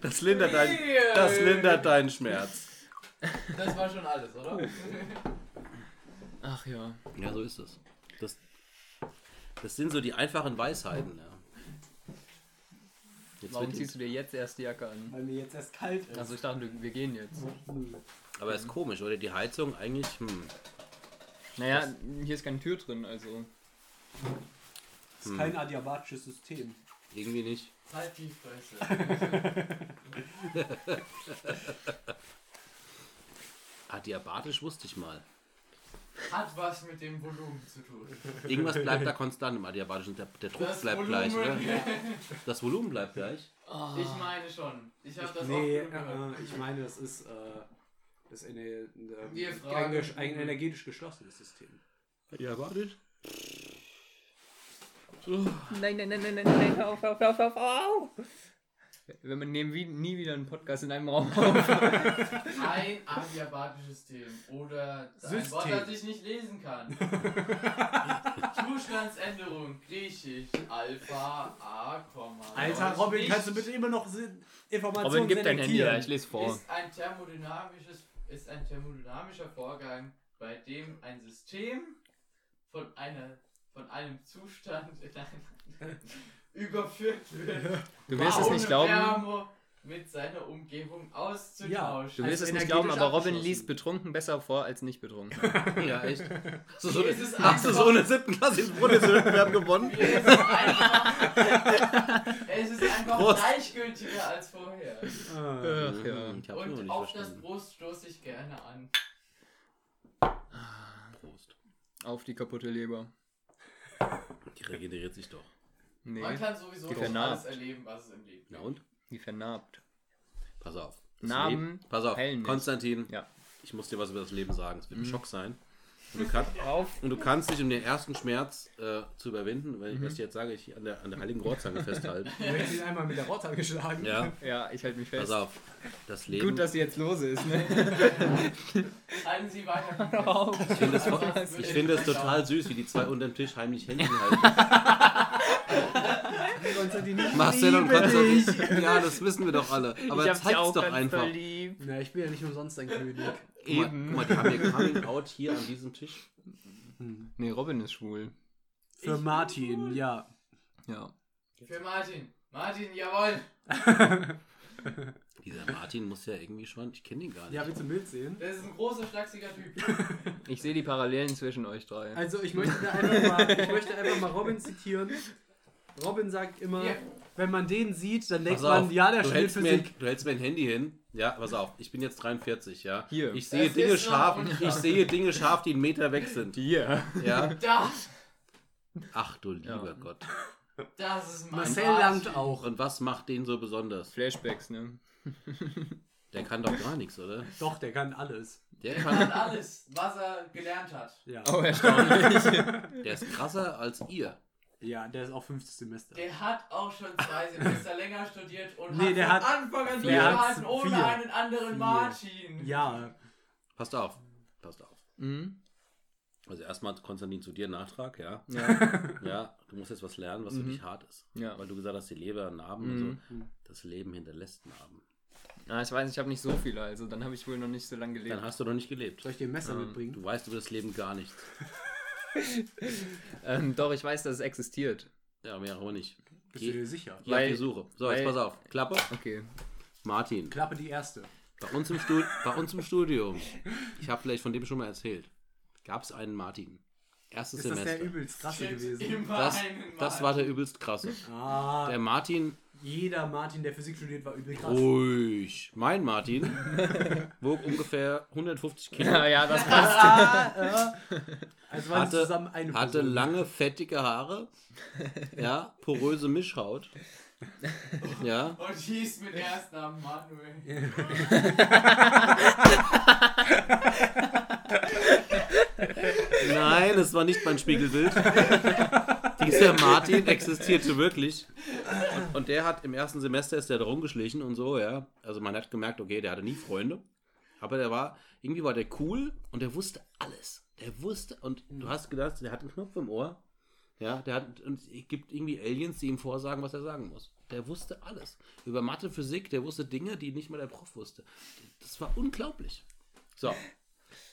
Das lindert, dein, das lindert deinen Schmerz. Das war schon alles, oder? Ach ja. Ja, so ist es. Das, das sind so die einfachen Weisheiten. Ja. Jetzt Warum ziehst du dir jetzt erst die Jacke an? Weil mir jetzt erst kalt ist. Also ich dachte, wir gehen jetzt. aber ist komisch, oder? Die Heizung eigentlich, hm. Naja, hier ist keine Tür drin, also. Das ist kein adiabatisches System. Irgendwie nicht. Halt die Fresse. Adiabatisch wusste ich mal. Hat was mit dem Volumen zu tun. Irgendwas bleibt da konstant im Adiabatischen. Der, der Druck Das bleibt Volumen. gleich, oder? Das Volumen bleibt gleich. Ich meine schon. Ich habe das Nee, auch gehört. äh, ich meine, das ist, äh, das ist eine, eine, Wir fragen ein, energetisch geschlossenes System. Adiabatisch? Nein, nein, nein, nein, nein, nein, auf, auf, auf, hör auf, auf. Wir nehmen wie, nie wieder einen Podcast in einem Raum auf. Ein adiabatisches System. Oder ein System. Wort, das ich nicht lesen kann. Zustandsänderung, griechisch. Alpha, A, Komma. Alter, Robin, nicht. kannst du bitte immer noch Informationen Robin, gib dein Handy her, ich lese vor. Ist ein thermodynamisches, ist ein thermodynamischer Vorgang, bei dem ein System von einer, von einem Zustand in einen überführt wird. Du wirst es nicht glauben. Wärme mit seiner Umgebung auszutauschen. Du wirst es nicht glauben, aber Robin liest betrunken besser vor als nicht betrunken. Ja, echt. Hast du so, hast du so eine siebten Klasse ins Bundeswettbewerb gewonnen? es ist einfach, es ist einfach Prost. gleichgültiger als vorher. Ach ja. Ich Und auf das. Brust stoße ich gerne an. Prost. Auf die kaputte Leber. Die regeneriert sich doch. Nee, Man kann sowieso nicht vernarbt. alles erleben, was es im Leben Na gibt. und? die vernarbt. Pass auf. Das Narben Leben- Pass auf, nicht. Konstantin. Ja. Ich muss dir was über das Leben sagen. Es wird ein Schock sein. Und du, kann, Auf. und du kannst dich, um den ersten Schmerz äh, zu überwinden, wenn ich was ich jetzt sage, ich an der, an der heiligen Rohrzange festhalten. Du hättest ihn einmal mit der Rotte geschlagen. Ja, Ja, ich halte mich fest. pass auf. Das Leben. Gut, dass sie jetzt lose ist, ne? Halten Sie weiter. Auf. ich finde es Ansonsten ich finde es total süß, wie die zwei unter dem Tisch heimlich Händchen halten. Konstantin, ich Marcel und dich. Konstantin. Ja, das wissen wir doch alle. Aber ich zeig's auch doch ganz einfach. lieb. Na, ich bin ja nicht umsonst ein König. Guck mal, Eben. guck mal, die haben ihr Coming Out hier an diesem Tisch. Nee, Robin ist schwul. Für Ich- Martin, ja. Ja. Für Martin. Martin, jawohl. Dieser Martin muss ja irgendwie schon, ich kenne ihn gar nicht. Ja, willst du ein Bild sehen? Das ist ein großer, schlachsiger Typ. Ich sehe die Parallelen zwischen euch drei. Also ich möchte da einfach mal, ich möchte einfach mal Robin zitieren. Robin sagt immer, Ja. wenn man den sieht, dann denkt man, ja, der spielt hältst mir, du hältst mir ein Handy hin. Ja, pass auf, ich bin jetzt 43, ja. Hier. Ich sehe Das Dinge scharf, ich sehe Dinge scharf, die einen Meter weg sind. Hier. Ja. Da. Ach du lieber Ja. Gott. Das ist mein Marcel Martin. langt auch. Und was macht den so besonders? Flashbacks, ne? Der kann doch gar nichts, oder? Doch, der kann alles. Der Und kann, alles, was er gelernt hat. Ja. Oh, erstaunlich. der ist krasser als ihr. Ja, der ist auch fünftes Semester. Der hat auch schon zwei Semester länger studiert und Nee, hat der von hat- Anfang an der durchgehalten ohne vier. einen anderen Vier. Martin. Ja, Passt auf. Passt auf. mhm. Also erstmal Konstantin zu dir Nachtrag, ja. Ja. Ja, du musst jetzt was lernen, was für Mhm. dich hart ist. Ja. Weil du gesagt hast, die Leber Narben und Mhm. so. Das Leben hinterlässt Narben. Ah, ich weiß, nicht, ich habe nicht so viele, also dann habe ich wohl noch nicht so lange gelebt. Dann hast du noch nicht gelebt. soll ich dir ein Messer Ähm, mitbringen? Du weißt über das Leben gar nichts. Ähm, doch, ich weiß, dass es existiert. Ja, mehr auch nicht. Bist du Geh, dir sicher? geh auf Weil- die Suche. So, weil- jetzt pass auf. Klappe. Okay. Martin. Klappe die erste. Bei uns im, Stu bei uns im Studium, ich habe vielleicht von dem schon mal erzählt, gab es einen Martin. Erstes Ist das Semester. der übelst krasse gewesen? Das, das war der übelst krasse. Ah, Der Martin, jeder Martin, der Physik studiert, war übel krass. ruhig. Mein Martin wog ungefähr 150 Kilo. Ja, ja, das passt. Ah, ja. Also waren Hatte, zusammen eine hatte Person. lange, fettige Haare. Ja, poröse Mischhaut. Ja, Und hieß mit Erstnamen Manuel. Nein, es war nicht mein Spiegelbild. Dieser Martin existierte wirklich. Und, und der hat im ersten Semester ist der da rumgeschlichen und so, ja. Also man hat gemerkt, okay, der hatte nie Freunde. Aber der war, irgendwie war der cool und der wusste alles. Der wusste, und du hast gedacht, der hat einen Knopf im Ohr. Ja, der hat, und es gibt irgendwie Aliens, die ihm vorsagen, was er sagen muss. Der wusste alles. Über Mathe, Physik, der wusste Dinge, die nicht mal der Prof wusste. Das war unglaublich. So,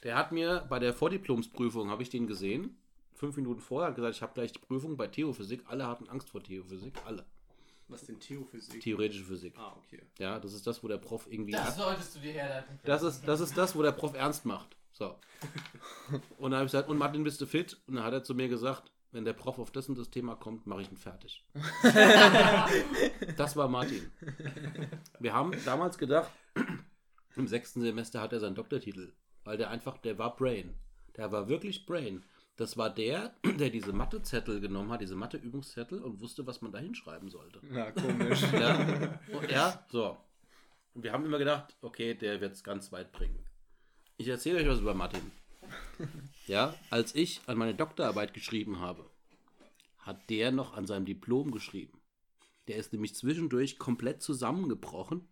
der hat mir bei der Vordiplomsprüfung, habe ich den gesehen, fünf Minuten vorher, hat gesagt, ich habe gleich die Prüfung bei Theophysik. Alle hatten Angst vor Theophysik, alle. Was denn Theophysik? Theoretische Physik. ah, okay. Ja, das ist das, wo der Prof irgendwie... Das solltest du dir herleiten. Das ist, das ist das, wo der Prof ernst macht. So. Und dann habe ich gesagt, und Martin, bist du fit? Und dann hat er zu mir gesagt, wenn der Prof auf das und das Thema kommt, mache ich ihn fertig. das war Martin. Wir haben damals gedacht, im sechsten Semester hat er seinen Doktortitel, weil der einfach, der war Brain. Der war wirklich Brain. Das war der, der diese Mathezettel genommen hat, diese Matheübungszettel und wusste, was man da hinschreiben sollte. Ja, komisch. Ja, und er, so. Und wir haben immer gedacht, okay, der wird es ganz weit bringen. Ich erzähle euch was über Martin. Ja, als ich an meine Doktorarbeit geschrieben habe, hat der noch an seinem Diplom geschrieben. Der ist nämlich zwischendurch komplett zusammengebrochen,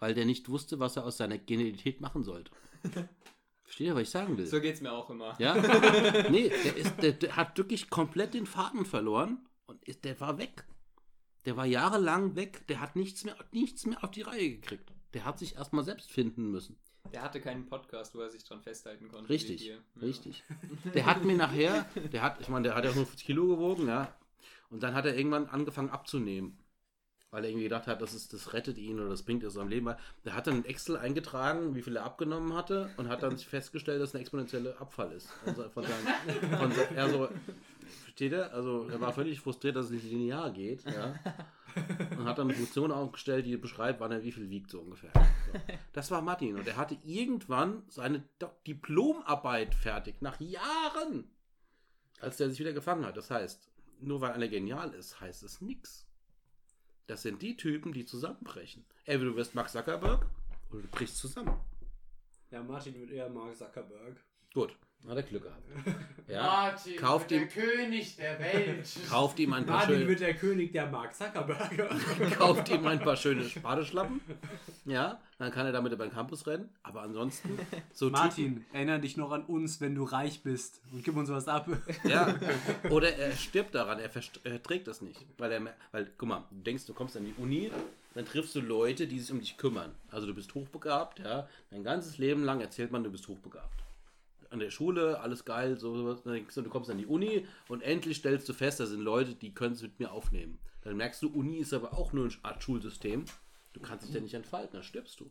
weil der nicht wusste, was er aus seiner Genialität machen sollte. Versteht ihr, was ich sagen will? So geht's mir auch immer. Ja? Nee, der, ist, der, der hat wirklich komplett den Faden verloren und ist, der war weg. Der war jahrelang weg. Der hat nichts mehr, nichts mehr auf die Reihe gekriegt. Der hat sich erstmal selbst finden müssen. Der hatte keinen Podcast, wo er sich dran festhalten konnte. Richtig. Ja. richtig. Der hat mir nachher, der hat, ich meine, der hat ja nur 50 Kilo gewogen, ja. Und dann hat er irgendwann angefangen abzunehmen. Weil er irgendwie gedacht hat, das, ist, das rettet ihn oder das bringt er seinem Leben. Der hat dann in Excel eingetragen, wie viel er abgenommen hatte und hat dann festgestellt, dass ein exponentieller Abfall ist. Also von seinem, von se- er so, versteht er? Also er war völlig frustriert, dass es nicht linear geht, ja. Und hat dann eine Funktion aufgestellt, die beschreibt, wann er wie viel wiegt, so ungefähr. So. Das war Martin. Und er hatte irgendwann seine Diplomarbeit fertig, nach Jahren, als der sich wieder gefangen hat. Das heißt, nur weil einer genial ist, heißt es nichts. Das sind die Typen, die zusammenbrechen. Entweder du wirst Mark Zuckerberg oder du brichst zusammen. Ja, Martin wird eher Mark Zuckerberg. Gut, hat er Glück gehabt. Ja, Martin, kauft der ihm- König der Welt. kauft ihm ein paar Martin schöne, wird der König der Mark Zuckerberger. kauft ihm ein paar schöne Spadeschlappen. Ja, dann kann er damit über den Campus rennen. Aber ansonsten, so Typen, Martin, erinnere dich noch an uns, wenn du reich bist und gib uns was ab. Ja, oder er stirbt daran, er, verst- er trägt das nicht. Weil er, weil, guck mal, du denkst, du kommst an die Uni, dann triffst du Leute, die sich um dich kümmern. Also du bist hochbegabt, ja. Dein ganzes Leben lang erzählt man, du bist hochbegabt. An der Schule, alles geil, so, so, du, kommst an die Uni und endlich stellst du fest, da sind Leute, die können es mit mir aufnehmen. Dann merkst du, Uni ist aber auch nur eine Art Schulsystem. Du kannst dich ja nicht entfalten, dann stirbst du.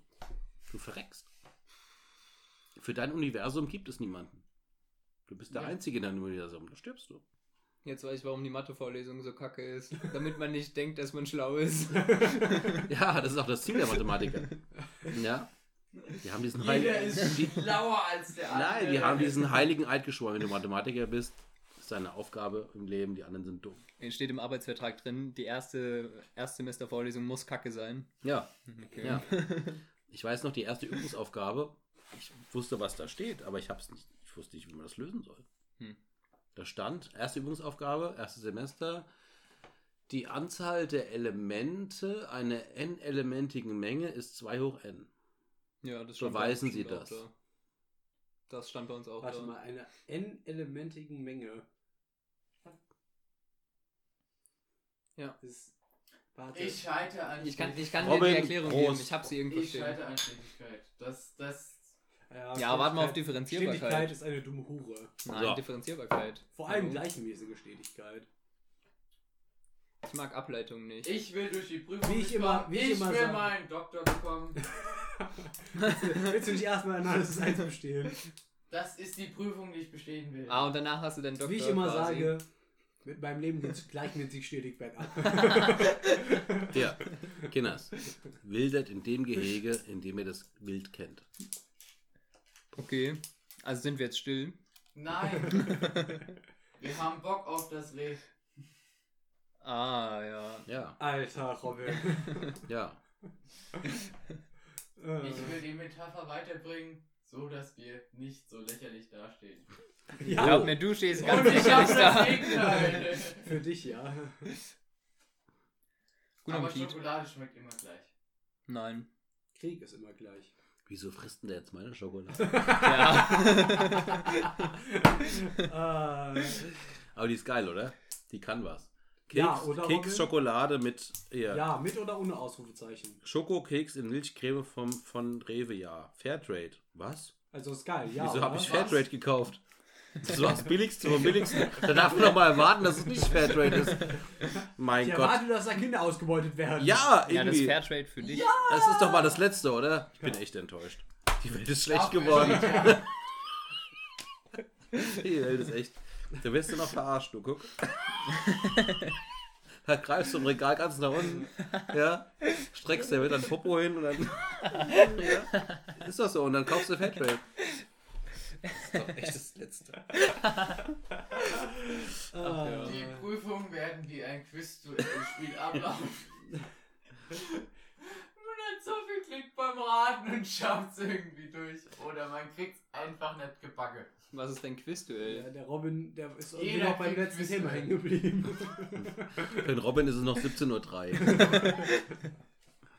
Du verreckst. Für dein Universum gibt es niemanden. Du bist der Ja. Einzige in deinem Universum, da stirbst du. Jetzt weiß ich, warum die Mathevorlesung so kacke ist. Damit man nicht denkt, dass man schlau ist. Ja, das ist auch das Ziel der Mathematiker. Ja. Die haben diesen Jeder heiligen. ist schlauer als der andere. nein, die haben diesen heiligen Eid geschworen. Wenn du Mathematiker bist, ist deine Aufgabe im Leben, die anderen sind dumm. Es steht im Arbeitsvertrag drin, die erste Erstsemestervorlesung muss kacke sein. Ja, Okay. ja. Ich weiß noch, die erste Übungsaufgabe, ich wusste, was da steht, aber ich hab's nicht, ich wusste nicht, wie man das lösen soll. Hm. Da stand, erste Übungsaufgabe, erstes Semester, die Anzahl der Elemente einer n-elementigen Menge ist 2 hoch n. Ja, das Beweisen bei uns Sie das. auch da. Das stand bei uns auch Warte da. mal, eine n-elementigen Menge. Ja. Ist, warte. Ich scheitere an Ich kann, ich kann Robin, dir die Erklärung geben. Prost. Ich habe sie irgendwo Ich stehen. scheitere an Stetigkeit. Das, das. Ja, warte mal auf Stetigkeit Differenzierbarkeit. ist eine dumme Hure. Nein, So. Differenzierbarkeit. Vor allem Warum? gleichmäßige Stetigkeit. Ich mag Ableitungen nicht. Ich will durch die Prüfung. Wie ich immer- wie ich ich immer will sage. meinen Doktor bekommen. Willst du nicht erstmal ein alles 1 bestehen? Das ist die Prüfung, die ich bestehen will. ah, und danach hast du deinen Doktor. Wie ich immer quasi. sage, mit meinem Leben geht es gleichmäßig stetig bergab. Ja, Kinders, wildert in dem Gehege, in dem ihr das Wild kennt. Okay. Also sind wir jetzt still. Nein. Wir haben Bock auf das Reh. Ah, ja. Ja, Alter, Robin. ja. Äh, Ich will die Metapher weiterbringen, so dass wir nicht so lächerlich dastehen. ja, Glaub mir, du stehst ganz Und ich hab sicherlich das da. Gegenteil. für dich ja. Guten Aber Appetit. Schokolade schmeckt immer gleich. Nein. Krieg ist immer gleich. Wieso frisst denn der jetzt meine Schokolade? Ja. Äh, Aber die ist geil, oder? Die kann was. Keks, Ja? Keks Schokolade mit ja. ja, mit oder ohne Ausrufezeichen. Schokokeks in Milchcreme vom, von Rewe, ja. Fairtrade. Was? Also ist geil, ja. Wieso habe ich Fairtrade gekauft? Das war das billigste vom billigsten. Da darf man doch mal erwarten, dass es nicht Fairtrade ist. Mein Ich Gott. erwarte, dass da Kinder ausgebeutet werden. Ja, ja, das ist irgendwie. Fairtrade für dich. Das ist doch mal das Letzte, oder? Ich bin echt enttäuscht. Die Welt ist schlecht geworden. Die Welt ist echt. Da wirst du noch verarscht, du guck. Da greifst du im Regal ganz nach unten. Ja. Streckst dir wieder ein Popo hin und dann. Ja. Ist doch so. Und dann kaufst du Fairtrade. Das ist doch echt das Letzte. Ah, Die Prüfungen werden wie ein Quiz-Spiel ablaufen. Man hat so viel Klick beim Raten und schafft es irgendwie durch. Oder man kriegt es einfach nicht gebacken. Was ist dein ja, Quizduell? der Robin, der ist irgendwie Jeder noch beim letzten. Thema hängen geblieben. Für den Robin ist es noch 17.03 Uhr.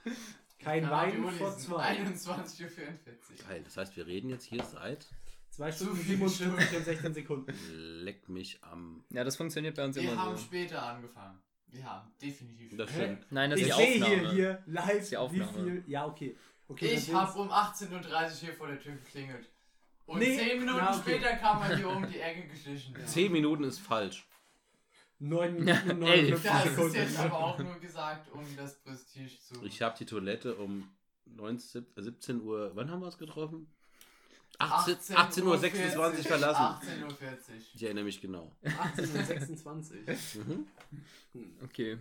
Kein Wein vor zwei. 21.44 Uhr. Geil. Das heißt, wir reden jetzt hier seit. Zwei Zu Stunden viele 57 und 16 Sekunden. Leck mich am. Ja, das funktioniert bei uns Wir immer haben so. später angefangen. Wir haben definitiv Das später. stimmt. Nein, das ich ist die sehe Aufnahme. hier, hier live, wie viel. Ja, okay. okay Ich habe um 18.30 Uhr hier vor der Tür geklingelt. Und Nee, 10 Minuten na, okay. später kam er hier um die Ecke geschlichen. 10 Minuten ist falsch. neun Minuten und Elf. 59 Das ist jetzt aber auch nur gesagt, um das Prestige zu. Ich habe die Toilette um 19, 17 Uhr. Wann haben wir uns getroffen? 18, 18 Uhr 26 verlassen. 18.40 Uhr. Ich erinnere mich genau. 18 und 26. Mhm. Okay.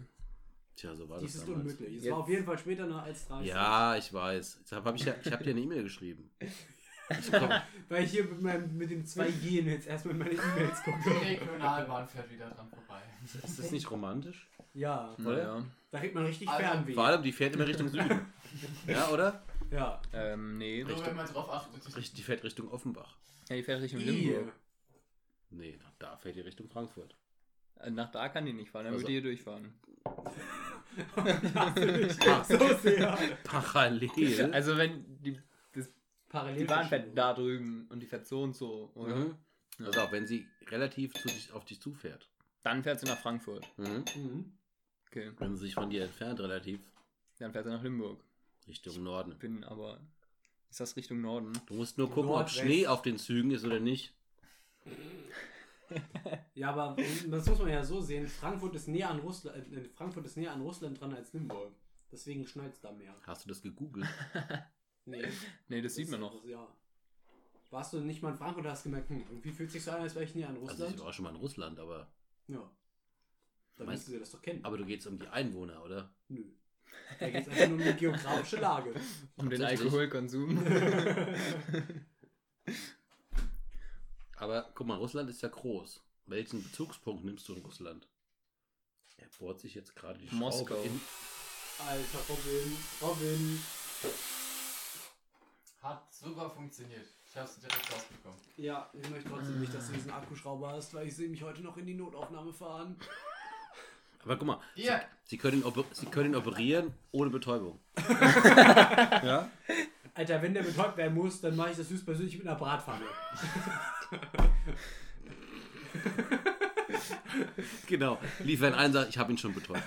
Tja, so war Dies das ist damals. unmöglich. Es war auf jeden Fall später noch als 30. Ja, ich weiß. Deshalb habe ich, ja, ich hab dir eine E-Mail geschrieben. Weil ich hier mit, meinem, mit dem 2G jetzt erstmal meine E-Mails Die gucke. Regionalbahn fährt wieder dran vorbei. ist das nicht romantisch? Ja, Naja. da kriegt man richtig Also, Fernweh. Vor allem, die fährt immer Richtung Süden. Ja, oder? Ja. Ähm, nee. Nur wenn man drauf achtet. Die fährt Richtung Offenbach. Ja, die fährt Richtung. Limburg. Nee, da fährt die Richtung Frankfurt. Äh, Nach da kann die nicht fahren, dann Also. würde die hier durchfahren. so sehr. Parallel. Also wenn die, Parallel. die Bahn fährt da drüben und die fährt so und so, oder? Mhm. Also auch wenn sie relativ zu dich, auf dich zufährt. Dann fährt sie nach Frankfurt. Mhm. Mhm. Okay. Wenn sie sich von dir entfernt, relativ Dann fährt sie nach Limburg. Richtung Norden. Bin aber Ist das Richtung Norden? Du musst nur gucken, ob. Schnee auf den Zügen ist oder nicht. Ja, aber das muss man ja so sehen. Frankfurt ist näher an Russland, äh, Frankfurt ist näher an Russland dran als Limburg. Deswegen schneit es da mehr. Hast du das gegoogelt? Nee, Nee, das sieht man noch. Ja. Warst du nicht mal in Frankfurt und hast gemerkt, hm, irgendwie fühlt sich so an, als wäre ich näher an Also Russland? ich war schon mal in Russland, aber, ja. Dann Meinst- müsstest du das doch kennen. aber du gehst um die Einwohner, oder? Nö. Da geht es einfach nur um die geografische Lage. Um den? Alkoholkonsum. Aber guck mal, Russland ist ja groß. Welchen Bezugspunkt nimmst du in Russland? Er bohrt sich jetzt gerade die Moskau. Schraube in. Alter Robin, Robin. Hat super funktioniert. Ich hab's direkt rausbekommen. Ja, ich möchte trotzdem nicht, dass du diesen Akkuschrauber hast, weil ich sehe mich heute noch in die Notaufnahme fahren. Aber guck mal, Hier! sie können, ihn sie können ihn operieren ohne Betäubung. ja? Alter, wenn der betäubt werden muss, dann mache ich das höchstpersönlich mit einer Bratpfanne. Genau. Liefern ein, sagt, ich habe ihn schon betäubt.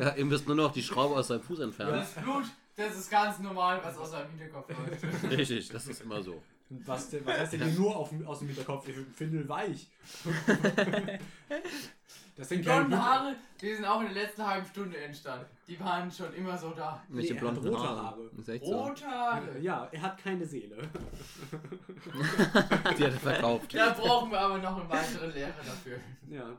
ja, ihr müsst nur noch die Schraube aus seinem Fuß entfernen. Das Blut, das ist ganz normal, was aus seinem Hinterkopf läuft. Richtig, das ist immer so. Was, denn, was heißt denn hier nur auf, aus dem Hinterkopf? Ich finde weich. Das sind Die blonden Haare, die sind auch in der letzten halben Stunde entstanden. Die waren schon immer so da. Welche Nee, blonden rote Haare? Rote Haare. Ja, er hat keine Seele. Die hat er verkauft. Da brauchen wir aber noch einen weiteren Lehrer dafür. Ja.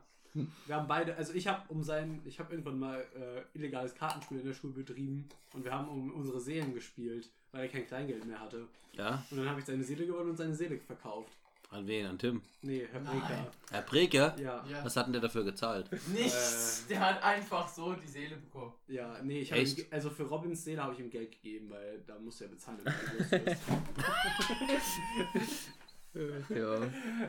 Wir haben beide, also ich habe um sein, ich habe irgendwann mal äh, illegales Kartenspiel in der Schule betrieben und wir haben um unsere Seelen gespielt, weil er kein Kleingeld mehr hatte. Ja? Und dann habe ich seine Seele gewonnen und seine Seele verkauft. An wen? An Tim? Nee, Herr. Breker. Herr Breker? Ja, Ja. Was hat denn der dafür gezahlt? Nichts. Der hat einfach so die Seele bekommen. ja, nee, ich habe also für Robins Seele habe ich ihm Geld gegeben, weil da muss er bezahlen. Ja.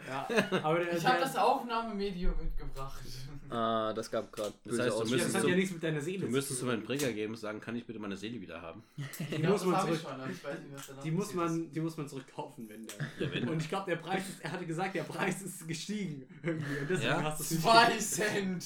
ja, aber der, Ich habe das Aufnahmemedium mitgebracht. Ah, das gab gerade Das heißt, du das müsstest hat so- ja nichts mit deiner Seele Du müsstest zu tun. meinem Breker geben und sagen, kann ich bitte meine Seele wieder haben? Die Ja, muss das man zurück. schon, Die muss die muss zurückkaufen, wenn der. Ja, wenn. Und ich glaube, der Preis ist, er hatte gesagt, der Preis ist gestiegen irgendwie. Und deswegen Ja? hast du es ist. nicht Zwei Cent.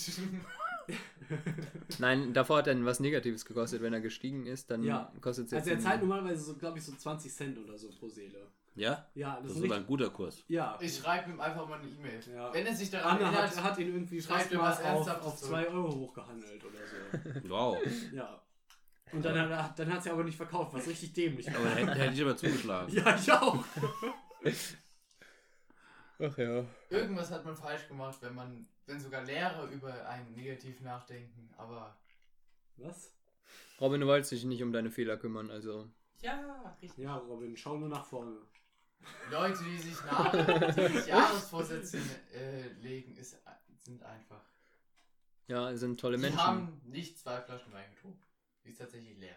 Nein, davor hat er was Negatives gekostet. Wenn er gestiegen ist, dann Ja. kostet es jetzt. Also er zahlt normalerweise so, glaube ich, so 20 Cent oder so pro Seele. Ja? Ja, das, Das ist ein guter Kurs. ja. Ich schreibe ihm einfach mal eine E-Mail. Ja. Wenn er sich daran Anna erinnert, hat, hat ihn irgendwie schreibt mal was auf, Ernsthaftes auf zurück. 2 Euro hochgehandelt oder so. Wow. Ja. Und dann hat, er- dann hat sie aber nicht verkauft, was richtig dämlich war. Aber hätte, hätte ich aber zugeschlagen. Ja, ich auch. Ach ja. irgendwas hat man falsch gemacht, wenn man, wenn sogar Lehrer über einen negativ nachdenken. Aber Was? Robin, du wolltest dich nicht um deine Fehler kümmern, also. ja, richtig. Ja, Robin, schau nur nach vorne. Leute, die sich nach, die sich Jahresvorsätze äh, legen, ist, sind einfach. Ja, es sind tolle Die Menschen. haben nicht zwei Flaschen Wein getrunken. Die ist tatsächlich leer.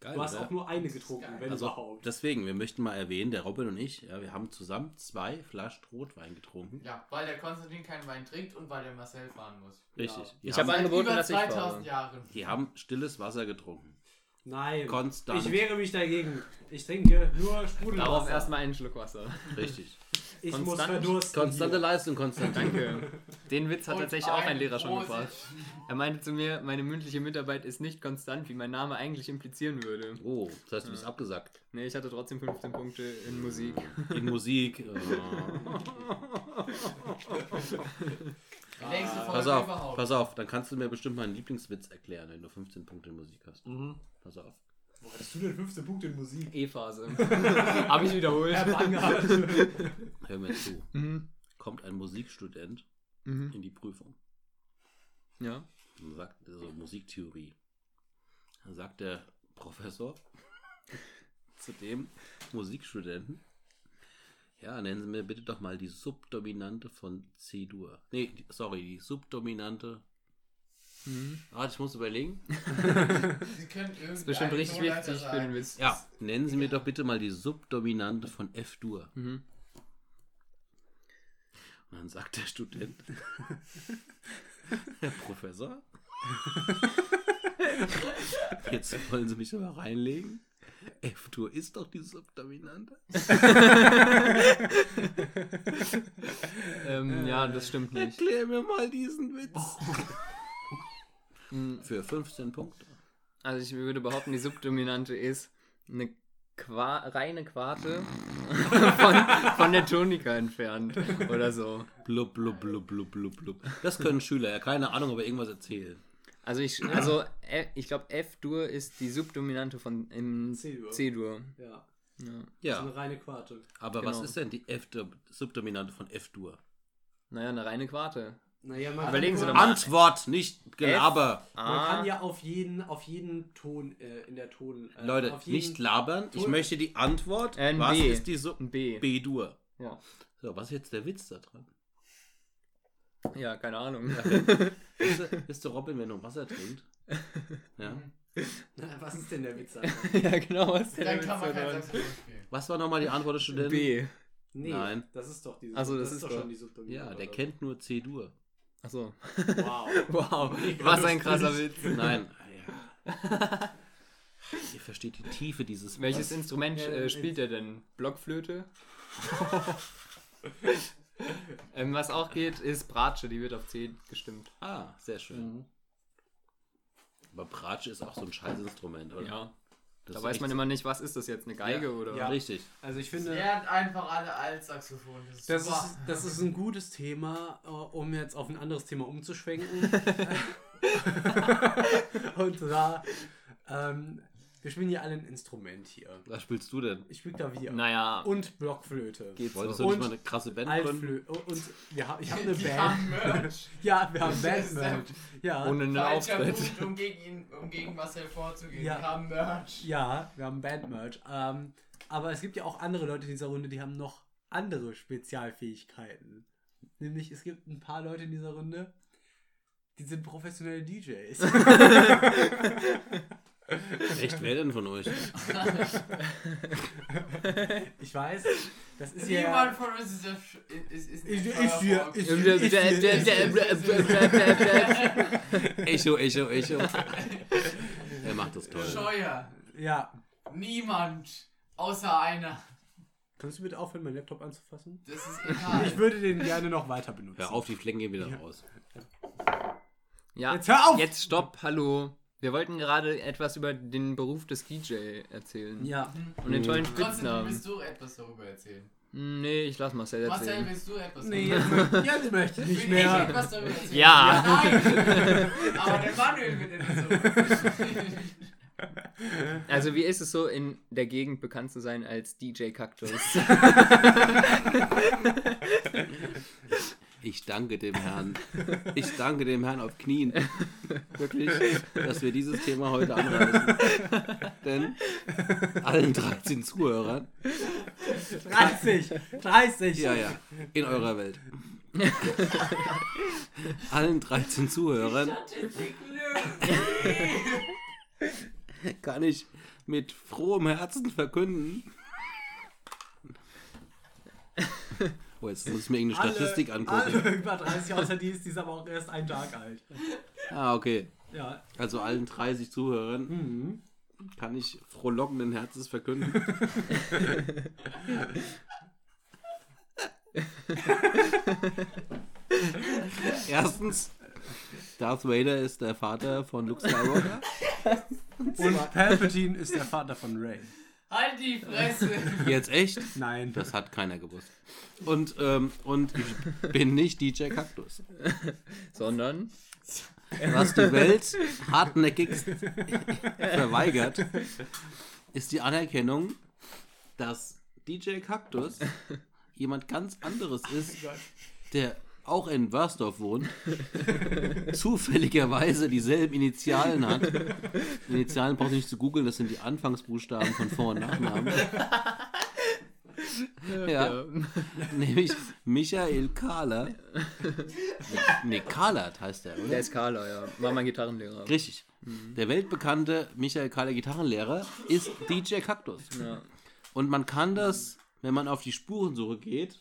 Geil, Du hast oder? auch nur eine getrunken, wenn Also überhaupt. deswegen, wir möchten mal erwähnen, der Robin und ich, ja, wir haben zusammen zwei Flaschen Rotwein getrunken. Ja, weil der Konstantin keinen Wein trinkt und weil der Marcel fahren muss. Richtig. Ja. Die, Ich habe angeboten, über dass ich 2000 fahre. Jahren. die haben stilles Wasser getrunken. Nein. Konstant. Ich wehre mich dagegen. Ich trinke nur Sprudelwasser. Darauf erstmal einen Schluck Wasser. Richtig. Ich muss Konstant- verdursten. Konstante hier. Leistung, Konstantin. Danke. Den Witz hat Und tatsächlich auch ein Lehrer schon Prosit. gebracht. Er meinte zu mir, meine mündliche Mitarbeit ist nicht konstant, wie mein Name eigentlich implizieren würde. Oh, das heißt, du bist abgesagt. Nee, ich hatte trotzdem 15 Punkte in Musik. In Musik. Oh. Die längste Folge Pass auf, überhaupt. pass auf, dann kannst du mir bestimmt meinen Lieblingswitz erklären, wenn du 15 Punkte in Musik hast. Mhm. Pass auf. Wo hattest du denn 15 Punkte in Musik? E-Phase. Habe ich wiederholt. Hör mir zu. Mhm. Kommt ein Musikstudent Mhm. in die Prüfung Ja. und sagt, also Musiktheorie. Dann sagt der Professor zu dem Musikstudenten, ja, nennen Sie mir bitte doch mal die Subdominante von C-Dur. Nee, sorry, die Subdominante. Mhm. Warte, ich muss überlegen. Sie können Das ist bestimmt richtig wichtig für den Witz. Ja, nennen Sie mir doch bitte mal die Subdominante von F-Dur. Mhm. Und dann sagt der Student, Herr Professor, jetzt wollen Sie mich aber reinlegen. F-Dur ist doch die Subdominante. Ähm, ja, das stimmt nicht. Erklär mir mal diesen Witz. Mhm. Für 15 Punkte. Also ich würde behaupten, die Subdominante ist eine Qua reine Quarte von, von der Tonika entfernt. Oder so. Blub, blub, blub, blub, blub, blub. Das können Schüler, ja, keine Ahnung, aber irgendwas erzählen. Also ich, also F- ich glaube F-Dur ist die Subdominante von im C-Dur. C-Dur. Ja. Ja. Das ist Ja, eine reine Quarte. aber genau. was ist denn die F-Subdominante von F-Dur? Naja, eine reine Quarte. Naja, man Überlegen Sie doch mal. Antwort, nicht Gelaber. Man Ah, kann ja auf jeden, auf jeden Ton äh, in der Ton. Äh, Leute, auf jeden, nicht labern. Ich Ton- möchte die Antwort. Ein was B. ist die Sub B. B-Dur? Ja. So, was ist jetzt der Witz da dran? Ja, keine Ahnung. Wisst ihr, wisst ihr, Robin, wenn du Wasser trinkt? Ja. Was ist denn der Witz ja, genau. Was ist denn Dann der kann Witz man kein daran? Saxophon spielen. Was war nochmal die Antwort des Studenten? B. Nee, Nein. das ist doch diese. Ach so, das ist ist doch schon die Subdominante. Ja, der kennt nur C-Dur. Achso. Wow. Wow. Was ein krasser Witz. Nein. Ja. Ihr versteht die Tiefe dieses Welches Instrument äh, spielt er denn? Blockflöte? ähm, was auch geht, ist Bratsche, die wird auf C gestimmt. Ah, sehr schön. Aber Bratsche ist auch so ein Scheißinstrument, oder? Ja. Das Da weiß man immer nicht, was ist das jetzt, eine Geige Ja. oder? Ja. Richtig. Also ich finde. Lernt einfach alle Altsaxophon. Das ist Das ist, das ist ein gutes Thema, äh, um jetzt auf ein anderes Thema umzuschwenken. Und zwar, ähm, wir spielen hier alle ein Instrument hier. Was spielst du denn? Ich spiele Klavier. Naja, Und Blockflöte. geht Wolltest so. du nicht Und mal eine krasse Band gründen? Und, wir haben, ich habe eine Die Band. Ja, wir haben Das Band. ist Merch. Ja, Ohne Falscher Auftritt. Um gegen ihn, um gegen Marcel vorzugehen. Ja. Die haben Merch. ja, wir haben Band-Merch. Ähm, aber es gibt ja auch andere Leute in dieser Runde, die haben noch andere Spezialfähigkeiten. Nämlich, es gibt ein paar Leute in dieser Runde, die sind professionelle DJs. Echt, wer denn von euch? Ich weiß, das ist ja. Niemand von uns ist, der Sch- ist, ist Ich- ein ich- Steuervolk. ich- Echo, Echo, Echo. er macht das toll. Scheuer. Ja. Niemand. Außer einer. Kannst du bitte aufhören, meinen Laptop anzufassen? Das ist egal. Ich würde den gerne noch weiter benutzen. Hör auf, die Flecken gehen wieder raus. Ja, Jetzt hör auf! Jetzt stopp, hallo. Wir wollten gerade etwas über den Beruf des DJ erzählen. Ja. Und den tollen Trotzdem Spitznamen. willst du etwas darüber erzählen. Hm, Nee, ich lass Marcel Marcel, erzählen. willst du etwas Nee, darüber jetzt, jetzt möchte ich nicht Will ich mehr. etwas darüber erzählen? Ja. Nein! Aber der Manuel wird etwas darüber Also wie ist es so, in der Gegend bekannt zu sein als DJ Kaktus? Ich danke dem Herrn. Ich danke dem Herrn auf Knien. Wirklich, dass wir dieses Thema heute anreißen. Denn allen 13 Zuhörern, 30! 30! ja, ja, in eurer Welt. Allen 13 Zuhörern kann ich mit frohem Herzen verkünden. Oh, jetzt muss ich mir irgendeine Statistik angucken. Alle über 30 außer die ist, die ist aber auch erst ein Tag alt. Ah, okay. Ja. Also allen 30 Zuhörern Mhm. kann ich frohlockenden Herzens verkünden. Erstens, Darth Vader ist der Vater von Luke Skywalker. Und Palpatine ist der Vater von Ray. Halt die Fresse! Jetzt echt? Nein. Das hat keiner gewusst. Und, ähm, und ich bin nicht DJ Kaktus. Sondern Was die Welt hartnäckigst verweigert, ist die Anerkennung, dass DJ Kaktus jemand ganz anderes ist, der auch in Wörsdorf wohnt, zufälligerweise dieselben Initialen hat. Die Initialen braucht ihr nicht zu googeln, das sind die Anfangsbuchstaben von Vor- und Nachnamen. Ja, nämlich Michael Kahler. Nee, Kahlert heißt der, oder? der ist Carla, ja. War mein Gitarrenlehrer. Richtig. Der weltbekannte Michael Kahler Gitarrenlehrer ist DJ Kaktus. Ja. Und man kann das, wenn man auf die Spurensuche geht.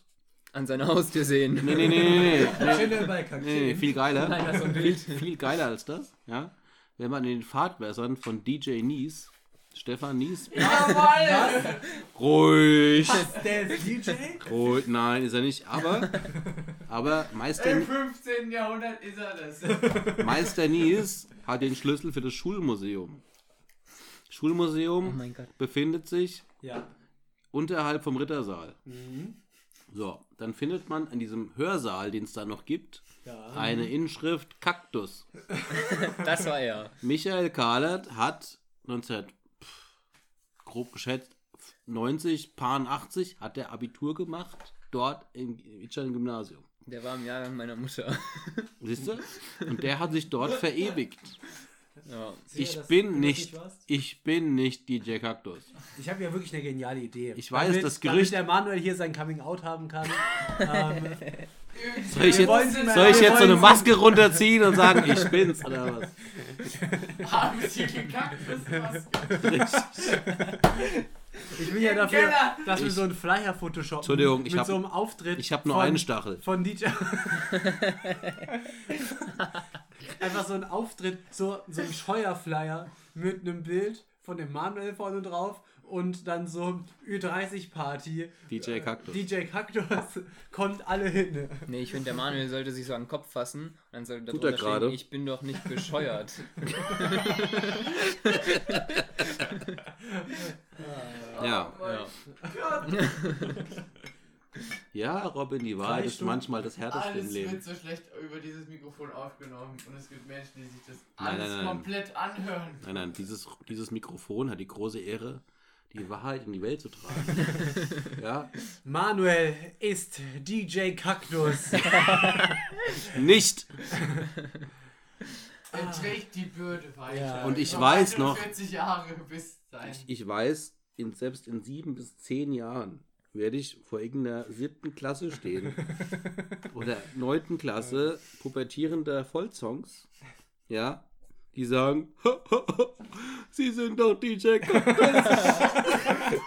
An seiner Haustür sehen. Nee, nee, nee, nee, nee. Nee, viel geiler. Nein, viel, viel geiler als das, ja. Wenn man in den Fahrtwässern von DJ Nies, Stefan Nies, Jawoll! ruhig, Der ist DJ? ruhig, nein, ist er nicht, aber, aber Meister, Im 15. Jahrhundert ist er das. Meister Nies hat den Schlüssel für das Schulmuseum. Schulmuseum Oh befindet sich Ja. unterhalb vom Rittersaal. Mhm. So, dann findet man in diesem Hörsaal, den es da noch gibt, Ja. eine Inschrift Kaktus. Das war er. Michael Kahlert hat 19, pff, grob geschätzt, 90, paar 80, hat der Abitur gemacht, dort im Itchen Gymnasium. Der war im Jahrgang meiner Mutter. Siehst du? Und der hat sich dort verewigt. Ja. Ich dass bin nicht, warst? ich bin nicht DJ Kaktus. Ich habe ja wirklich eine geniale Idee. Ich weiß, damit, das Gerücht- Damit der Manuel hier sein Coming Out haben kann. ähm, Soll ich jetzt, soll ich jetzt so eine Maske runterziehen und sagen, ich bin's oder was? Haben sie gekackt, das ich bin ja dafür, Keller. dass wir Ich- so einen Flyer photoshoppen. Entschuldigung, ich mit hab- so einem Auftritt. Ich habe nur von, einen Stachel. Von DJ. Einfach so ein Auftritt, so, so ein Scheuerflyer mit einem Bild von dem Manuel vorne drauf und dann so Ü30-Party. DJ Kaktus. DJ Kaktus kommt alle hin. Nee, ich finde, der Manuel sollte sich so an den Kopf fassen und dann sollte Tut er gerade. ich bin doch nicht bescheuert. Ja. ja. ja, Robin, die Wahrheit ist manchmal das Härteste im Alles Leben. wird so schlecht über dieses Mikrofon aufgenommen und es gibt Menschen, die sich das Nein, alles nein, nein. komplett anhören. Nein, nein, dieses, dieses Mikrofon hat die große Ehre, die Wahrheit in die Welt zu tragen. ja, Manuel ist DJ Kaktus. nicht. Er trägt die Bürde weiter. Ja. Und ich Noch weiß noch- 41 Jahre bis sein. Ich, ich weiß, in, selbst in sieben bis zehn Jahren werde ich vor irgendeiner siebten Klasse stehen. oder neunten Klasse, pubertierender Vollsongs. Ja, die sagen, Sie sind doch DJ Kaktus.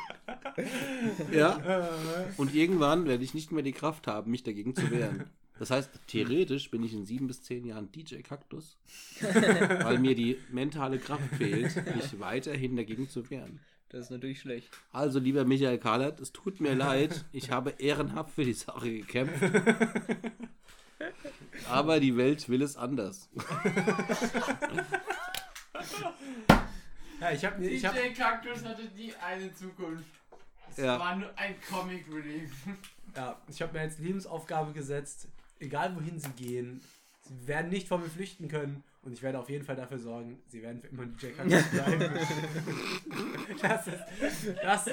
ja, und irgendwann werde ich nicht mehr die Kraft haben, mich dagegen zu wehren. Das heißt, theoretisch bin ich in sieben bis zehn Jahren DJ Kaktus, weil mir die mentale Kraft fehlt, mich weiterhin dagegen zu wehren. Das ist natürlich schlecht. Also, lieber Michael Kahlert, es tut mir leid, ich habe ehrenhaft für die Sache gekämpft. Aber die Welt will es anders. ja, ich habe ich hab, DJ Kaktus hatte nie eine Zukunft. Es Ja. war nur ein Comic Relief. ja, ich hab mir als Lebensaufgabe gesetzt, egal wohin sie gehen, sie werden nicht vor mir flüchten können und ich werde auf jeden Fall dafür sorgen, sie werden für immer DJ Kaktus bleiben. das, ist, das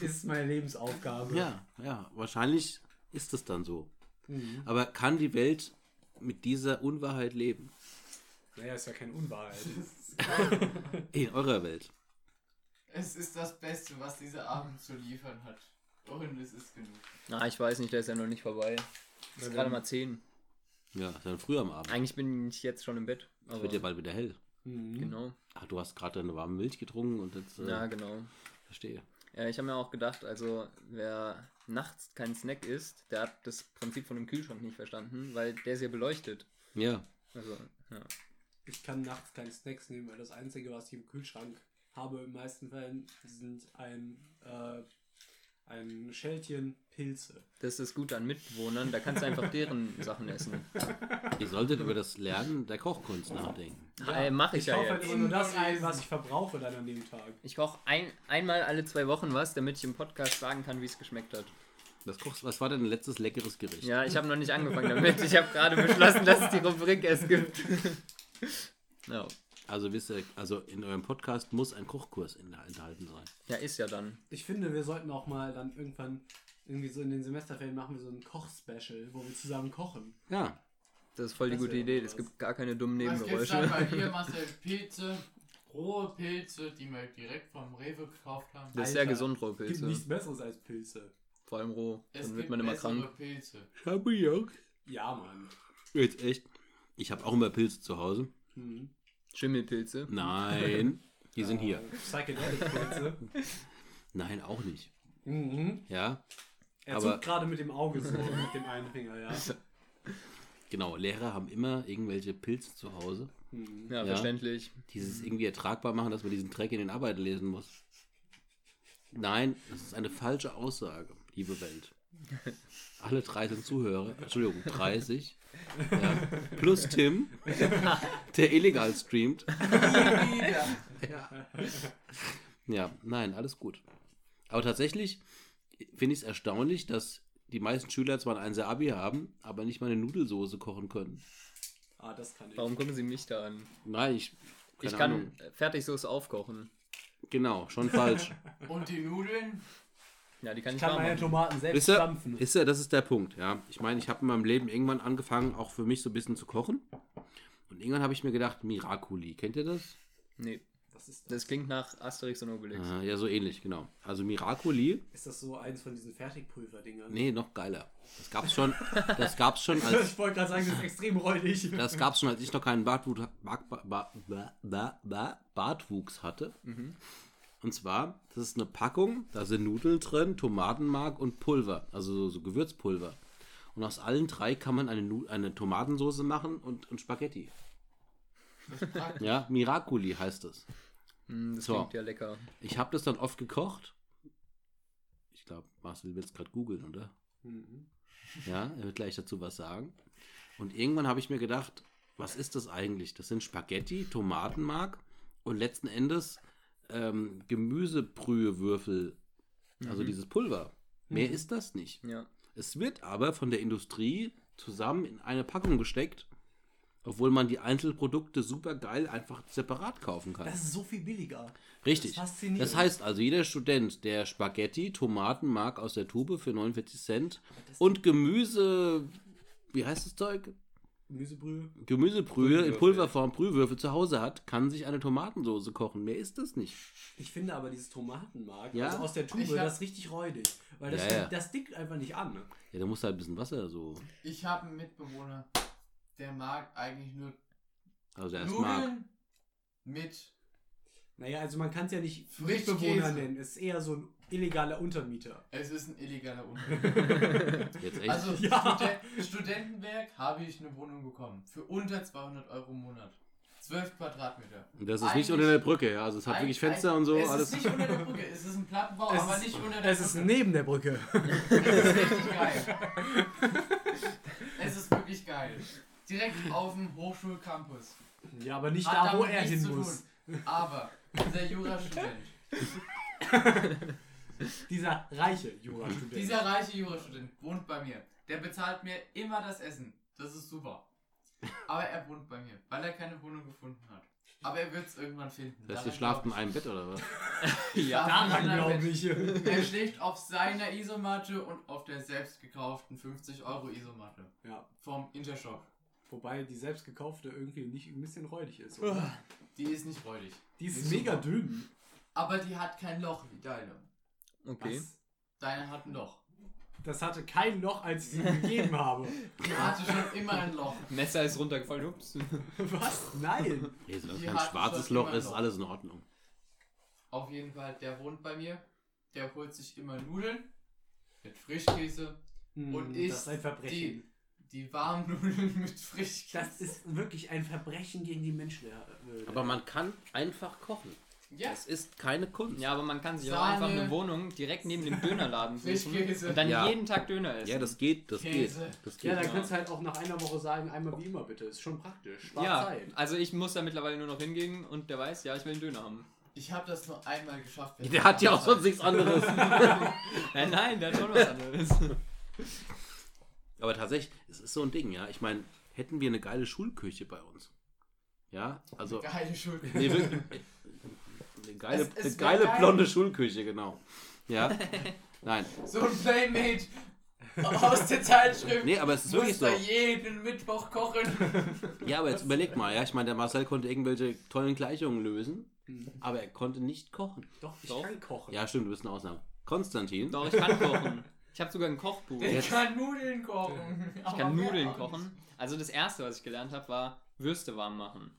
ist meine Lebensaufgabe. Ja, ja, wahrscheinlich ist es dann so. Mhm. Aber kann die Welt mit dieser Unwahrheit leben? Naja, ist ja keine Unwahrheit. In eurer Welt. Es ist das Beste, was dieser Abend zu liefern hat. Und es ist genug. Ah, ich weiß nicht, der ist ja noch nicht vorbei. Es ist Na gerade mal 10. Ja, ist dann früh am Abend. Eigentlich bin ich jetzt schon im Bett. Es Aber wird ja bald wieder hell. Mhm. genau. Ach, du hast gerade eine warme Milch getrunken und jetzt. Äh, Ja, genau. verstehe. Ja, ich habe mir auch gedacht, also wer nachts kein Snack isst, der hat das Prinzip von dem Kühlschrank nicht verstanden, weil der ist ja beleuchtet. Ja. Also, ja. Ich kann nachts keine Snacks nehmen, weil das Einzige, was ich im Kühlschrank habe, in meisten Fällen, sind ein, äh, ein Schälchen Pilze. Das ist Gute an Mitbewohnern, da kannst du einfach deren Sachen essen. Ihr solltet über das Lernen der Kochkunst nachdenken. Äh, mach ich, Ich ja kaufe halt jetzt. immer nur das ein, was ich verbrauche dann an dem Tag. Ich koche ein, einmal alle zwei Wochen was, damit ich im Podcast sagen kann, wie es geschmeckt hat. Das Kochs, was war denn dein letztes leckeres Gericht? Ja, ich habe noch nicht angefangen damit. Ich habe gerade beschlossen, dass es die Rubrik erst gibt. ja. Also wisst ihr, also in eurem Podcast muss ein Kochkurs enthalten sein. ja, ist ja dann. Ich finde, wir sollten auch mal dann irgendwann, irgendwie so in den Semesterferien machen wir so ein Koch-Special, wo wir zusammen kochen. Ja. Das ist voll die Das gute Idee. was. Es gibt gar keine dummen Was gibt's dann bei Nebengeräusche. dir, Marcel? Pilze, rohe Pilze, die wir direkt vom Rewe gekauft haben. Das ist sehr gesund, rohe Gibt Pilze. nichts Besseres als Pilze. Vor allem roh. Es Dann wird gibt man immer krank. Pilze. Schabriok. Ja, Mann. Jetzt echt. Ich habe auch immer Pilze zu Hause. Hm. Schimmelpilze. Nein, die sind hier. Psychedelic-Pilze. Nein, auch nicht. mhm. Ja, Er Aber- zuckt gerade mit dem Auge so, mit dem einen Finger, ja. genau. Lehrer haben immer irgendwelche Pilze zu Hause, Mhm. Ja, Ja. verständlich. die es irgendwie ertragbar machen, dass man diesen Dreck in den Arbeiten lesen muss. Nein, das ist eine falsche Aussage, liebe Welt. Alle drei sind Zuhörer. Entschuldigung, 30. Ja. Plus Tim, der illegal streamt. Ja, nein, alles gut. Aber tatsächlich finde ich es erstaunlich, dass die meisten Schüler zwar ein 1 Abi haben, aber nicht mal eine Nudelsoße kochen können. Ah, das kann ich. Warum gucken Sie mich da an? Nein, ich. Keine ich kann Ahnung. Fertigsoße aufkochen. Genau, schon falsch. Und die Nudeln? Ja, die kann Ich ich kann meine machen. Tomaten selbst Wisst ihr, stampfen. ist ja, das ist der Punkt, ja. Ich meine, ich habe in meinem Leben irgendwann angefangen, auch für mich so ein bisschen zu kochen. Und irgendwann habe ich mir gedacht, Miraculi, kennt ihr das? Nee, Was ist das? das klingt nach Asterix und Obelix. Ah, ja, so ähnlich, genau. Also Miraculi, Ist das so eins von diesen Fertigpulver-Dingern? nee, noch geiler. Das gab's schon, das gab's schon als, Ich wollte gerade sagen, das ist extrem räudig. das gab's schon, als ich noch keinen Bartwuchs, Bart, Bart, Bart, Bart, Bart, Bartwuchs hatte. Und zwar, das ist eine Packung, da sind Nudeln drin, Tomatenmark und Pulver, also so, so Gewürzpulver. Und aus allen drei kann man eine, Nu- eine Tomatensauce machen und, und Spaghetti. Ja, Miraculi heißt es. Hm, das So. klingt ja lecker. Ich habe das dann oft gekocht. Ich glaube, Marcel will es gerade googeln, oder? Mhm. Ja, er wird gleich dazu was sagen. Und irgendwann habe ich mir gedacht, was ist das eigentlich? Das sind Spaghetti, Tomatenmark und letzten Endes ähm, Gemüsebrühewürfel, also Mhm. dieses Pulver. Mehr ist das nicht. Ja. Es wird aber von der Industrie zusammen in eine Packung gesteckt, obwohl man die Einzelprodukte super geil einfach separat kaufen kann. Das ist so viel billiger. Richtig. Das. Das heißt also, jeder Student, der Spaghetti, Tomaten mag aus der Tube für 49 Cent und Gemüse, wie heißt das Zeug? Gemüsebrühe. Gemüsebrühe in. Pulverform, Brühwürfel zu Hause hat, kann sich eine Tomatensauce kochen. Mehr ist das nicht. Ich finde aber dieses Tomatenmark, Ja? also aus der Tube, das ist richtig räudig. Weil das, Ja, ja. das dickt einfach nicht an. Ne? Ja, da muss halt ein bisschen Wasser so. Ich habe einen Mitbewohner, der mag eigentlich nur Also der ist mag. Nudeln mit. Naja, also man kann es ja nicht. Mitbewohner nennen. Es ist eher so ein illegaler Untermieter. Es ist ein illegaler Unfall. Jetzt echt. Also Ja. Studen Studentenwerk habe ich eine Wohnung bekommen. Für unter 200 Euro im Monat. 12 Quadratmeter. Und das ist nicht eigentlich- unter der Brücke, ja. Also es hat wirklich Fenster und so. Es Alles. ist nicht unter der Brücke, es ist ein Plattenbau, Es aber ist- nicht unter der Es ist Brücke. neben der Brücke. Es ist richtig geil. es ist wirklich geil. Direkt auf dem Hochschulcampus. Ja, aber nicht Hat da, wo er hin zu muss. tun. Aber dieser Jurastudent, Dieser reiche Jurastudent. dieser reiche Jurastudent wohnt bei mir. Der bezahlt mir immer das Essen. Das ist super. Aber er wohnt bei mir, weil er keine Wohnung gefunden hat. Aber er wird es irgendwann finden. Das heißt, ihr schlaft in einem Bett oder was? Ja. Daran glaube ich. Er schläft auf seiner Isomatte und auf der selbst gekauften 50 Euro Isomatte. Ja. Vom Intershop. Wobei die selbst gekaufte irgendwie nicht ein bisschen räudig ist. Oder? Die ist nicht räudig. Die ist Ist mega super. dünn. Aber die hat kein Loch wie deine. Okay. Was? Deine hat ein Loch. Das hatte kein Loch, als ich sie gegeben habe. Die hatte schon immer ein Loch. Messer ist runtergefallen. Ups. Was? Nein. Nee, solange Die kein hatten schwarzes Loch ist, ist alles in Ordnung. Auf jeden Fall, der wohnt bei mir. Der holt sich immer Nudeln mit Frischkäse. Und Hm, isst das ist ein Verbrechen. Die, die warmen Nudeln mit Frischkäse. Das ist wirklich ein Verbrechen gegen die Menschenwürde. Aber man kann einfach kochen. ja, Es ist keine Kunst. Ja, aber man kann sich auch Sahne. einfach eine Wohnung direkt neben dem Dönerladen suchen und dann Ja. jeden Tag Döner essen. Ja, das geht, das Käse. geht. Das Ja, geht. dann könntest du halt auch nach einer Woche sagen, einmal wie immer bitte. Ist schon praktisch. Spart ja, Zeit. also ich muss da mittlerweile nur noch hingehen und der weiß, ja, ich will einen Döner haben. ich habe das nur einmal geschafft. Der hat ja auch sonst nichts anderes. Nein, nein, der hat schon was anderes. Aber tatsächlich, es ist so ein Ding, ja. Ich meine, hätten wir eine geile Schulküche bei uns. Ja, also. Geile Schuld. Nee, wirklich. Eine geile, Es- es eine geile geil. blonde Schulküche, genau. Ja. Nein. So ein Playmate aus der Zeitschrift. Nee, aber es ist wirklich muss so. jeden Mittwoch kochen. Ja, aber jetzt überleg mal, ja. Ich meine, der Marcel konnte irgendwelche tollen Gleichungen lösen, aber er konnte nicht kochen. Doch, ich Doch. kann kochen. Ja, stimmt, du bist eine Ausnahme. Konstantin. Doch, ich kann kochen. Ich habe sogar ein Kochbuch. Der Ich kann Nudeln kochen. kann Nudeln kochen. Also das erste, was ich gelernt habe, war Würste warm machen.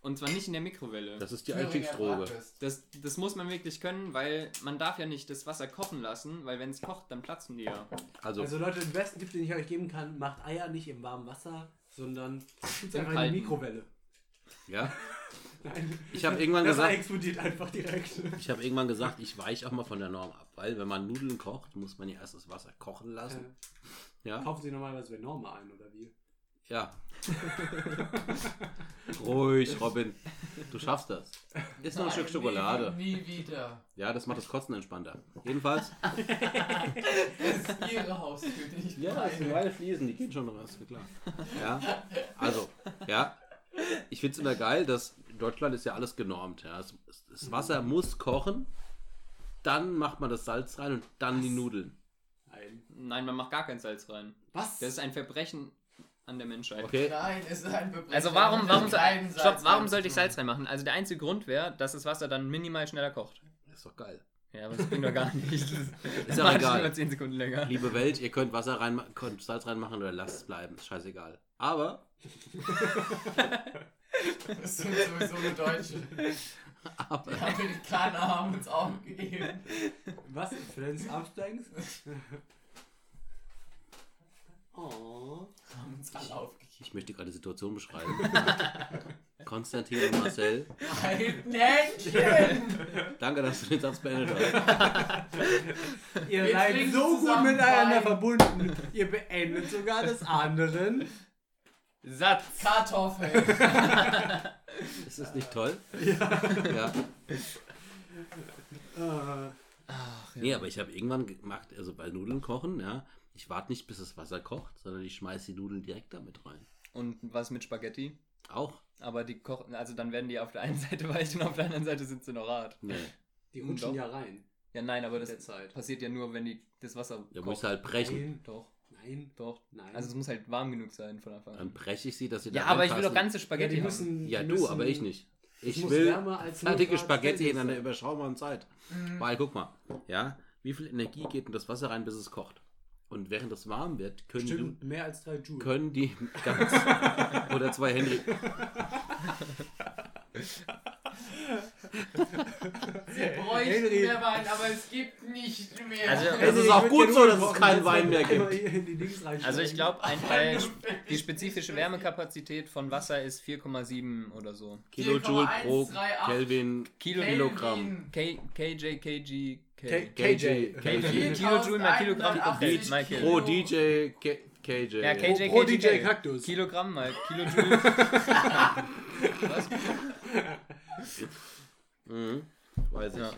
Und zwar nicht in der Mikrowelle. Das ist die Einstiegsdroge. Das, das muss man wirklich können, weil man darf ja nicht das Wasser kochen lassen, weil wenn es kocht, dann platzen die ja. Also, Also Leute, den besten Tipp, den ich euch geben kann, macht Eier nicht im warmen Wasser, sondern tut Im einfach in die Mikrowelle. ja. Nein. Ich habe irgendwann das gesagt, explodiert einfach direkt. ich habe irgendwann gesagt, ich weiche auch mal von der Norm ab, weil wenn man Nudeln kocht, muss man ja erst das Wasser kochen lassen. Ja, Kaufen Sie normalerweise bei Norma ein, oder wie? ja. Ruhig, Robin. Du schaffst das. Ist noch ein Stück Schokolade. Nie, nie wieder. Ja, das macht das Kotzen entspannter. Jedenfalls. Das ist ihre Haustür, nicht Ja, das sind meine. Fliesen, die gehen schon raus, klar. Ja, also, ja. Ich finde es immer geil, dass in Deutschland ist ja alles genormt. Ja. Das Wasser muss kochen, dann macht man das Salz rein und dann die Nudeln. Nein. Nein, man macht gar kein Salz rein. Was? Das ist ein Verbrechen an der Menschheit. Okay? Nein, es ist ein Verbrechen. Also warum, warum, soll, stopp, warum sollte ich. Salz reinmachen? Also der einzige Grund wäre, dass das Wasser dann minimal schneller kocht. Das ist doch geil. Ja, aber das bringt doch gar nichts. Das ja macht egal. Nur 10 Sekunden länger. Liebe Welt, ihr könnt Wasser rein, könnt Salz reinmachen oder lasst es bleiben. Ist scheißegal. Aber, Das sind sowieso nur Deutsche. aber Die Amerikaner haben uns aufgegeben. Was? Flens Armstrings? oh. Haben uns alle aufgegeben. ich möchte gerade die Situation beschreiben. Konstantin und Marcel, Ein Händchen! danke, dass du den Satz beendet hast. Ihr Wir seid so gut miteinander Wein. verbunden. Ihr beendet sogar das anderen. Satz. Kartoffeln. Ist das nicht toll? Ja. Äh, Nee, aber ich habe irgendwann gemacht, also bei Nudeln kochen, ja, ich warte nicht, bis das Wasser kocht, sondern ich schmeiße die Nudeln direkt damit rein. Und was mit Spaghetti? Auch? Aber die kochen, also dann werden die auf der einen Seite weich und auf der anderen Seite sind sie noch hart. Nee. die rutschen ja rein. Ja, nein, aber das Zeit. passiert ja nur, wenn die das Wasser Da kocht. muss halt brechen. Nein, Doch, nein, doch. nein. Also es muss halt warm genug sein von Anfang Dann an. breche ich sie, dass sie Ja, da aber ich will doch ganze ja, Spaghetti die haben. müssen, Ja, die du, müssen, aber ich nicht. Ich will wärmer als 0 fertige Spaghetti in einer überschaubaren Zeit. Weil, guck mal, ja, wie viel Energie geht in das Wasser rein, bis es kocht? Und während es warm wird, können Stimmt, mehr als 3 Joule. die, können die ganz, oder zwei Henry, Sie bräuchten Henry. mehr Wein, aber es gibt nicht mehr. Also- Es ist auch ich gut so, dass es keinen Wein mehr gibt. Also ich glaube, ein die spezifische Wärmekapazität von Wasser ist 4,7 oder so. Kilojoule pro 4,138 Kelvin, Kilo Kilogramm. K, KJ, KG, K- K. KJ. KG. Kilojoule mal Kilogramm pro DJ K, KJ. Ja, KJ, Pro KG, DJ Kaktus. Kilogramm mal Kilojoule. Mhm, weiß ich. Ja.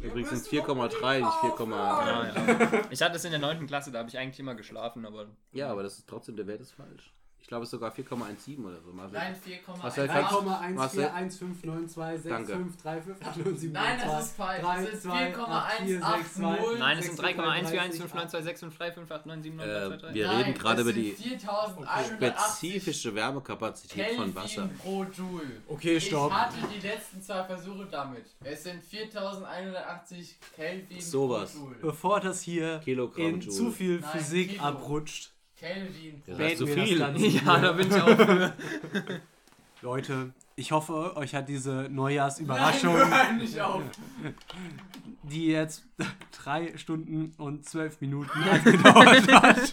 Übrigens sind es 4,3, nicht 4, Ah, ja. Ich hatte es in der 9. Klasse, da habe ich eigentlich immer geschlafen, aber Ja, aber das ist trotzdem, der Wert ist falsch. Ich glaube, es ist sogar 4,17 oder so. Marcel. Nein, Marcel, 4,1. kannst- 3,14159265358507. Nein, das ist falsch. Es ist 4,180. Nein, es sind 3,14159265358979223. Äh, wir Nein, reden gerade über die 4180 spezifische Wärmekapazität von Kelvin Wasser. pro Joule. Okay, Ich stopp. hatte die letzten zwei Versuche damit. Es sind 4180 Kelvin Sowas. pro Joule. Bevor das hier Kilogramm in Joule. zu viel Nein, Physik Kilo. abrutscht, Kelvin Ja, das ist zu das viel. Ganze Ja, da bin ich auch für. Leute, ich hoffe, euch hat diese Neujahrsüberraschung, Nein, nicht auf. die jetzt drei Stunden und zwölf Minuten gedauert hat,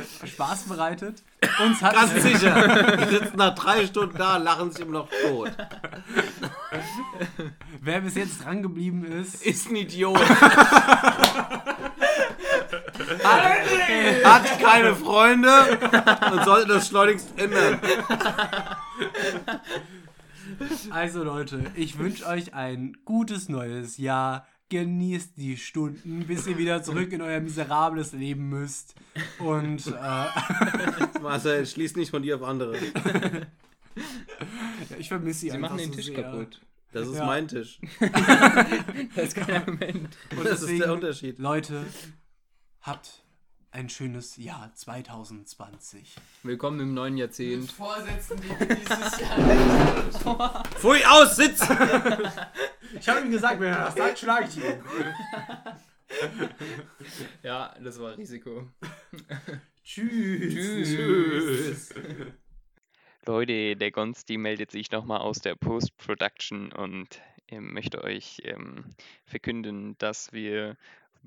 äh, Spaß bereitet. Uns hat Ganz sicher. Die sitzen nach drei Stunden da, lachen sich immer noch tot. Wer bis jetzt dran geblieben ist, Ist ein Idiot. Hat keine Freunde und sollte das schleunigst ändern. Also Leute, ich wünsche euch ein gutes neues Jahr. Genießt die Stunden, bis ihr wieder zurück in euer miserables Leben müsst. Und äh, Marcel, schließ nicht von dir auf andere. ich vermisse sie, Sie einfach machen den so Tisch sehr. kaputt. Das ist Ja. mein Tisch. Das ist kein Argument. Und Das ist deswegen, der Unterschied. Leute, habt ein schönes Jahr 2020. Willkommen im neuen Mit Jahrzehnt. Vorsätzen, die wir dieses Jahr Pfui, aus, sitz! Ich habe ihm gesagt, wenn er das sagt, schlage ich ihn. Ja, das war Risiko. Tschüss. Tschüss. Leute, der Gonsti meldet sich nochmal aus der Post-Production und ähm, möchte euch ähm, verkünden, dass wir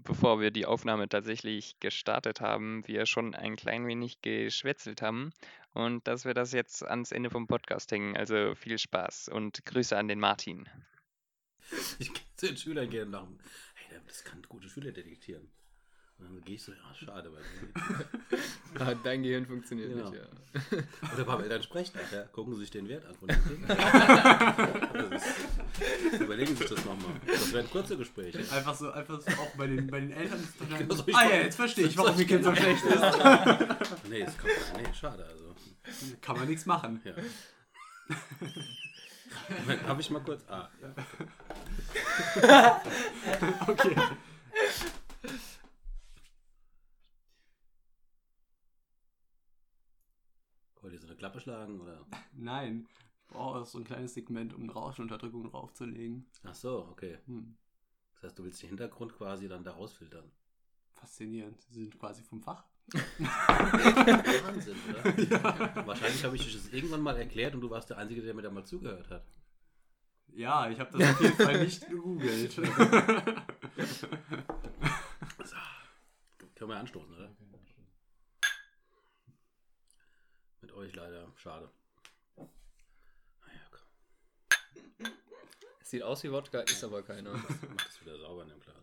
bevor wir die Aufnahme tatsächlich gestartet haben, wir schon ein klein wenig geschwätzelt haben und dass wir das jetzt ans Ende vom Podcast hängen. Also viel Spaß und Grüße an den Martin. Ich zu den Schülern und sagen, hey, das kann gute Schüler detektieren. Und dann gehe ich so, ja, schade, weil Ah, Dein Gehirn funktioniert Genau. nicht, ja. Oder beim Elternsprechtag, ja, gucken Sie sich den Wert an von den Kindern. Das ist, überlegen Sie sich das nochmal. Das wären kurze Gespräche. Einfach so, einfach so auch bei den, bei den Eltern ist es Genau so, Ah ja, jetzt verstehe ich, warum ihr Kind so schlecht ist. Nee, das kann, nee, schade, also. Kann man nichts machen. Ja. Moment, Habe ich mal kurz. Ah, ja. Okay. Wollt ihr so eine Klappe schlagen? Oder? Nein. Ich brauche auch so ein kleines Segment, um eine Rauschenunterdrückung draufzulegen. Ach so, okay. Hm. Das heißt, du willst den Hintergrund quasi dann da rausfiltern. Faszinierend. Sie sind quasi vom Fach. Wahnsinn, oder? Wahrscheinlich habe ich dich das irgendwann mal erklärt und du warst der Einzige, der mir da mal zugehört hat. Ja, ich habe das auf jeden Fall nicht gegoogelt. So. Können wir anstoßen, oder? Mit euch leider. Schade. Naja, komm. Es sieht aus wie Wodka, ist aber keiner. Mach das wieder sauber in dem Glas.